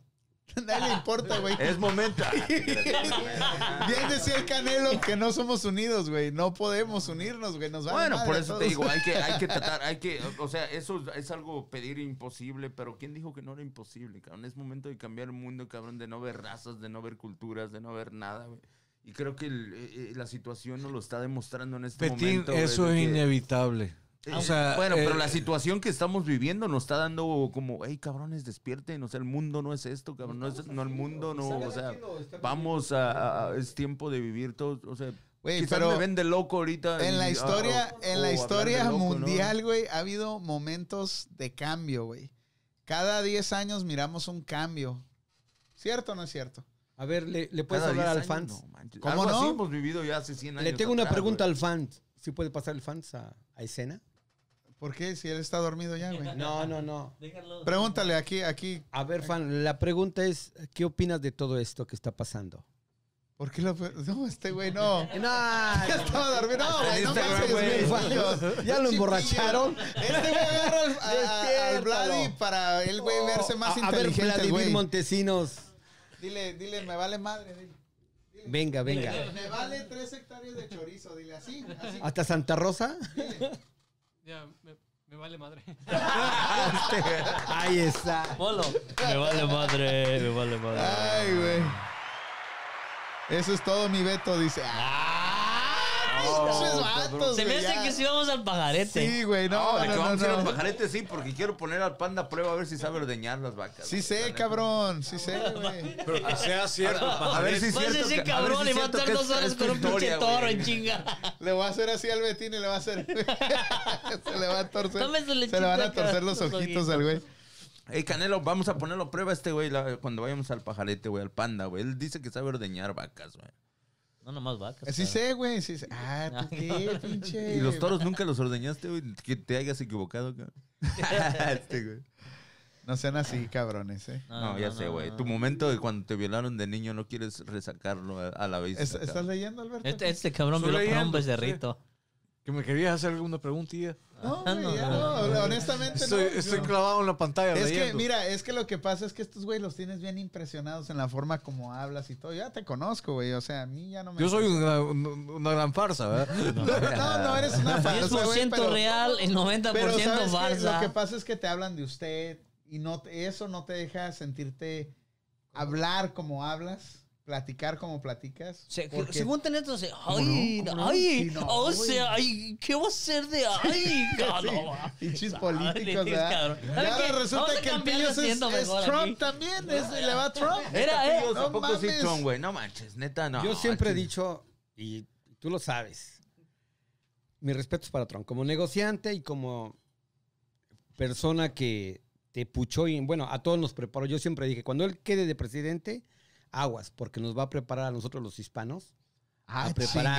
Nadie le importa, güey. Es momento. Bien decía el Canelo que no somos unidos, güey. No podemos unirnos, güey. Nos Bueno, por eso te digo, hay que, hay que tratar, hay que, o sea, eso es algo pedir imposible, pero ¿quién dijo que no era imposible, cabrón? Es momento de cambiar el mundo, cabrón, de no ver razas, de no ver culturas, de no ver nada, güey. Y creo que el- eh, eh, la situación nos lo está demostrando en este Petín, momento. eso es que- inevitable. Eh, O sea, bueno, pero eh, la situación que estamos viviendo nos está dando como, hey, cabrones, despierten, o sea, el mundo no es esto, cabrón, no es, no el mundo, no, o sea, vamos a, es tiempo de vivir todo, o sea, Güey, quizás pero me ven de loco ahorita. En la y- historia, ah, o- en la historia mundial, güey, ha habido momentos de cambio, güey. Cada 10 años miramos un cambio. ¿Cierto o no es cierto? A ver, ¿le, le puedes Cada hablar 10 al años, fans? no. ¿Cómo Algo así no? hemos vivido ya hace 100 años. Le tengo una atrás, pregunta al fan. ¿Sí puede pasar el fans a, a escena? ¿Por qué? Si él está dormido ya, güey. No, no, no. Déjalo. Pregúntale aquí, aquí. A ver, fan, la pregunta es, ¿qué opinas de todo esto que está pasando? ¿Por qué lo.? No, este güey no. No, Ya estaba dormido. No, güey, no güey. Ya lo Chiquillo. emborracharon. Este güey agarra al, a-. Vladi para el güey verse más a, a ver, inteligente, el Vladimir güey. Montesinos. Dile, dile, me vale madre. Dile. Venga, venga. Me vale tres hectáreas de chorizo, dile así, así. ¿Hasta Santa Rosa? Ya, me, me vale madre. Ahí está. Polo. Me vale madre, me vale madre. Ay, güey. Eso es todo mi Beto, dice. ¡Ah! Pinches vatos, Se me hace que sí vamos al pajarete. Sí, güey, no, No, de no, que no, vamos a ir al pajarete, sí, porque quiero poner al panda a prueba a ver si sabe ordeñar las vacas. Sí sé, cabrón, sí sé, güey. Pero que sea cierto. A ver si es a cierto. ver cabrón si y va a estar dos horas con un pinche toro en chinga. Le voy a hacer así al Betín y le va a hacer. se le va a torcer. Se le van a torcer los ojitos al güey. Ey, Canelo, vamos a ponerlo a prueba a este güey la- cuando vayamos al pajarete, güey, al panda, güey. Él dice que sabe ordeñar vacas, güey. No, nomás vacas. Sí cabrón. sé, güey, sí sé. Ah, ¿tú qué, pinche? ¿Y los toros nunca los ordeñaste, güey? Que te hayas equivocado, cabrón. este, güey. No sean así, cabrones, eh. No, ya sé, güey. Tu momento de cuando te violaron de niño no quieres resacarlo a, a la vez. ¿Es- acá. ¿Estás leyendo, Alberto? Este, este cabrón lo leyendo, un sí. becerrito. Que me querías hacer alguna preguntilla. No, Ah, güey, no, ya no, no, honestamente Estoy, no. estoy clavado en la pantalla Es que, mira, es que lo que pasa es que estos güey los tienes bien impresionados en la forma como hablas y todo. Ya te conozco, güey. O sea, a mí ya no me. Yo soy una, una gran farsa, ¿verdad? No, no, no eres una güey. 10% pero- real y 90% Pero ¿sabes qué? farsa. Lo que pasa es que te hablan de usted y no te- eso no te deja sentirte hablar como hablas, platicar como platicas. Se- porque- según tenés, entonces, ¿Cómo ay, no? ¿Cómo no? ay, Sí, no, o sea, ay, ¿qué va a ser de ay, cabrón? Pinches Ay, políticos, ¿verdad? cabrón. Y ¿Sabes ahora qué? resulta que el pillo es, es Trump aquí. también, es- le va a Trump. Era, eh. Tíos, ¿a No poco sí, mames. Tron, güey? No manches, neta, no. Yo siempre he dicho, y tú lo sabes, mi respeto es para Trump, como negociante y como persona que te puchó y, bueno, a todos nos preparó. Yo siempre dije, cuando él quede de presidente, aguas, porque nos va a preparar a nosotros los hispanos. Ah,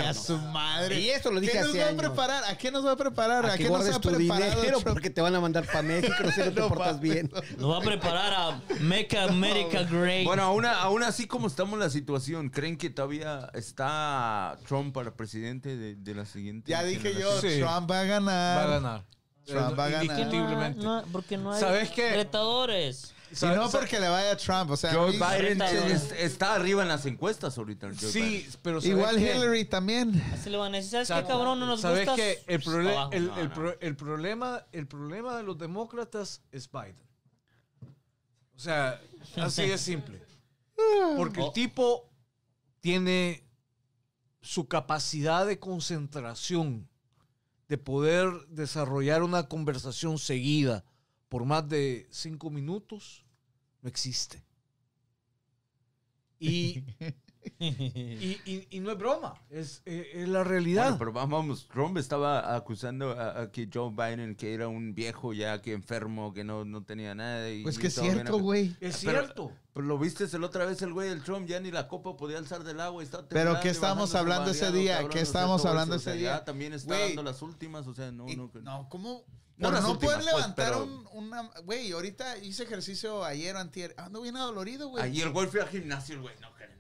a su madre. Y eso lo dije ¿Qué nos hace va a años. preparar? ¿A qué nos va a preparar? ¿A, A qué nos ha tu preparado dinero porque te van a mandar para México si no te No portas bien. Nos va a preparar a Make America Great. Bueno, aún, aún así como estamos la situación, ¿creen que todavía está Trump para presidente de, de la siguiente? Ya dije yo? Sí. Trump va a ganar. Va a ganar. Trump va a ganar. Indiscutiblemente. No, porque no hay ¿Sabes qué? retadores. Y no porque le vaya a Trump, o sea, Joe mí- Biden es- está arriba en las encuestas ahorita. Joe Sí, Biden. pero ¿sabes igual qué? Hillary también. Así le van a decir, ¿sabes ¿Sabes- qué, cabrón? No nos ¿Sabes gustas. qué? El, Pues, prole- pa' abajo. el, No, el no. pro- el problema, el problema de los demócratas es Biden. O sea, así es simple. Porque el Oh. tipo tiene su capacidad de concentración, de poder desarrollar una conversación seguida por más de cinco minutos, no existe. Y, y, y- y no es broma, es, eh, es la realidad. Bueno, pero vamos, Trump estaba acusando a, a que Joe Biden que era un viejo ya que enfermo, que no, no tenía nada. Y, Pues y que es cierto, güey. es Pero- cierto. Pero lo viste el otra vez el güey del Trump, ya ni la copa podía alzar del agua. y estaba Pero ¿qué estábamos hablando ese día? cabrón, ¿Qué estábamos hablando eso, o sea, ese día? Ya también está dando las últimas, o sea, no, Y- no. no, ¿cómo? No Por no últimas, poder pues, levantar pero- un- una... Güey, ahorita hice ejercicio ayer o antier. Ando bien adolorido, güey. Ahí el güey fue al gimnasio, güey, no, que no.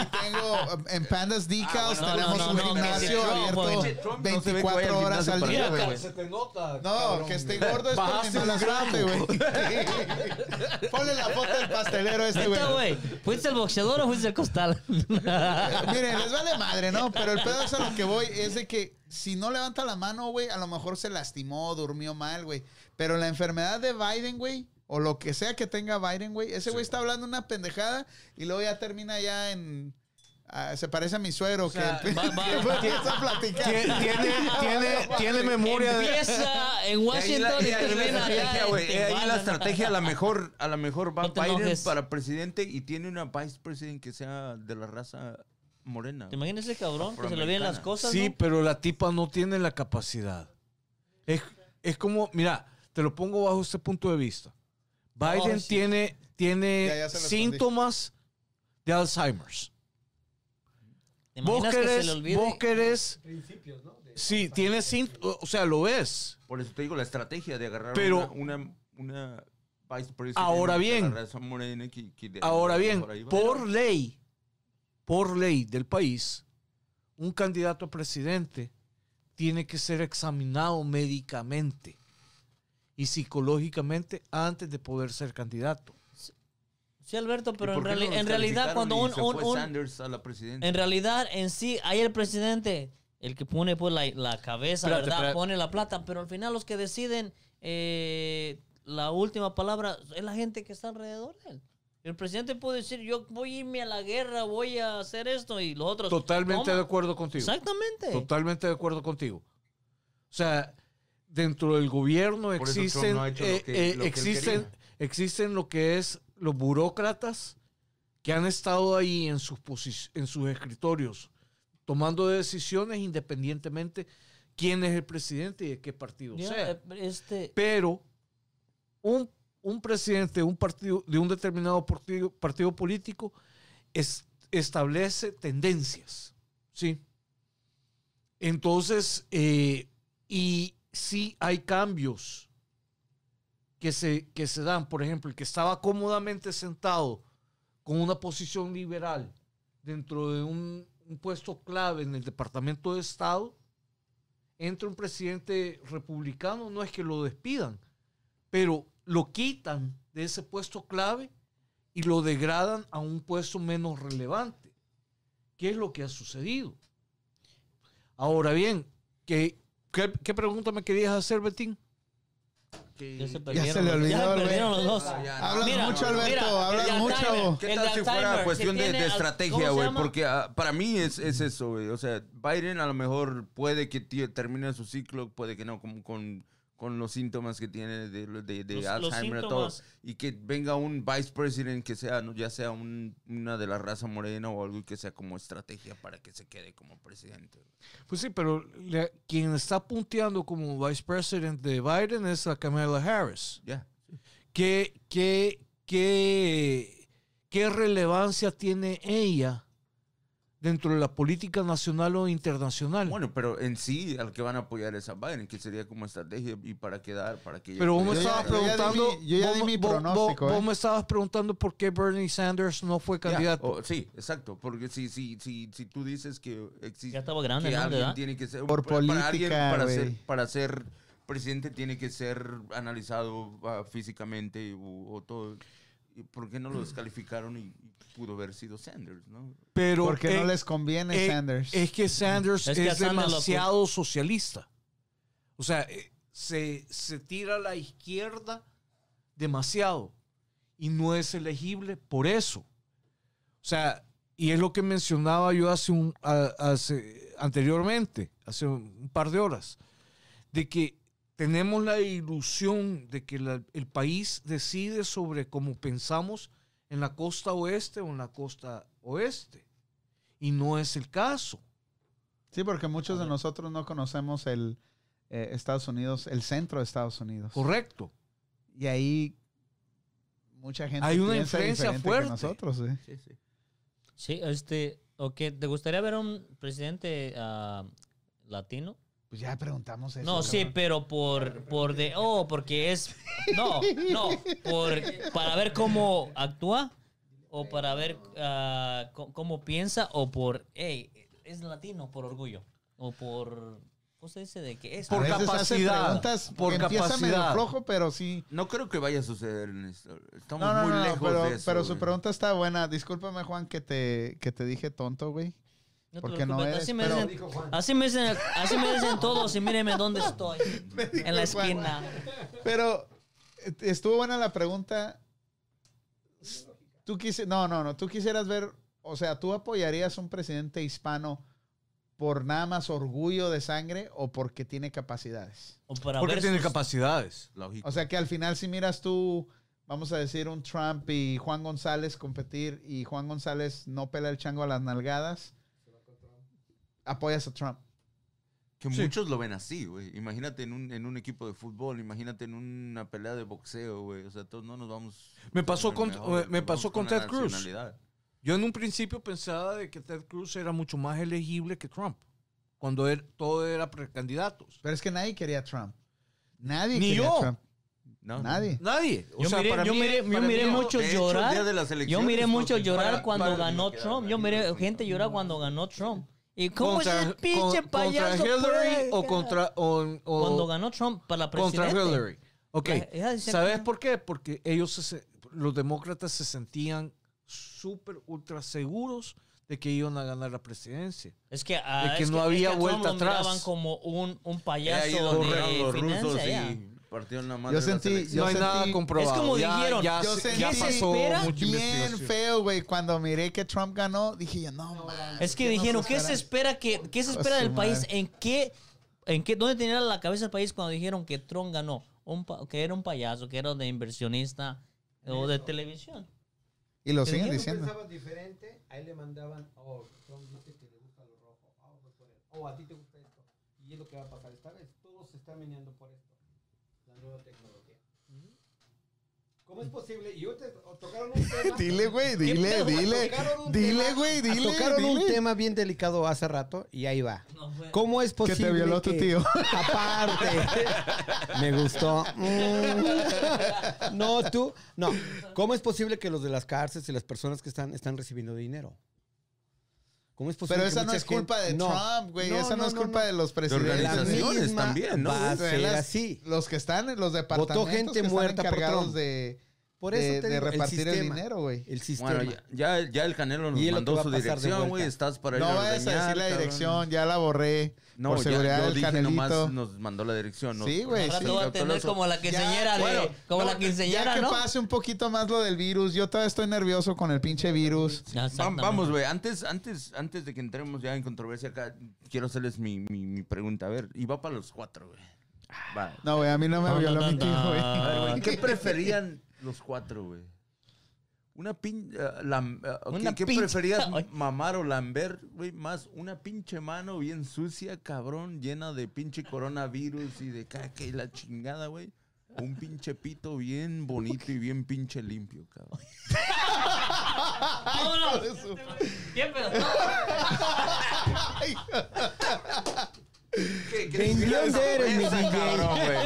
Aquí tengo um, en Pandas Decals, Ah, bueno, tenemos no, no, un no, gimnasio abierto güey. Trump no se ve que vaya 24 al horas al día, güey. Se te nota. No, cabrón. que esté gordo es por mi mala suerte, güey. Ponle la foto del pastelero este, güey. ¿Fuiste el boxeador o fuiste el costal? Miren, les vale madre, ¿no? Pero el pedo es a lo que voy es de que si no levanta la mano, güey, a lo mejor se lastimó, durmió mal, güey. Pero la enfermedad de Biden, güey, o lo que sea que tenga Biden, güey, ese güey está hablando una pendejada y luego ya termina ya en... ah, se parece a mi suegro sea, que va- va- que empieza a platicar. Tiene, tiene, tiene, tiene memoria de... Empieza en Y ahí Washington la- y ahí la termina estrategia, allá. ahí la estrategia a la mejor, a la mejor va No Biden enojes. para presidente y tiene una vice president que sea de la raza morena. ¿Te imaginas ese cabrón que se le vienen las cosas? Sí, no? pero la tipa no tiene la capacidad. Es, es como, mira, te lo pongo bajo este punto de vista. Biden Oh, sí. tiene, tiene Ya, ya síntomas de Alzheimer's. ¿Te Vos que se querés, le olvide? vos querés, sí, tiene síntomas, o sea, lo es. Por eso te digo la estrategia de agarrar Pero- una, una, una Ahora bien, que- que de- Ahora bien, por ley, por ley del país, un candidato a presidente tiene que ser examinado médicamente y psicológicamente antes de poder ser candidato. Sí, Alberto, pero ¿Y en, reali- no realidad cuando un, se un- fue un- Sanders a la presidencia? en realidad en sí hay el presidente el que pone pues la, la cabeza, Espérate, ¿verdad? espérate. Pone la plata, pero al final los que deciden eh, la última palabra es la gente que está alrededor de él. El presidente puede decir, yo voy a irme a la guerra, voy a hacer esto y los otros... Totalmente "Toma". de acuerdo contigo. Exactamente. Totalmente de acuerdo contigo. O sea, dentro del gobierno existen, no ha hecho lo eh, que- eh, lo existen, existen lo que es los burócratas que han estado ahí en sus, en sus escritorios tomando decisiones independientemente quién es el presidente y de qué partido sea. eh, este, Pero un, un presidente de un partido, de un determinado partido, político es- establece tendencias. ¿sí? Entonces, eh, y si hay cambios que se, que se dan, por ejemplo, el que estaba cómodamente sentado con una posición liberal dentro de un, un puesto clave en el Departamento de Estado, entra un presidente republicano, no es que lo despidan, pero lo quitan de ese puesto clave y lo degradan a un puesto menos relevante. ¿Qué es lo que ha sucedido? Ahora bien, ¿qué, qué, qué pregunta me querías hacer, Betín? ya se se perdieron, le olvidó, ya se perdieron los dos. Ah, ya. Mira, mucho, Alberto, mira, hablas el mucho. ¿Qué tal si fuera cuestión de, de tiene al- ¿cómo estrategia, se güey? Porque ah, para mí es, es eso, güey. O sea, Biden a lo mejor puede que termine su ciclo, puede que no, como con, con los síntomas que tiene de, de, de Los- Alzheimer y todo. síntomas. Y que venga un vice president que sea, ¿no? ya sea un- una de la raza morena o algo que sea como estrategia para que se quede como presidente. Pues sí, pero le- quien está punteando como vice president de Biden es la Kamala Harris. Ya. ¿Qué, qué, qué, qué relevancia tiene ella dentro de la política nacional o internacional? Bueno, pero en sí, al que van a apoyar es a Biden, que sería como estrategia y para quedar, para que... pero vos me estabas preguntando. mi- yo ya vos di me- mi vos- pronóstico, vos- vos me estabas preguntando por qué Bernie Sanders no fue candidato. o- sí, exacto, porque si, si, si, si tú dices que existe... Ya estaba grande, que alguien tiene que ser... Por para alguien, política, para güey. ser, para ser presidente tiene que ser analizado ah, físicamente o, o todo. ¿Y ¿Por qué no lo descalificaron y, y pudo haber sido Sanders, no? pero Porque no eh, les conviene eh, Sanders. Es que Sanders Es que Sanders demasiado socialista. O sea, eh, se, se tira a la izquierda demasiado y no es elegible por eso. O sea, y es lo que mencionaba yo hace un, a- hace, anteriormente, hace un par de horas, de que tenemos la ilusión de que la- el país decide sobre cómo pensamos en la costa oeste o en la costa oeste. Y no es el caso. Sí, porque muchos de nosotros no conocemos el eh, Estados Unidos, el centro de Estados Unidos. Correcto. Y ahí mucha gente Hay una influencia que fuerte. nosotros. ¿eh? Sí, sí. Sí, este, ok, ¿te gustaría ver un presidente ah, latino? Pues ya preguntamos eso. No, sí, cabrón. pero por, por de, oh, porque es, no, no, por, para ver cómo actúa o para ver ah, cómo piensa o por, hey, es latino por orgullo o por, ¿cómo se dice de que es? Por capacidad, preguntas por empieza medio capacidad. flojo, pero sí. No creo que vaya a suceder en esto. Estamos No, no, muy no, no, lejos pero, de eso. pero su güey. pregunta está buena. Discúlpame, Juan, que te, que te dije tonto, güey. No porque no eres, así, me pero- dicen, así, me dicen, así me dicen todos y mírenme dónde estoy, en la Juan. esquina. Pero eh, estuvo buena la pregunta. Tú quisi- no, no, no. Tú quisieras ver, o sea, ¿tú apoyarías un presidente hispano por nada más orgullo de sangre o porque tiene capacidades? O para Porque tiene sus- capacidades. Lógico. O sea, que al final si miras tú, vamos a decir, un Trump y Juan González competir y Juan González no pela el chango a las nalgadas, apoyas a Trump. Que Sí. muchos lo ven así, güey. Imagínate en un, en un equipo de fútbol, imagínate en una pelea de boxeo, güey. O sea, todos no nos vamos... Me pasó con mejor, me pasó con Ted Cruz. Yo en un principio pensaba de que Ted Cruz era mucho más elegible que Trump. Cuando él- todo era precandidatos. Pero es que nadie quería a Trump. Nadie Ni quería yo. a Trump. No, Nadie. Nadie. O Yo sea, miré, yo mí- miré, yo mí mucho el llorar. yo miré mucho llorar cuando ganó Trump. Yo miré gente llorar cuando ganó Trump. ¿Y cómo contra, ese pinche con- payaso contra Hillary puede o contra o, o- Cuando ganó Trump para la contra presidencia. Hillary. Ok, La- ¿sabes que- por qué? Porque ellos, se los demócratas se sentían súper ultra seguros de que iban a ganar la presidencia. Es que, ah, De que es no es había a Trump vuelta lo miraban atrás. como un, un Ahí payaso donde de los rusos y partieron la madre Yo sentí- yo no hay nada sentí- comprobado. Es como ya, dijeron, ya, Yo se- sentí ya ¿qué se pasó mucha bien feo, güey. Cuando miré que Trump ganó, dije yo, no, man. Es que ¿qué dijeron, ¿qué se espera que qué se espera su del país? ¿En qué en qué dónde tenía la cabeza el país cuando dijeron que Trump ganó? Un pa- que era un payaso, que era de inversionista o de televisión. Y lo Si siguen tú diciendo. pensabas diferente, ahí le mandaban, oh, Trump dice que le gusta lo rojo, vamos por él. Oh, a ti te gusta esto. Y es lo que va a pasar esta vez. Todos se están meneando por esto. Nueva tecnología. ¿Cómo es posible? Y ahorita tocaron un tema. Dile, güey, dile, dile. Tocaron un Dile, tema- güey, dile. Tocaron un dile. tema bien delicado hace rato y ahí va. No, ¿Cómo es Que te posible violó tu que- tío. Aparte, me gustó. Mm. No, tú, no. ¿Cómo es posible que los de las cárceles y las personas que están están recibiendo dinero? ¿Cómo es posible Pero que esa no es culpa de gente- No. Trump, güey. No, esa no, no, es culpa no. de los presidentes. organizaciones misma también, ¿no? Va a De ser las- así. Los que están en los departamentos gente que están muerta por encargados Trump. de, Por eso de, te de digo, el repartir el, sistema. dinero, güey. El sistema. Bueno, ya, ya, el Canelo nos mandó su de dirección, güey. Estás para ir No a vayas a decir la cabrón. dirección, ya la borré. No, por ya, seguridad yo del dije canelito. nomás nos mandó la dirección. ¿no? Sí, güey, Al sí. va a tener como la Ya, quinceañera de bueno, como no, la quinceañera, Ya que ¿no? pase un poquito más lo del virus. Yo todavía estoy nervioso con el pinche virus. Ya. Vamos, güey. Antes, antes, antes de que entremos ya en controversia acá, quiero hacerles mi, mi, mi pregunta. A ver, y va para los cuatro, güey. No, güey, a mí no me violó no, mi tío, güey, ¿qué preferían los cuatro, güey? Una pin... eh, lam- eh, ok, Una ¿Qué pinche- preferías, mamar o lamber, güey? Más una pinche mano bien sucia, cabrón, llena de pinche coronavirus y de caca y la chingada, güey. O Un pinche pito bien bonito y bien pinche limpio, cabrón. ¡Vámonos! ¿Qué pedo? ¿De dónde eres, mi DJ? cabrón, güey?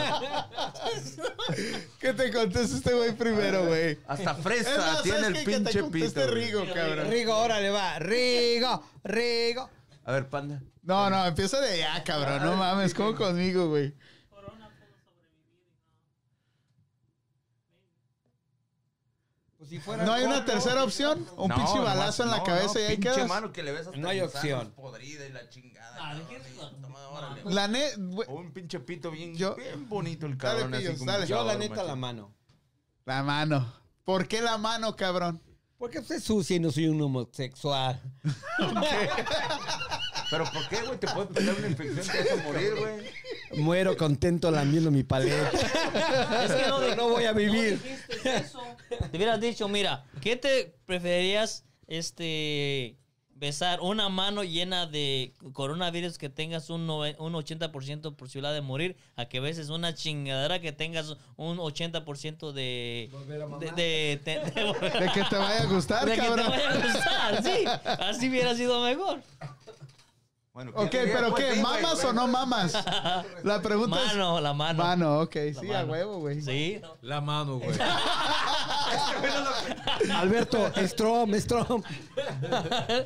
Que te conteste este güey primero, güey. Hasta Es fresa más, tiene ¿sabes el qué? Que te pinche conteste pito. Rigo, cabrón. Rigo, órale, va. Rigo, Rigo. A ver, panda. No, no, empieza de ya, cabrón. No mames, como conmigo, güey. Pues si fuera ¿No hay una tercera opción? Un No, pinche balazo en la no, cabeza no, y ahí pinche quedas. mano que le ves hasta No hay opción. podrida y la chingada. Ah, ¿de cabrón, qué es y eso? toma, órale. La net, güey, O un pinche pito bien, Yo- bien bonito el Dale, cabrón. así pillos, como dale. Yo, la neta, la mano. la mano. ¿Por qué la mano, cabrón? Porque usted es sucia y no soy un homosexual. Pero ¿por qué, güey? Te puede pegar una infección, te vas a morir, güey. Muero contento lamiendo mi paleta. Es que no, Pero no voy a vivir. no dijiste eso. Te hubieras dicho, mira, ¿qué te preferirías este besar una mano llena de coronavirus que tengas un, nove- un 80% posibilidad de morir a que beses una chingadera que tengas un 80% de de, de, de- de- De que te vaya a gustar, de que te cabrón. vaya a gustar, sí, así hubiera sido mejor. Bueno, Ok, pero Pues, ¿qué? ¿Mamas güey. o no mamas? La pregunta Mano, la es... mano. Mano, ok, La sí, a huevo, güey. Sí. La mano, güey. Alberto, Strom, Strom.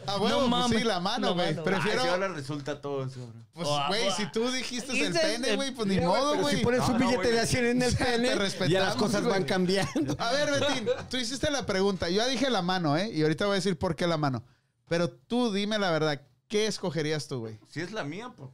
A huevo, No pues mames. sí, la mano, No güey. mames. Prefiero... Ay, si ahora resulta todo eso, bro. Pues, Oh, güey, ah, si tú dijiste el pene, güey, pues ni modo, pero güey. si pones No, un no, billete de 100 en el pene, ya las cosas van cambiando. A ver, Betín, tú hiciste la pregunta. Yo ya dije la mano, ¿eh? Y ahorita voy a decir por qué la mano. Pero tú dime la verdad. ¿Qué escogerías tú, güey? Si es la mía, pues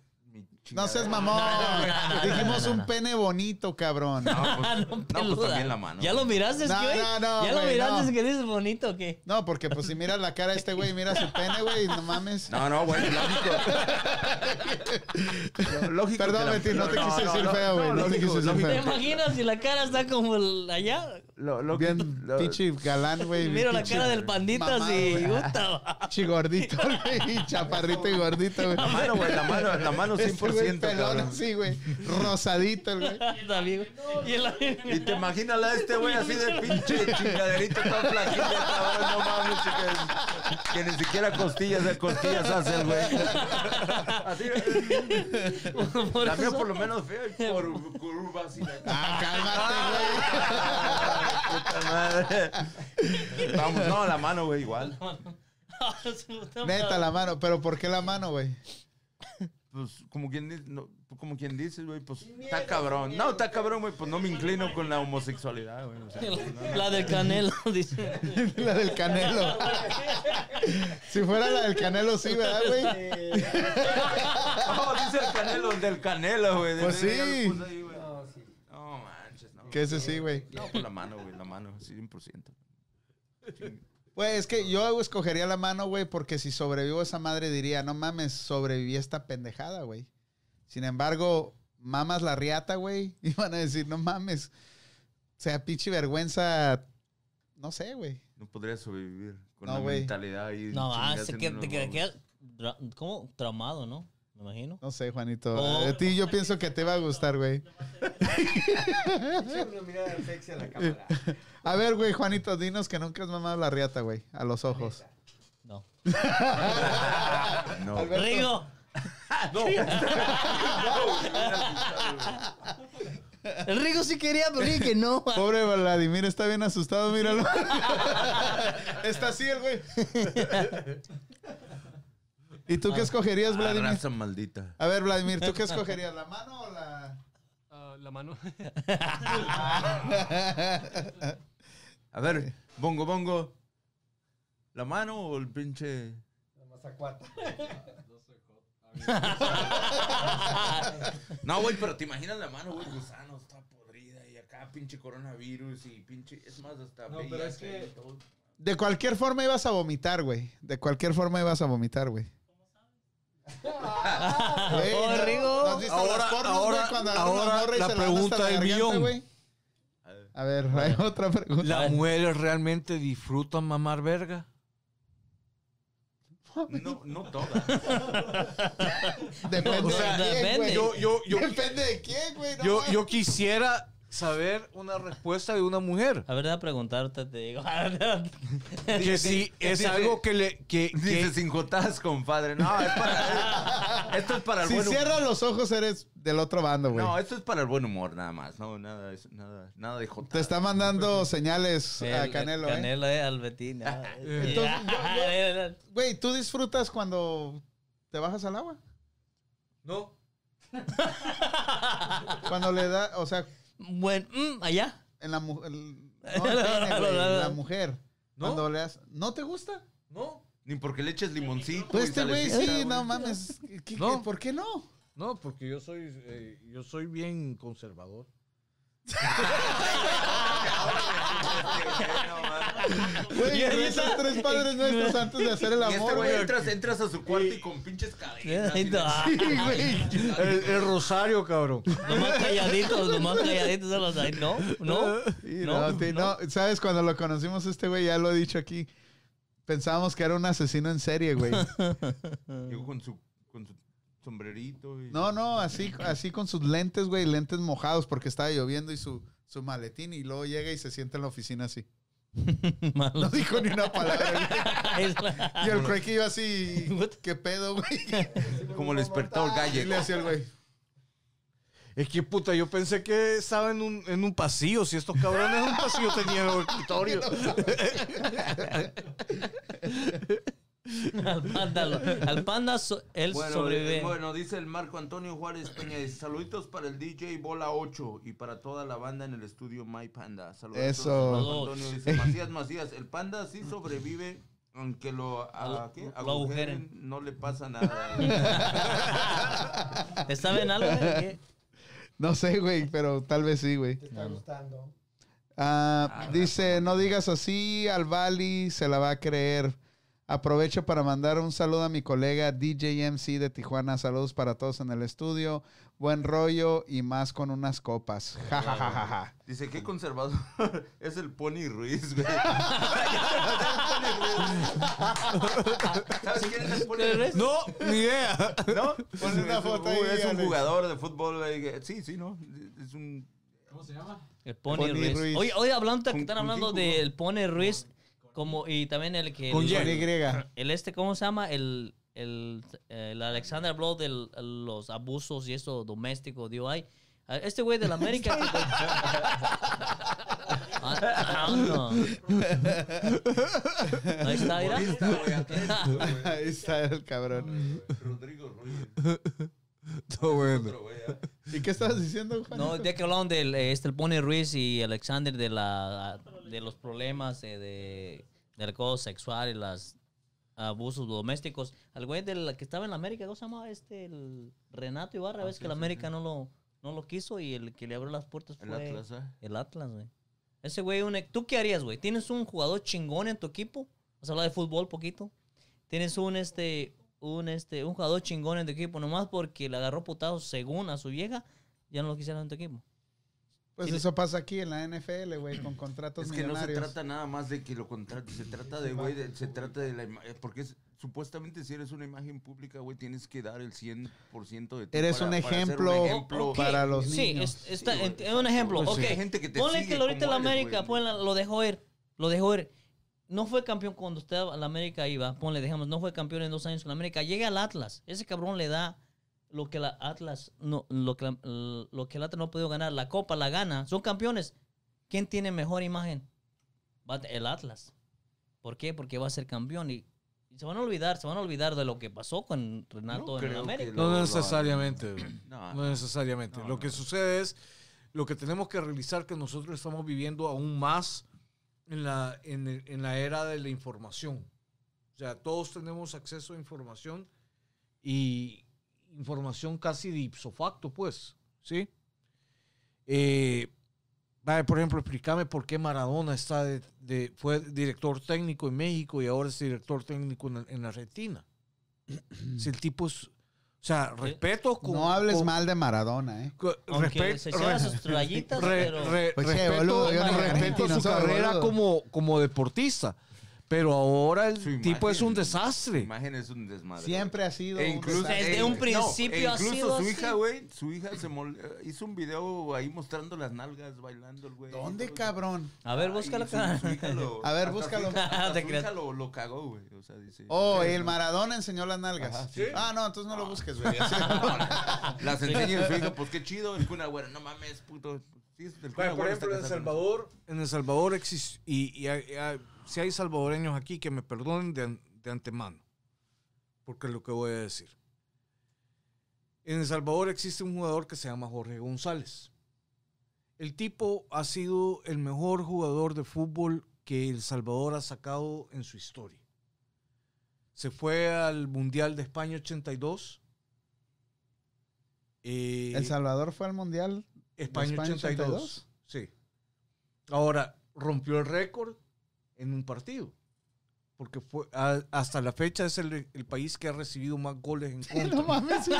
No seas mamón. no, no, Dijimos no, no, un pene bonito, cabrón. No, pues, Ah, no, no, pues también la mano. ¿Ya lo miraste, No, güey? no, no, ¿Ya lo miraste no. que dices bonito o qué? No, porque pues si miras la cara de este güey y miras su pene, güey, no mames. No, no, güey, lógico. lógico Perdón, Betín, no te quise decir feo, güey, no te lógico, quise decir lógico. ¿Te feo. imaginas si la cara está como allá? Lo, lo Bien, que- lo- pinche galán, güey. Mira la cara del pandita, mamado, sí. güey. puta. Pinche gordito, güey. Chaparrito y gordito, güey. La mano, güey, la mano, la mano 100%. Ese güey pelón así, güey. Rosadito, el güey. Y te imaginas a este güey así de pinche chingaderito tan flaquito, que, que ni siquiera costillas, de costillas hace el güey. Así, por la mía eso- por lo menos fea y por curva así. Ah, Puta madre. Vamos, no, la mano, güey, igual. cálmate. Neta, la mano. ¿Pero por qué la mano, güey? Pues como quien dice, no, como quien dice, güey, pues está cabrón. No, está cabrón, güey, pues no me inclino con la homosexualidad, güey. O sea, no, La del canelo, dice. La del canelo. Si fuera la del canelo, sí, ¿verdad, güey? No, dice el canelo, el del canelo, güey. Pues sí. ahí, güey. No manches, no. Que ese sí, güey. No, pues la mano, güey, la mano, 100%. Güey, es que yo escogería la mano, güey, porque si sobrevivo esa madre diría, no mames, sobreviví a esta pendejada, güey. Sin embargo, mamas la riata, güey, y van a decir, no mames. O sea, pinche vergüenza, no sé, güey. No podría sobrevivir con No, la güey. mentalidad ahí. No, ah, se que, te queda, huevos. queda tra- ¿cómo? Traumado, ¿no? Me imagino. No sé, Juanito. Oh. A ti yo pienso que te va a gustar, güey. Échale una mirada sexy a la cámara. A ver, güey, Juanito, dinos que nunca has mamado la riata, güey, a los ojos. No. No. Alberto. Rigo. El Rigo sí quería, pero dije que no. Pobre Vladimir, está bien asustado, míralo. está así el güey. ¿Y tú qué escogerías, Ah, Vladimir? raza maldita. A ver, Vladimir, ¿tú qué escogerías? ¿La mano o la...? Ah, la mano. A ver, bongo, bongo. ¿La mano o el pinche...? No, güey, pero te imaginas la mano, güey, gusano, está podrida y acá pinche coronavirus y pinche... Es más, hasta No, pero es VIH que- todo. De cualquier forma ibas a vomitar, güey. De cualquier forma ibas a vomitar, güey. Güey, Oh, ¿no- Rigo. ¿no has visto Ahora- las pornos, ahora- güey, cuando agarran una ahora morra y la se van hasta pregunta del garganta, millón. güey? A ver, hay otra pregunta. ¿Las mujeres realmente disfrutan mamar verga? No, no todas. Depende O sea, de quién, depende. güey. Yo, yo, yo, Depende de quién, güey. no yo, mames. yo quisiera saber una respuesta de una mujer. A ver, a preguntarte, te digo. Que si es dice- algo que le... Que, Dice que, sin jotas, compadre. No, es para... Esto es para el Si buen humor. cierras los ojos, eres del otro bando, güey. No, esto es para el buen humor, nada más. No, nada, es- nada, nada de jotas. Te está mandando señales a El- Canelo, ¿eh? Canelo, eh, al Betín. Entonces, yo- Güey, ¿tú disfrutas cuando te bajas al agua? no. Cuando le da, o sea, Bueno, mm, allá. en la mujer. No, el pene, güey, en la mujer. ¿No? Cuando le das. ¿No te gusta? No. Ni porque le eches limoncito. Pues y este güey, salecita, sí, no mames. ¿Qué- No. qué- ¿Por qué no? No, porque yo soy, eh, yo soy bien conservador. Güey, Y rezas tres padres nuestros antes de hacer el Y este amor, güey güey. entras, entras a su cuarto y con pinches cadenas. y la- Sí, güey. El, el rosario, cabrón. Los más calladitos, los más calladitos son los ahí. No, no. Sí, No, no, no, sabes, cuando lo conocimos este güey, ya lo he dicho aquí, pensábamos que era un asesino en serie, güey. Llegó con su, con su sombrerito. Y... No, no, así, así con sus lentes, güey, lentes mojados porque estaba lloviendo y su, su maletín y luego llega y se sienta en la oficina así. Malo. No dijo ni una palabra, güey. Y el que iba así, ¿qué pedo, güey? Como el despertador Y gallego. le hacía el güey. Es que puta, yo pensé que estaba en un, en un pasillo. Si estos cabrones en un pasillo tenían el escritorio. al panda, lo- al panda so- él Bueno, sobrevive. eh, bueno, dice el Marco Antonio Juárez Peña. dice, Saluditos para el DJ Bola 8 y para toda la banda en el estudio My Panda. Saludos. Eso. Marco Antonio dice, Macías Macías, el panda sí sobrevive. Aunque lo, a- ¿qué? Lo agujeren. agujeren, no le pasa nada. ¿Te saben algo? eh? ¿Qué? No sé, güey, pero tal vez sí, güey. está gustando. Ah, dice, no digas así, al Bali se la va a creer. Aprovecho para mandar un saludo a mi colega DJ MC de Tijuana. Saludos para todos en el estudio. Buen rollo y más con unas copas. Ja, ja, ja, ja, ja. Dice, qué conservador. es el Pony Ruiz, güey. ¿Sabes quién es el Pony Ruiz? No, ni idea. ¿No? Ponle una Es- foto ahí, Es un jugador de fútbol, güey. Sí, sí, ¿no? Es un... ¿Cómo se llama? El Pony, Pony Ruiz. Ruiz. Oye, oye, hablando que están hablando del Pony Ruiz, como, y también el que... Con el. Y. el este, ¿cómo se llama? El, el, el Alexander habló de los abusos y eso doméstico, dio ahí. Ah, Este güey de la América. Ah, ah, no. Ahí está, mira. Ahí está el cabrón. Rodrigo Ruiz. Todo bueno. ¿Y qué estabas diciendo, Juan? No, ya que hablaron del eh, este, el Pony Ruiz y Alexander de la de los problemas eh, de, del acoso sexual y los abusos domésticos. Al güey del que estaba en la América, ¿cómo se llama? Este, el Renato Ibarra, ves que la América no lo, no lo quiso y el que le abrió las puertas El fue Atlas, ¿eh? el Atlas, güey. Ese güey, un- ¿tú qué harías, güey? ¿Tienes un jugador chingón en tu equipo? Vamos a hablar de fútbol poquito. Tienes un este un este un jugador chingón en tu equipo nomás porque le agarró putazos según a su vieja, ya no lo quisieron en tu equipo. Pues Sí, eso pasa aquí en la NFL, güey, con contratos Es que no se trata nada más de que lo contrate, se trata de, güey, de- se trata de la imagen, porque es, supuestamente si eres una imagen pública, güey, tienes que dar el 100% de ti Eres para- un para ejemplo para los sí, niños. es, está- Sí, es un ejemplo. Pues sí, ok, hay gente que te ponle sigue que ahorita la América, lo dejó ir. Lo dejó ir. No fue campeón cuando usted a la América iba. Ponle, dejamos, no fue campeón en dos años con la América. Llega al Atlas. Ese cabrón le da lo que la Atlas no, lo que, la- lo que el Atlas no ha podido ganar. La Copa la gana. Son campeones. ¿Quién tiene mejor imagen? El Atlas. ¿Por qué? Porque va a ser campeón y, y se van a olvidar, se van a olvidar de lo que pasó con Renato No en América. No necesariamente. No, No necesariamente. No, lo que no. sucede es, lo que tenemos que realizar que nosotros estamos viviendo aún más en la, en, en la era de la información. O sea, todos tenemos acceso a información y información casi de ipso facto, pues, ¿sí? Eh, por ejemplo, explícame por qué Maradona está de, de- fue director técnico en México y ahora es director técnico en, en Argentina. si el tipo es... O sea, respeto con- No hables con- mal de Maradona, ¿eh? Co- Aunque respe- se re- sus toallitas, re- pero... re- Pues, respeto, boludo, yo no respeto su carrera boludo. como, como deportista. Pero ahora el Su tipo es un imagen- Su desastre. imagen es un desmadre. Siempre ha sido E un incluso, desastre. Desde e- un no, principio e ha incluso sido su así. hija, güey, su hija se mol- eh, hizo un video ahí mostrando las nalgas bailando el güey. ¿Dónde, cabrón? A ver, Ay, búscalo su- acá. su hija lo- A ver, su búscalo. hija- hasta Te su hija lo, lo cagó, güey. O sea, dice. Oh, el ¿no? Maradona enseñó las nalgas. Ajá, sí. Ah, no, entonces no lo busques, güey. Las enseña y su hija, pues qué chido. El Kun Agüero, no mames, puto. Sí, por ejemplo, en El Salvador, en El Salvador existe, y, y hay- hay- si hay salvadoreños aquí que me perdonen de, an- de antemano, porque es lo que voy a decir. En El Salvador existe un jugador que se llama Jorge González. El tipo ha sido el mejor jugador de fútbol que El Salvador ha sacado en su historia. Se fue al Mundial de España 82. Eh, El Salvador fue al Mundial. España, España 82. 82. Sí. Ahora, rompió el récord en un partido. Porque fue a- hasta la fecha es el, el país que ha recibido más goles en contra. No mames.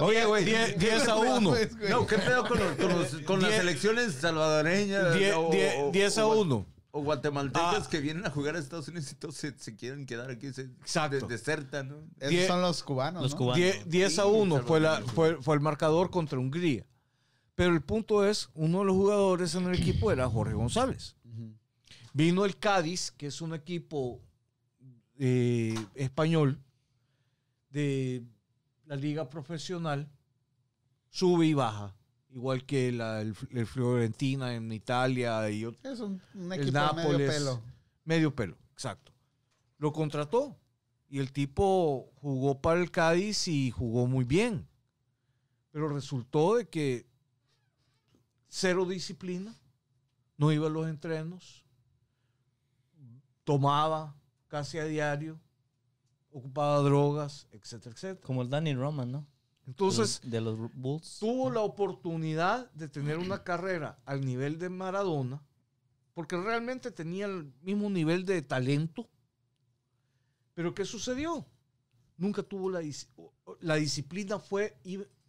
Oye, güey, 10 a 1. mames, güey. No, ¿qué pedo con, los- con los- con las selecciones salvadoreñas? o- o- 10 a o- 1. O guatemaltecas Ah. que vienen a jugar a Estados Unidos y todos se, se quieren quedar aquí, se Exacto. de- desertan, ¿no? Esos Die- son los cubanos, Los ¿no? cubanos. 10, 10 a Sí, 1 fue, la, fue, fue el marcador contra Hungría. Pero el punto es, uno de los jugadores en el equipo era Jorge González. Vino el Cádiz, que es un equipo eh, español de la liga profesional, sube y baja, igual que la, el, el Fiorentina en Italia y Es un, un el equipo medio pelo. Medio pelo, exacto. Lo contrató y el tipo jugó para el Cádiz y jugó muy bien. Pero resultó de que cero disciplina, no iba a los entrenos, tomaba casi a diario, ocupaba drogas, etcétera, etcétera. Como el Danny Roman, ¿no? Entonces, de los Bulls. tuvo la oportunidad de tener una carrera al nivel de Maradona porque realmente tenía el mismo nivel de talento. Pero ¿qué sucedió? Nunca tuvo la, la disciplina fue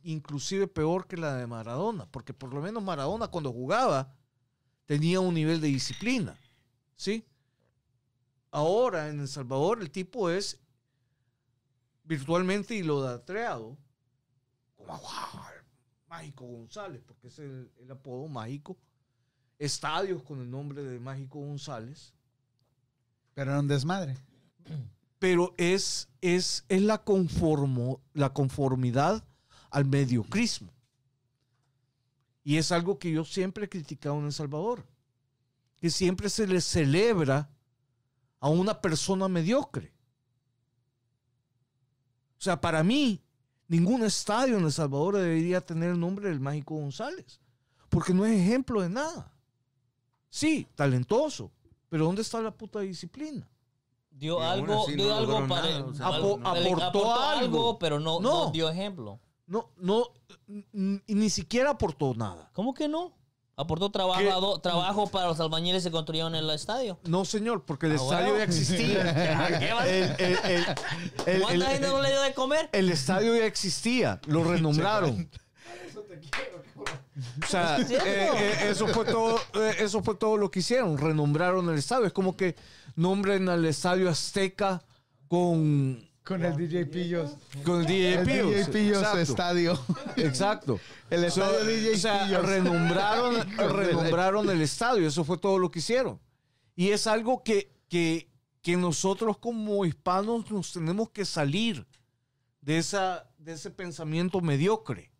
inclusive peor que la de Maradona, porque por lo menos Maradona cuando jugaba tenía un nivel de disciplina, ¿sí? Ahora en El Salvador el tipo es virtualmente "Wow, Mágico González, porque es el, el apodo mágico. Estadios con el nombre de Mágico González. Pero era un desmadre. Pero es, es, es la, conformo, la conformidad al mediocrismo. Y es algo que yo siempre he criticado en El Salvador. Que siempre se le celebra a una persona mediocre. O sea, para mí, ningún estadio en El Salvador debería tener el nombre del Mágico González. Porque no es ejemplo de nada. Sí, talentoso. Pero ¿dónde está la puta disciplina? Dio algo, así no dio algo para nada, o sea, algo- Apo- aportó algo. pero no, No. no dio ejemplo. No, no, ni siquiera aportó nada. ¿Cómo que no? Aportó trabajo, trabajo para los albañiles que construyeron el estadio. No, señor, porque el Ah, estadio bueno. ya existía. ¿Qué el, el- el- ¿Cuánta gente no le dio de comer? el estadio ya existía, lo renombraron. O sea, ¿Es cierto? eh, eh, eso fue todo, eh, eso fue todo lo que hicieron, renombraron el estadio. Es como que nombren al estadio Azteca con, Con el DJ Pillos. con el DJ El Pillos. DJ Pillos Exacto. estadio. Exacto. El estadio So, DJ o sea, Pillos. renombraron, renombraron el estadio. Eso fue todo lo que hicieron. Y es algo que, que, que nosotros como hispanos nos tenemos que salir de, esa, de ese pensamiento mediocre.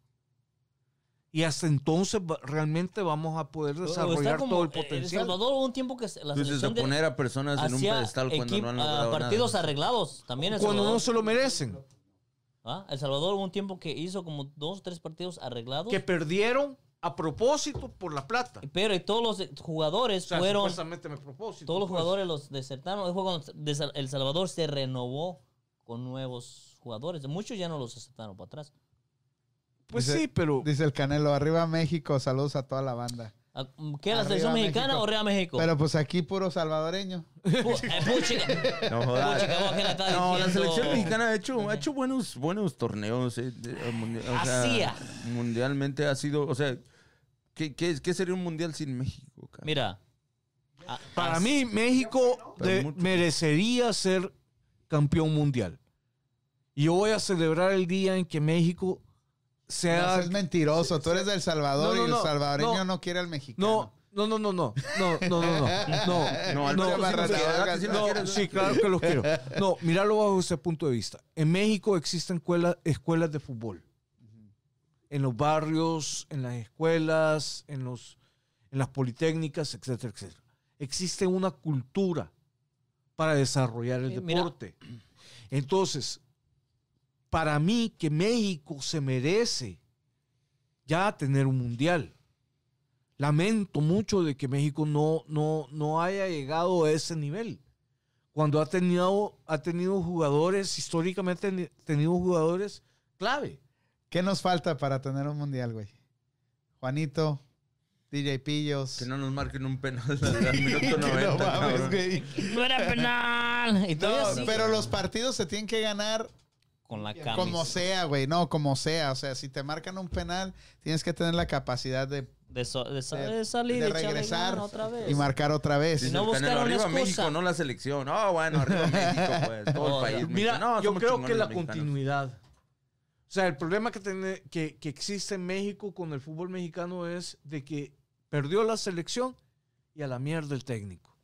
Y hasta entonces realmente vamos a poder desarrollar como- todo el eh, El potencial. Salvador hubo un tiempo que se- la Entonces, de- poner a personas en un pedestal cuando equip- no han logrado partidos nada. arreglados. También El Cuando Salvador. no se lo merecen. ¿Ah? El Salvador hubo un tiempo que hizo como dos o tres partidos arreglados. Que perdieron a propósito por la plata. Pero y todos los eh, jugadores O sea, fueron. supuestamente a propósito. Todos los pues. jugadores los desertaron. El Salvador se renovó con nuevos jugadores. Muchos ya no los aceptaron para atrás. Pues Dice- sí, pero... Dice el Canelo, arriba México, saludos a toda la banda. Ah, ¿Qué? ¿La selección mexicana México. o Real México? Pero pues aquí puro salvadoreño. Pu- eh, puchica. No jodas. Puchica, vos, ¿qué le estás No, la selección mexicana ha hecho, ha hecho buenos, buenos torneos. eh, de- eh, mundi- o sea, Hacía. mundialmente ha sido, o sea, ¿qué, qué, qué sería un mundial sin México? cara? Mira. ah, Para mí, México de- merecería ser campeón mundial. Y yo voy a celebrar el día en que México No, sea... es mentiroso. Tú eres del Salvador No, no, y el no, salvadoreño no, no. quiere al mexicano. No, no, no, no, no, no, no, no, no, no, No, no, sí no, sí, claro que los quiero. No, míralo bajo ese punto de vista. En México existen escuela- escuelas de fútbol. En los barrios, en las escuelas, en, los, en las politécnicas, etcétera, etcétera. Existe una cultura para desarrollar el mira. deporte. Entonces, para mí que México se merece ya tener un mundial. Lamento mucho de que México no, no, no haya llegado a ese nivel. Cuando ha tenido, ha tenido jugadores, históricamente ha tenido jugadores clave. ¿Qué nos falta para tener un mundial, güey? Juanito, DJ Pillos. Que no nos marquen un penal al, al minuto Que 90. no mames, cabrón. güey. No era penal. Y No, pero los partidos se tienen que ganar Con la camisa. como sea, güey. No, como sea. O sea, si te marcan un penal, tienes que tener la capacidad de, De, so- de sa- de- de salir de y regresar otra vez. y marcar otra vez. Dice No buscaron arriba excusa. México, no la selección. Oh, bueno, arriba México, pues. Todo el país. Mira. No, yo creo que la mexicanos. continuidad. O sea, el problema que, tiene, que, que existe en México con el fútbol mexicano es de que perdió la selección y a la mierda el técnico.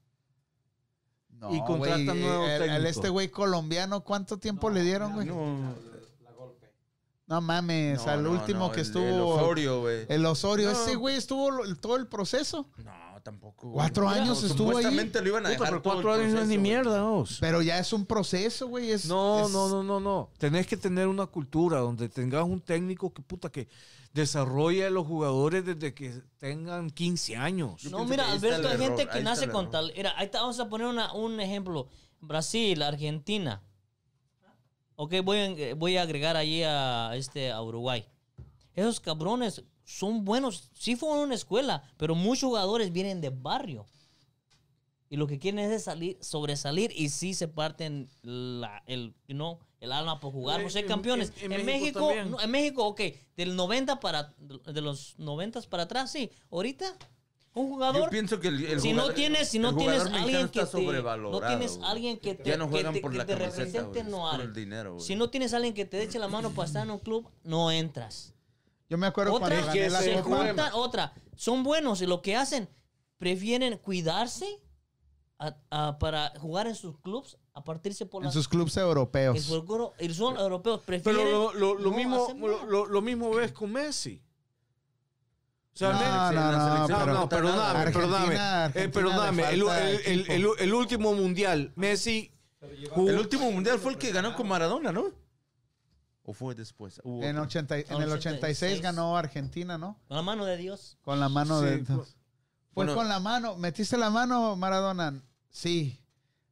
No, y contratan güey, nuevo el- el técnico. este güey colombiano, ¿cuánto tiempo le dieron, güey? No, No, mames, no, al no, último no, que el- estuvo. El Osorio, güey. El Osorio, No. ese güey estuvo lo- el- todo el proceso. No, tampoco. güey. Cuatro No, años estuvo ahí. Supuestamente lo iban a Puta, dejar pero cuatro años no es ni mierda, vos. Pero ya es un proceso, güey. Es, No, es- no, no, no, no. Tenés que tener una cultura donde tengas un técnico que puta que desarrolle a los jugadores desde que tengan 15 años. No, mira, ahí Alberto, hay gente error, que ahí nace con tal. Mira, ahí está, vamos a poner una- un ejemplo. Brasil, Argentina. Ok, voy a, voy a agregar allí a, este, a Uruguay. Esos cabrones son buenos. Sí fueron a una escuela, pero muchos jugadores vienen de barrio. y lo que quieren es salir, sobresalir y sí se parten la, el, you know, el alma por jugar, por ser campeones. en- En, en México, México no, en México, ok, del 90 para, de los 90 para atrás, sí. Ahorita, un jugador... Yo pienso que el, el si no jugador- tienes, si no el tienes alguien que está te, sobrevalorado, no tienes alguien que te, Ya no que juegan te- por que la te camiseta, represente, no por hay. el dinero. Si no tienes alguien que te eche la mano para estar en un club, no entras. Yo me acuerdo Otra, cuando gané la se copa. juntan, otra, son buenos y lo que hacen, prefieren cuidarse a- a- para jugar en sus clubs, a partirse por En las... sus clubes europeos. y son europeos, prefieren... Pero lo, lo- lo no mismo, lo, mismo ves con Messi. O sea, No, Me- no, no, No, pero- no, perdóname, Argentina- perdóname. Argentina Eh, perdóname, el, falta el- el- equipo. el- el último mundial, Messi jugó- El último mundial fue el que ganó con Maradona, ¿no? ¿O fue después? Hubo En, otro. 80 y- en el 86 86. ganó Argentina, ¿no? Con la mano de Dios. Con la mano Sí, de... fue- Fue Bueno. con la mano. ¿Metiste la mano, Maradona? Sí.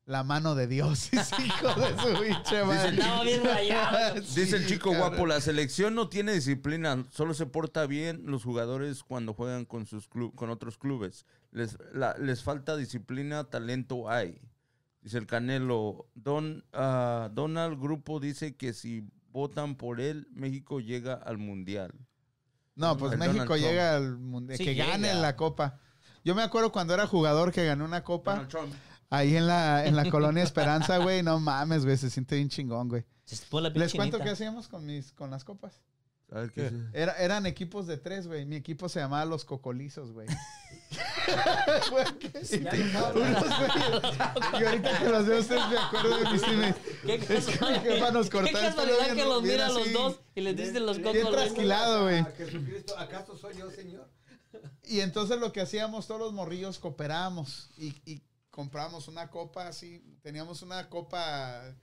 La mano de Dios. Hijo de su pinche madre. Estaba bien rayado. Sí, Dice el chico cabrón. guapo, la selección no tiene disciplina, solo se porta bien los jugadores cuando juegan con sus clu- con otros clubes. Les, la- les falta disciplina, talento hay. Dice el Canelo. Don, ah, Donald Grupo dice que si votan por él, México llega al Mundial. No, pues México Donald Trump. llega al mundial. Sí, que gane llega. la copa. Yo me acuerdo cuando era jugador que ganó una copa Donald Trump. ahí en la, en la colonia Esperanza, güey. No mames, güey. Se siente bien chingón, güey. Les cuento qué hacíamos con, mis, con las copas. A ver qué. Era, eran equipos de tres, güey. Mi equipo se llamaba Los Cocolizos, güey. ¿qué? Unos güeyes. y ahorita que los veo ustedes me acuerdo de mis emails. ¿Qué que casualidad, jefa nos qué casualidad bien- que los bien miran los dos y les dicen los Bien cocos. trasquilado, güey. ¿acaso soy yo, Señor? Y entonces lo que hacíamos todos los morrillos cooperábamos y, y comprábamos una copa así, teníamos una copa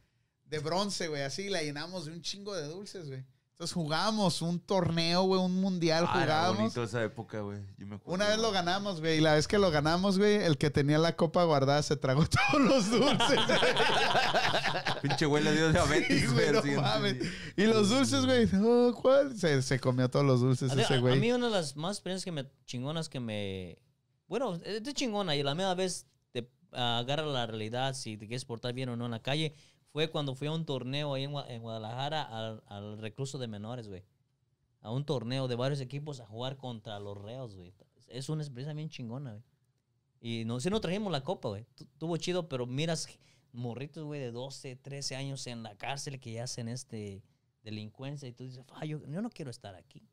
de bronce, güey, así, la llenamos de un chingo de dulces, güey. Entonces jugábamos un torneo, güey, un mundial Ah, era jugábamos. bonito esa época, güey. Yo me acuerdo. Una vez lo ganamos, güey, y la vez que lo ganamos, güey, el que tenía la copa guardada se tragó todos los dulces. Pinche güey le dio diabetes, Sí, güey. güey, no mames. Y los dulces, güey, oh, ¿cuál? Se, se comió todos los dulces A, ese a- a güey. mí una de las más experiencias que me chingonas que me bueno es de chingona y la misma vez te agarra la realidad si te quieres portar bien o no en la calle fue cuando fui a un torneo ahí en, Gua- en Guadalajara al, al recluso de menores güey a un torneo de varios equipos a jugar contra los reos güey es una experiencia bien chingona güey y no si no trajimos la copa güey Tu- tuvo chido pero miras morritos güey de 12 13 años en la cárcel que ya hacen este delincuencia y tú dices "Ah, yo, yo no quiero estar aquí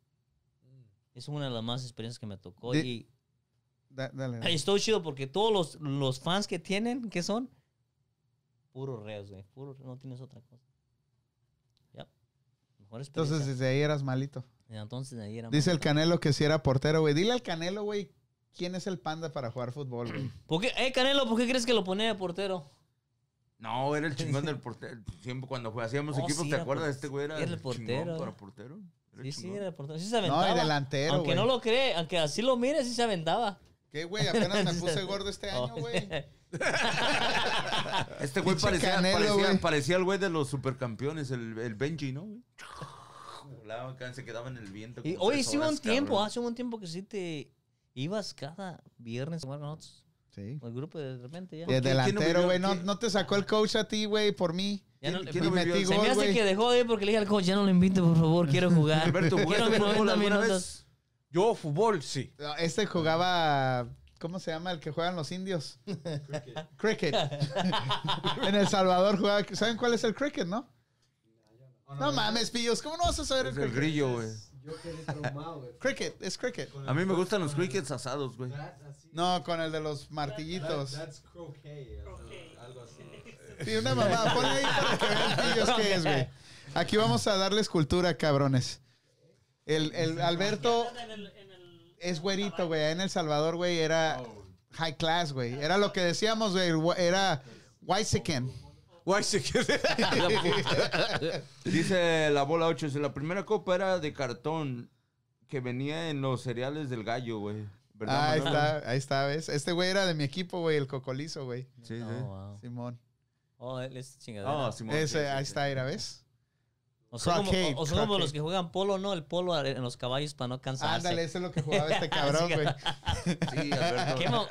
es una de las más experiencias que me tocó. Di- y Da- dale, dale. estoy chido porque todos los, los fans que tienen, ¿qué son? Puros reos, güey. Puro, no tienes otra cosa. Ya. Mejor. Entonces desde ahí eras malito. Entonces ahí era Dice el Canelo que si era portero, güey. Dile al Canelo, güey, quién es el panda para jugar fútbol, güey. ¿Por qué? Eh, Canelo, ¿por qué crees que lo ponía de portero? No, era el chingón del portero. Siempre cuando hacíamos Oh, equipos, sí, ¿te era acuerdas? por- Este güey era, era el el portero. chingón para portero. Era Sí, sí, chingón. era de portero. Sí se aventaba. No, y delantero, Aunque güey. no lo cree, aunque así lo mire, sí se aventaba. ¿Qué, güey? Apenas me puse gordo este año, güey. Este güey Pinche parecía, Canelo, parecía, güey. parecía el güey de los supercampeones, el, el Benji, ¿no? güey? Volaba acá, se quedaba en el viento. Y como hoy tres sí hubo un tiempo, cabrón. hace un tiempo que sí te ibas cada viernes a jugar con nosotros. Sí. El grupo de repente ya. Y ¿Quién- el quién delantero, vivió- güey. No, quién- no te sacó el coach a ti, güey, por mí. Ya no- ¿Quién- quién vivió metí Se me gol, hace güey. que dejó de ir porque le dije al coach, ya no lo invito, por favor, quiero jugar. Alberto, quiero ¿jugaste mis fútbol 90 alguna minutos. vez? Yo, fútbol, sí. No, Este jugaba. ¿Cómo se llama el que juegan los indios? cricket. en El Salvador jugaba. ¿Saben cuál es el cricket, no? No mames, pillos. ¿Cómo no vas a saber el Es el cricket? grillo, güey. Yo quedé traumado, güey. Cricket, es cricket. A mí me gustan los crickets asados, güey. No, con el de los martillitos. That's croquet. Algo así. Sí, una mamá. Ponle ahí para que vean pillos qué es, güey. Aquí vamos a darles cultura, cabrones. El, el Alberto es güerito, güey. En El Salvador, güey, era high class, güey. Era lo que decíamos, güey. Era white chicken. Guay, se quedó. Dice la bola 8, si la primera copa era de cartón que venía en los cereales del gallo, güey. ¿Verdad, ahí está, ahí está, ¿ves? Este güey era de mi equipo, güey, el cocolizo, güey. Sí, sí. Oh, wow. Simón. Oh, él es chingadera. Ah, Simón, Ese, sí, ahí sí. está, mira, ¿ves? O son como, croquet, o- o son como croquet. los que juegan polo, ¿no? El polo en los caballos para no cansarse. Ándale, ese es lo que jugaba este cabrón, güey. Sí, Alberto. ¿Qué mo-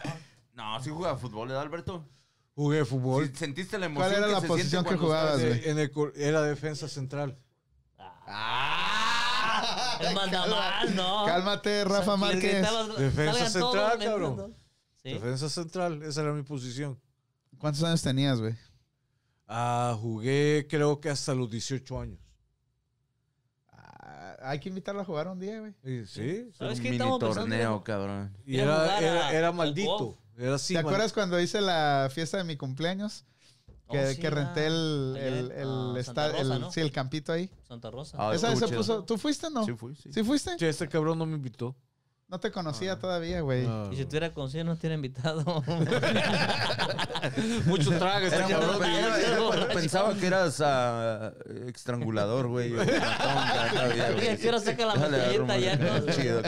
No, sí jugaba fútbol, ¿verdad, Alberto? Jugué fútbol. Sí, ¿Sentiste la emoción ¿Cuál era que la se posición que jugabas, güey? En el cor- era defensa central. El mandamás, no. Cálmate, Rafa Márquez. Defensa central, ¿me cabrón. Sí. Defensa central, esa era mi posición. ¿Cuántos años tenías, güey? Ah, jugué creo que hasta los 18 años. Hay que invitarlo a jugar un día, güey. Y Sí. ¿Sabes Un qué mini pensando? torneo, cabrón. Y era, maldito. Era así. ¿Te mal- acuerdas cuando hice la fiesta de mi cumpleaños? Que, Oh, sí, que renté el, el, el, ah, esta- Rosa, el- ¿no? sí, el campito ahí. Santa Rosa. Ah, Esa vez se puso, ¿Tú fuiste no? Sí fui, sí. ¿Sí fuiste? Che, este cabrón no me invitó. No te conocía todavía, güey. Ah, Y si tuviera conocido, no te hubiera invitado. Mucho traga este Era cabrón. era- era cuando pensaba que eras ah, estrangulador, güey. o matón, todavía, güey. Oye, ¿qué hora saca la botellita ya, no? Chido.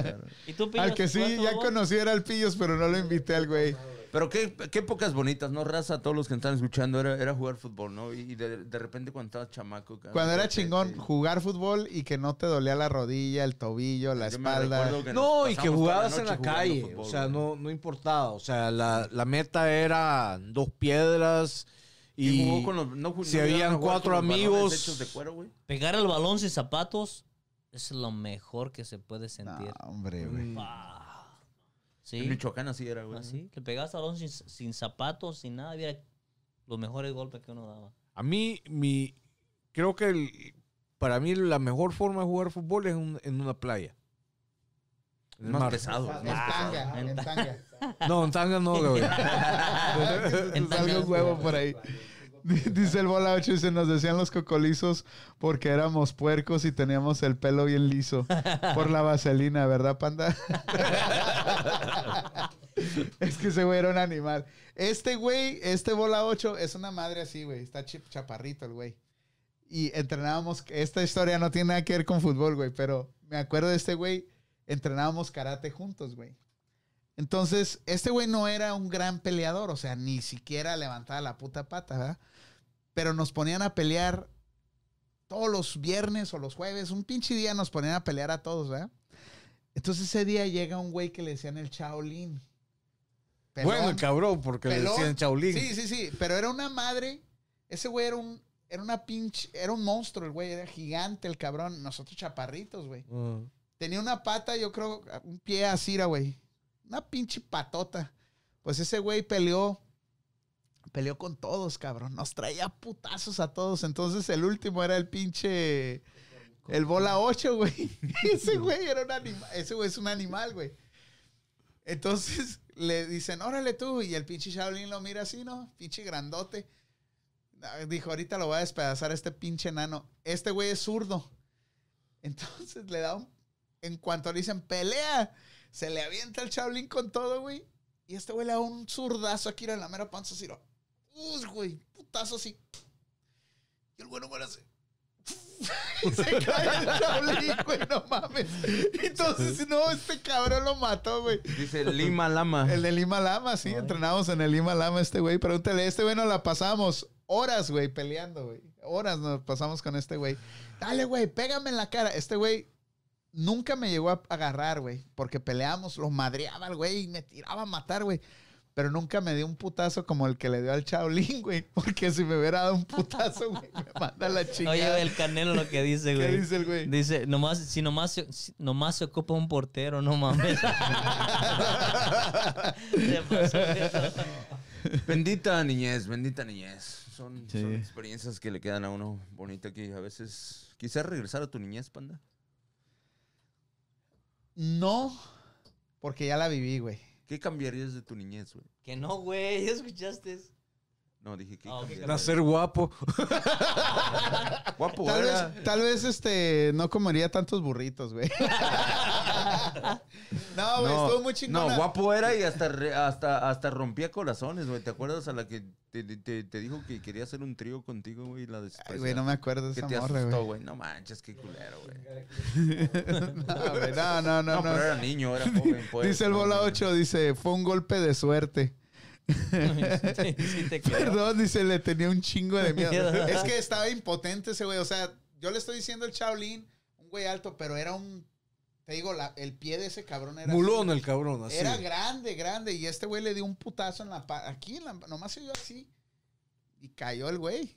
¿Y tú, Piñas, Al que sí, ya fútbol? conocí era el Pillos, pero no lo invité al güey. Pero qué, qué épocas bonitas, ¿no? Raza, todos los que están escuchando, era, era jugar fútbol, ¿no? Y de, de repente cuando estabas chamaco... Cuando era chingón, te- jugar fútbol y que no te dolía la rodilla, el tobillo, la espalda. No, y que jugabas en la calle. fútbol, o sea, no, no importaba. O sea, la, la meta era dos piedras. Y, Y, jugó con los, no, si no habían cuatro con los balones amigos- de cuero. Pegar el balón sin zapatos es lo mejor que se puede sentir. hombre, güey. Mm, Ah. En Sí, Michoacán así era, güey. así. Le pegabas al balón sin, sin zapatos, sin nada. Mira los mejores golpes que uno daba. A mí, mi, creo que el- para mí la mejor forma de jugar fútbol es un- en una playa. En Es más mar. pesado. más tanga, en tanga. No, en tanga no, güey. En un huevo por ahí. Dice el bola 8, dice, nos decían los cocolizos porque éramos puercos y teníamos el pelo bien liso por la vaselina, ¿verdad, panda? es que ese güey era un animal. Este güey, este bola 8, es una madre así, güey. Está chaparrito el güey. Y entrenábamos, esta historia no tiene nada que ver con fútbol, güey, pero me acuerdo de este güey, entrenábamos karate juntos, güey. Entonces, este güey no era un gran peleador, o sea, ni siquiera levantaba la puta pata, ¿verdad? Pero nos ponían a pelear todos los viernes o los jueves, un pinche día nos ponían a pelear a todos, ¿verdad? Entonces ese día llega un güey que le decían el Shaolin. Pelón, Bueno, el cabrón, porque le decían Chaulín. Sí, sí, sí, pero era una madre, ese güey era un, era una pinche, era un monstruo el güey, era gigante el cabrón, nosotros chaparritos, güey. Ah. Tenía una pata, yo creo, un pie así, güey. Una pinche patota. Pues ese güey peleó. Peleó con todos, cabrón. Nos traía putazos a todos. Entonces el último era el pinche. El bola 8, güey. Ese güey era un animal. Ese güey es un animal, güey. Entonces le dicen, órale tú. Y el pinche Shaolin lo mira así, ¿no? Pinche grandote. Dijo, ahorita lo voy a despedazar a este pinche enano. Este güey es zurdo. Entonces le da un en cuanto le dicen pelea, se le avienta el Shaolin con todo, güey. Y este güey le da un zurdazo aquí en la mera panza, ¿no? Uy, güey, putazo así. Y el güey no muere así. Y se cae el Shaolin, güey, no mames. Entonces, no, este cabrón lo mató, güey. Dice Lima Lama. El de Lima Lama, sí, entrenamos en el Lima Lama este güey. Pregúntale, este güey nos la pasamos horas, güey, peleando, güey. Horas nos pasamos con este güey. Dale, güey, pégame en la cara. Este güey nunca me llegó a agarrar, güey, porque peleamos, lo madreaba el güey y me tiraba a matar, güey. Pero nunca me dio un putazo como el que le dio al Shaolin, güey. Porque si me hubiera dado un putazo, güey, me manda la chingada. Oye, el Canelo lo que dice, ¿Qué güey. dice el güey? Dice, nomás, si nomás si nomás se ocupa un portero, no mames. Pasó. Bendita niñez, bendita niñez. Son, Sí. son experiencias que le quedan a uno bonita que a veces quisiera regresar a tu niñez, panda. No, porque ya la viví, güey. ¿Qué cambiarías de tu niñez, güey? Que no, güey, ¿ya escuchaste? No, dije que ok. Nacer guapo. guapo Tal era. vez, tal vez, este, no comería tantos burritos, güey. no, güey, estuvo muy chingona. no, guapo era y hasta, re- hasta, hasta rompía corazones, güey. ¿Te acuerdas a la que te, te- te dijo que quería hacer un trío contigo, güey? y La Ay, güey, no me acuerdo de Que esa te morra, asustó, güey. güey. No manches, qué culero, güey. No, güey, no, no, no, No, pero no. era niño, era joven, pues. Dice el no, bola no. 8, dice, fue un golpe de suerte. Sí, sí te creo. Perdón, dice, le tenía un chingo de miedo. Miedo. es que estaba impotente ese güey. O sea, yo le estoy diciendo el Shaolin, un güey alto, pero era un te digo, la- el pie de ese cabrón era Mulón así. el cabrón, así. Era grande, grande. Y este güey le dio un putazo en la aquí, en la- nomás se dio así. Y cayó el güey.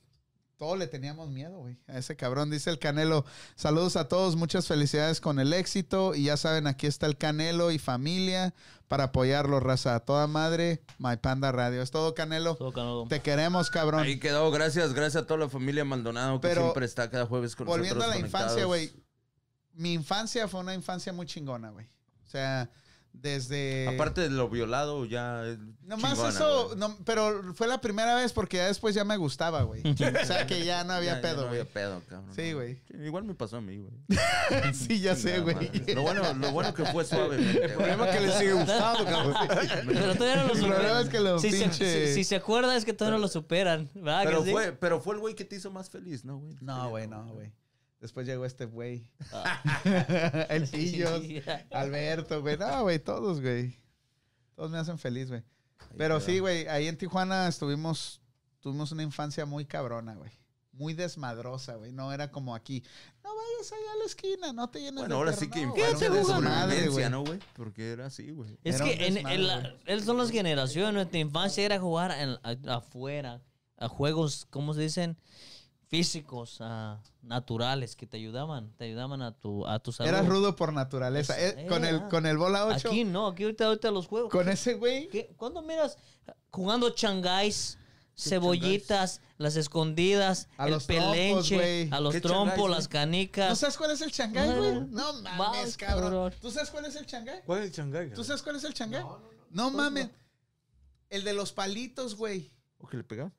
Todos le teníamos miedo, güey. A ese cabrón, dice el Canelo. Saludos a todos, muchas felicidades con el éxito. Y ya saben, aquí está el Canelo y familia para apoyarlo, raza. A toda madre, My Panda Radio. Es todo, Canelo. Todo Canelo. Te queremos, cabrón. Ahí quedó, gracias, gracias a toda la familia Maldonado que Pero, siempre está cada jueves con Volviendo a nosotros. la infancia, güey. Mi infancia fue una infancia muy chingona, güey. O sea, desde... Aparte de lo violado, ya. es Nomás chingona, eso, güey. no, pero fue la primera vez porque ya después ya me gustaba, güey. O sea que ya no había Ya- ya pedo, no güey. había pedo, cabrón. Sí, güey. Igual me pasó a mí, güey. sí, ya sé, güey. Lo bueno, lo bueno que fue suavemente. El problema es que le sigue gustando, cabrón. Pero todavía no lo El problema superan. es que lo si, se, si- si se acuerda es que todavía no lo superan. ¿Verdad Pero sí? fue, pero fue el güey que te hizo más feliz, ¿no, güey? No, güey, no, güey. Después llegó este güey. Ah. El Pillos, Alberto, güey. No, güey, todos, güey. Todos me hacen feliz, güey. Pero sí, güey, ahí en Tijuana estuvimos, tuvimos una infancia muy cabrona, güey. Muy desmadrosa, güey. No era como aquí. No vayas allá a la esquina, no te llenes de Bueno, ahora perro". sí que No, infancia güey, de sobrevivencia, güey. ¿no, güey? Porque era así, güey. Es Era que en, desmadre, en la, él son las generaciones. Nuestra infancia era jugar en- afuera, a juegos, ¿cómo se dicen? Físicos, ah, naturales, que te ayudaban, te ayudaban a tu, a tu salud. Era rudo por naturaleza. Es- Eh, con, el, con el bola 8, Aquí no, aquí ahorita, ahorita los juegos. con ese güey. ¿Cuándo miras jugando changáis, cebollitas, las escondidas, A el los trompos, pelenche, güey. a los ¿Qué trompos, las ¿tú canicas? sabes cuál es el changay, No, güey? no, No no. mames, cabrón. cabrón. ¿Tú sabes cuál es el changay? ¿Cuál es el changay? ¿Tú sabes cuál es el changay? No, mames. El de los palitos, güey. ¿O que le pegaba?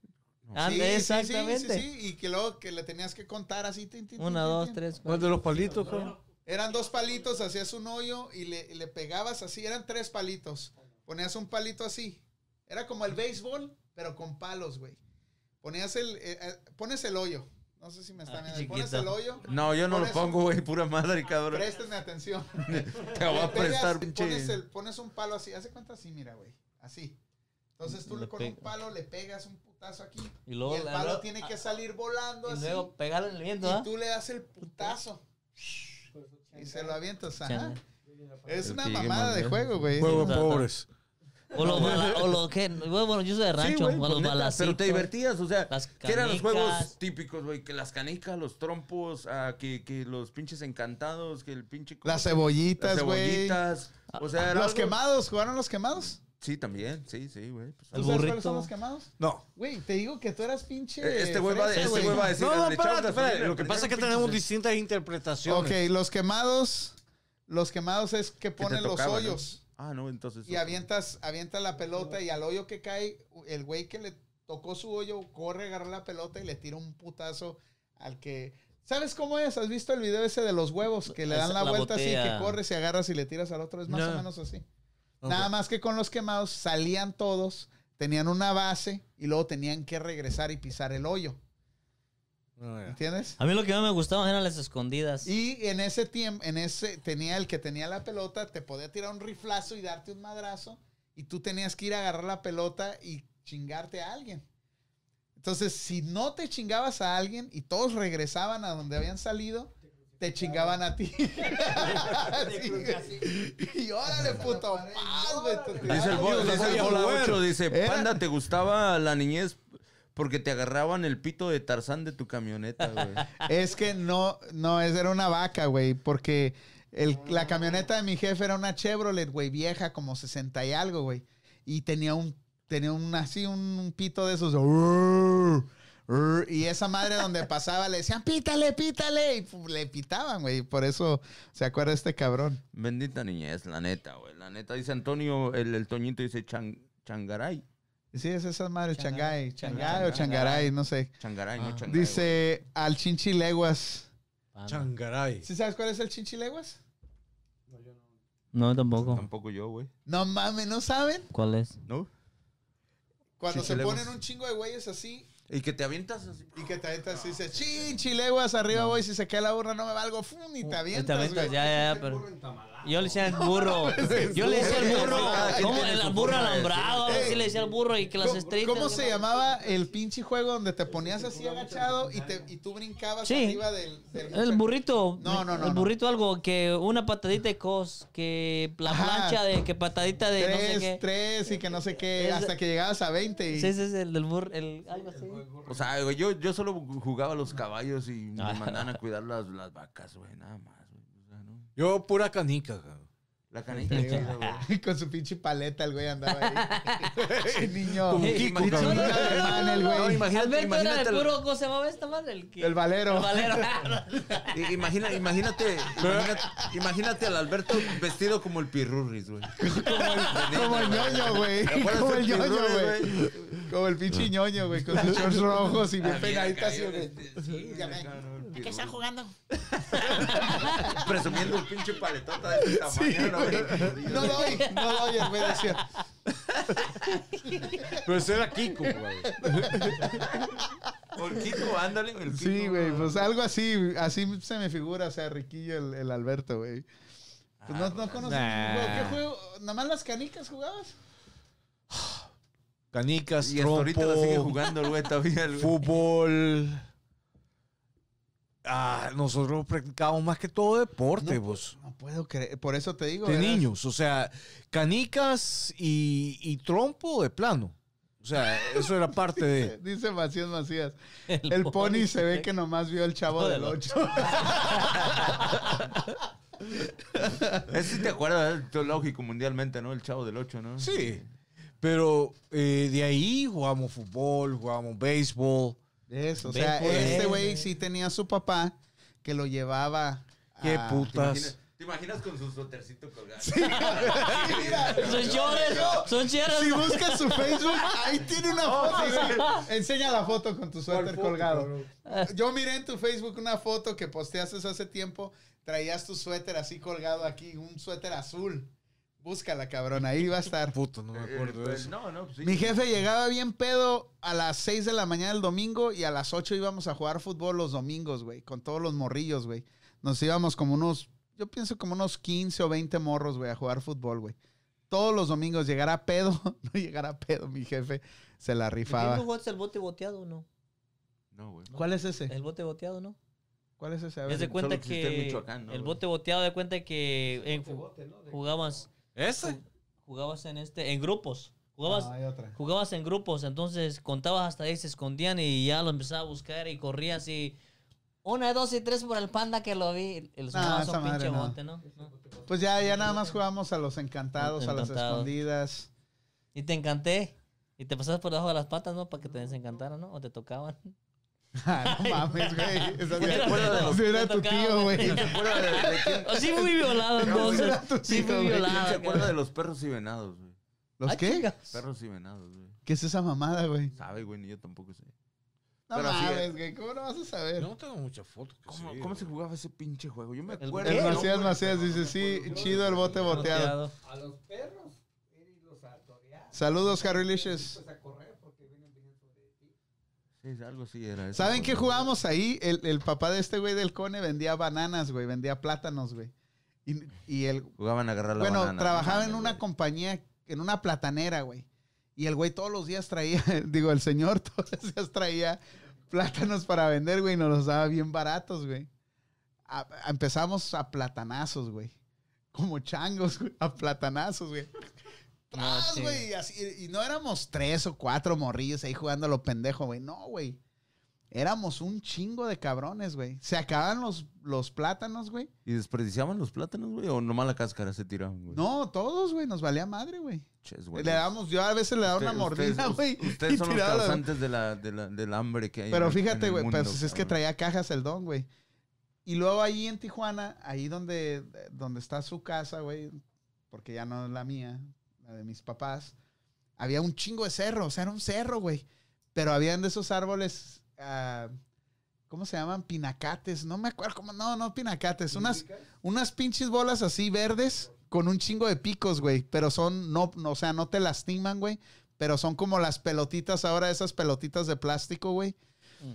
Ah, Sí, exactamente. Sí, sí, sí, Y que luego que le tenías que contar así. tin, tin, Una, tin, dos, tin. tres, ¿Cuál cuatro. de los palitos, cabrón? Eran dos palitos, hacías un hoyo y le, y le pegabas así. Eran tres palitos. Ponías un palito así. Era como el béisbol, pero con palos, güey. Ponías el... eh, eh, pones el hoyo. No sé si me están Ah, viendo. Pones el hoyo. No, yo no lo pongo, güey. Pura madre, cabrón. Préstenme atención. Te voy a pegas, prestar, pinche. Pones, el- pones un palo así. Hace cuenta así, mira, güey. Así. Entonces tú Le con pega. un palo le pegas un putazo aquí. Y Y, luego el palo luego- tiene que salir volando Y así. luego pegarle en el viento, y ¿ah? tú le das el putazo. Y se lo avientas. Ajá. Es una mamada de juego, güey. Juego de Sí, pobres. O los o lo que, bueno, yo soy de rancho, güey, o pues los neta, balacitos. pero te divertías, o sea, las que eran los juegos típicos, güey, que las canicas, los trompos, ah, que, que los pinches encantados, que el pinche... ¿cómo Las cebollitas, las güey. cebollitas, o sea, era Los algo- quemados, ¿jugaron los quemados? Sí, también, sí, sí, güey. pues, ¿Tú El sabes cuáles son los quemados? No. Güey, te digo que tú eras pinche. Eh, este güey va, a- fresa, este güey. va a decir... No, no, espérate, espérate. Lo que pasa es que tenemos distintas interpretaciones. Ok, los quemados. Los quemados es que ponen los hoyos. Ah, no, entonces... Y avientas, avientas la pelota y al hoyo que cae, el güey que le tocó su hoyo corre a agarrar la pelota y le tira un putazo al que. ¿Sabes cómo es? ¿Has visto el video ese de los huevos? Que le dan la, la vuelta así, que corres y agarras y le tiras al otro. Es más o menos así. Nada más que con los quemados salían todos, tenían una base y luego tenían que regresar y pisar el hoyo. Ya. ¿Entiendes? A mí lo que más me gustaba eran las escondidas. Y en ese tiempo, en ese, tenía el que tenía la pelota, te podía tirar un riflazo y darte un madrazo. Y tú tenías que ir a agarrar la pelota y chingarte a alguien. Entonces, si no te chingabas a alguien y todos regresaban a donde habían salido, te chingaban a ti. Y órale, puto, más, güey. Dice el, bo- Dios, la dice el voy a bola mover. 8, dice, Panda, ¿te gustaba la niñez porque te agarraban el pito de Tarzán de tu camioneta, güey? Es que no, no, esa era una vaca, güey, porque el- la camioneta de mi jefe era una Chevrolet, güey, vieja, como 60 y algo, güey. Y tenía un, tenía un, así, un, un pito de esos. Y esa madre donde pasaba le decían, pítale, pítale. Y le pitaban, güey. Por eso se acuerda este cabrón. Bendita niñez, la neta, güey. La neta, dice Antonio, el, el Toñito dice chan- changaray. Sí, es esa madre, Changay. Changay. Changay o Changaray, no sé. Changaray, Ah. no changaray. Dice al Chinchileguas. Changaray. ¿Sí sabes cuál es el Chinchileguas? No, güey. tampoco. Tampoco yo, güey. No mames, ¿no saben? ¿Cuál es? ¿No? Cuando se ponen un chingo de güeyes así Y que te avientas así. Y que te avientas y dices, chin, chileguas, arriba voy, si se cae la burra no me valgo, ¡fum! y te Y te avientas, avientas, güey. ya, ya, ya, pero... Yo le decía el burro. Yo le decía el burro. ¿Cómo? El burro alambrado. algo así le decía el burro y que las ¿Cómo, estrellas. cómo se llamaba el pinche juego donde te ponías así agachado y, te, y tú brincabas Sí. arriba del, del El burrito. No, no, no, El no. burrito algo que una patadita de cos, que la Ajá. plancha de que patadita de no sé Tres, qué. tres y que no sé qué, Es- hasta que llegabas a 20 y... Sí, ese es el del burro, el, algo así. O sea, yo, yo solo jugaba a los caballos y me Ah. mandaban a cuidar las, las vacas, güey, nada más, güey. O sea, ¿no? Yo pura canica, cabrón. La canita es chida, güey. Con su pinche paleta el güey andaba ahí. El niño... Como Kiko, el güey. imagínate, Alberto era el puro, ¿cómo se llamaba esta madre? El, que- El valero. El valero. imagina- imagínate, imagínate, imagínate al Alberto vestido como el pirurris, güey. Como el ñoño, güey. ¿Te acuerdas Como el ñoño, güey. Como el pinche ñoño, güey. Con sus shorts rojos y bien pegadita así, güey. Sí, Ya ven. El ¿Qué están jugando? Presumiendo el pinche paletota de este tamaño, ¿no? No doy, no doy, güey decía. Pero ese era Kiko, güey. El Kiko, ándale, el Kiko. Sí, güey, pues algo así, así se me figura, o sea, riquillo el, el Alberto, güey. Pues no, no conoces Nah. ¿Qué juego? ¿Nada más las canicas jugabas? Canicas, Y hasta ahorita la sigue trompo, jugando el güey todavía. fútbol. Ah, nosotros practicábamos más que todo deporte, pues. No puedo creer, por eso te digo. De ¿verdad? niños, o sea, canicas y, y trompo de plano. O sea, eso era parte de... Dice Macías Macías. El, pony se ve que nomás vio el chavo del 8. Ese sí te acuerdas, es lógico mundialmente, ¿no? El chavo del 8, ¿no? Sí, pero eh, de ahí jugamos fútbol, jugamos béisbol. Eso, o sea, este güey sí tenía a su papá que lo llevaba. Qué a- ¿Te putas. te imaginas con su suétercito colgado? Son chores, son chores. Si buscas su Facebook, ahí tiene una Oh, foto. sí. Enseña la foto con tu suéter colgado. Yo miré en tu Facebook una foto que posteaste hace tiempo. Traías tu suéter así colgado aquí, un suéter azul. Búscala, cabrón, ahí va a estar. Puta, no me acuerdo de Pues, eso. no, no, pues sí. Mi jefe llegaba bien pedo a las 6 de la mañana del domingo y a las 8 íbamos a jugar fútbol los domingos, güey, con todos los morrillos, güey. Nos íbamos como unos, yo pienso como unos 15 o 20 morros, güey, a jugar fútbol, güey. Todos los domingos, llegar a pedo, no llegar a pedo, mi jefe se la ¿Quién rifaba. no jugaste el bote boteado o no? No, güey. ¿Cuál es ese? El bote boteado, ¿no? ¿Cuál es ese? A Es ver. de cuenta que Michoacán, ¿no, el bote boteado de cuenta que en- jugabas ¿Ese? jugabas en este en grupos. Jugabas No, hay otra. jugabas en grupos, entonces contabas hasta ahí, se escondían y ya lo empezaba a buscar y corrías y una, dos y tres por el panda que lo vi. El No, esa un pinche no. bote, ¿no? No. Pues ya, ya nada más jugamos a los encantados, a las escondidas. Y te encanté. Y te pasabas por debajo de las patas, ¿no? Para que te desencantaran, ¿no? O te tocaban. Ah, no mames, güey. Esa ¿Te acuerdas de los- sí era tu tío, güey? Sí fui violado entonces. era Sí fui güey. ¿Quién violado. se acuerda de los perros y venados, güey? ¿Los Ah, qué? chingas. Perros y venados, güey. ¿Qué es esa mamada, güey? Sabe, güey, ni yo tampoco sé. No Pero mames, güey. ¿Cómo no vas a saber? Yo no tengo muchas fotos. ¿Cómo, sí, cómo se jugaba ese pinche juego? Yo me El- acuerdo. El. Macías Macías dice, sí, chido el bote boteado. A los perros, a torear, Saludos, Harry Licious. pues a correr porque vienen viniendo de ti. Sí, algo así era. eso. ¿Saben qué jugábamos ahí? El, el papá de este güey del Cone vendía bananas, güey. Vendía plátanos, güey. Y, y el... Jugaban a agarrar la Bueno, banana. trabajaba en una güey. compañía, en una platanera, güey. Y el güey todos los días traía, digo, el señor todos los días traía plátanos para vender, güey. Y nos los daba bien baratos, güey. A- a- empezamos a platanazos, güey. Como changos, güey. A platanazos, güey. Tras, sí. güey. y así- Y no éramos tres o cuatro morrillos ahí jugando a lo pendejo, güey. No, güey. Éramos un chingo de cabrones, güey. Se acababan los, los plátanos, güey. ¿Y desperdiciaban los plátanos, güey? ¿O nomás la cáscara se tiraban, güey? No, todos, güey. Nos valía madre, güey. Le damos, yo a veces le daba una mordida, ustedes- güey. y Ustedes son los causantes de la, de la, del hambre que hay. Pero en- fíjate, güey, pues es que traía cajas el don, güey. Y luego ahí en Tijuana, ahí donde, donde está su casa, güey, porque ya no es la mía, la de mis papás, había un chingo de cerro, o sea, era un cerro, güey. Pero habían de esos árboles, ah, ¿cómo se llaman? Pinacates, no me acuerdo cómo, no, no pinacates, unas, unas pinches bolas así verdes con un chingo de picos, güey. Pero son, no, no, o sea, no te lastiman, güey. Pero son como las pelotitas ahora, esas pelotitas de plástico, güey. Mm.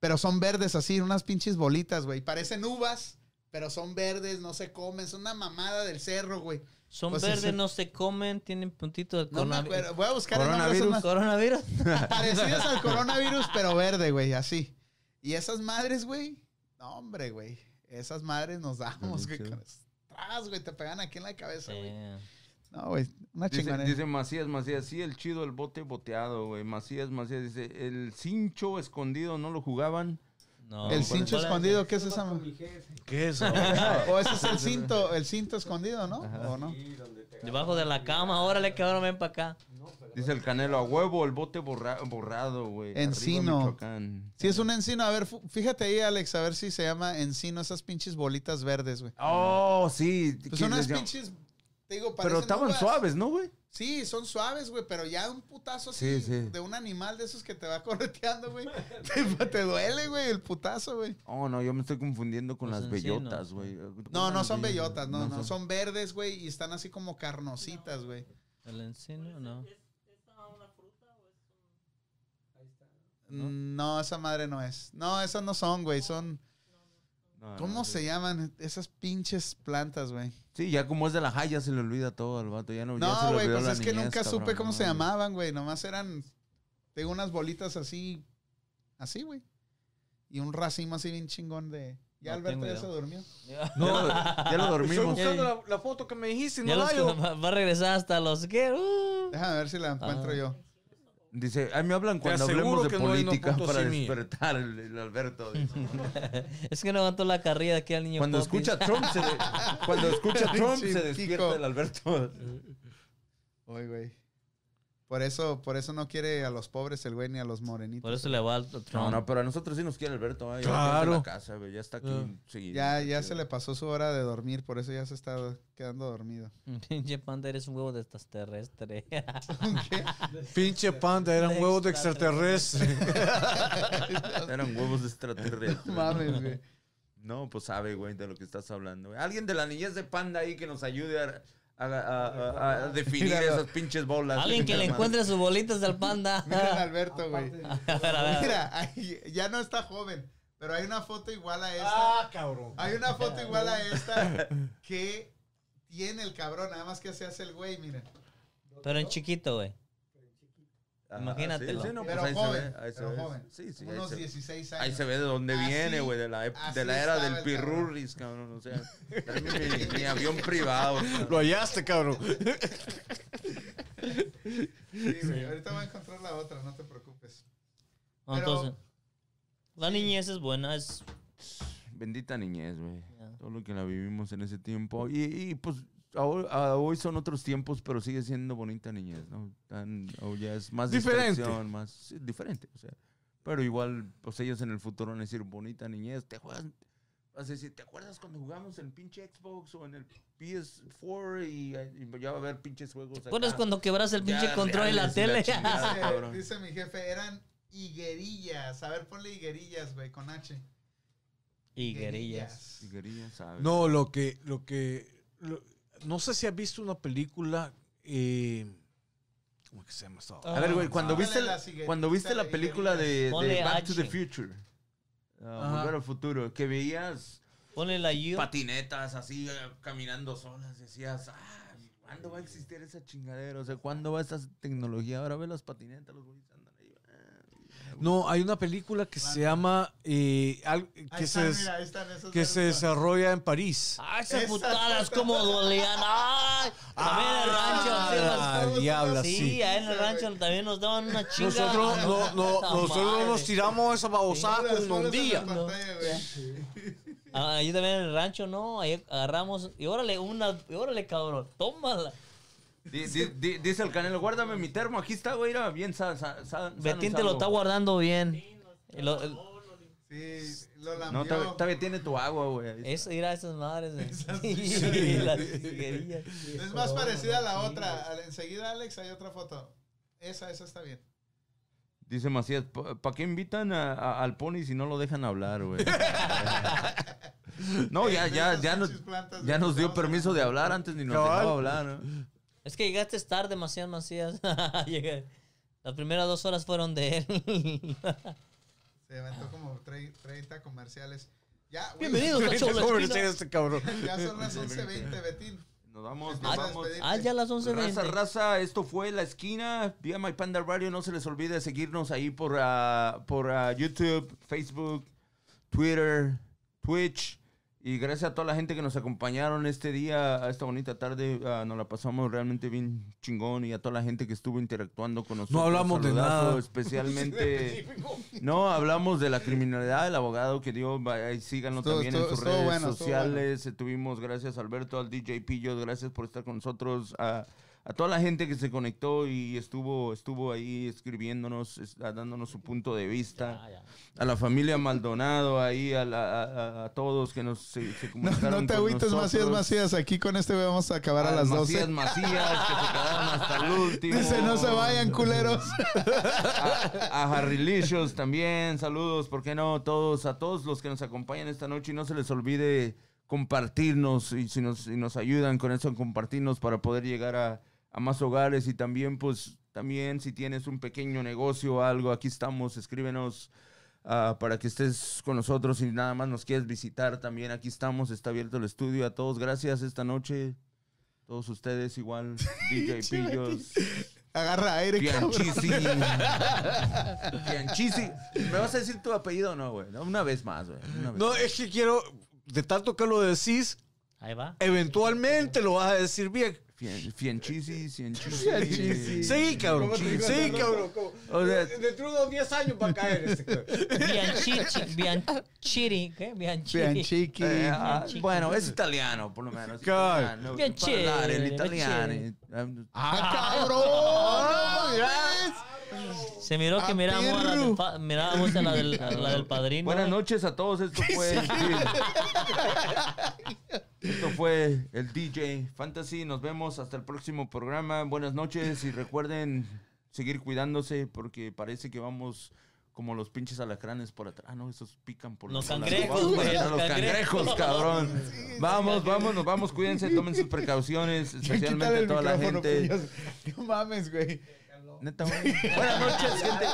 Pero son verdes así, unas pinches bolitas, güey. Parecen uvas, pero son verdes, no se comen, son una mamada del cerro, güey. Son Pues verdes, ese- no se comen, tienen puntito de No me coronavi- acuerdo, voy a buscar Coronavirus. ma- coronavirus. parecidas al coronavirus, pero verde, güey, así. Y esas madres, güey, no, hombre, güey, esas madres nos damos, güey, tras, güey, te pegan aquí en la cabeza, güey. No, güey, una Dice, chingonera. dice Macías, Macías, sí, el chido, el bote boteado, güey. Macías, Macías dice, el cincho escondido no lo jugaban. No, el ¿cuál- cincho es? escondido, ¿qué es esa? ¿Qué es eso? o ese es el cinto, el cinto escondido, ¿no? ¿O no? Debajo de la cama, órale, cabrón, ven para acá. Dice el canelo, a huevo, el bote borra- borrado, güey. Encino. Michoacán. Sí, es un encino. A ver, fíjate ahí, Alex, a ver si se llama encino, esas pinches bolitas verdes, güey. Oh, sí. Pues que unas pinches, te digo, Pero estaban uvas. suaves, ¿no, güey? Sí, son suaves, güey, pero ya un putazo así Sí, sí. de un animal de esos que te va correteando, güey. te, te duele, güey, el putazo, güey. Oh, no, yo me estoy confundiendo con Los las bellotas, güey. No, no son bellotas, no, no, son- son verdes, güey, y están así como carnositas, güey. El encino, no. No, esa madre no es. No, esas no son, güey, son... No, ¿Cómo no, se llaman esas pinches plantas, güey? Sí, ya como es de la high, ya se le olvida todo al vato. Ya no, ya se No, le güey, pues la es que niñez, nunca supe cómo no, se güey. llamaban, güey. Nomás eran. Tengo unas bolitas así. Así, güey. Y un racimo así bien chingón de. Ya No Alberto ya se durmió. No, ya lo Estoy dormimos. buscando la, la foto que me dijiste no la que hallo. va va a regresar hasta los que. uh. Déjame ver si la encuentro Ah. yo. Dice, ay, me hablan cuando hablemos de no política foto para despertar el, el Alberto. Es que no aguantó la carrilla de aquí al niño. Cuando Popis. escucha Trump, se de- cuando escucha Trump se despierta el Alberto. Oye, güey. Por eso, por eso no quiere a los pobres el güey ni a los morenitos. Por eso le va al Trump. No, no, pero a nosotros sí nos quiere Alberto. ay, ya Claro. está en la casa, ya está aquí. Ah. seguido. Ya, ya se le pasó su hora de dormir, por eso ya se está quedando dormido. Pinche panda, eres un huevo de extraterrestre. Pinche panda, eran huevos de extraterrestre. Eran huevos de extraterrestres. No mames, güey. No, pues sabe, güey, de lo que estás hablando. güey. Alguien de la niñez de panda ahí que nos ayude a, a- a- a- a definir esas pinches bolas. Alguien que le encuentre sus bolitas al panda. Mira a Alberto, güey. A ver, a ver. Mira, ahí- ya no está joven, pero hay una foto igual a esta. ah, cabrón. Hay una foto igual a esta que tiene el cabrón, nada más que se hace el güey, miren. Pero en chiquito, güey. Ajá, Imagínatelo. sí, sí, no, pues Pero ahí joven, se ve, pero ve. joven. Sí, sí, Unos se- 16 años. Ahí se ve de dónde Así- viene, güey, de la, de la era del pirurris, cabrón. O sea, mi, mi avión privado. cabrón. Lo hallaste, cabrón. Sí, güey, ahorita voy a encontrar la otra, no te preocupes. Pero- Entonces, la niñez es buena, es Bendita niñez, güey. Ya. Todo lo que la vivimos en ese tiempo. Y, y, pues ahora- a hoy son otros tiempos, pero sigue siendo bonita niñez, ¿no? Tan, o ya es más Diferente. más sí, diferente, o sea. Pero igual, pues ellos en el futuro van a decir bonita niñez. ¿Te juegas? Vas a decir, ¿te acuerdas cuando jugamos en el pinche Xbox o en el PS4 y, y ya va a haber pinches juegos? acá? ¿Recuerdas cuando quebras el Ya, pinche control y la tele? chingada. Dice, mi jefe, eran higuerillas. A ver, ponle higuerillas, güey, con H. Higuerillas. Figuerillas, ¿sabes? No, lo que, lo que, lo- no sé si has visto una película, eh, ¿cómo que se llama esta? A ver, güey, cuando viste, la cuando viste la la película de, Back to the. Future, uh, Ajá. Volver al Futuro, que veías Ponle la U. patinetas así, eh, caminando solas, decías, ah, ¿cuándo va a existir esa chingadera? O sea, ¿cuándo va esta tecnología? Ahora ve las patinetas, los güeyes ah, No, hay una película que se llama, eh, al- Ahí que, se, están, des- mira, ahí están esos que se desarrolla en París. ¡Ay, esas putadas como dolían! ¡Ay! También en el rancho. sí, Ah, diabla, Sí, sí. ahí en el rancho también nos daban una chinga. Nosotros, no, no, nosotros nos tiramos esa babosada Ponlas, con ponlas un en día. la pantalla, güey. Ah, Ahí también en el rancho, ¿no? Ahí agarramos. Y órale, una. y órale, cabrón. Tómala. Di- di- di- dice el canelo, guárdame mi termo, aquí está, güey, era bien sa, sa- sa- sano y Betín te lo salvo". está guardando bien. Y lo- el- Sí, lo No, lambió. todavía, todavía tiene tu agua, güey. eso, ir a esas madres. Esas Sí, las. Es más parecida a la otra. Enseguida, Alex, hay otra foto. Esa, esa está bien. Dice Macías, ¿para qué invitan a- a- al pony si no lo dejan hablar, güey? no, ya, ya, ya, nos, ya nos dio permiso de hablar, antes ni nos dejaba hablar, ¿no? Es que llegaste tarde, Macías Macías. Llegué. Las primeras dos horas fueron de él. Se aventó como tre- 30 comerciales. Ya, güey, Bienvenidos a Show este cabrón. Ya son las 11.20, Betín. Nos vamos, Nos nos vamos a vamos. despedir. Ah, ya las 11.20. Raza, raza, esto fue La Esquina, vía My Panda Radio. No se les olvide seguirnos ahí por, ah, por ah, YouTube, Facebook, Twitter, Twitch. Y gracias a toda la gente que nos acompañaron este día, a esta bonita tarde. ah, nos la pasamos realmente bien chingón. Y a toda la gente que estuvo interactuando con nosotros. hablamos de nada. Especialmente. no, hablamos de la criminalidad del abogado que dio. Ahí síganlo Estuvo- también estuvo- en sus redes bueno, sociales. Eh, Tuvimos, gracias Alberto, al DJ Pillo, gracias por estar con nosotros. A, a toda la gente que se conectó y estuvo, estuvo ahí escribiéndonos, es- dándonos su punto de vista. Ya. A la familia Maldonado, ahí, a, la- a- a- todos que nos se, se No, comunicaron no te agüites, Macías. Macías. Aquí con este vamos a acabar a las Macías, 12. Macías, que se quedaron hasta el último. Dice, no se vayan, culeros. a, a Harrylicious también, saludos, ¿por qué no? Todos, a todos los que nos acompañan esta noche y no se les olvide compartirnos y si nos, si nos ayudan con eso, compartirnos para poder llegar a, a más hogares y también pues también si tienes un pequeño negocio o algo, aquí estamos, escríbenos ah, para que estés con nosotros y nada más nos quieres visitar también, aquí estamos, está abierto el estudio, a todos gracias esta noche, todos ustedes igual, DJ Pillos. Agarra aire, cabrón. Bianchisi. Bianchisi. ¿Me vas a decir tu apellido o no, güey? Una vez más, güey. No, más. es que quiero, de tanto que lo decís, Ahí va. eventualmente lo vas a decir bien. Fien- Fianchisi, Fianchisi. Fianchisi. Sí, cabrón. Sí, cabrón. O sea, Dentro de unos 10 años va a caer este. Bianchichi, Bianchiri, ¿qué? Bianchiri. Bianchiqui. eh, ah, bueno, es italiano, por lo menos. Italiano. Parlare Biancheri. l'italiano. ¡Ah, cabrón! Se miró que Ah, mirábamos a la del, perro. pa- mirábamos a la del, a la del padrino. Buenas noches a todos. Esto fue. Esto fue el DJ Fantasy. Nos vemos hasta el próximo programa. Buenas noches y recuerden seguir cuidándose porque parece que vamos como los pinches alacranes por atrás. Ah, no, esos pican por Los cangrejos, güey, los cangrejos, cangrejos. cabrón. Vamos, vamos, nos vamos. Cuídense, tomen sus precauciones, especialmente toda la gente. pillos. No mames, güey. Neta, güey. Buenas noches, gente.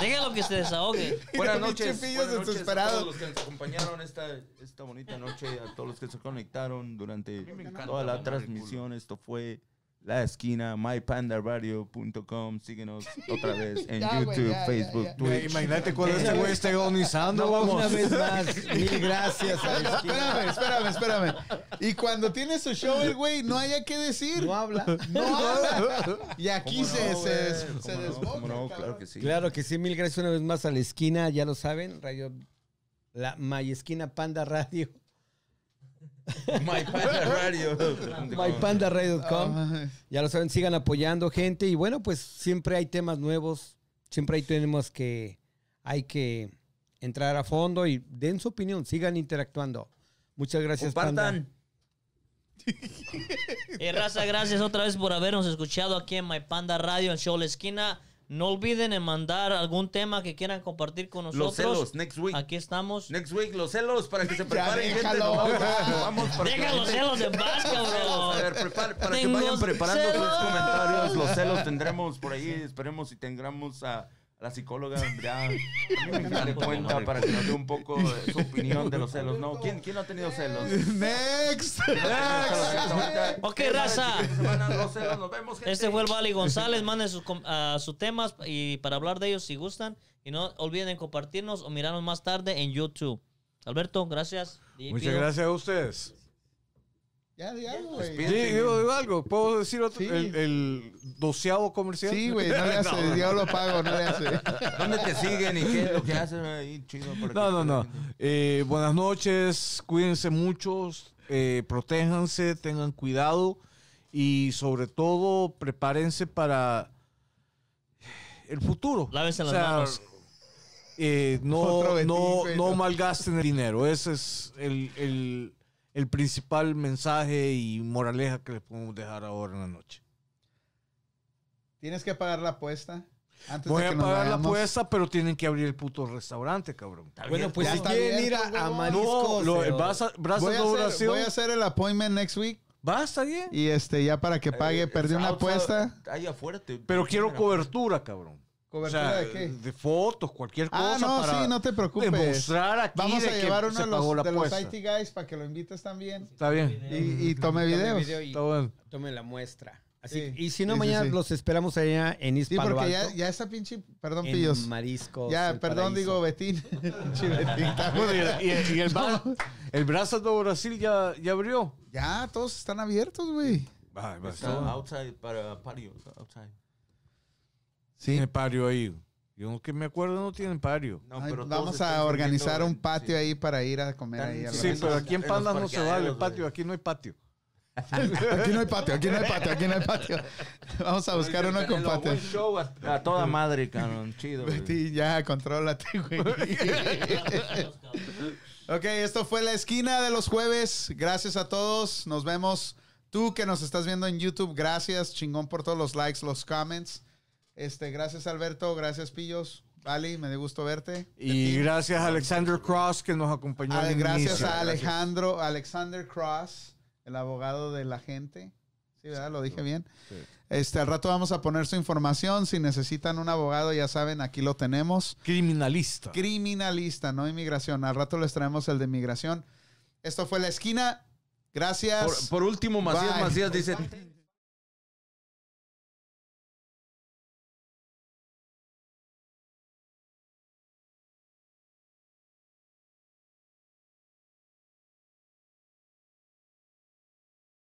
Déjalo que se desahogue. Buenas noches, buenas noches a todos los que nos acompañaron esta, esta bonita noche, a todos los que se conectaron durante toda la transmisión. Esto fue La Esquina, mypandaradio.com. Síguenos otra vez en Ya, güey, YouTube, ya, Facebook, ya. Twitch. Imagínate cuando este güey esté agonizando, vamos. Una vez más, mil gracias a la Espérame, esquina. espérame, espérame. Y cuando tiene su show el güey, no haya que decir. No habla. No habla. Y aquí ¿Cómo se, no, se, güey? des- ¿Cómo se no? desboca, ¿Cómo no? cabrón. Claro que sí. Claro que sí, mil gracias una vez más a la esquina, ya lo saben, Radio la My Esquina Panda Radio, mypandaradio.com. mypandaradio.com. Ay. Ya lo saben, sigan apoyando gente y bueno, pues siempre hay temas nuevos, siempre ahí tenemos que hay que entrar a fondo y den su opinión, sigan interactuando. Muchas gracias, Panda. Compartan. Eh, raza, gracias otra vez por habernos escuchado aquí en My Panda Radio, el show La Esquina. No olviden en mandar algún tema que quieran compartir con nosotros. Los celos, next week. Aquí estamos. Next week, los celos para que se preparen. gente. déjalo. Nos vamos, para que Deja la los gente- celos en paz, A cabrón. ver, prepar- para que vayan preparando sus celos. comentarios. Los celos tendremos por ahí. Esperemos si tengamos a, a la psicóloga ya de cuenta para que nos dé un poco de su opinión de los celos. ¿no? ¿Quién, quién no ha tenido celos? Next. Ok, raza. Este fue el Vali González. Manden sus, com- ah, sus temas y para hablar de ellos si gustan. Y no olviden compartirnos o mirarnos más tarde en YouTube. Alberto, gracias. Muchas gracias a ustedes. Ya, di algo, güey. Bien, Sí, sí. digo, digo algo. ¿Puedo decir otro? Sí. El, el doceavo comercial. Sí, güey, no le hace. Yo lo pago, no le hace. ¿Dónde te siguen y qué es lo que hacen ahí? Chido. No, no, no. Eh, buenas noches, cuídense muchos, eh, protéjanse, tengan cuidado y sobre todo prepárense para el futuro. Lávense las O sea, manos. eh, no, no, no no. malgasten el dinero. Ese es el, el- el principal mensaje y moraleja que les podemos dejar ahora en la noche. Tienes que pagar la apuesta. Antes Voy de a que nos pagar la apuesta, pero tienen que abrir el puto restaurante, cabrón. Bueno, pues Ya si quieren ir a, a huevón. Mariscos, No, lo- vas a, brazos Voy a, hacer, voy a hacer el appointment next week. Va, está bien. Y este, ya para que pague, Eh, perdí una apuesta. Ahí afuera te- Pero quiero cobertura, cabrón. O ¿Cobertura sea, de qué? de fotos, cualquier cosa Ah, no, para sí, no te preocupes. demostrar aquí Vamos de a que llevar uno se de pagó los, la de los. IT guys para que lo invites también. Está bien. Y, y tome Tome videos. video y tome la muestra. Así, Sí, y si no, sí, mañana sí. los esperamos allá en East Sí, porque ya, ya esa pinche, perdón, en pillos. Mariscos. Ya, El perdón, Paraíso. digo Betín. Pinche Betín Bueno, y, y- y el, Bra- el Brazos de Brasil ya, ya abrió. Ya, todos están abiertos, güey. Va, va, Está outside para patio. está outside. Tiene pario ahí. Yo que me acuerdo no tienen pario. No, Ay, pero todos vamos a organizar un en- patio sí. ahí para ir a comer ahí. a Sí, pero aquí en Pandas no se vale patio. Aquí no hay patio. Aquí no hay patio, aquí no hay patio, aquí no hay patio. Vamos a buscar uno con patio. buen show a, a toda madre, cabrón. Chido. Betín, ya, contrólate, güey. ok, esto fue la esquina de los jueves. Gracias a todos. Nos vemos. Tú que nos estás viendo en YouTube, gracias, chingón por todos los likes, los comments. Este, gracias Alberto, gracias Pillos. Ali, me dio gusto verte. Y gracias a Alexander Cross que nos acompañó. Ah, al gracias inicio. a Alejandro, Alexander Cross, el abogado de la gente. Sí, ¿verdad? Lo dije bien. Este, al rato vamos a poner su información. Si necesitan un abogado, ya saben, aquí lo tenemos. Criminalista. Criminalista, no inmigración. Al rato les traemos el de inmigración. Esto fue La Esquina. Gracias. Por, por último, Macías Bye. Macías dice,